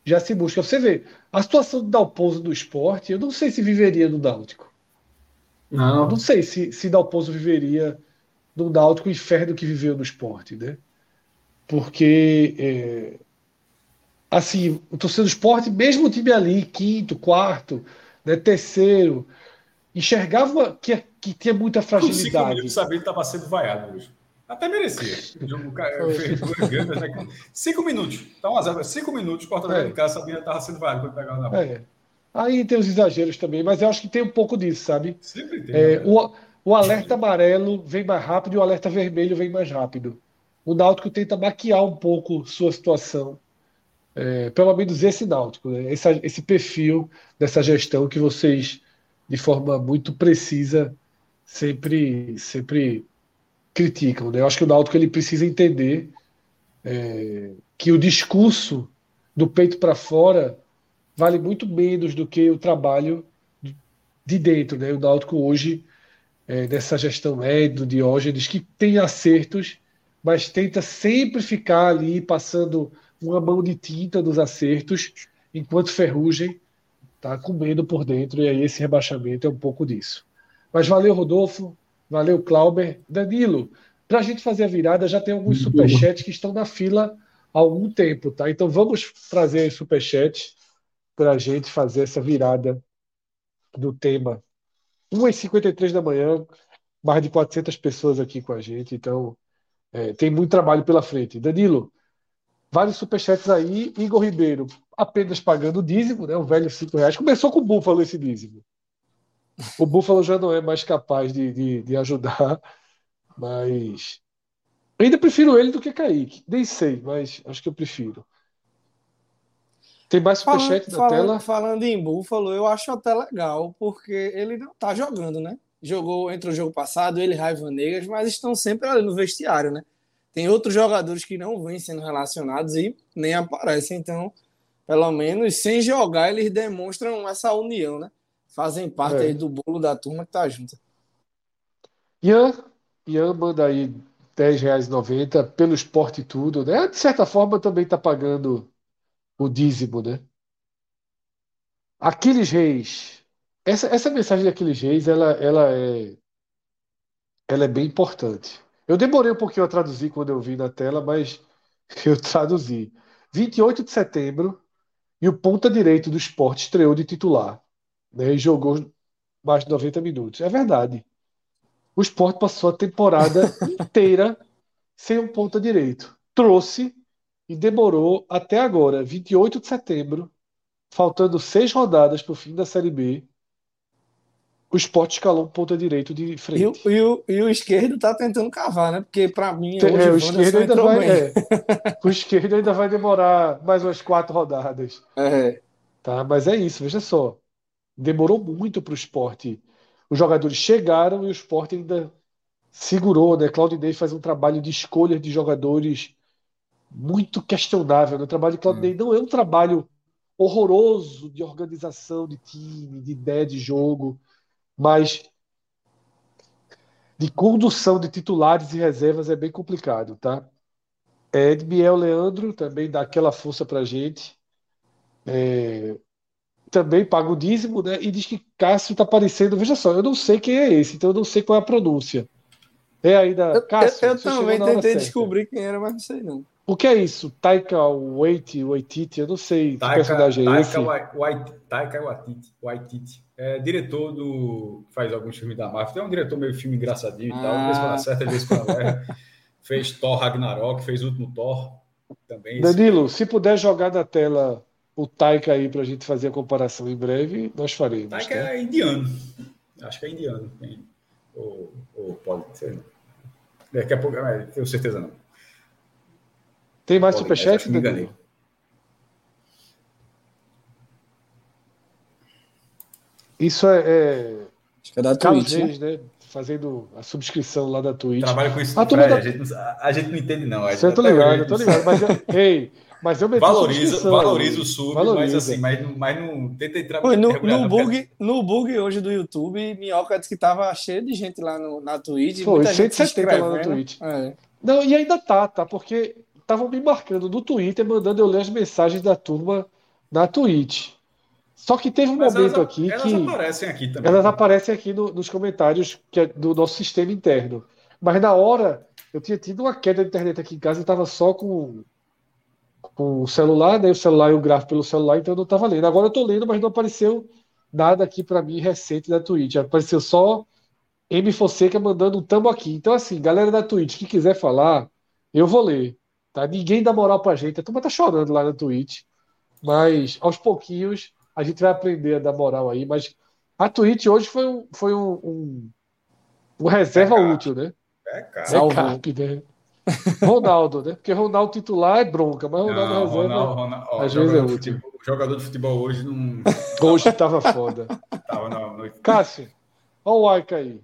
já se busca. Você vê, a situação do Dalpozo do esporte, eu não sei se viveria no Náutico. Não. Não sei se, se Dalpozo viveria no Náutico o inferno que viveu no esporte, né? Porque, é, assim, o torcedor do esporte, mesmo o time ali, quinto, quarto, né, terceiro, enxergava que, que tinha muita fragilidade.
Cinco sabia que estava sendo vaiado hoje. Até merecia. Cinco minutos. Tá azar. Cinco minutos, corta é. de casa, sabia que estava sendo vaiado quando pegava na bola. É.
Aí tem os exageros também, mas eu acho que tem um pouco disso, sabe? Sempre tem. É, né? o, o alerta amarelo vem mais rápido e o alerta vermelho vem mais rápido. O Náutico tenta maquiar um pouco sua situação. É, pelo menos esse Náutico, né? esse, esse perfil dessa gestão que vocês, de forma muito precisa, sempre, sempre criticam. Né? Eu acho que o Náutico ele precisa entender é, que o discurso do peito para fora vale muito menos do que o trabalho de dentro. Né? O Náutico hoje, é, nessa gestão média do Diógenes, que tem acertos, mas tenta sempre ficar ali passando uma mão de tinta dos acertos, enquanto Ferrugem está comendo por dentro, e aí esse rebaixamento é um pouco disso. Mas valeu, Rodolfo, valeu, Clauber. Danilo, para a gente fazer a virada, já tem alguns superchats que estão na fila há algum tempo, tá? Então vamos trazer os superchats para a gente fazer essa virada do tema. 1h53 da manhã, mais de 400 pessoas aqui com a gente, então é, tem muito trabalho pela frente. Danilo, vários superchats aí. Igor Ribeiro, apenas pagando o dízimo, né? O velho 5 reais. Começou com o Búfalo esse dízimo. O Búfalo já não é mais capaz de, de, de ajudar, mas ainda prefiro ele do que Kaique. Nem sei, mas acho que eu prefiro. Tem mais superchat na tela?
Falando em Búfalo, eu acho até legal, porque ele não tá jogando, né? Jogou entre o jogo passado, ele e Raiva Negas, mas estão sempre ali no vestiário, né? Tem outros jogadores que não vêm sendo relacionados e nem aparecem, então, pelo menos sem jogar, eles demonstram essa união, né? Fazem parte é. aí do bolo da turma que tá junto.
Ian, Ian manda aí R$10,90 pelo esporte e tudo, né? De certa forma também tá pagando o dízimo, né? Aquiles Reis. Essa, essa mensagem de Aquiles Reis, ela, ela, é, ela é bem importante. Eu demorei um pouquinho a traduzir quando eu vi na tela, mas eu traduzi. 28 de setembro, e o ponta direito do esporte estreou de titular. Né, e jogou mais de 90 minutos. É verdade. O esporte passou a temporada inteira sem um ponta direito. Trouxe e demorou até agora, 28 de setembro, faltando seis rodadas para o fim da Série B, o esporte escalou um ponta direito de frente.
E o, e o, e o esquerdo está tentando cavar, né? Porque para mim
é, o esquerdo ainda vai, é, o esquerdo ainda vai demorar mais umas quatro rodadas.
É.
Tá, mas é isso, veja só. Demorou muito para o esporte. Os jogadores chegaram e o esporte ainda segurou, né? Claudinei faz um trabalho de escolha de jogadores muito questionável. Né? O trabalho de Claudinei hum. não é um trabalho horroroso de organização de time, de ideia de jogo, mas de condução de titulares e reservas é bem complicado, tá? É, Edmiel Leandro também dá aquela força pra gente. É, também paga o dízimo, né? E diz que Cássio tá aparecendo. Veja só, eu não sei quem é esse, então eu não sei qual é a pronúncia. É ainda. Cássio,
eu, eu também tentei descobrir quem era, mas não sei não.
O que é isso? Taika Waititi, Waititi, eu não sei
Taika, que personagem é esse. Taika, Taika Waititi, Waititi. É diretor do... faz alguns filmes da Marvel. É um diretor meio filme engraçadinho e tal. Vezes quando acerta, às vezes quando erra. fez Thor Ragnarok, fez o último Thor também.
Danilo, se puder jogar na tela o Taika aí para a gente fazer a comparação em breve, nós faremos.
Taika tá? é indiano. Acho que é indiano. Ou, ou pode ser. Daqui a pouco, tenho certeza não.
Tem mais superchat? Me enganei. Isso é. é...
Acho que é da Twitch. Reis,
né? Fazendo a subscrição lá da Twitch.
Trabalho com isso. A, da... a, gente, a, gente, não entende, não.
Você eu tô ligado, eu tô ligado. Mas, eu, ei, mas eu
valoriza, valoriza o sub, valoriza. mas assim, mas, mas não tenta entrar
Oi, no, no, bug, no bug hoje do YouTube, Minhoca disse que tava cheio de gente lá no, na Twitch.
Foi, 170 lá na Twitch. É. Não, e ainda tá, tá? Porque estavam me marcando no Twitter, mandando eu ler as mensagens da turma na Twitch. Só que teve um Mas momento
elas,
aqui
elas
que.
Elas aparecem aqui também.
Elas aparecem aqui no, nos comentários que é do nosso sistema interno. Mas na hora eu tinha tido uma queda de internet aqui em casa e estava só com, com o celular, né? O celular e o gráfico pelo celular, então eu não estava lendo. Agora eu estou lendo, mas não apareceu nada aqui para mim recente da Twitch. Apareceu só M. Fonseca mandando um tambo aqui. Então, assim, galera da Twitch, que quiser falar, eu vou ler. Tá? Ninguém dá moral pra gente. A turma tá chorando lá na Twitch. Mas aos pouquinhos a gente vai aprender a dar moral aí. Mas a Twitch hoje foi um, foi um, um, um reserva é útil, né?
É, cara.
É cap, né? Ronaldo, né? Porque Ronaldo titular é bronca, mas Ronaldo não, reserva
Ronaldo, Ronaldo, ó,
às vezes é útil.
Futebol, o jogador de futebol hoje não.
Hoje tava foda.
tava não, não.
Cássio, olha o Aika aí.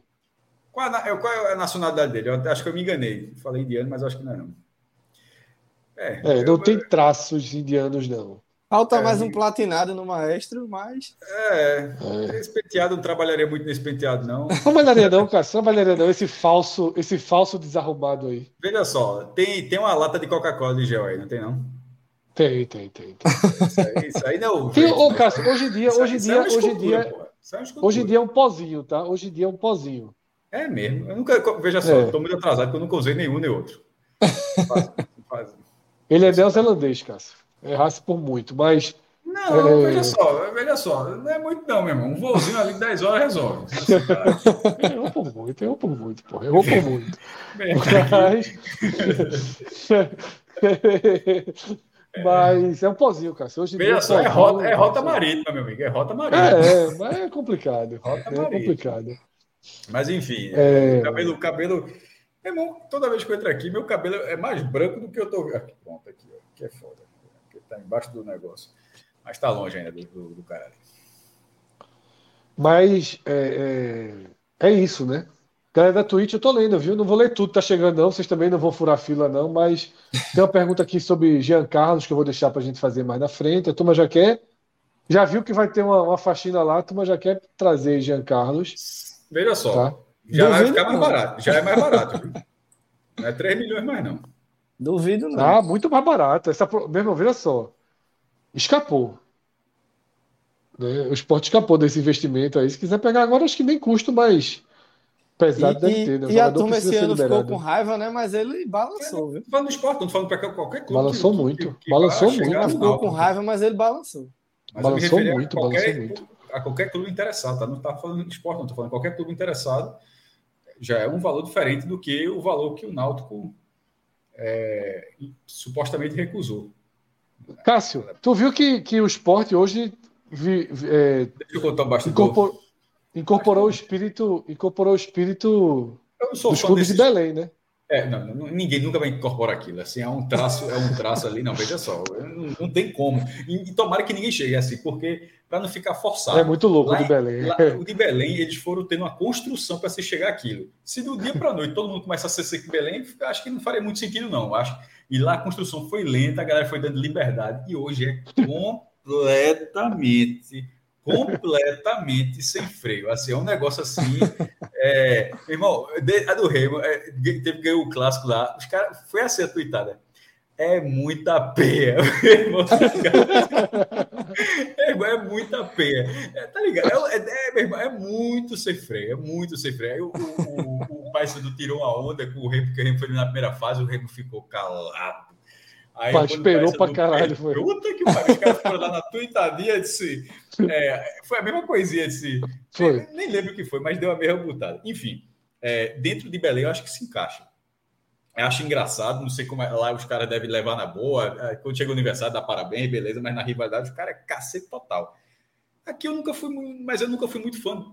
Qual, é, qual é a nacionalidade dele? Eu acho que eu me enganei. Falei indiano, mas acho que não é não.
É, é não eu, tem traços indianos, não.
Falta é, mais um platinado no maestro, mas.
É, é. esse penteado não trabalharia muito nesse penteado, não.
Não trabalharia, não, cara. Não trabalharia, não. Esse falso, esse falso desarrumado aí.
Veja só, tem, tem uma lata de Coca-Cola de gel aí, não tem, não?
Tem, tem, tem. tem.
Isso, aí, isso aí não.
Tem, ô, Cássio, hoje em dia, hoje em dia, é hoje em dia. Hoje em dia é um pozinho, tá? Hoje em dia é um pozinho.
É mesmo. Eu nunca. Veja só, é. eu tô muito atrasado, porque eu nunca usei nenhum nem outro.
Faz, faz. Ele é neozelandês, Cássio. Errasse por muito, mas.
Não, é... veja só, veja só, não é muito não, meu irmão. Um voozinho ali de 10 horas resolve.
errou por muito, errou por muito, porra. Errou por muito. Mas... mas é um pozinho, cara. Hoje
veja só, é rota, é rota marítima, meu amigo. É rota marítima.
É, mas é complicado. Rota é marítima. complicado.
Mas enfim, é... cabelo, cabelo. Meu irmão, toda vez que eu entro aqui, meu cabelo é mais branco do que eu tô. Aqui, pronto, aqui, ó, que é foda tá embaixo do negócio. Mas está longe ainda do, do, do caralho.
Mas é, é, é, isso, né? Galera da Twitch, eu tô lendo, viu? Não vou ler tudo, tá chegando, não. Vocês também não vão furar fila, não. Mas tem uma pergunta aqui sobre Jean Carlos, que eu vou deixar pra gente fazer mais na frente. A turma já quer. Já viu que vai ter uma, uma faxina lá, a turma já quer trazer Jean Carlos.
Veja só. Tá? Já Duvido vai ficar mais barato. Já é mais barato, viu? Não é 3 milhões mais, não.
Duvido não.
Ah, muito mais barato. Essa, mesmo, veja só. Escapou. Né? O esporte escapou desse investimento aí. Se quiser pegar agora, acho que nem custo, mas pesado
e,
deve ter.
Né? E a turma esse ano ficou com raiva, né? Mas ele balançou, viu?
Falando do esporte, não falando para qualquer clube.
Balançou
que,
muito. Que, que balançou muito.
Ficou com raiva, mas ele balançou.
Mas balançou muito, qualquer, balançou muito.
A qualquer clube interessado, tá? Não está falando de esporte, não estou falando qualquer clube interessado. Já é um valor diferente do que o valor que o Náutico é, supostamente recusou.
Cássio, tu viu que, que o esporte hoje vi, é,
Deixa eu contar um
incorporou, incorporou o espírito, incorporou o espírito dos clubes desse... de Belém, né?
É, não, ninguém nunca vai incorporar aquilo. Assim, é um traço, é um traço ali. Não, veja só, não, não tem como. E, e, tomara que ninguém chegue assim, porque para não ficar forçado.
É muito louco lá, o de Belém.
Lá, o de Belém, eles foram tendo uma construção para se chegar aquilo. Se do dia para a noite todo mundo começa a ser seco em Belém, acho que não faria muito sentido, não. Acho. E lá a construção foi lenta, a galera foi dando liberdade, e hoje é completamente completamente sem freio. Assim, é um negócio assim. É, irmão, a do Remo, é, teve o clássico lá. Os caras. Foi assim a tuitada. É muita peia. é, é muita peia. É, tá ligado? É, é, é, é, muito sem freio. É muito sem freio. o, o, o Paysandu tirou uma onda com o Remo, porque o Remo foi na primeira fase, o Remo ficou calado
Aí, Pá, esperou pra caralho. Foi.
Puta que pariu, os caras foram lá na tuitadinha, disse. É, foi a mesma coisinha, disse. Foi. Nem, nem, lembro o que foi, mas deu a mesma botada. Enfim, é, dentro de Belém eu acho que se encaixa. Eu acho engraçado, não sei como é, lá os caras devem levar na boa. É, quando chega o aniversário, dá parabéns, beleza, mas na rivalidade os caras é cacete total. Aqui eu nunca fui, mas eu nunca fui muito fã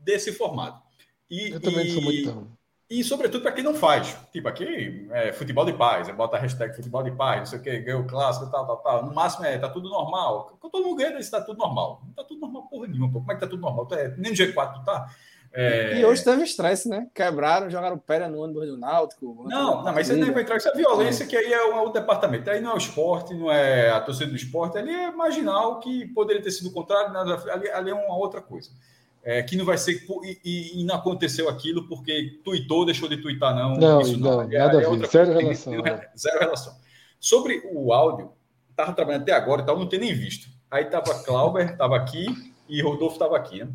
desse formato.
E, eu também e, sou muito
e, sobretudo, para quem não faz. Tipo, aqui é futebol de paz, bota a hashtag futebol de paz, não sei o quê, ganhou clássico, tal, tal, tal. No máximo é, tá tudo normal. Quando todo mundo ganha, está tudo normal. Não tá tudo normal porra nenhuma, pô. Como é que tá tudo normal? É, nem no G4 tu tá.
É... E hoje teve estresse, né? Quebraram, jogaram pera no ônibus do Náutico.
Não, não, mas isso nem vai entrar. Isso é violência, que aí é um outro departamento. Aí não é o esporte, não é a torcida do esporte, ali é marginal, que poderia ter sido o contrário, ali, ali é uma outra coisa é, que não vai ser. E, e, não aconteceu aquilo porque tuitou, deixou de tuitar, não.
Não, isso não, não nada é, a ver. Zero relação.
zero relação. Sobre o áudio, estava trabalhando até agora e tal, não tem nem visto. Aí estava Clauber, estava aqui e Rodolfo estava aqui, né?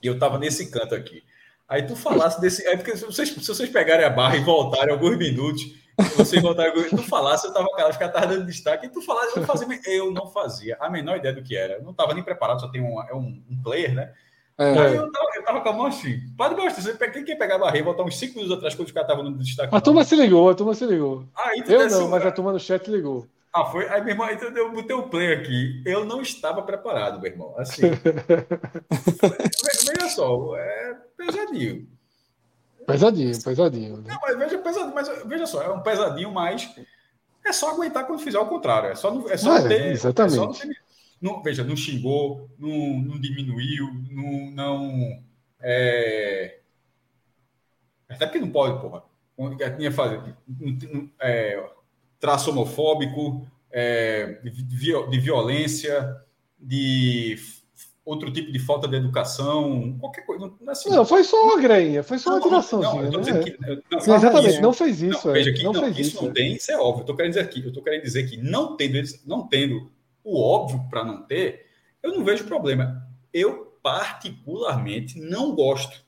E eu estava nesse canto aqui. Aí tu falasse desse. É porque se vocês, se vocês pegarem a barra e voltarem alguns minutos, vocês voltarem alguns tu falasse, eu tava cara, os caras estavam dando destaque, e tu falasse, eu, fazia, eu não fazia a menor ideia do que era. Eu não tava nem preparado, só tem um, é um, um player, né? É. Aí eu tava, eu tava com a mão assim. Pode gostar, você quem quer pegar a barra e voltar uns 5 minutos atrás quando os caras estavam no destaque.
A turma se ligou, a turma se ligou. Aí, eu não, mas a turma no chat ligou.
Ah, foi? Aí, meu irmão, então eu botei o play aqui. Eu não estava preparado, meu irmão. Assim. veja só, é pesadinho.
Pesadinho, pesadinho.
Né? Não, mas veja, pesadinho, mas veja só, é um pesadinho, mas é só aguentar quando fizer o contrário. É só, é só é, ter.
Exatamente. É
só ter, não, veja, não xingou, não, não diminuiu, não. não é... Até porque não pode, porra. Tinha fazer. É, traço homofóbico, é, de violência, de outro tipo de falta de educação, qualquer coisa.
Assim, não, foi só uma grainha, foi só uma direçãozinha. Não, né? que, não, Sim, exatamente, isso, não fez isso. Não,
veja que
não,
fez isso, isso não tem, isso é óbvio. Eu estou querendo dizer aqui, eu estou querendo dizer que não tendo, não tendo o óbvio para não ter, eu não vejo problema. Eu, particularmente, não gosto.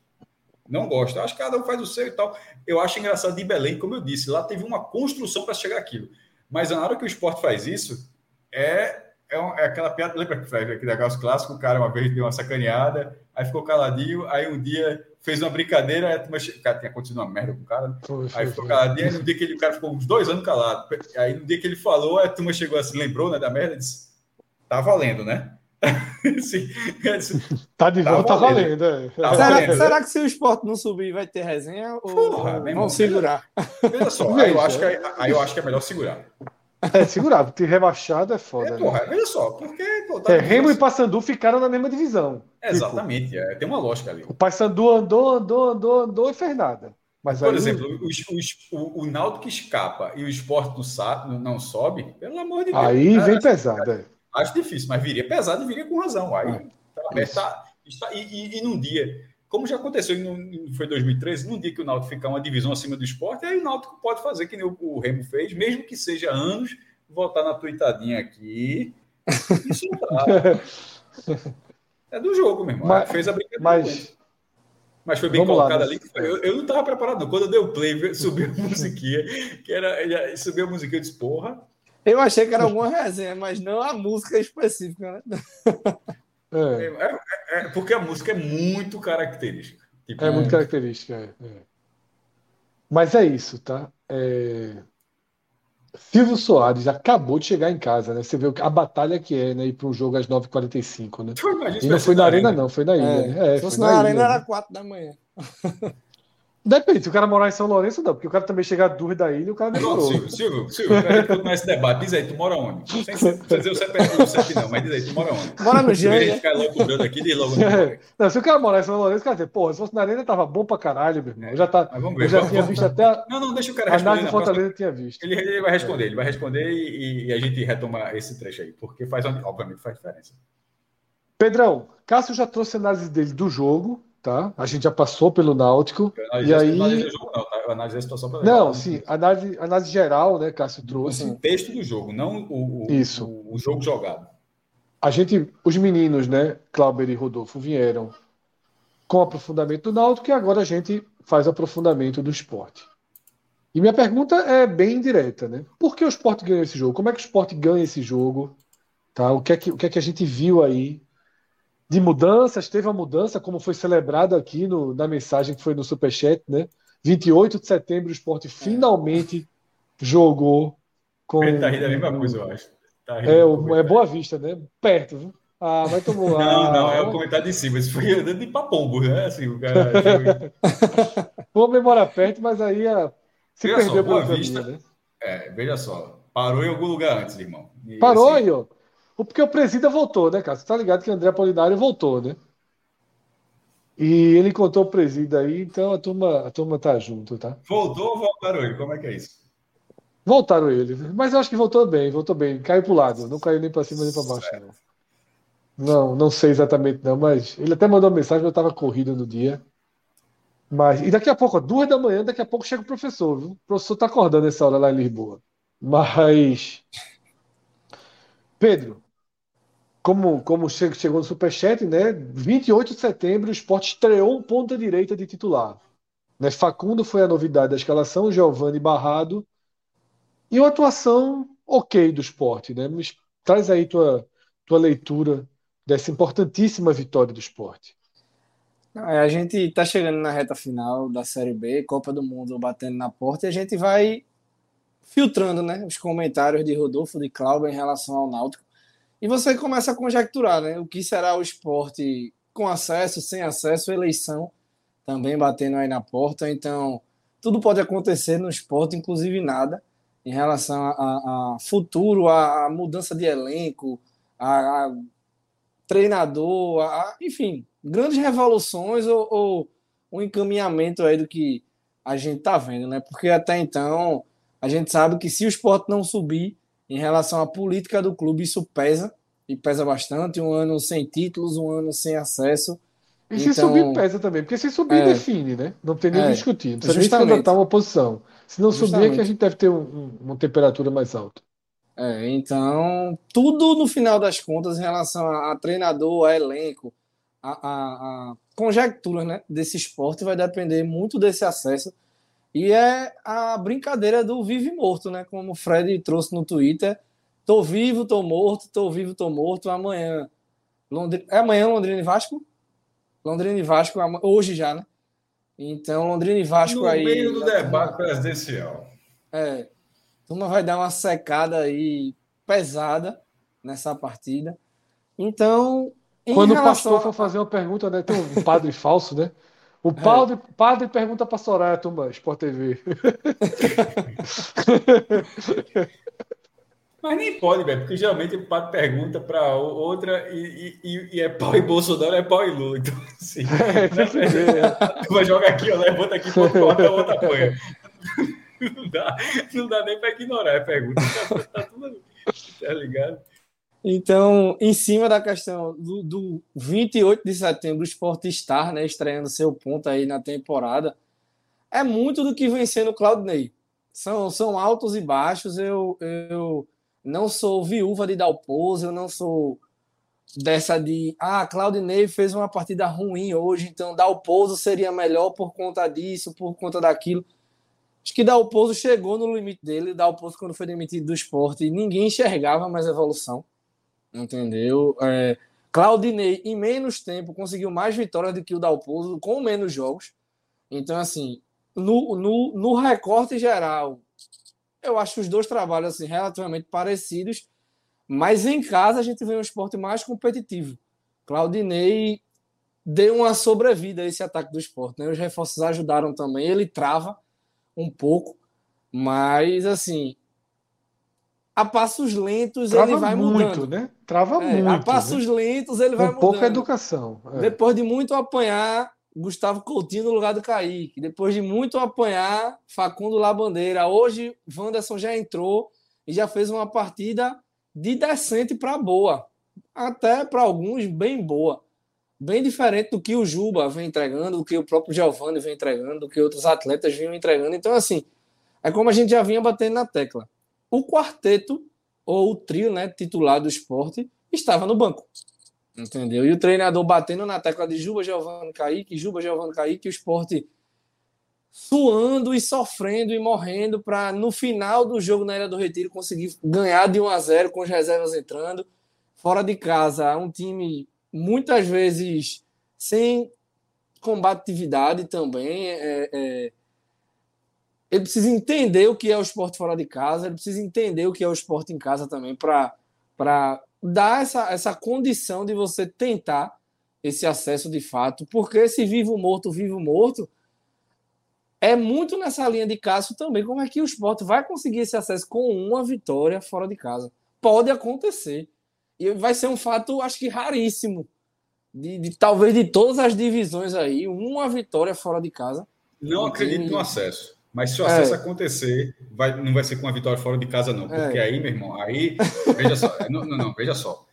Não gosto. Eu acho que cada um faz o seu e tal. Eu acho engraçado de Belém, como eu disse, lá teve uma construção para chegar aquilo. Mas na hora que o esporte faz isso, é, é, é aquela piada. Lembra que aquele negócio clássico? O cara uma vez deu uma sacaneada, aí ficou caladinho, aí um dia fez uma brincadeira, aí mas, cara, tinha acontecido uma merda com o cara. Né? Foi, aí ficou caladinho, aí no dia que ele, o cara ficou uns dois anos calado. Aí no dia que ele falou, a turma chegou assim, lembrou né, da merda, disse: tá valendo, né?
Sim, tá de volta, tá valendo. Tá valendo,
é. tá será, valendo. será, que se o esporte não subir vai ter resenha ou Porra, vão segurar?
Veja só, aí eu, acho que, é, aí eu acho que é melhor segurar.
É, segurar, porque rebaixado é foda. É,
né? porra, né? veja só, porque.
Pô, tá é, Remo e Paysandu ficaram na mesma divisão.
É, exatamente, tipo, é, tem uma lógica ali.
O Paysandu andou, andou, andou, andou e fez nada. Mas
Por aí... exemplo, o, o, o Náutico escapa e o esporte não, não sobe, pelo amor de Deus.
Aí vem pesado, é.
Acho difícil, mas viria pesado e viria com razão. Aí é, tá, está, está, e, e, e, num dia, como já aconteceu, no, foi 2013, num dia que o Náutico ficar uma divisão acima do esporte, aí o Náutico pode fazer que nem o, o Remo fez, mesmo que seja anos, voltar na tuitadinha aqui. Isso não É do jogo, meu irmão. Mas, fez a brincadeira.
Mas,
mas foi bem colocado lá, ali. Eu, eu não estava preparado, não. Quando eu dei o play, subiu a musiquinha, que era. Subiu a musiquinha, eu disse, porra.
Eu achei que era alguma resenha, mas não a música específica, né?
É. É, é, é, porque a música é muito característica.
Tipo, é muito característica, é, é. Mas é isso, tá? Silvio Soares acabou de chegar em casa, né? Você vê a batalha que é, né? Ir para um jogo às 9h45, né? E não foi na arena, não, foi na ilha.
Né? Se fosse na, na arena, era 4 da manhã.
Depende, se o cara morar em São Lourenço, não, porque o cara também chega dúvida da ilha e o cara
demorou. Não, Silvio, Silvio, Silvio, a gente continuar esse debate, diz aí, tu mora onde? Sem, sem dizer o CEP não, mas diz aí, tu mora onde?
Mora no Janga. A
gente fica logo cobrando aqui, diz logo
é. Não, se o cara morar em São Lourenço, o cara dizer, porra, se fosse na arena, tava bom pra caralho, meu irmão. Eu já, tá,
vamos ver,
eu já
vamos,
tinha
vamos,
visto até a...
Não, não, deixa o cara responder. A
Fortaleza tinha visto.
Ele, ele, vai responder, é. ele vai responder e, e, a gente retoma esse trecho aí, porque faz, obviamente, faz diferença.
Pedrão, Cássio já trouxe a análise dele do jogo, tá? A gente já passou pelo Náutico. E aí.
Análise da situação
Não, sim, análise, análise geral, né, Cássio trouxe.
O texto do jogo, não o, o,
Isso.
o, o jogo jogado.
A gente, os meninos, né, Clauber e Rodolfo, vieram com aprofundamento do Náutico e agora a gente faz aprofundamento do esporte. E minha pergunta é bem direta, né? Por que o esporte ganhou esse jogo? Como é que o esporte ganha esse jogo? Tá? O, que é que, o que é que a gente viu aí de mudanças, teve uma mudança, como foi celebrado aqui no, na mensagem que foi no Superchat, né? 28 de setembro, o esporte finalmente jogou com.
Ele tá rindo a mesma coisa, eu acho.
Tá é, o, é Boa Vista, né? Perto, viu? Ah, vai tomar.
Não, ah, não, é o comentário de cima. Isso foi andando de papombo, né? Assim, o cara.
Vou memorar perto, mas aí a... se
veja
perdeu
só, Boa Vista. Caminho, né? É, veja só. Parou em algum lugar antes, irmão.
E, Parou assim, aí, ó. Porque o presida voltou, né, cara? Você tá ligado que o André Apolinário voltou, né? E ele encontrou o presida aí, então a turma, a turma tá junto, tá?
Voltou ou voltaram ele? Como é que é isso?
Voltaram ele, mas eu acho que voltou bem, voltou bem. Caiu pro lado, não caiu nem para cima nem para baixo. Não. não, não sei exatamente não, mas ele até mandou uma mensagem, eu tava corrido no dia. Mas, e daqui a pouco, ó, duas da manhã, daqui a pouco chega o professor, viu? O professor tá acordando essa hora lá em Lisboa. Mas. Pedro, como, como chegou no Superchat, né? 28 de setembro, o Sport estreou um ponta-direita de titular. Né? Facundo foi a novidade da escalação, Giovanni Barrado. E uma atuação ok do esporte, né? Mas traz aí tua, tua leitura dessa importantíssima vitória do esporte.
É, a gente está chegando na reta final da Série B, Copa do Mundo batendo na porta, e a gente vai filtrando né, os comentários de Rodolfo, de Cláudio em relação ao Náutico. E você começa a conjecturar né, o que será o esporte com acesso, sem acesso, eleição também batendo aí na porta. Então, tudo pode acontecer no esporte, inclusive nada, em relação a, a, futuro, a, a, mudança de elenco, a, a treinador, enfim, grandes revoluções ou, ou um encaminhamento aí do que a gente está vendo, né? Porque até então a gente sabe que se o esporte não subir em relação à política do clube, isso pesa e pesa bastante. Um ano sem títulos, um ano sem acesso.
E se então, subir, pesa também, porque se subir, é, define, né? Não tem nem é, discutir. Não precisa nem se candidatar uma posição. Se não subir, é que a gente deve ter um, um, uma temperatura mais alta.
É, então, tudo no final das contas em relação a, a treinador, a elenco, a, a, a conjectura né, desse esporte vai depender muito desse acesso. E é a brincadeira do vivo e morto, né? Como o Fred trouxe no Twitter. Tô vivo, tô morto, tô vivo, tô morto. Amanhã. Londrina... É amanhã Londrina e Vasco? Londrina e Vasco hoje já, né? Então, Londrina e Vasco
no
aí.
No meio do debate presidencial.
É. Turma vai dar uma secada aí pesada nessa partida. Então.
Quando o pastor for fazer uma pergunta, né? Tem um padre falso, né? O é. padre, é. padre pergunta para Soraya, turma, Sport TV.
Mas nem pode, velho, porque geralmente o padre pergunta para outra e, e, e, é pau e Bolsonaro, é pau e Lula. Então, assim, é, né? tu vai jogar aqui, ó, levanta aqui, ponto, corta, a outra apanha. Não dá, não dá nem para ignorar a pergunta. Tá, tá tudo tá ligado?
Então, em cima da questão do, do 28 de setembro, o Sport Star, né, estreando seu ponto aí na temporada, é muito do que vem sendo o Claudinei. São, são altos e baixos. Eu, eu não sou viúva de Dalpozo, eu não sou dessa de ah, Claudinei fez uma partida ruim hoje, então Dalpozo seria melhor por conta disso, por conta daquilo. Acho que Dalpozo chegou no limite dele, Dalpozo quando foi demitido do esporte, ninguém enxergava mais evolução, entendeu? É, Claudinei, em menos tempo, conseguiu mais vitórias do que o Dalpozo, com menos jogos. Então, assim, no, no, no recorte geral, eu acho os dois trabalhos assim, relativamente parecidos, mas em casa a gente vê um esporte mais competitivo. Claudinei deu uma sobrevida a esse ataque do esporte. Né? Os reforços ajudaram também. Ele trava um pouco, mas assim, a passos lentos
Trava
ele vai
muito,
mudando.
né? Trava é, muito.
A passos
né?
lentos ele vai
Com
mudando.
pouca educação.
É. Depois de muito apanhar, Gustavo Coutinho no lugar do Kaique. Depois de muito apanhar, Facundo Labandeira. Hoje, Wanderson já entrou e já fez uma partida de decente para boa. Até para alguns, bem boa. Bem diferente do que o Juba vem entregando, do que o próprio Giovanni vem entregando, do que outros atletas vinham entregando. Então, assim, é como a gente já vinha batendo na tecla. O quarteto, ou o trio né, titular do esporte, estava no banco. Entendeu? E o treinador batendo na tecla de Juba Giovanni Kaique, Juba Giovanni Kaique, o esporte suando e sofrendo e morrendo para no final do jogo na Ilha do Retiro conseguir ganhar de 1 a 0 com as reservas entrando. Fora de casa, um time muitas vezes sem combatividade também. É, é, ele precisa entender o que é o esporte fora de casa, ele precisa entender o que é o esporte em casa também para dá essa, essa condição de você tentar esse acesso de fato, porque esse vivo morto, vivo morto, é muito nessa linha de Cássio também, como é que o esporte vai conseguir esse acesso com uma vitória fora de casa. Pode acontecer. E vai ser um fato, acho que raríssimo. De, de talvez de todas as divisões aí, uma vitória fora de casa.
Não acredito no acesso. Mas se o acesso é. acontecer, vai, não vai ser com uma vitória fora de casa, não. Porque é. aí, meu irmão, aí, veja só, não, não, não veja só.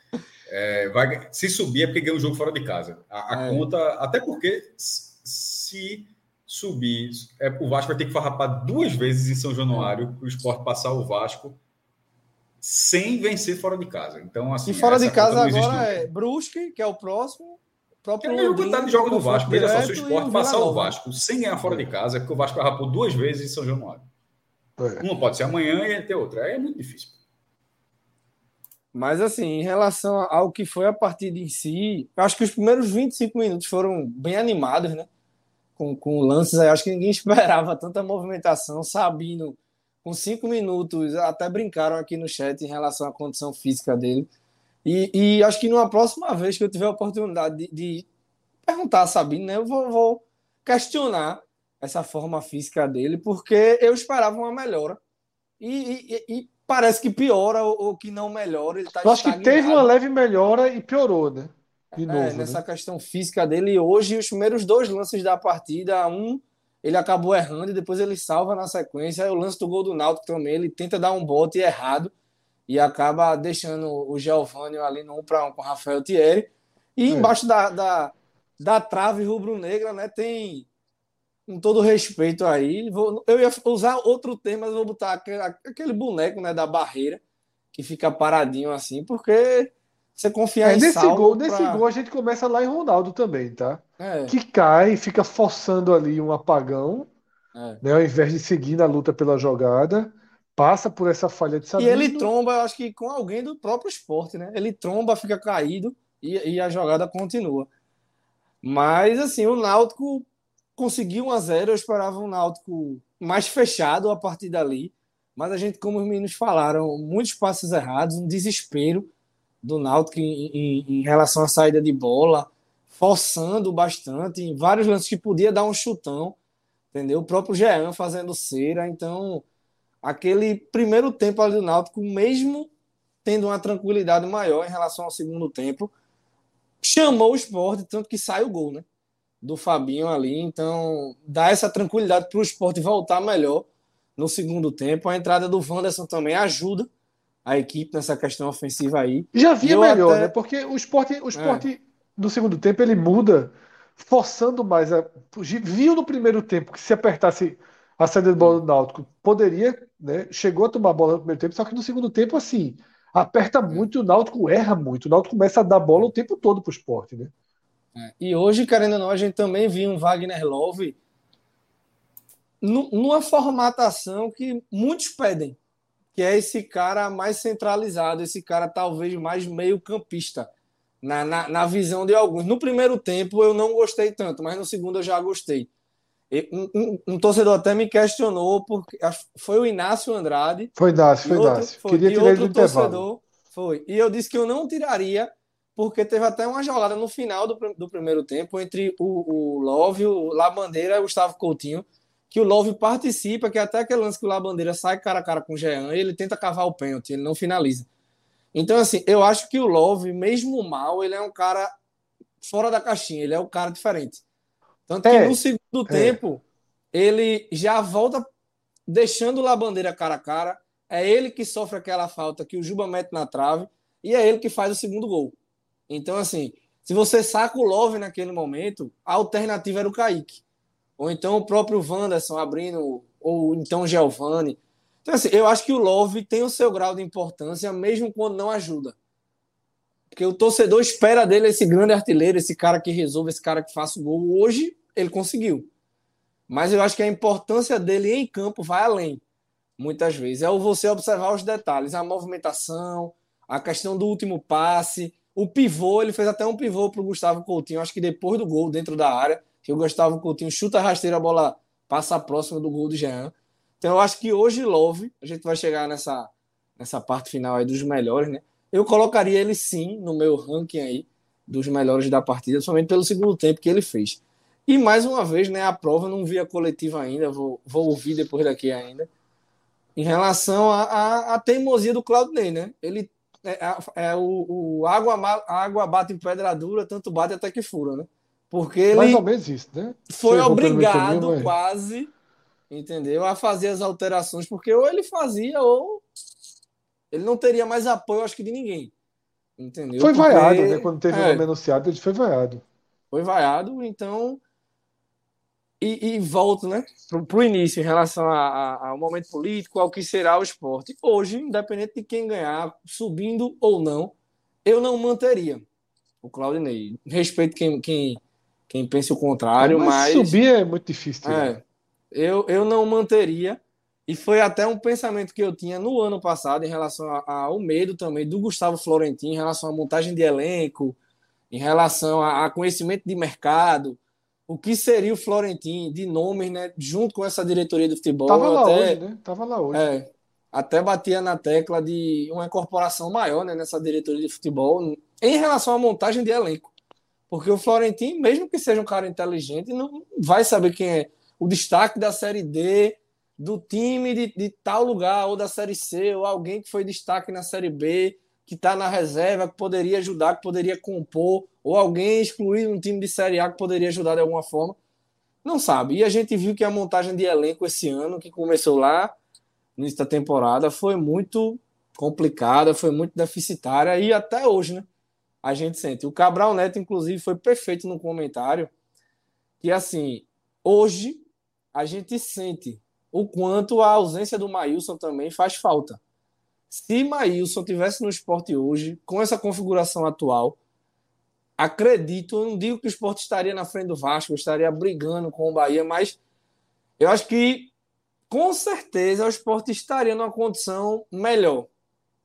É, vai, se subir é porque ganha um jogo fora de casa. A, a é. conta, até porque se subir, é, o Vasco vai ter que farrapar duas vezes em São Januário para o esporte passar o Vasco sem vencer fora de casa. Então, assim.
E fora de casa agora é Brusque, que é o próximo.
Próprio é mesma quantidade de jogos do Vasco. Veja só, se o esporte passar o Vasco sem ganhar fora de casa, é porque o Vasco vai por duas vezes em São Januário. É. Uma pode ser amanhã e ter outra. Aí é muito difícil.
Mas, assim, em relação ao que foi a partida em si, acho que os primeiros 25 minutos foram bem animados, né? Com, com lances aí, acho que ninguém esperava tanta movimentação. Sabino, com cinco minutos, até brincaram aqui no chat em relação à condição física dele. E, e acho que numa próxima vez que eu tiver a oportunidade de, de perguntar a Sabino, né? Eu vou, vou questionar essa forma física dele, porque eu esperava uma melhora. E, e, e parece que piora ou, ou, que não melhora. Ele tá
eu acho que teve uma leve melhora e piorou, né?
De é, novo, é, nessa né? questão física dele. Hoje, os primeiros dois lances da partida, um ele acabou errando e depois ele salva na sequência. Aí o lance do gol do Náutico também, ele tenta dar um bote errado e acaba deixando o Giovanni ali no 1 para 1 com o Rafael Thierry. E é. embaixo da, da, da trave rubro-negra, né, tem com todo respeito aí, vou, eu ia usar outro termo, mas vou botar aquele, aquele, boneco né, da barreira que fica paradinho assim, porque você confia
é,
em
nesse gol, pra... Nesse gol a gente começa lá em Ronaldo também, tá? É. Que cai, fica forçando ali um apagão, é. né, ao invés de seguir na luta pela jogada, passa por essa falha de
Sabino. E ele tromba, eu acho que com alguém do próprio esporte, né? Ele tromba, fica caído e, e a jogada continua. Mas, assim, o Náutico conseguiu 1 a 0 eu esperava um Náutico mais fechado a partir dali, mas a gente, como os meninos falaram, muitos passos errados, um desespero do Náutico em, em, em relação à saída de bola, forçando bastante, em vários lances que podia dar um chutão, entendeu? O próprio Jean fazendo cera, então aquele primeiro tempo ali do Náutico, mesmo tendo uma tranquilidade maior em relação ao segundo tempo, chamou o esporte, tanto que sai o gol, né? do Fabinho ali. Então, dá essa tranquilidade para o esporte voltar melhor no segundo tempo. A entrada do Wanderson também ajuda a equipe nessa questão ofensiva aí.
Já via melhor, até... né? Porque o esporte, o esporte é. no segundo tempo ele muda, forçando mais. A... Viu no primeiro tempo que se apertasse a saída de bola do Náutico, poderia, né? Chegou a tomar bola no primeiro tempo, só que no segundo tempo, assim, aperta muito e o Náutico erra muito. O Náutico começa a dar bola o tempo todo para o esporte, né?
É. E hoje, querendo ou não, a gente também viu um Wagner Love numa formatação que muitos pedem, que é esse cara mais centralizado, esse cara talvez mais meio campista, na, na, na visão de alguns. No primeiro tempo eu não gostei tanto, mas no segundo eu já gostei. Um, um, um, torcedor até me questionou, porque foi o Inácio Andrade.
Foi Inácio, foi Inácio. Queria tirar ele do torcedor, intervalo.
Foi. E eu disse que eu não tiraria porque teve até uma jogada no final do, do primeiro tempo entre o, o Love, o Labandeira e o Gustavo Coutinho, que o Love participa, que até aquele lance que o Labandeira sai cara a cara com o Jean e ele tenta cavar o pênalti, ele não finaliza. Então, assim, eu acho que o Love, mesmo mal, ele é um cara fora da caixinha, ele é um cara diferente. Tanto que é, no segundo é. tempo, ele já volta deixando o Labandeira cara a cara, é ele que sofre aquela falta que o Juba mete na trave, e é ele que faz o segundo gol. Então, assim, se você saca o Love naquele momento, a alternativa era o Kaique. Ou então o próprio Wanderson abrindo, ou então o Giovanni. Então, assim, eu acho que o Love tem o seu grau de importância, mesmo quando não ajuda. Porque o torcedor espera dele esse grande artilheiro, esse cara que resolve, esse cara que faça o gol. Hoje, ele conseguiu. Mas eu acho que a importância dele em campo vai além, muitas vezes. É você observar os detalhes, a movimentação, a questão do último passe, o pivô, ele fez até um pivô para o Gustavo Coutinho, acho que depois do gol, dentro da área, que o Gustavo Coutinho chuta rasteira, a bola passa próxima do gol do Jean. Então eu acho que hoje Love, a gente vai chegar nessa, nessa parte final aí dos melhores, né? Eu colocaria ele sim no meu ranking aí dos melhores da partida, somente pelo segundo tempo que ele fez. E mais uma vez, né, a prova não vi a coletiva ainda, vou, vou ouvir depois daqui ainda. Em relação à teimosia do Claudinei, né? Ele é, é, é o, o, água, a água bate em pedra dura, tanto bate até que fura, né? Porque ele
Mais ou menos isso, né?
foi obrigado caminho, quase, entendeu? A fazer as alterações, porque ou ele fazia ou ele não teria mais apoio, acho que de ninguém. Entendeu?
Foi porque... vaiado, né? Quando teve é, o nome anunciado, ele foi vaiado.
Foi vaiado, então e, e volto, né, para o início, em relação ao momento político, ao que será o esporte. Hoje, independente de quem ganhar, subindo ou não, eu não manteria o Claudinei. Respeito quem, quem, quem pense o contrário, mas,
mas. Subir é muito difícil.
É, eu, eu não manteria. E foi até um pensamento que eu tinha no ano passado em relação ao medo também do Gustavo Florentino, em relação à montagem de elenco, em relação a, a conhecimento de mercado o que seria o Florentino de nomes, né, junto com essa diretoria do futebol.
Tava lá até, hoje, né? Tava lá hoje.
É, até batia na tecla de uma incorporação maior né, nessa diretoria de futebol em relação à montagem de elenco. Porque o Florentino, mesmo que seja um cara inteligente, não vai saber quem é o destaque da Série D, do time de, de tal lugar, ou da Série C, ou alguém que foi destaque na Série B, que está na reserva, que poderia ajudar, que poderia compor, ou alguém excluído um time de Série A que poderia ajudar de alguma forma. Não sabe. E a gente viu que a montagem de elenco esse ano, que começou lá no início da temporada, foi muito complicada, foi muito deficitária e até hoje, né? A gente sente. O Cabral Neto, inclusive, foi perfeito no comentário que, assim, hoje a gente sente o quanto a ausência do Maílson também faz falta. Se Maílson tivesse no esporte hoje, com essa configuração atual, acredito, eu não digo que o esporte estaria na frente do Vasco, estaria brigando com o Bahia, mas eu acho que com certeza o esporte estaria numa condição melhor.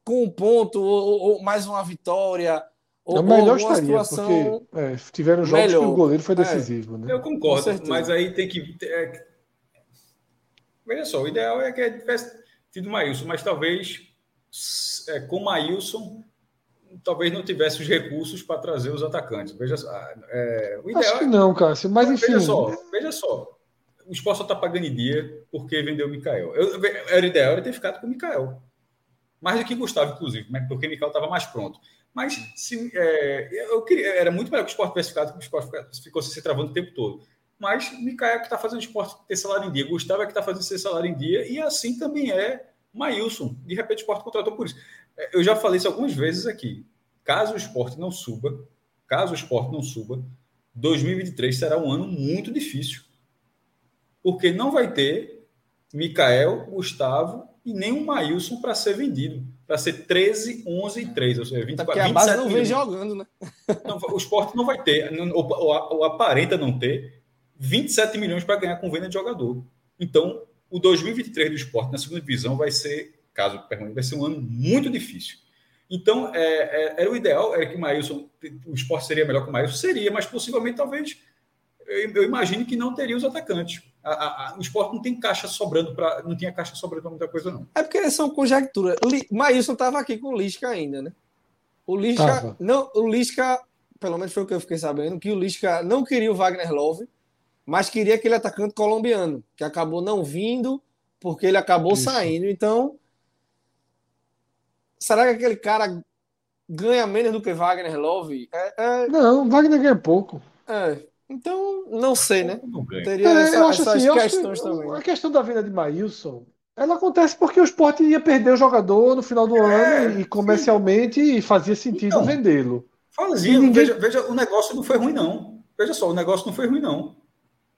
Com um ponto, ou, ou mais uma vitória, ou,
não, melhor estaria, situação porque é, tiveram jogos melhor. que o goleiro foi é. decisivo. É, né?
Eu concordo, mas aí tem que. É, veja só, o ideal é que tivesse tido Maílson, mas talvez é, com o Maílson, talvez não tivesse os recursos para trazer os atacantes. Veja só. É,
o ideal Acho que é não, Cássio, mas enfim.
Veja só, veja só. O esporte só está pagando em dia porque vendeu o Mikael. Eu, era ideal era ter ficado com o Mikael. Mais do que Gustavo, inclusive, porque o Mikael estava mais pronto. Mas se, é, eu queria, era muito melhor que o esporte tivesse ficado, que o esporte ficou se travando o tempo todo. Mas o Mikael é que está fazendo o esporte ter salário em dia. Gustavo é que está fazendo ser salário em dia. E assim também é Maílson, de repente o esporte contratou por isso. É, eu já falei isso algumas vezes aqui. Caso o esporte não suba, caso o esporte não suba, 2023 será um ano muito difícil. Porque não vai ter Mikael, Gustavo e nem o Maílson para ser vendido. Para ser 13, 11 e 3, ou seja,
24, Porque a base não vem jogando, né?
Não, o esporte não vai ter, ou, ou, ou aparenta não ter, 27 milhões para ganhar com venda de jogador. Então, o 2023 do esporte na segunda divisão vai ser, caso permaneça, vai ser um ano muito difícil. Então, é, é, era o ideal, era que o Maílson, o esporte seria melhor que o Maílson, seria, mas possivelmente, talvez, eu, eu imagino que não teria os atacantes. A, a, a, o esporte não tem caixa sobrando para. Não tinha caixa sobrando para muita coisa, não.
É porque são conjecturas. Maílson estava aqui com o Lisca ainda, né? O Lisca. Não, o Lisca, pelo menos foi o que eu fiquei sabendo, que o Lisca não queria o Wagner Love mas queria aquele atacante colombiano, que acabou não vindo porque ele acabou Isso. saindo. Então, será que aquele cara ganha menos do que Wagner Love?
É, é... Não, Wagner ganha pouco.
É. Então, não sei, né?
Não Teria é, essa, essas assim, questões que também. A questão da venda de Maílson, ela acontece porque o esporte ia perder o jogador no final do é, ano e comercialmente sim. fazia sentido então, vendê-lo.
Fazia, ninguém... veja, veja, o negócio não foi ruim, não. Veja só, o negócio não foi ruim, não.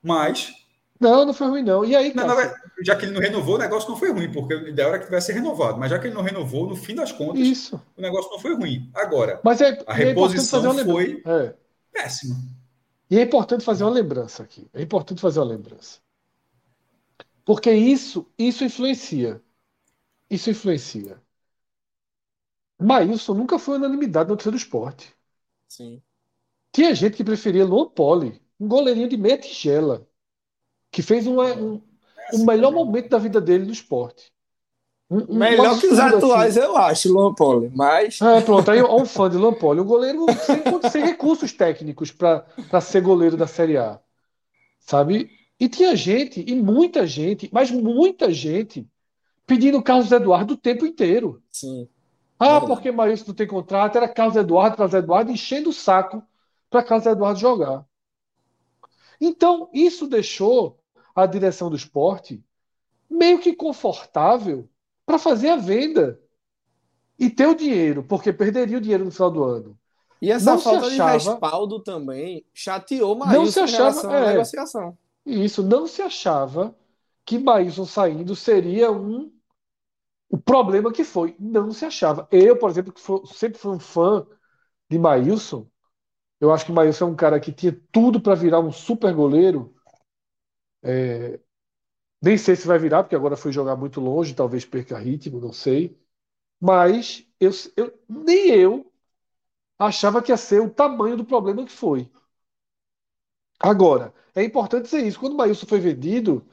Mas.
Não, não foi ruim, não. E aí,
não, não, já que ele não renovou, o negócio não foi ruim, porque o ideal era que tivesse renovado. Mas já que ele não renovou, no fim das contas,
Isso.
o negócio não foi ruim. Agora,
mas é,
a é reposição é foi é. péssima.
E é importante fazer uma lembrança aqui. É importante fazer uma lembrança. Porque isso, isso influencia. Isso influencia. Maílson nunca foi unanimidade no do esporte.
Sim.
Tinha gente que preferia Luan Poli um goleirinho de meia tigela, que fez um, um, um melhor momento da vida dele no esporte.
Um, melhor que os atuais, assim. eu acho, Luan Poli, mas...
É, pronto, aí um fã de Luan Poli, um goleiro sem, sem recursos técnicos para ser goleiro da Série A, sabe? E tinha gente, e muita gente, mas muita gente, pedindo Carlos Eduardo o tempo inteiro.
Sim.
Ah, porque Maurício não tem contrato, era Carlos Eduardo, Carlos Eduardo, enchendo o saco para Carlos Eduardo jogar. Então, isso deixou a direção do esporte meio que confortável para fazer a venda e ter o dinheiro, porque perderia o dinheiro no final do ano.
E essa não falta achava, de respaldo também chateou mais
não se achava,
é, negociação.
E isso não se achava que Maílson saindo seria um o problema que foi. Não se achava. Eu, por exemplo, que sempre fui um fã de Maílson, eu acho que Maílson é um cara que tinha tudo para virar um super goleiro. É, nem sei se vai virar, porque agora foi jogar muito longe, talvez perca ritmo, não sei. Mas eu, eu, nem eu achava que ia ser o tamanho do problema que foi. Agora, é importante dizer isso. Quando o Maílson foi vendido,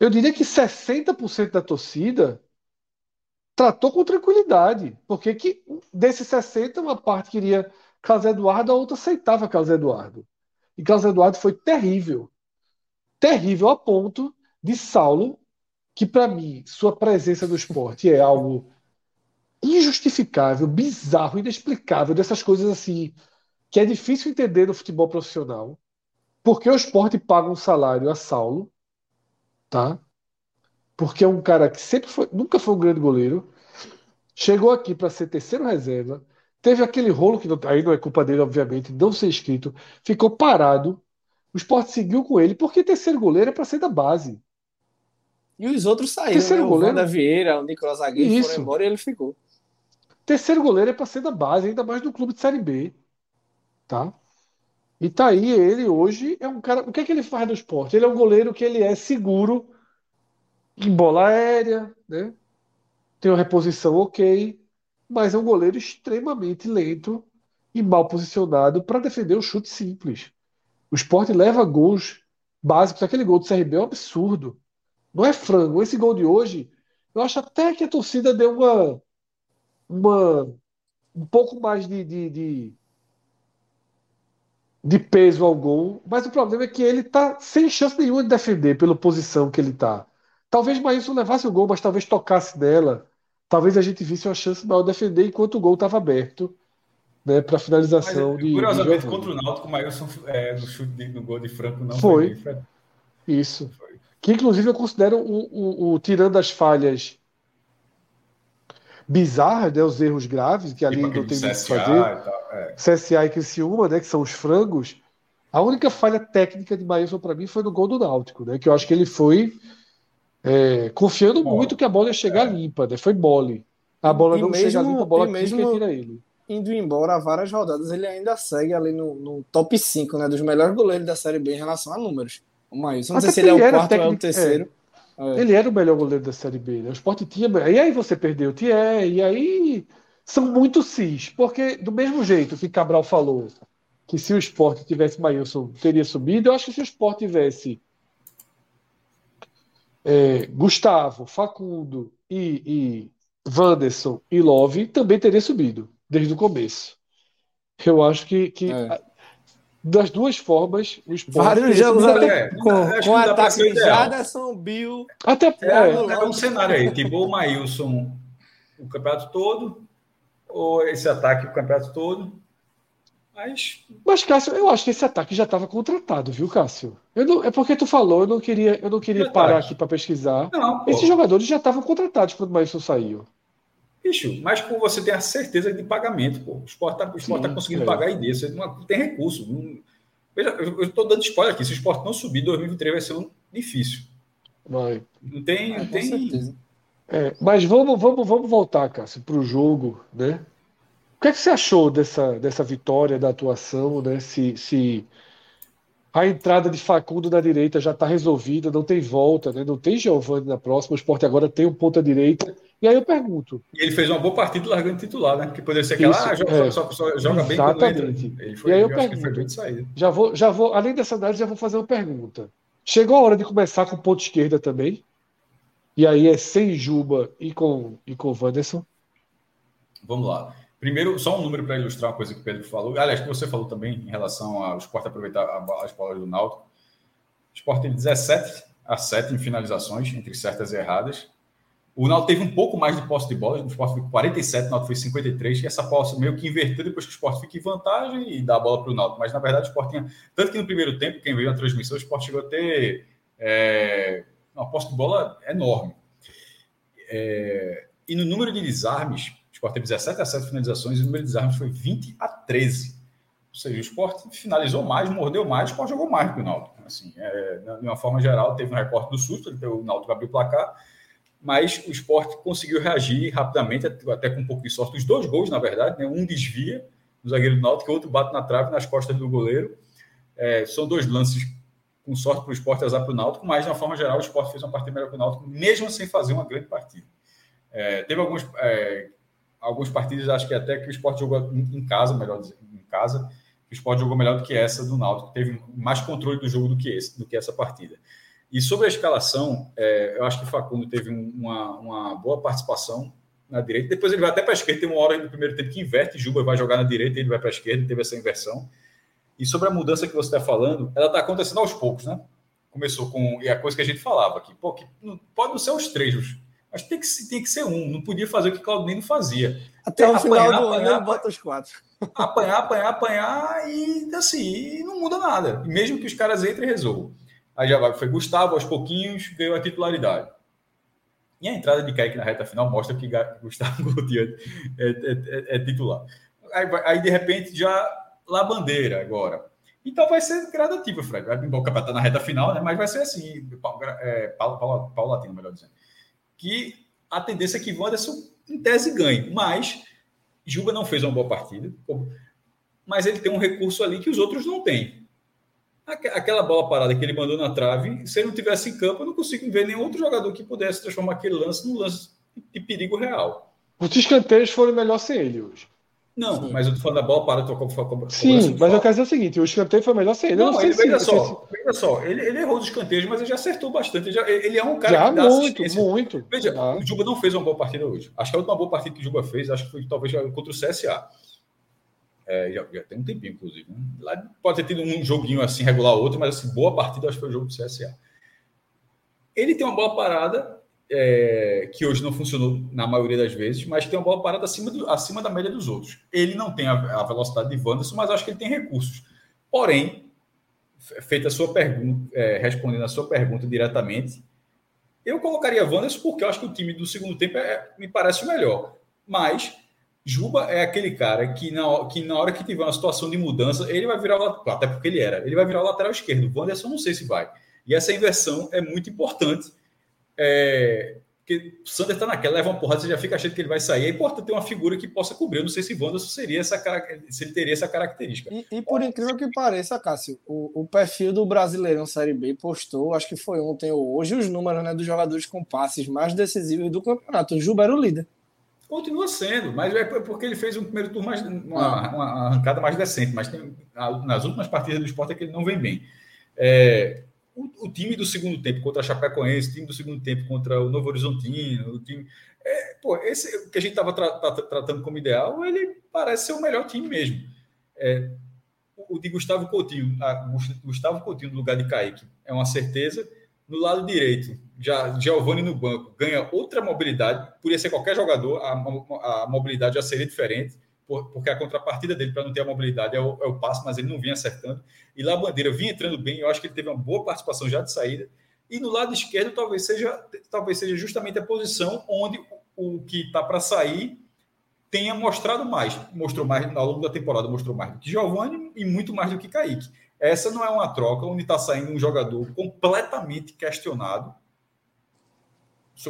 eu diria que 60% da torcida tratou com tranquilidade. Porque que, desses 60, uma parte queria Carlos Eduardo, a outra aceitava Carlos Eduardo. E Carlos Eduardo foi terrível. Terrível a ponto de Saulo, que para mim, sua presença no esporte é algo injustificável, bizarro, inexplicável, dessas coisas assim, que é difícil entender no futebol profissional. Porque o esporte paga um salário a Saulo, tá? Porque é um cara que sempre foi, nunca foi um grande goleiro, chegou aqui para ser terceiro reserva, teve aquele rolo que não, aí não é culpa dele, obviamente, não ser inscrito, ficou parado. O esporte seguiu com ele, porque terceiro goleiro é para ser da base.
E os outros saíram. Terceiro né? goleiro. O Wanda Vieira, o Nicolas Aguirre foram embora e ele ficou.
Terceiro goleiro é para ser da base, ainda mais no clube de Série B. Tá? E tá aí, ele hoje é um cara. O que é que ele faz no esporte? Ele é um goleiro que ele é seguro em bola aérea, né? Tem uma reposição ok, mas é um goleiro extremamente lento e mal posicionado para defender o chute simples. O esporte leva gols básicos. Aquele gol do CRB é um absurdo. Não é frango. Esse gol de hoje, eu acho até que a torcida deu uma. uma um pouco mais de, de, de de peso ao gol, mas o problema é que ele está sem chance nenhuma de defender pela posição que ele está. Talvez Maílson levasse o gol, mas talvez tocasse nela. Talvez a gente visse uma chance maior de defender enquanto o gol estava aberto né, para finalização mas, de.
Curiosamente, de contra o Náutico, o Maílson é, no chute de, no gol de Franco não
foi. foi Isso. Foi. Que inclusive eu considero o, o, o tirando as falhas bizarras, né, os erros graves, que ali tipo não tem muito fazer. Tal, é. CSA e Criciúma, né, que são os frangos. A única falha técnica de Maílson para mim foi no gol do Náutico, né, que eu acho que ele foi é, confiando Bom, muito que a bola ia chegar é. limpa, né, foi mole. A bola e não mesmo, chega limpa, a bola mesmo tira ele.
Indo embora várias rodadas, ele ainda segue ali no, no, top 5 né, dos melhores goleiros da Série B em relação a números. O Maílson, não Até sei se ele é o quarto técnico, ou é o terceiro. É.
É. Ele era o melhor goleiro da Série B. Né? O Sport tinha. E aí você perdeu o Thier, e aí são muito cis. Porque, do mesmo jeito que Cabral falou que se o Sport tivesse Maílson, teria subido, eu acho que se o Sport tivesse é, Gustavo, Facundo e, e Wanderson e Love, também teria subido, desde o começo. Eu acho que, que é das duas formas, o
esporte. Vários jogos ali, é, com, com ataque de Jaderson, Bill.
Até é, é, um cenário aí, tipo o Maílson o campeonato todo, ou esse ataque o campeonato todo. Mas...
Mas, Cássio, eu acho que esse ataque já estava contratado, viu, Cássio? Eu não, é porque tu falou, eu não queria, eu não queria parar aqui para pesquisar. Não, Esses jogadores já estavam contratados quando o Maílson saiu.
Bicho, mas com você tem a certeza de pagamento, pô. O esporte está tá conseguindo é. pagar e desse. Não tem recurso. Não... Veja, eu estou dando spoiler aqui. Se o esporte não subir, 2023 vai ser um difícil.
Vai.
Não tem. Não tem...
É, mas vamos, vamos, vamos voltar, Cássio, para o jogo, né? O que, é que você achou dessa, dessa vitória, da atuação, né? Se, se a entrada de Facundo na direita já está resolvida, não tem volta, né? não tem Giovanni na próxima, o esporte agora tem um ponta direita. E aí eu pergunto.
E ele fez uma boa partida largando titular, né? Que poderia ser aquela, ah, joga, é. só, só, joga bem
Exatamente. Ele foi, e aí eu, eu pergunto. Já vou, já vou, além dessa análise, já vou fazer uma pergunta. Chegou a hora de começar com ponta esquerda também? E aí é sem Juba e com, e com Wanderson?
Vamos lá. Primeiro, só um número para ilustrar uma coisa que o Pedro falou. Aliás, que você falou também em relação ao esporte aproveitar as bolas do Náutico. O esporte tem 17 a 7 em finalizações, entre certas e erradas. O Náutico teve um pouco mais de posse de bola. O esporte foi 47, o Náutico foi 53. E essa posse meio que inverteu depois que o esporte fica em vantagem e dá a bola para o Náutico. Mas, na verdade, o esporte tinha... Tanto que no primeiro tempo, quem veio na transmissão, o esporte chegou a ter é... uma posse de bola enorme. É... E no número de desarmes, Sport teve 17 a 7 finalizações e o número de desarmes foi 20 a 13. Ou seja, o esporte finalizou mais, mordeu mais, o esporte jogou mais que o Náutico. Assim, é, de uma forma geral, teve um recorte do susto, o Náutico abriu o placar, mas o esporte conseguiu reagir rapidamente, até com um pouco de sorte. Os dois gols, na verdade, né? um desvia do zagueiro do Náutico, o outro bate na trave nas costas do goleiro. É, são dois lances com sorte para o esporte, azar para o Náutico, mas, de uma forma geral, o esporte fez uma partida melhor que o Náutico, mesmo sem fazer uma grande partida. É, teve alguns, é, alguns partidos, acho que até que o esporte jogou em casa, melhor dizer, em casa, o esporte jogou melhor do que essa do Náutico, teve mais controle do jogo do que, esse, do que essa partida. E sobre a escalação, é, eu acho que o Facundo teve uma, uma boa participação na direita. Depois ele vai até para a esquerda. Tem uma hora no primeiro tempo que inverte. Juba vai jogar na direita, ele vai para a esquerda. Teve essa inversão. E sobre a mudança que você está falando, ela está acontecendo aos poucos, né? Começou com. E a coisa que a gente falava aqui, pô, que pode não ser os três, mas tem que, tem que ser um. Não podia fazer o que Claudinei não fazia.
Até o final do ano, ele bota os quatro.
Apanhar, apanhar, apanhar e assim, e não muda nada. Mesmo que os caras entrem e resolvam. Aí já vai, foi Gustavo, aos pouquinhos, ganhou a titularidade. E a entrada de Kaique na reta final mostra que Gustavo Gautier é, é, é, é titular. Aí, aí, de repente, já lá bandeira agora. Então vai ser gradativo, Fred. Vai embora estar na reta final, né? Mas vai ser assim, é, paulatino, melhor dizendo. Que a tendência é que Wanderson, em tese, ganhe. Mas Juba não fez uma boa partida. Mas ele tem um recurso ali que os outros não têm. Aquela bola parada que ele mandou na trave, se ele não tivesse em campo, eu não consigo ver nenhum outro jogador que pudesse transformar aquele lance num lance de perigo real.
Os escanteios foram melhor sem ele hoje.
Não, Sim. mas eu tô falando da bola para tocou com
Sim, mas eu quero dizer o seguinte: o escanteio foi melhor sem ele.
Não,
não
ele,
se,
veja, só, veja só, ele, ele errou os escanteios, mas ele já acertou bastante. Ele, já, ele é um cara
já, que dá muito, muito.
Veja, ah. o Juba não fez uma boa partida hoje. Acho que a última boa partida que o Juba fez, acho que foi talvez contra o CSA. É, já, já, tem um tempinho, inclusive. Né? Lá pode ter tido um joguinho assim, regular outro, mas assim, boa partida, acho que foi o jogo do CSA. Ele tem uma bola parada, é, que hoje não funcionou na maioria das vezes, mas tem uma bola parada acima, do, acima da média dos outros. Ele não tem a, a velocidade de Wanderson, mas acho que ele tem recursos. Porém, feita a sua pergunta, é, respondendo a sua pergunta diretamente, eu colocaria Wanderson porque eu acho que o time do segundo tempo é, me parece o melhor. Mas Juba é aquele cara que na, que na hora que tiver uma situação de mudança, ele vai virar o até porque ele era, ele vai virar o lateral esquerdo. Wanderson não sei se vai. E essa inversão é muito importante. É, porque o Sander está naquela, leva uma porrada, você já fica achando que ele vai sair. É importante ter uma figura que possa cobrir. Eu não sei se Wanderson seria essa se ele teria essa característica.
E, e por incrível que pareça, Cássio, o, o, perfil do Brasileirão Série B postou, acho que foi ontem ou hoje, os números né, dos jogadores com passes mais decisivos do campeonato. O Juba era o líder.
Continua sendo, mas é porque ele fez um primeiro turno mais, uma, uma arrancada mais decente, mas tem, nas últimas partidas do esporte é que ele não vem bem. É, o, o, time do segundo tempo contra a Chapecoense, o time do segundo tempo contra o Novo Horizontino, o time. É, pô, esse que a gente estava tra, tra, tratando como ideal, ele parece ser o melhor time mesmo. É, o de Gustavo Coutinho, a, Gustavo Coutinho no lugar de Kaique, é uma certeza. No lado direito, já Giovanni no banco ganha outra mobilidade, podia ser qualquer jogador, a, a mobilidade já seria diferente, porque a contrapartida dele para não ter a mobilidade é o, é o passe, mas ele não vinha acertando. E lá a Bandeira vinha entrando bem, eu acho que ele teve uma boa participação já de saída. E no lado esquerdo, talvez seja, talvez seja justamente a posição onde o, o que está para sair tenha mostrado mais. Mostrou mais ao longo da temporada, mostrou mais do que Giovanni e muito mais do que Kaique. Essa não é uma troca onde está saindo um jogador completamente questionado,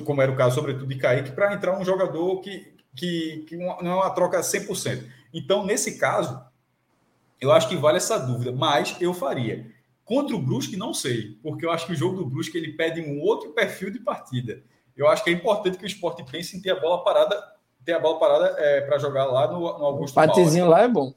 como era o caso, sobretudo, de Kaique, para entrar um jogador que, que, que não é uma troca 100%. Então, nesse caso, eu acho que vale essa dúvida, mas eu faria. Contra o Brusque, não sei, porque eu acho que o jogo do Brusque ele pede um outro perfil de partida. Eu acho que é importante que o esporte pense em ter a bola parada, ter a bola parada é, para jogar lá no, no Augusto. O
patezinho lá é bom.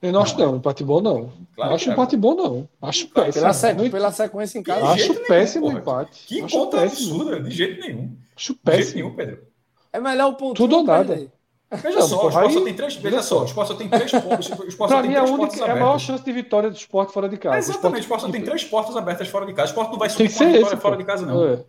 Eu não acho não, empate bom não. Claro acho empate bom não. Acho péssimo.
Pela, sequ... pela sequência em casa.
Acho péssimo o empate.
Que acho conta péssimo. absurda, de jeito nenhum.
Acho péssimo. De jeito nenhum,
Pedro. É melhor o ponto.
Tudo ou nada.
Veja não, só, o Sport só tem três. Veja só, o Sport só tem três pontos.
Para mim, a, única, é a maior chance de vitória do Sport fora de casa. É
exatamente, o Sport só tem três portas abertas fora de casa. O Sport não vai subir com a vitória fora de casa, não. É. O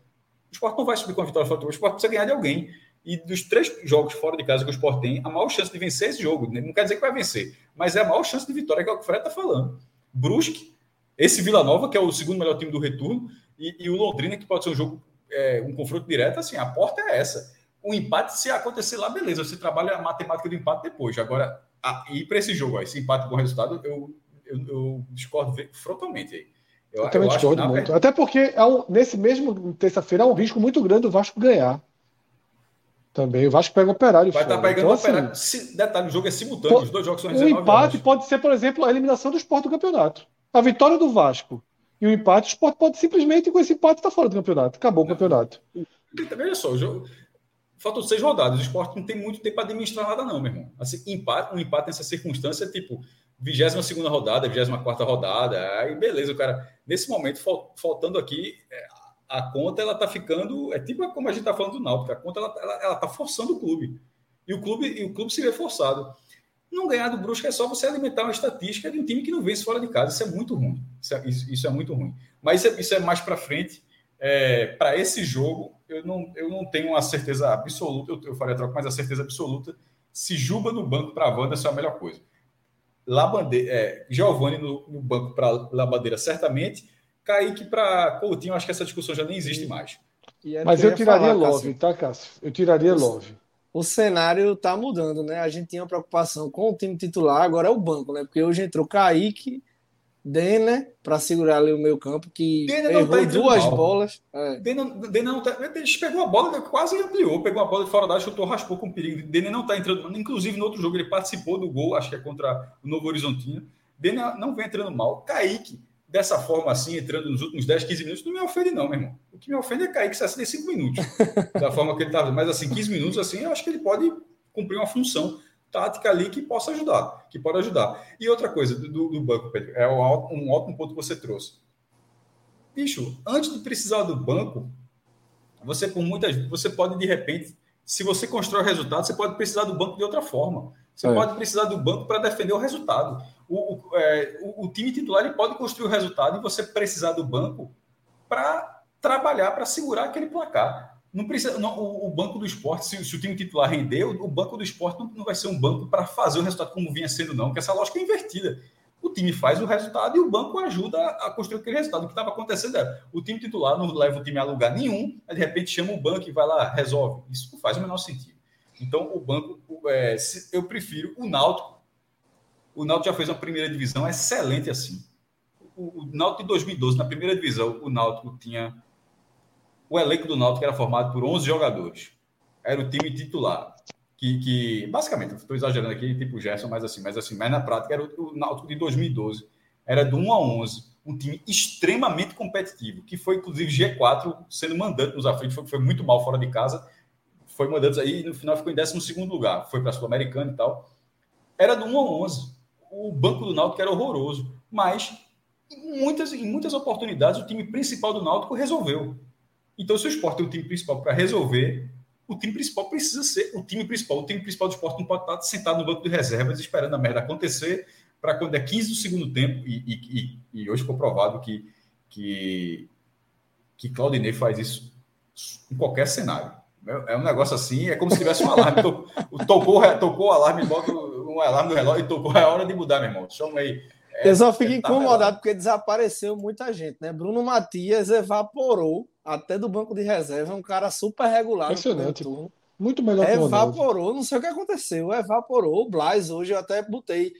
Sport não vai subir com a vitória fora de casa. O Sport precisa ganhar de alguém. E dos três jogos fora de casa que o Sport tem, a maior chance de vencer esse jogo, né? não quer dizer que vai vencer, mas é a maior chance de vitória que é o que o Fred está falando. Brusque, esse Vila Nova, que é o segundo melhor time do retorno, e, e o Londrina, que pode ser um jogo, é, um confronto direto, assim, a porta é essa. O empate, se acontecer lá, beleza, você trabalha a matemática do empate depois. Agora, ah, e para esse jogo, ó, esse empate com resultado, eu, eu, eu discordo frontalmente aí.
Eu, eu também eu discordo muito. Até porque é um, nesse mesmo terça-feira há um risco muito grande do Vasco ganhar. Também. O Vasco pega o operário.
Vai estar tá pegando então, o operário. Assim, detalhe, o jogo é simultâneo, os dois jogos são
O empate pode ser, por exemplo, a eliminação do esporte do campeonato. A vitória do Vasco e o empate, o esporte pode simplesmente, com esse empate, estar tá fora do campeonato. Acabou o campeonato.
Veja só, o jogo. Faltam seis rodadas. O esporte não tem muito tempo para administrar nada, não, meu irmão. Assim, empate, um empate nessa circunstância tipo 22 segunda rodada, 24 quarta rodada. Aí, beleza, o cara. Nesse momento, faltando aqui, é, a conta ela tá ficando. É tipo como a gente tá falando do Náutico, a conta ela, ela, ela tá forçando o clube. E o clube, e o clube se vê forçado. Não ganhar do Brusque é só você alimentar uma estatística de um time que não vence fora de casa. Isso é muito ruim. Isso é, isso, isso é muito ruim. Mas isso é, isso é mais para frente. É, para esse jogo, eu não, eu não tenho uma certeza absoluta. Eu, eu faria troca, mas a certeza absoluta. Se Juba no banco para a Wanda, isso é a melhor coisa. É, Giovanni no, no banco para Labandeira, certamente. Kaique para Coutinho, acho que essa discussão já nem existe mais.
Mas eu tiraria falar, Love, Cássio. tá, Cássio? Eu tiraria o, Love.
O cenário tá mudando, né? A gente tinha preocupação com o time titular, agora é o banco, né? Porque hoje entrou Kaique, Denner, para segurar ali o meio campo, que Denner errou tá duas mal. bolas.
É. Denner, Denner não tá. Ele pegou a bola, quase ampliou, pegou a bola de fora da área, chutou, raspou com perigo. Denner não tá entrando, inclusive no outro jogo ele participou do gol, acho que é contra o Novo Horizontino. Denner não vem entrando mal. Kaique dessa forma assim, entrando nos últimos 10, 15 minutos, não me ofende, não, meu irmão. O que me ofende é cair que 65 minutos. da forma que ele estava. Mas assim, 15 minutos, assim, eu acho que ele pode cumprir uma função tática ali que possa ajudar, que pode ajudar. E outra coisa do, do banco, Pedro, é um, ótimo ponto que você trouxe. Bicho, antes de precisar do banco, você por muitas você pode de repente, se você constrói resultado, você pode precisar do banco de outra forma. Você é. pode precisar do banco para defender o resultado o, o, é, o, o, time titular ele pode construir o resultado e você precisar do banco para trabalhar, para segurar aquele placar. Não precisa, não, o, o, banco do esporte, se, se, o time titular render, o, banco do esporte não, não vai ser um banco para fazer o resultado como vinha sendo, não, porque essa lógica é invertida. O time faz o resultado e o banco ajuda a, a construir aquele resultado. O que estava acontecendo é o time titular não leva o time a lugar nenhum, aí de repente chama o banco e vai lá, resolve. Isso não faz o menor sentido. Então, o banco, é, se, eu prefiro o Náutico o Náutico já fez uma primeira divisão excelente assim. O, o Náutico de 2012, na primeira divisão, o Náutico tinha... O elenco do Náutico era formado por 11 jogadores. Era o time titular. Que, que basicamente, estou exagerando aqui, tipo Gerson, mas assim, mas assim, mas na prática era o, o Náutico de 2012. Era do 1 a 11 um time extremamente competitivo, que foi inclusive G4 sendo mandante nos aflitos, foi, foi muito mal fora de casa, foi mandante aí e no final ficou em 12 lugar, foi para a Sul-Americana e tal. Era do 1 a 11 o banco do Náutico era horroroso, mas em muitas, em muitas oportunidades o time principal do Náutico resolveu. Então, se o esporte tem um time principal para resolver, o time principal precisa ser o time principal. O time principal do esporte não pode estar sentado no banco de reservas esperando a merda acontecer para quando é 15 do segundo tempo, e, e, e, hoje ficou provado que, que, que Claudinei faz isso em qualquer cenário. É um negócio assim, é como se tivesse um alarme. Tocou, tocou o alarme, bota um alarme do relógio e tocou, é hora de mudar, meu irmão. Chama aí.
É, eu só fico tá incomodado porque desapareceu muita gente, né? Bruno Matias evaporou até do banco de reserva, um cara super regular.
Impressionante. Muito melhor
que o Evaporou, não sei o que aconteceu. Evaporou. O Blas hoje eu até botei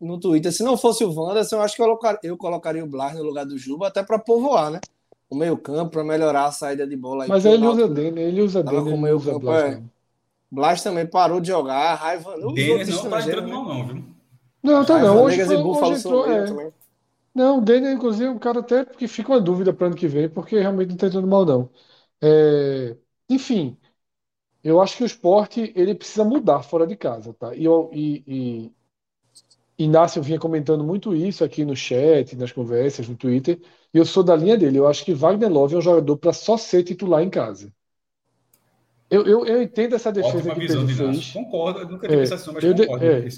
no Twitter. Se não fosse o Wanderson, eu acho que eu, colocar, eu colocaria o Blas no lugar do Juba, até para povoar, né? O meio-campo, para melhorar a saída de bola.
Mas ele usa dele, ele usa dele. Com o
meio-campo, é. Blas também parou de jogar, raiva.
Denis não tá entrando né? mal, não, viu?
Não, tá não. Hoje, foi, hoje entrou, é. Não, o Denis, inclusive, é um cara até que fica uma dúvida para ano que vem, porque realmente não tá entrando mal, não. É, enfim, eu acho que o esporte ele precisa mudar fora de casa, tá? E, e, e Inácio vinha comentando muito isso aqui no chat, nas conversas, no Twitter, e eu sou da linha dele. Eu acho que Wagner Love é um jogador para só ser titular em casa. Eu, eu, eu entendo essa defesa Ótima que Pedro fez.
Concordo, nunca tive é, essa visão, mas eu concordo
é,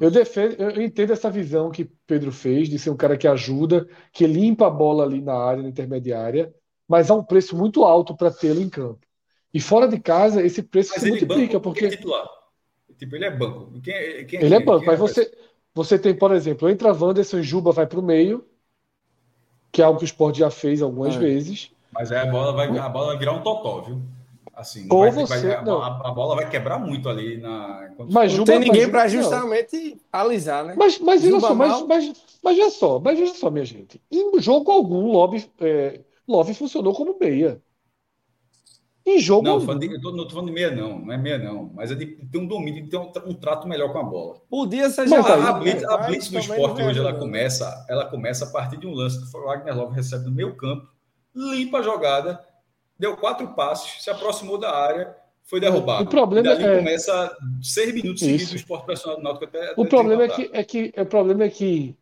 eu, defendo, eu entendo essa visão que Pedro fez de ser um cara que ajuda, que limpa a bola ali na área na intermediária, mas há um preço muito alto para tê-lo em campo. E fora de casa, esse preço mas se multiplica. Banco, porque... É.
Tipo, ele é banco. Quem,
é, quem é ele é banco, mas você, você tem, por exemplo, entra Wanderson e Juba vai para o meio, que é algo que o Sport já fez algumas vezes.
Mas aí a bola vai, a bola vai virar um totó, viu? Assim,
Ou
vai,
você-
vai- a,
não.
a- a bola vai quebrar muito ali na.
Mas
Não
Juba-
tem ninguém para
não.
justamente alisar, né?
Mas, mas veja só, mas, mas, mas veja só, mas veja só, minha gente. Em jogo algum, Love, é, Love funcionou como meia. Em jogo
Não,
algum.
de- eu tô, não tô falando de meia, não. Não é meia, não. Mas é de ter um domínio, de ter um, um trato melhor com a bola.
Podia ser
Mas
A, a blitz, a blitz do esporte hoje ela começa, ela começa a partir de um lance que o Wagner Love recebe no meio campo, limpa a jogada, deu quatro passos, se aproximou da área, foi derrubado.
O problema
e
é-
começa seis minutos seguidos o esporte pressionado do Náutico até, até
O problema é
desempatar.
que, é que, o problema é que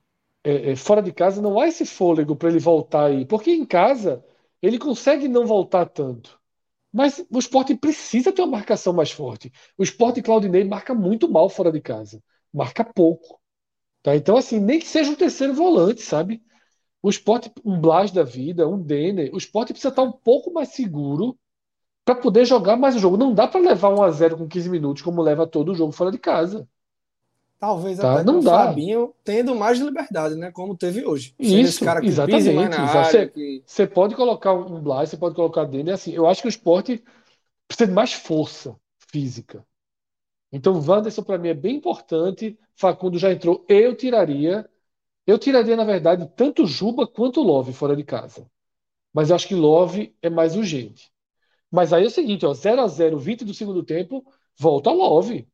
é, é, fora de casa não há esse fôlego para ele voltar aí. Porque em casa ele consegue não voltar tanto. Mas o esporte precisa ter uma marcação mais forte. O esporte Claudinei marca muito mal fora de casa. Marca pouco. Tá? Então, assim, nem que seja um terceiro volante, sabe? O esporte, um Blas da vida, um Denner, o esporte precisa estar um pouco mais seguro para poder jogar mais o jogo. Não dá para levar 1 a 0 com 15 minutos, como leva todo o jogo fora de casa.
Talvez
Tá,
até
não
com o
dá.
Fabinho tendo mais liberdade, né? Como teve hoje.
Isso,
cara que
exatamente. você,
que-
pode colocar um Blas, você pode colocar Denner, assim, eu acho que o esporte precisa de mais força física. Então, Wanderson para mim é bem importante. Facundo já entrou. Eu tiraria, eu tiraria na verdade tanto Juba quanto Love fora de casa. Mas eu acho que Love é mais urgente. Mas aí é o seguinte, ó, 0 a 0, 20 do segundo tempo, volta Love.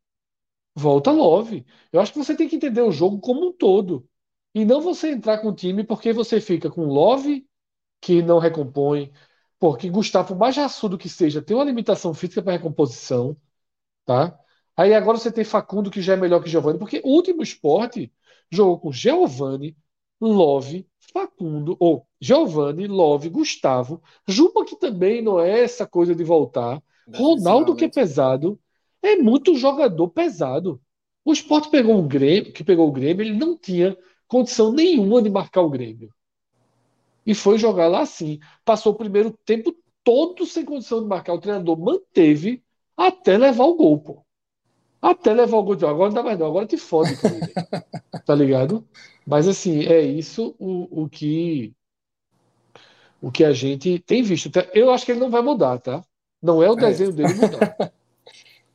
Volta Love. Eu acho que você tem que entender o jogo como um todo. E não você entrar com o time porque você fica com Love, que não recompõe, porque Gustavo, mais raçudo que seja, tem uma limitação física para recomposição, tá? Aí agora você tem Facundo, que já é melhor que Giovani, porque o último esporte jogou com Giovani, Love, Facundo, ou Giovani, Love, Gustavo, Juba, que também não é essa coisa de voltar, Ronaldo, que é pesado, é muito jogador pesado. O Sport pegou um Grêmio, que pegou o Grêmio, ele não tinha condição nenhuma de marcar o Grêmio. E foi jogar lá assim. Passou o primeiro tempo todo sem condição de marcar. O treinador manteve até levar o gol, pô. Até levar o gol. Agora não dá mais não, agora te fode, cara. Tá ligado? Mas assim, é isso o, o que o que a gente tem visto. Eu acho que ele não vai mudar, tá? Não é o desenho dele mudar.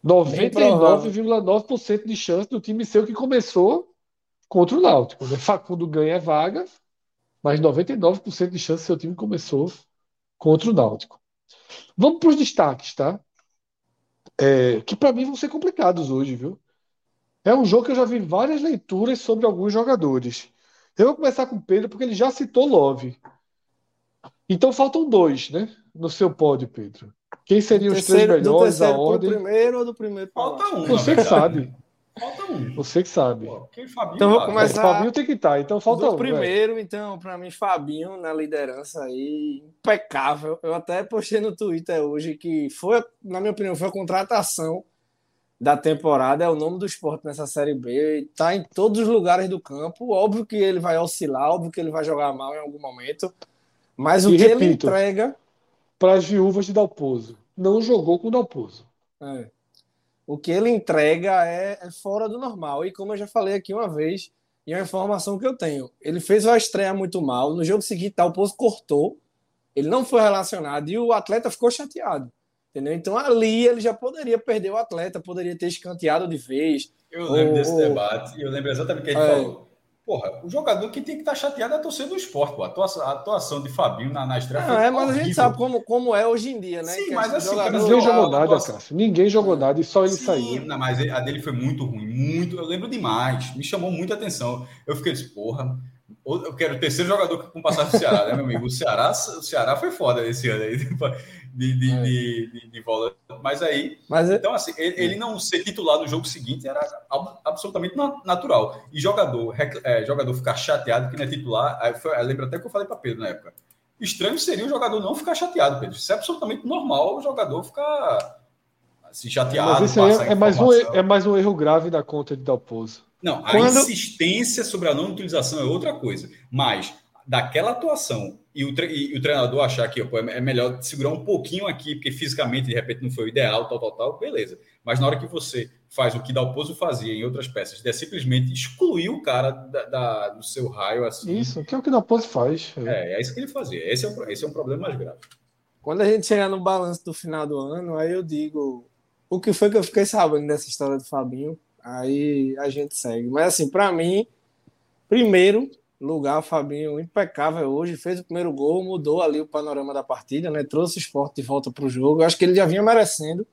99,9% de chance do time ser o que começou contra o Náutico. Né? Facundo ganha vaga, mas 99% de chance seu time começou contra o Náutico. Vamos para os destaques, tá? É, que para mim vão ser complicados hoje, viu? É um jogo que eu já vi várias leituras sobre alguns jogadores. Eu vou começar com o Pedro, porque ele já citou Love. Então faltam dois, né? No seu pódio, Pedro. Quem seriam os três
do
melhores, a
terceiro pro
ordem?
primeiro ou do primeiro
Falta um,
Você que sabe.
Falta um.
Você que sabe.
Pô, Fabinho
Então vou
tá-
começar-
O Fabinho tem que estar, então falta um.
primeiro, então, para mim, Fabinho na liderança aí, impecável. Eu até postei no Twitter hoje que foi, na minha opinião, foi a contratação da temporada, é o nome do esporte nessa Série B, tá em todos os lugares do campo. Óbvio que ele vai oscilar, óbvio que ele vai jogar mal em algum momento, mas o
E
que ele
repito,
entrega.
Para as viúvas de Dalpozo. Não jogou com Dalpozo.
É. O que ele entrega é, é fora do normal. E como eu já falei aqui uma vez, e é uma informação que eu tenho, ele fez uma estreia muito mal. No jogo seguinte, tal, o Poço cortou. Ele não foi relacionado e o atleta ficou chateado. Entendeu? Então ali ele já poderia perder o atleta, poderia ter escanteado de vez.
Eu lembro
O-
desse debate e eu lembro exatamente o que gente
É.
falou. Porra, o jogador que tem que estar chateado é a torcida do esporte, pô. A atuação, de Fabinho na, na estreia
Não,
foi
é, mas a gente sabe como, como é hoje em dia, né?
Sim,
Que
mas assim,
jogador-
cara,
Ninguém jogou
a
nada,
atuação-
Cássio. Ninguém jogou nada e só ele
Sim,
saiu.
não, mas a dele foi muito ruim, muito. Eu lembro demais, me chamou muita atenção. Eu fiquei assim, porra, eu quero o terceiro jogador com passagem do Ceará, né, meu amigo? O Ceará, o Ceará foi foda esse ano aí, de, de,
É.
de, de, volante. Mas aí,
Mas é-
então, assim, ele, ele não ser titular no jogo seguinte era ab- absolutamente na- natural. E jogador, é, jogador ficar chateado que não é titular, aí foi, eu lembro até que eu falei para Pedro na época. Estranho seria o jogador não ficar chateado, Pedro. Isso é absolutamente normal o jogador ficar assim, chateado.
Mas isso é, é mais um,
informação.
é mais um erro grave da conta de Dalpozo.
Não, a
Quando-
insistência sobre a não utilização é outra coisa. Mas daquela atuação e o, tre- e o treinador achar que pô, é melhor segurar um pouquinho aqui, porque fisicamente de repente não foi o ideal, tal, tal, tal, beleza. Mas na hora que você faz o que Dalpozo fazia em outras peças, é simplesmente excluir o cara da, da- do seu raio assim.
Isso, que é o que Dalpozo faz.
É, é isso que ele fazia. Esse é, o, esse é um problema mais grave.
quando a gente chegar no balanço do final do ano, aí eu digo o que foi que eu fiquei sabendo dessa história do Fabinho. Aí a gente segue. Mas assim, para mim, primeiro lugar, o Fabinho impecável hoje, fez o primeiro gol, mudou ali o panorama da partida, né? Trouxe o esporte de volta para o jogo. Eu acho que ele já vinha merecendo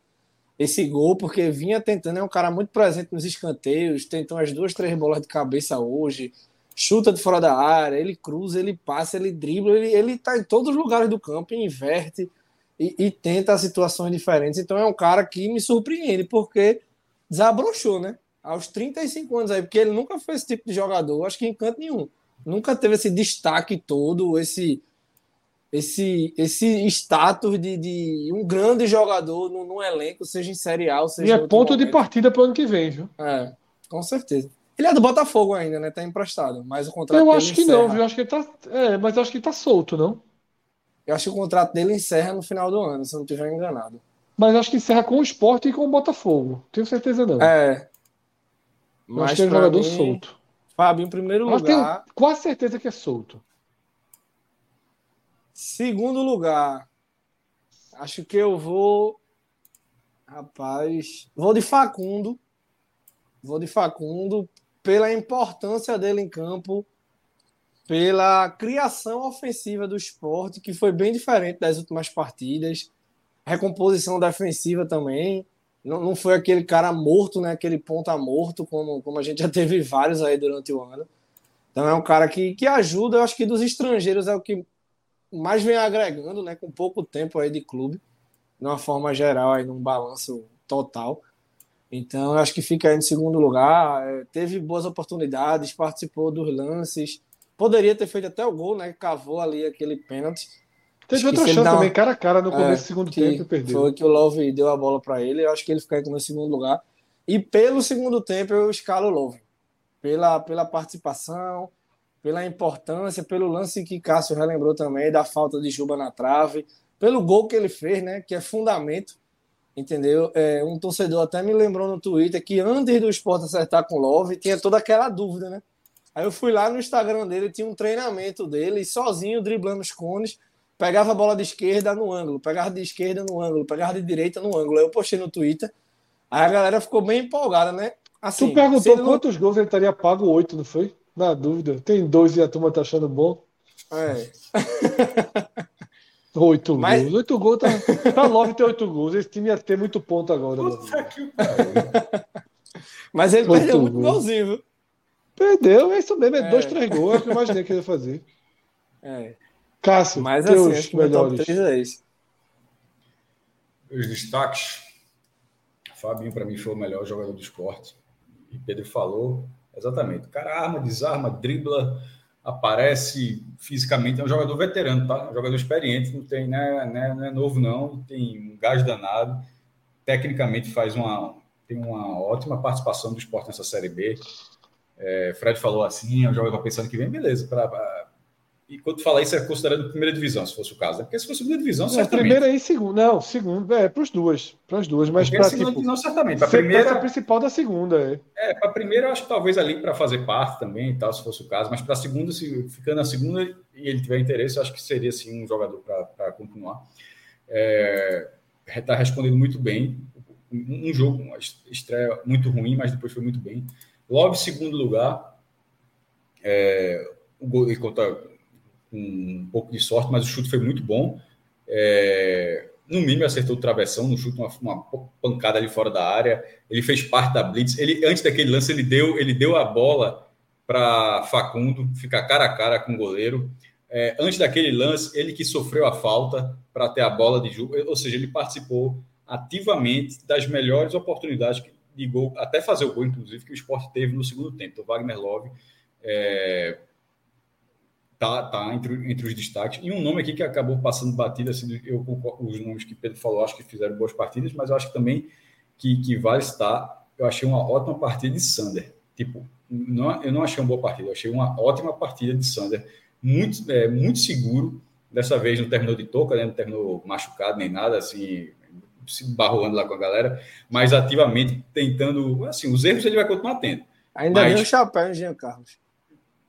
esse gol, porque vinha tentando, é um cara muito presente nos escanteios, tentou as duas, três bolas de cabeça hoje, chuta de fora da área, ele cruza, ele passa, ele dribla, ele, ele tá em todos os lugares do campo, inverte e, e tenta situações diferentes. Então é um cara que me surpreende, porque desabrochou, né? Aos 35 anos aí, porque ele nunca foi esse tipo de jogador, acho que em canto nenhum. Nunca teve esse destaque todo, esse esse, esse status de, de um grande jogador no, no elenco, seja em Série A, seja
E é ponto momento. de partida para o ano que vem, viu?
É, com certeza. Ele é do Botafogo ainda, né? Tá emprestado, mas o contrato
Eu acho que encerra. não, viu? Eu acho que ele tá. É, mas eu acho que ele tá solto, não?
Eu acho que o contrato dele encerra no final do ano, se eu não estiver enganado.
Mas acho que encerra com o esporte e com o Botafogo. Tenho certeza não.
É.
Mas que é um jogador mim, solto.
Fábio, em primeiro lugar.
Tenho quase certeza que é solto.
Segundo lugar, acho que eu vou. Rapaz, vou de Facundo. Vou de Facundo pela importância dele em campo, pela criação ofensiva do esporte, que foi bem diferente das últimas partidas. Recomposição defensiva também. Não, não foi aquele cara morto, né? Aquele ponta morto, como, como a gente já teve vários aí durante o ano. Então é um cara que, que ajuda, eu acho que dos estrangeiros é o que mais vem agregando, né, com pouco tempo aí de clube, de uma forma geral, aí num balanço total. Então, eu acho que fica aí em segundo lugar. É, teve boas oportunidades, participou dos lances. Poderia ter feito até o gol, né? Cavou ali aquele pênalti.
Teve outra chance também, cara a cara no começo é, do segundo tempo e perdeu.
Foi que o Love deu a bola para ele. Eu acho que ele fica no segundo lugar. E pelo segundo tempo eu escalo o Love. Pela, pela participação, pela importância, pelo lance que Cássio relembrou também, da falta de Juba na trave, pelo gol que ele fez, né, que é fundamento, entendeu? É, um torcedor até me lembrou no Twitter que antes do esporte acertar com o Love, tinha toda aquela dúvida, né? Aí eu fui lá no Instagram dele, tinha um treinamento dele, sozinho, driblando os cones, pegava a bola de esquerda no ângulo, pegava de esquerda no ângulo, pegava de direita no ângulo. Aí eu postei no Twitter, aí a galera ficou bem empolgada, né?
Assim, tu perguntou quantos não... gols ele teria pago? Oito, não foi? Na dúvida. Tem dois e a turma tá achando bom.
É.
Oito Mas... gols. Oito gols tá. Pra nove ter oito gols. Esse time ia ter muito ponto agora.
Mas ele oito perdeu muito golzinho, viu?
Perdeu, é isso mesmo. É, é. dois, três gols. É que eu imaginei que ele ia fazer.
É.
Cássio,
Mas assim, teus assim, melhores. É
Os destaques. Fabinho, para mim, foi o melhor jogador do esporte. E Pedro falou, Exatamente. O cara arma, desarma, dribla, aparece fisicamente. É um jogador veterano, tá? Um jogador experiente, não tem, né, né, não é novo, não. Tem um gás danado. Tecnicamente faz uma, tem uma ótima participação do esporte nessa Série B. É, Fred falou assim, é um jogador pensando que vem, beleza. Pra, e quando falar isso, é considerado primeira divisão, se fosse o caso. Né? Porque se fosse primeira divisão,
não, Primeira e segunda. Não, segunda. É, para as duas. Para as duas. Mas para tipo,
divisão, certamente. A primeira.
a principal da segunda. É,
é para a primeira, acho que talvez ali para fazer parte também e tal, se fosse o caso. Mas para a segunda, se ficando na segunda e ele tiver interesse, acho que seria sim um jogador para continuar. Está é, tá respondendo muito bem. Um, jogo, uma estreia muito ruim, mas depois foi muito bem. Logo, segundo lugar, é, o gol contra com um pouco de sorte, mas o chute foi muito bom. É, no mínimo acertou o travessão, no chute uma, uma, pancada ali fora da área. Ele fez parte da blitz. Ele antes daquele lance ele deu ele deu a bola para Facundo ficar cara a cara com o goleiro. É, antes daquele lance ele que sofreu a falta para ter a bola de jogo, ou seja, ele participou ativamente das melhores oportunidades de gol, até fazer o gol inclusive que o esporte teve no segundo tempo. O Wagner Love é, tá, tá entre, entre os destaques. E um nome aqui que acabou passando batida, assim, eu, os nomes que Pedro falou, acho que fizeram boas partidas, mas eu acho que também que, que vale estar. Eu achei uma ótima partida de Sander. Tipo, não, eu não achei uma boa partida, eu achei uma ótima partida de Sander. Muito, é, muito seguro. Dessa vez não terminou de toca, né? não terminou machucado nem nada, assim, se barroando lá com a galera, mas ativamente tentando. Assim, os erros ele vai continuar tendo.
Ainda mas... o chapéu, Jean Carlos.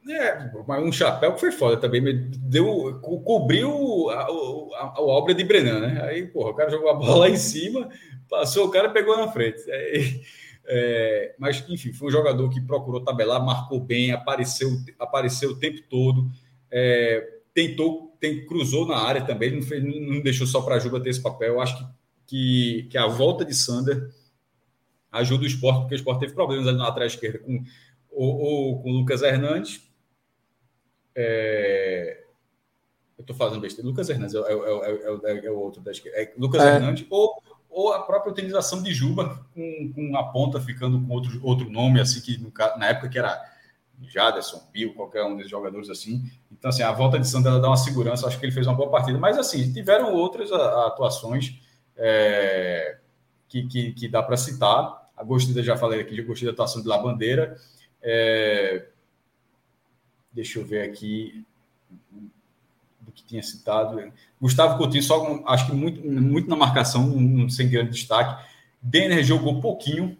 É, mas um chapéu que foi foda também, deu, co cobriu a, a, a, obra de Brenan, né? Aí, porra, o cara jogou a bola lá em cima, passou o cara pegou na frente. É, é, mas, enfim, foi um jogador que procurou tabelar, marcou bem, apareceu, apareceu o tempo todo, é, tentou, tem, cruzou na área também, não, fez, não deixou só para a Juba ter esse papel. Eu acho que, que, que, a volta de Sander ajuda o esporte, porque o esporte teve problemas ali na lateral esquerda com o, com o Lucas Hernandes é... Eu estou fazendo besteira. Lucas Hernandes é, é, é, é, o outro da esquerda. É Lucas Hernandes ou, ou a própria utilização de Juba com, com a ponta ficando com outro, outro nome, assim, que no, na época que era Jaderson, Pio, qualquer um desses jogadores assim. Então, assim, a volta de Sandra dá uma segurança. Acho que ele fez uma boa partida. Mas, assim, tiveram outras atuações é, que, que, que, dá para citar. A gostei, já falei aqui, gostei da atuação de La Bandeira. É, Deixa eu ver aqui do que tinha citado. Gustavo Coutinho, só acho que muito, muito na marcação, um, sem grande destaque. Denner jogou pouquinho,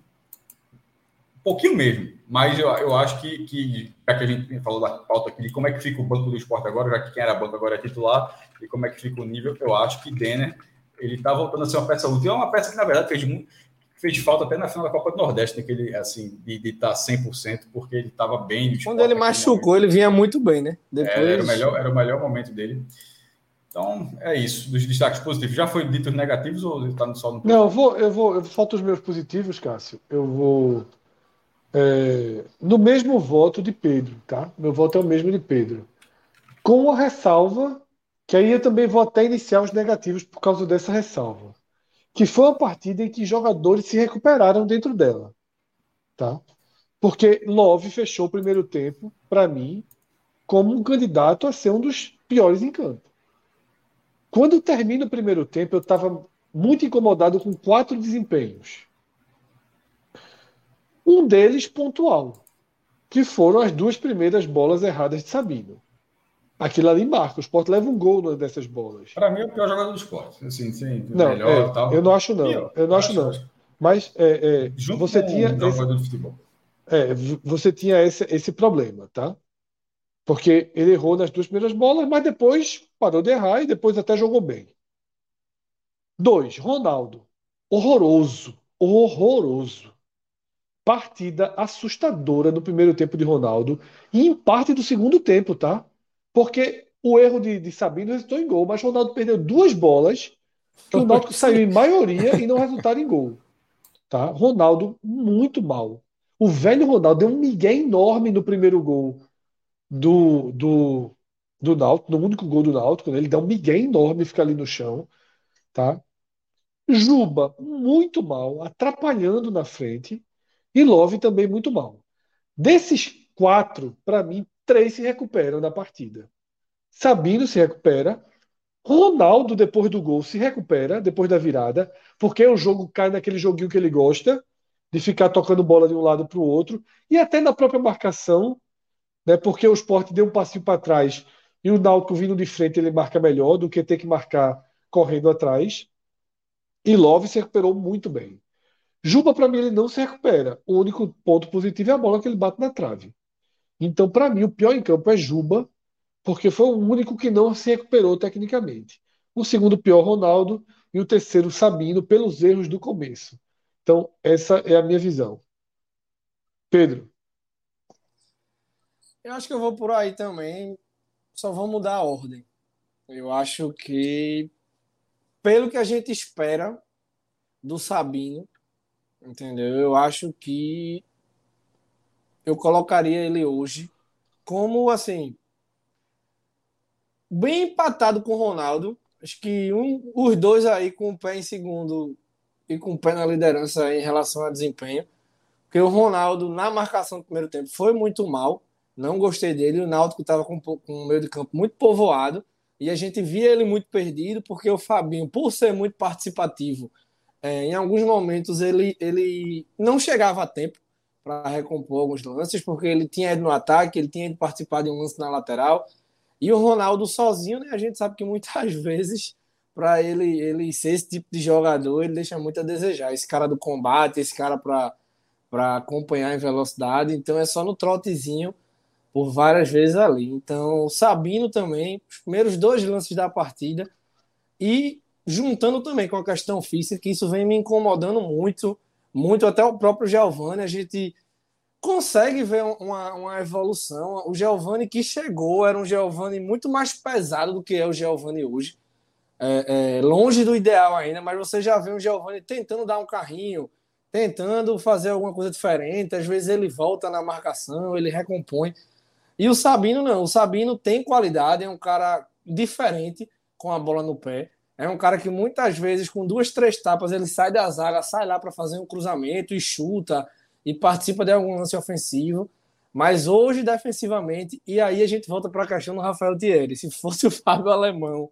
pouquinho mesmo, mas eu, eu acho que, que, já que a gente falou da pauta aqui de como é que fica o banco do esporte agora, já que quem era banco agora é titular, e como é que fica o nível, eu acho que Denner ele está voltando a ser uma peça útil. É uma peça que, na verdade, fez muito, fez falta até na final da Copa do Nordeste, naquele, né, assim, de estar tá 100%, porque ele estava bem.
Quando ele machucou, ele vinha muito bem, né?
Depois... É, era, o melhor, era o melhor momento dele. Então, é isso. Dos destaques positivos. Já foi dito os negativos ou está só no.
Não, eu vou, eu vou. Eu falto os meus positivos, Cássio. Eu vou. É, no mesmo voto de Pedro, tá? Meu voto é o mesmo de Pedro. Com a ressalva, que aí eu também vou até iniciar os negativos por causa dessa ressalva que foi uma partida em que jogadores se recuperaram dentro dela. Tá? Porque Love fechou o primeiro tempo, para mim, como um candidato a ser um dos piores em campo. Quando termina o primeiro tempo, eu estava muito incomodado com quatro desempenhos. Um deles pontual, que foram as duas primeiras bolas erradas de Sabino. Aquilo ali marca. O Sport leva um gol dessas bolas.
Para mim é o pior jogador do Sport. Assim, sim,
não, melhor, é, tal. Eu não acho, não. Eu, eu não acho, não. Mas é, é, você tinha. Esse, é, você tinha esse, esse problema, tá? Porque ele errou nas duas primeiras bolas, mas depois parou de errar e depois até jogou bem. Dois, Ronaldo. Horroroso. Horroroso. Partida assustadora no primeiro tempo de Ronaldo e em parte do segundo tempo, tá? Porque o erro de, de Sabino resultou em gol, mas o Ronaldo perdeu duas bolas que o Náutico saiu em maioria e não resultaram em gol. Tá? Ronaldo muito mal. O velho Ronaldo deu um migué enorme no primeiro gol do, do, do Náutico, no único gol do Náutico, né? ele dá um migué enorme e fica ali no chão. Tá? Juba, muito mal, atrapalhando na frente. E Love também muito mal. Desses quatro, para mim, três se recuperam da partida. Sabino se recupera. Ronaldo, depois do gol, se recupera, depois da virada, porque o jogo cai naquele joguinho que ele gosta, de ficar tocando bola de um lado para o outro, e até na própria marcação, né, porque o esporte deu um passinho para trás e o Náutico vindo de frente ele marca melhor do que ter que marcar correndo atrás. E Love se recuperou muito bem. Juba, para mim, ele não se recupera. O único ponto positivo é a bola que ele bate na trave. Então, para mim, o pior em campo é Juba, porque foi o único que não se recuperou tecnicamente. O segundo pior, Ronaldo, e o terceiro, Sabino, pelos erros do começo. Então, essa é a minha visão. Pedro.
Eu acho que eu vou por aí também, só vou mudar a ordem. Eu acho que, pelo que a gente espera do Sabino, entendeu? Eu acho que eu colocaria ele hoje como assim bem empatado com o Ronaldo. Acho que um, os dois aí com o pé em segundo e com o pé na liderança em relação a desempenho. Porque o Ronaldo, na marcação do primeiro tempo, foi muito mal. Não gostei dele. O Náutico estava com, com o meio de campo muito povoado. E a gente via ele muito perdido, porque o Fabinho, por ser muito participativo, é, em alguns momentos ele, ele não chegava a tempo para recompor alguns lances, porque ele tinha ido no ataque, ele tinha ido participar de um lance na lateral. E o Ronaldo sozinho, né, a gente sabe que muitas vezes, para ele, ele ser esse tipo de jogador, ele deixa muito a desejar. Esse cara do combate, esse cara para acompanhar em velocidade. Então é só no trotezinho por várias vezes ali. Então, Sabino também, os primeiros dois lances da partida, e juntando também com a questão física, que isso vem me incomodando muito, muito até o próprio Giovanni, a gente consegue ver uma, uma evolução. O Giovanni que chegou era um Giovanni muito mais pesado do que é o Giovanni hoje. É, é, longe do ideal ainda, mas você já vê um Giovanni tentando dar um carrinho, tentando fazer alguma coisa diferente. Às vezes ele volta na marcação, ele recompõe. E o Sabino não. O Sabino tem qualidade, é um cara diferente com a bola no pé. É um cara que muitas vezes, com duas, três tapas, ele sai da zaga, sai lá para fazer um cruzamento e chuta e participa de algum lance ofensivo. Mas hoje, defensivamente, e aí a gente volta para a questão do Rafael Thierry. Se fosse o Fábio Alemão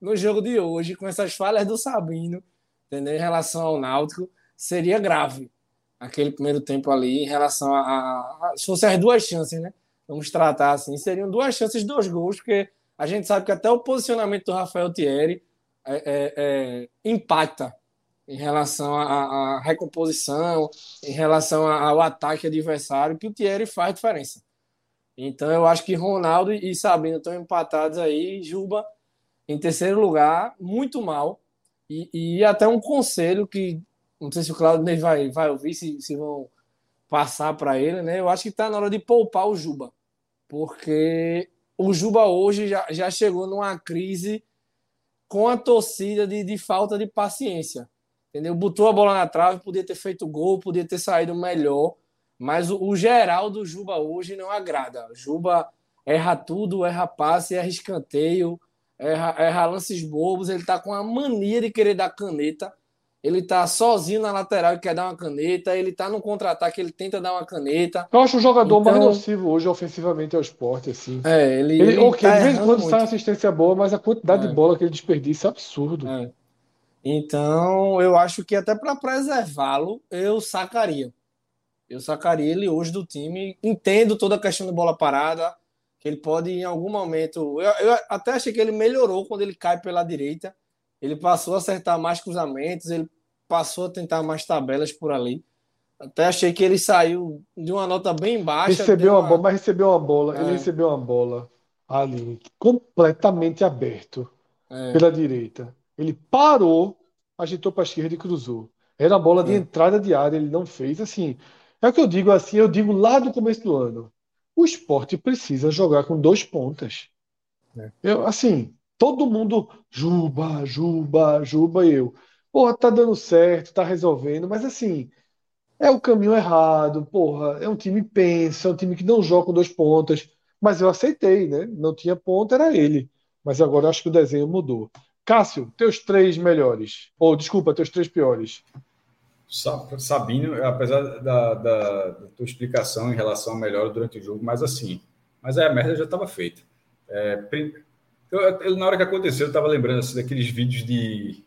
no jogo de hoje, com essas falhas do Sabino, entendeu? em relação ao Náutico, seria grave aquele primeiro tempo ali em relação a, a, se fossem as duas chances, né? Vamos tratar assim, seriam duas chances, dois gols, porque a gente sabe que até o posicionamento do Rafael Thierry é, é, é, impacta em relação à, recomposição, em relação ao ataque adversário, que o Thierry faz diferença. Então eu acho que Ronaldo e Sabino estão empatados aí, Juba em terceiro lugar, muito mal. E, e até um conselho que não sei se o Claudio vai, vai ouvir, se, se vão passar para ele, né? Eu acho que está na hora de poupar o Juba, porque o Juba hoje já, já chegou numa crise com a torcida de, de falta de paciência. Entendeu? Botou a bola na trave, podia ter feito gol, podia ter saído melhor, mas o, o geral do Juba hoje não agrada. Juba erra tudo, erra passe, erra escanteio, erra, erra lances bobos, ele tá com a mania de querer dar caneta ele tá sozinho na lateral e quer dar uma caneta, ele tá no contra-ataque, ele tenta dar uma caneta.
Eu acho o jogador então... mais nocivo hoje ofensivamente ao esporte, assim.
É, ele.
ele, ele ok, tá de vez em quando sai assistência boa, mas a quantidade é. de bola que ele desperdiça é absurdo. É.
Então, eu acho que até para preservá-lo, eu sacaria. Eu sacaria ele hoje do time. Entendo toda a questão de bola parada, que ele pode em algum momento. Eu, eu até achei que ele melhorou quando ele cai pela direita. Ele passou a acertar mais cruzamentos, ele passou a tentar mais tabelas por ali. Até achei que ele saiu de uma nota bem baixa.
Recebeu uma... uma bola, mas recebeu uma bola. É. Ele recebeu uma bola ali, completamente aberto é. pela direita. Ele parou, agitou para a esquerda e cruzou. Era a bola de é. entrada de área, ele não fez. Assim, é o que eu digo assim, eu digo lá do começo do ano. O esporte precisa jogar com dois pontas. É. Eu, assim, todo mundo, Juba, Juba, Juba, eu porra, tá dando certo, tá resolvendo, mas assim, é o caminho errado, porra, é um time pensa, é um time que não joga com dois pontas, mas eu aceitei, né? Não tinha ponta, era ele. Mas agora acho que o desenho mudou. Cássio, teus três melhores, ou desculpa, teus três piores.
Sabino, apesar da, da, da tua explicação em relação ao melhor durante o jogo, mas assim, mas a merda já estava feita. É, eu, eu, na hora que aconteceu, eu estava lembrando assim, daqueles vídeos de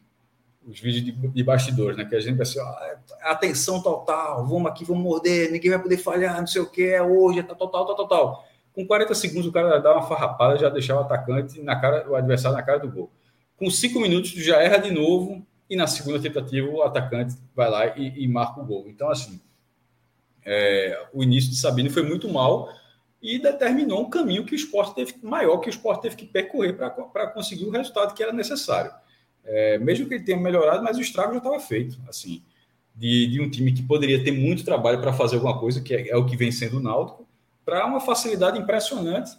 os vídeos de, de bastidores, né? Que a gente vai assim, ó, atenção total, vamos aqui, vamos morder, ninguém vai poder falhar, não sei o que, é hoje, é tal, tal, tal, tal, tal. Com 40 segundos, o cara dá uma farrapada, já deixava o atacante na cara, o adversário na cara do gol. Com cinco minutos, tu já erra de novo, e na segunda tentativa, o atacante vai lá e, e marca o gol. Então, assim, é, o início de Sabino foi muito mal e determinou um caminho que o esporte teve maior que o esporte teve que percorrer para conseguir o resultado que era necessário. É, mesmo que ele tenha melhorado, mas o estrago já estava feito, assim, de, de, um time que poderia ter muito trabalho para fazer alguma coisa, que é, é, o que vem sendo o Náutico, para uma facilidade impressionante.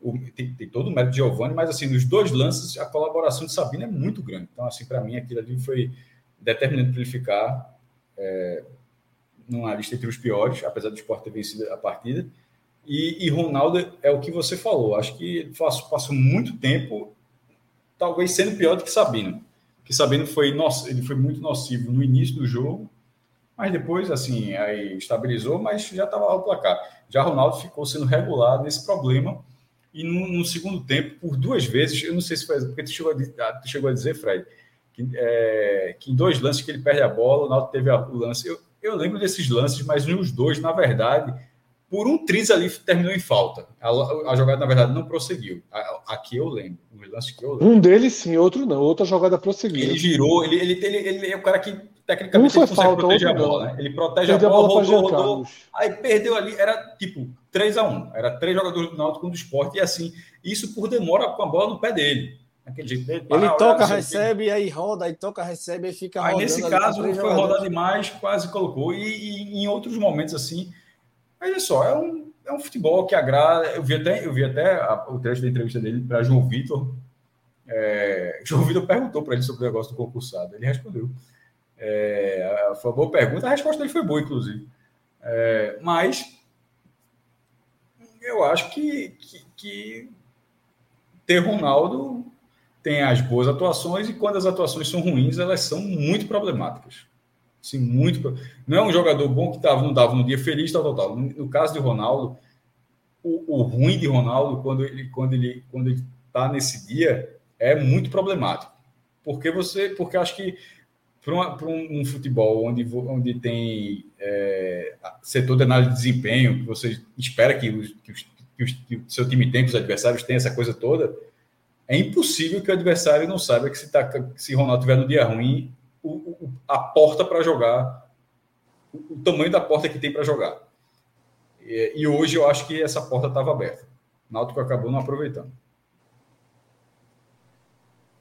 O, tem, tem, todo o mérito de Giovanni, mas assim, nos dois lances, a colaboração de Sabino é muito grande. Então, assim, para mim, aquilo ali foi determinante para ele ficar é, numa lista entre os piores, apesar do esporte ter vencido a partida. E, e Ronaldo é o que você falou. Acho que passou muito tempo talvez sendo pior do que Sabino. Que Sabino foi, nossa, ele foi muito nocivo no início do jogo, mas depois, assim, aí estabilizou, mas já estava ao placar. Já Ronaldo ficou sendo regulado nesse problema. E no, no, segundo tempo, por duas vezes, eu não sei se foi porque tu chegou a, ah, tu chegou a dizer, Fred, que, é, que, em dois lances que ele perde a bola, o Ronaldo teve a, o lance. Eu, eu lembro desses lances, mas nos dois, na verdade, por um triz ali terminou em falta. A, a jogada, na verdade, não prosseguiu. Aqui eu lembro. Um
lance que eu lembro. Um deles sim, outro não. Outra jogada prosseguiu.
Ele girou, ele, ele, ele, ele é o cara que tecnicamente
Um foi falta,
proteger a bola, né? Ele protege
Perdeu
a bola,
a bola
rodou, rodou.
Carlos.
Aí perdeu ali, era tipo 3 a 1 Era três jogadores do Náutico um do esporte, e assim, isso por demora com a bola no pé dele. Aquele jeito dele.
Ele
parar,
toca,
olhar, quê.
recebe, aí roda, aí toca, recebe, aí fica
Aí
rodando.
nesse
ali com
caso foi rodar demais, quase colocou. E, e em outros momentos assim. Mas é só, é um, é um futebol que agrada. Eu vi até, eu vi até a- o trecho da entrevista dele para João Vitor. É, João Vitor perguntou para ele sobre o negócio do concursado. Ele respondeu. É, foi uma boa pergunta, a resposta dele foi boa, inclusive. É, mas eu acho que, que, que ter Ronaldo tem as boas atuações e quando as atuações são ruins, elas são muito problemáticas. Sim, muito. Não é um jogador bom que tava, não dava no dia feliz, tal, tal, tal. No, caso de Ronaldo, o, o ruim de Ronaldo, quando ele quando ele quando ele está nesse dia, é muito problemático. Porque você, porque acho que para um, um futebol onde, onde tem é, setor de análise de desempenho, que você espera que, os, que, os, que, os, que o seu time tem, que os adversários têm essa coisa toda, é impossível que o adversário não saiba que se, tá, se Ronaldo tiver no dia ruim, o, o- a porta para jogar, o, o tamanho da porta que tem para jogar. E, e hoje eu acho que essa porta estava aberta. Náutico acabou não aproveitando.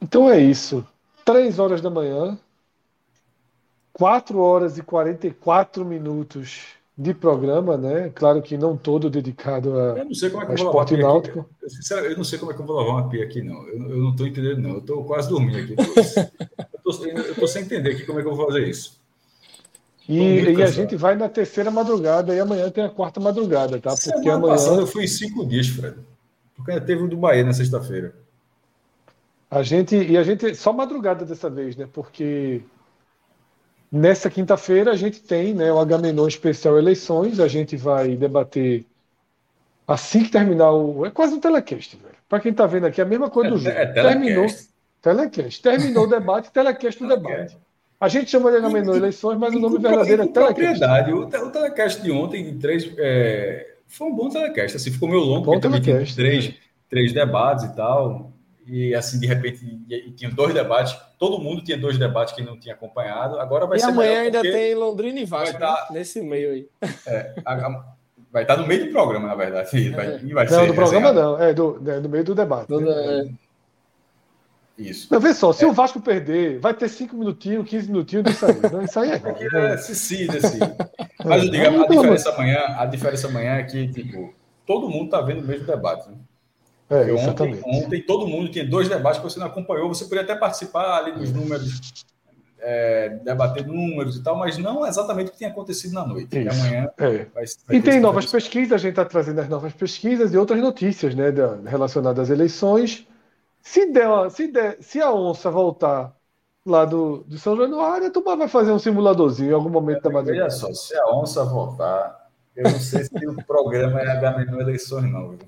Então é isso. Três horas da manhã, 4 horas e 44 minutos de programa, né? Claro que não todo dedicado a,
Eu não sei como é que eu vou
esporte náutico.
Eu, sinceramente, eu não sei como é que eu vou lavar uma pia aqui, não. Eu, eu não estou entendendo, não. Eu estou quase dormindo aqui. Eu estou sem entender aqui como é que eu vou fazer isso.
E, e a gente vai na terceira madrugada e amanhã tem a quarta madrugada, tá? Porque
Semana
amanhã
passada eu fui em cinco dias, Fred. Porque ainda teve o do Bahia na sexta-feira.
a gente e a gente só madrugada dessa vez, né? Porque nessa quinta-feira a gente tem, né, o Agamenon especial eleições, a gente vai debater assim que terminar o é quase um telecast, velho. Para quem tá vendo aqui é a mesma coisa do
É,
jogo.
é
terminou
telecast.
terminou o debate, telecast do debate. A gente chama de Agamenon eleições, mas o nome verdadeiro é telecast.
propriedade. O, o telecast de ontem, de três, é, foi um bom telecast. Assim, ficou meio longo,
Bom
porque
telecast,
três, três debates e tal. E assim, de repente, e, e tinha dois debates. Todo mundo tinha dois debates que não tinha acompanhado. Agora vai
E
ser
amanhã ainda tem Londrina e Vasco,
vai tá-
né? nesse meio aí.
a- a- vai estar no meio do programa, na verdade. Vai, e vai
Não,
ser
do programa
resenhado.
não, é do, é do meio do debate. né?
Toda-
Isso.
Mas vê só, se o Vasco perder, vai ter 5 minutinhos, 15 minutinhos disso aí. Não, isso aí é né?
é se assim. Mas eu digo, a, a diferença amanhã, a diferença amanhã é que, tipo, todo mundo está vendo o mesmo debate. Né?
É,
ontem,
exatamente.
ontem todo mundo tinha dois debates que você não acompanhou. Você podia até participar ali dos números, é, debater números e tal, mas não exatamente o que tinha acontecido na noite. E
Isso.
amanhã
É.
vai, vai
E tem novas pesquisas, a gente está trazendo as novas pesquisas e outras notícias né, da- relacionadas às eleições. Se, der, uma- se, der, se a onça voltar lá do, de São Januário, a turma vai fazer um simuladorzinho em algum momento da
Veja
madrugada.
só, se a onça voltar, eu não sei se o programa é H eleições, não. Viu?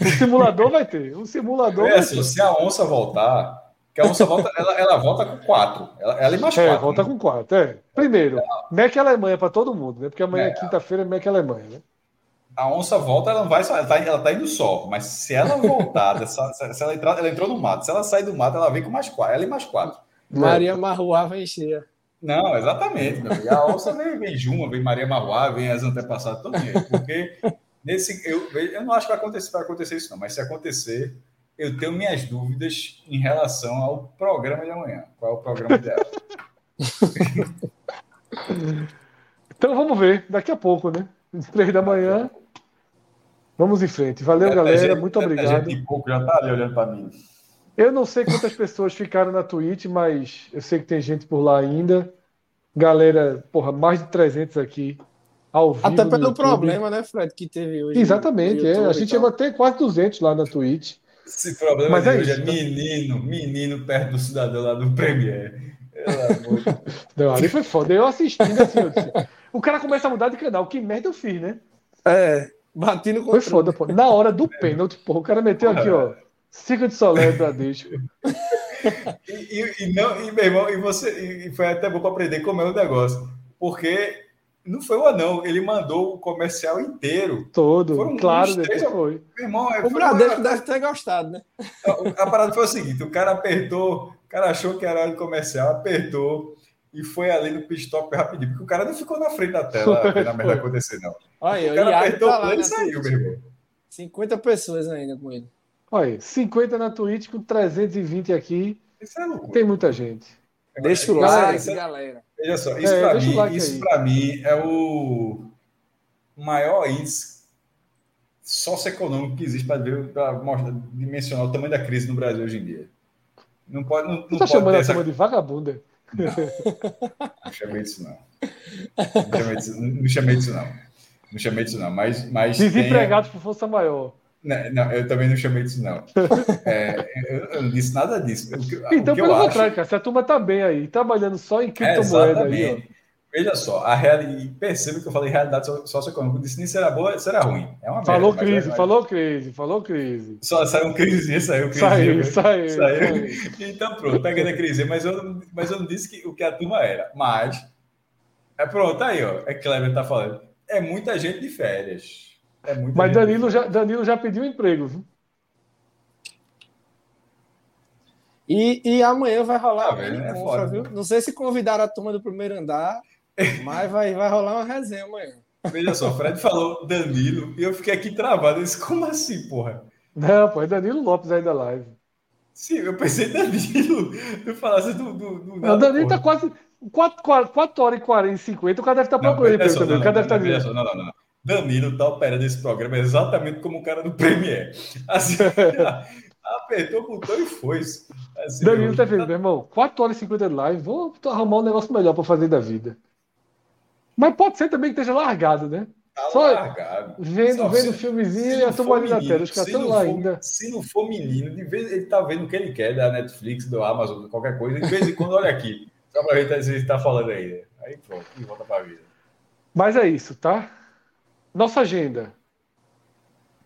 Um simulador vai ter. Um simulador
É assim, se a onça voltar, que a onça volta, ela, ela volta com quatro. Ela, ela e mais
É,
quatro.
volta
né?
com quatro. É. Primeiro, Mac Alemanha para todo mundo, né? Porque amanhã é
É.
quinta-feira é Mac Alemanha, né?
A onça volta, ela não vai, ela tá, ela tá indo só. Mas se ela voltar, dessa- se se ela entrar, ela entrou no mato. Se ela sair do mato, ela vem com mais quatro. Ela e mais quatro.
Maria Marruá vai encher.
Não, exatamente. Meu amigo. A onça vem, vem Juma, vem Maria Marruá, vem as antepassadas todinha. Porque nesse, eu, eu não acho que vai acontecer, vai acontecer isso, não. Mas se acontecer, eu tenho minhas dúvidas em relação ao programa de amanhã. Qual é o programa ideal?
Então vamos ver, daqui a pouco, né? Às Três da manhã. Vamos em frente. Valeu, galera.
gente-
Muito obrigado.
gente de pouco já tá ali olhando para mim.
Eu não sei quantas pessoas ficaram na Twitch, mas eu sei que tem gente por lá ainda. Galera, porra, mais de 300 aqui ao vivo
Até
no
pelo problema, né, Fred, que teve hoje.
Exatamente, é. A gente chegou até quase 200 lá na Twitch.
Esse problema
Mas
de
é
hoje
isso,
é menino, menino perto do cidadão lá do Premier. Pelo amor de Deus.
Não, ali foi foda. Eu assistindo assim, eu disse, o cara começa a mudar de canal. Que merda eu fiz, né?
É, bati no
Foi foda, pô. Na hora do pênalti, porra, o cara meteu aqui, ó. Cica de Solé, Bradesco.
E, e, e não, e meu irmão, e você, e foi até bom para aprender como é o negócio. Porque não foi o anão, ele mandou o comercial inteiro.
Todo,
Foram
claro,
três-
foi.
Meu irmão, é,
O
foi
Bradesco
uma-
deve ter gostado, né?
a, a parada foi o seguinte: o cara apertou, o cara achou que era hora de comercial, apertou. e foi ali no pit stop rapidinho, porque o cara não ficou na frente da tela vendo a merda acontecer, não.
Olha,
o cara apertou
tá
o
lá
e
na
saiu, meu irmão.
50 pessoas ainda com ele.
Olha, 50 na Twitch com 320 aqui.
Isso é loucura.
Tem muita gente.
Deixa o
Galera,
like,
é-
galera.
Veja só, isso
É, o
mim,
like
isso
aí.
pra mim é o maior índice socioeconômico que existe para ver, para dimensionar o tamanho da crise no Brasil hoje em dia. Não pode, não, não
Você tá
pode
chamando a
essa...
turma de vagabunda?
Não chamei disso, não. Não chamei disso, não chamei disso, não. Não chamei disso, não. Mas, mas tem-
Desempregados por força maior.
Não, não, eu também não chamei disso, não. É, eu, não disse nada disso. Que,
Então, pelo
eu acho-
contrário, cara, se a turma tá bem aí, trabalhando só em
É,
criptomoeda aí, ó.
Veja só, a realidade, perceba que eu falei realidade so- socioeconômica. Eu disse nem será boa, será ruim. É uma
Falou
merda,
crise,
mas-
falou crise, falou crise.
Só saiu crise, saiu crise.
Saiu, saiu,
saiu.
saiu.
Então, pronto, pegando a crise. Mas eu, não- mas eu não disse que, o que a turma era. Mas, é pronto, aí, ó. É Kleber tá falando. É muita gente de férias. É
Mas Danilo já, Danilo já pediu emprego, viu?
E, e amanhã vai rolar
Tá
uma
vendo? É
confa, viu?
né?
Não sei se convidaram a turma do primeiro andar, mas vai, vai rolar uma resenha amanhã.
Veja só, o Fred falou Danilo e eu fiquei aqui travado. Eu disse, como assim, porra?
Não, pô, é Danilo Lopes aí da live.
Sim, eu pensei Danilo. Tu falasse do. do, do
o
nada,
Danilo
porra.
tá quase 4, 4, 4 horas e 40 e 50. O cara deve estar
Não,
procurando emprego
só,
também.
não,
O cara
não,
deve estar
não,
dizendo.
só, não, não, não. Danilo tá operando esse programa exatamente como o cara do Premier. Assim, apertou o botão e foi. Assim,
Danilo tá vendo, meu irmão, 4 horas e 50 de live, vou arrumar um negócio melhor pra fazer da vida. Mas pode ser também que esteja largado, né?
Tá
Só
largado.
vendo,
Só,
vendo
se-
filmezinho
se
e a turma ali na tela. Os caras
se
estão
não
lá
for-
ainda.
Se não for menino, de vez ele tá vendo o que ele quer da Netflix, do Amazon, de qualquer coisa, de vez em quando olha aqui. Só pra ver se ele tá falando aí. né? Aí pronto, e volta pra vida.
Mas é isso, tá? Nossa agenda.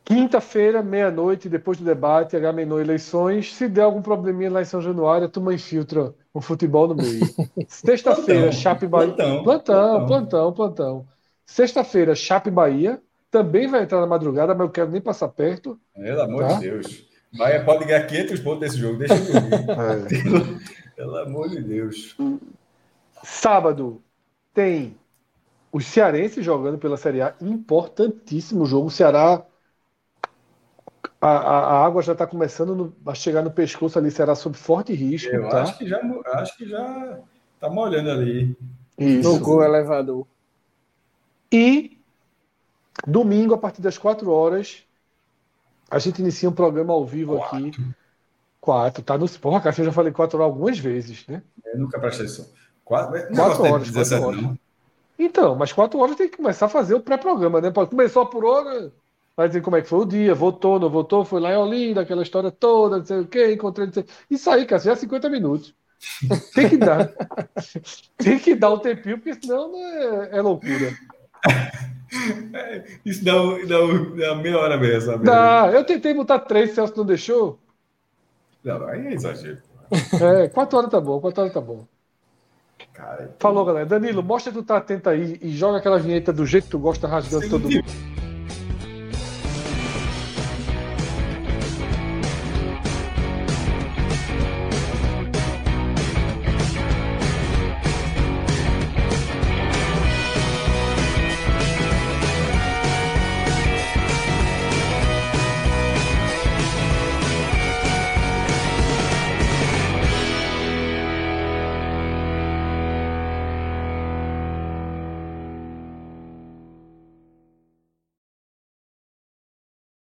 Quinta-feira, meia-noite, depois do debate, H-Menor eleições. Se der algum probleminha lá em São Januário, a turma infiltra o futebol no meio. Sexta-feira, Chape Bahia.
plantão,
plantão,
plantão.
plantão. Sexta-feira, Chape Bahia. Também vai entrar na madrugada, mas eu quero nem passar perto.
Pelo amor
Tá.
de Deus. Bahia pode ganhar 500 pontos desse jogo, deixa eu dormir.
É.
pelo, pelo amor de Deus.
Sábado tem os cearenses jogando pela Série A. Importantíssimo jogo. O Ceará. A, a, a água já está começando no- a chegar no pescoço ali. Ceará sob forte risco.
Eu
tá?
acho que já acho que já tá molhando ali.
Isso.
Tocou o elevador.
E domingo, a partir das 4 horas, a gente inicia um programa ao vivo aqui. Quatro, tá no. Porra, cara, eu já falei quatro horas algumas vezes, né?
Eu nunca prestei atenção. Quatro,
Quatro
de
horas, quatro
17
horas.
não.
Então, mas quatro horas tem que começar a fazer o pré-programa, né? Pode- Começou por hora, vai dizer como é que foi o dia, votou, não votou, foi lá em Olinda, aquela história toda, não sei o quê, encontrei. não sei- Isso aí, cara, já é 50 minutos. Tem que dar. tem que dar um tempinho, porque senão é, é loucura.
Isso dá, um- dá, um- dá meia hora mesmo, sabe?
Dá, eu tentei botar três, Celso não deixou.
Não, aí é exagero.
É, quatro horas tá bom, quatro horas tá bom.
Cara,
Falou, galera. Danilo, mostra que tu tá atento aí e joga aquela vinheta do jeito que tu gosta, rasgando
Você
todo mundo.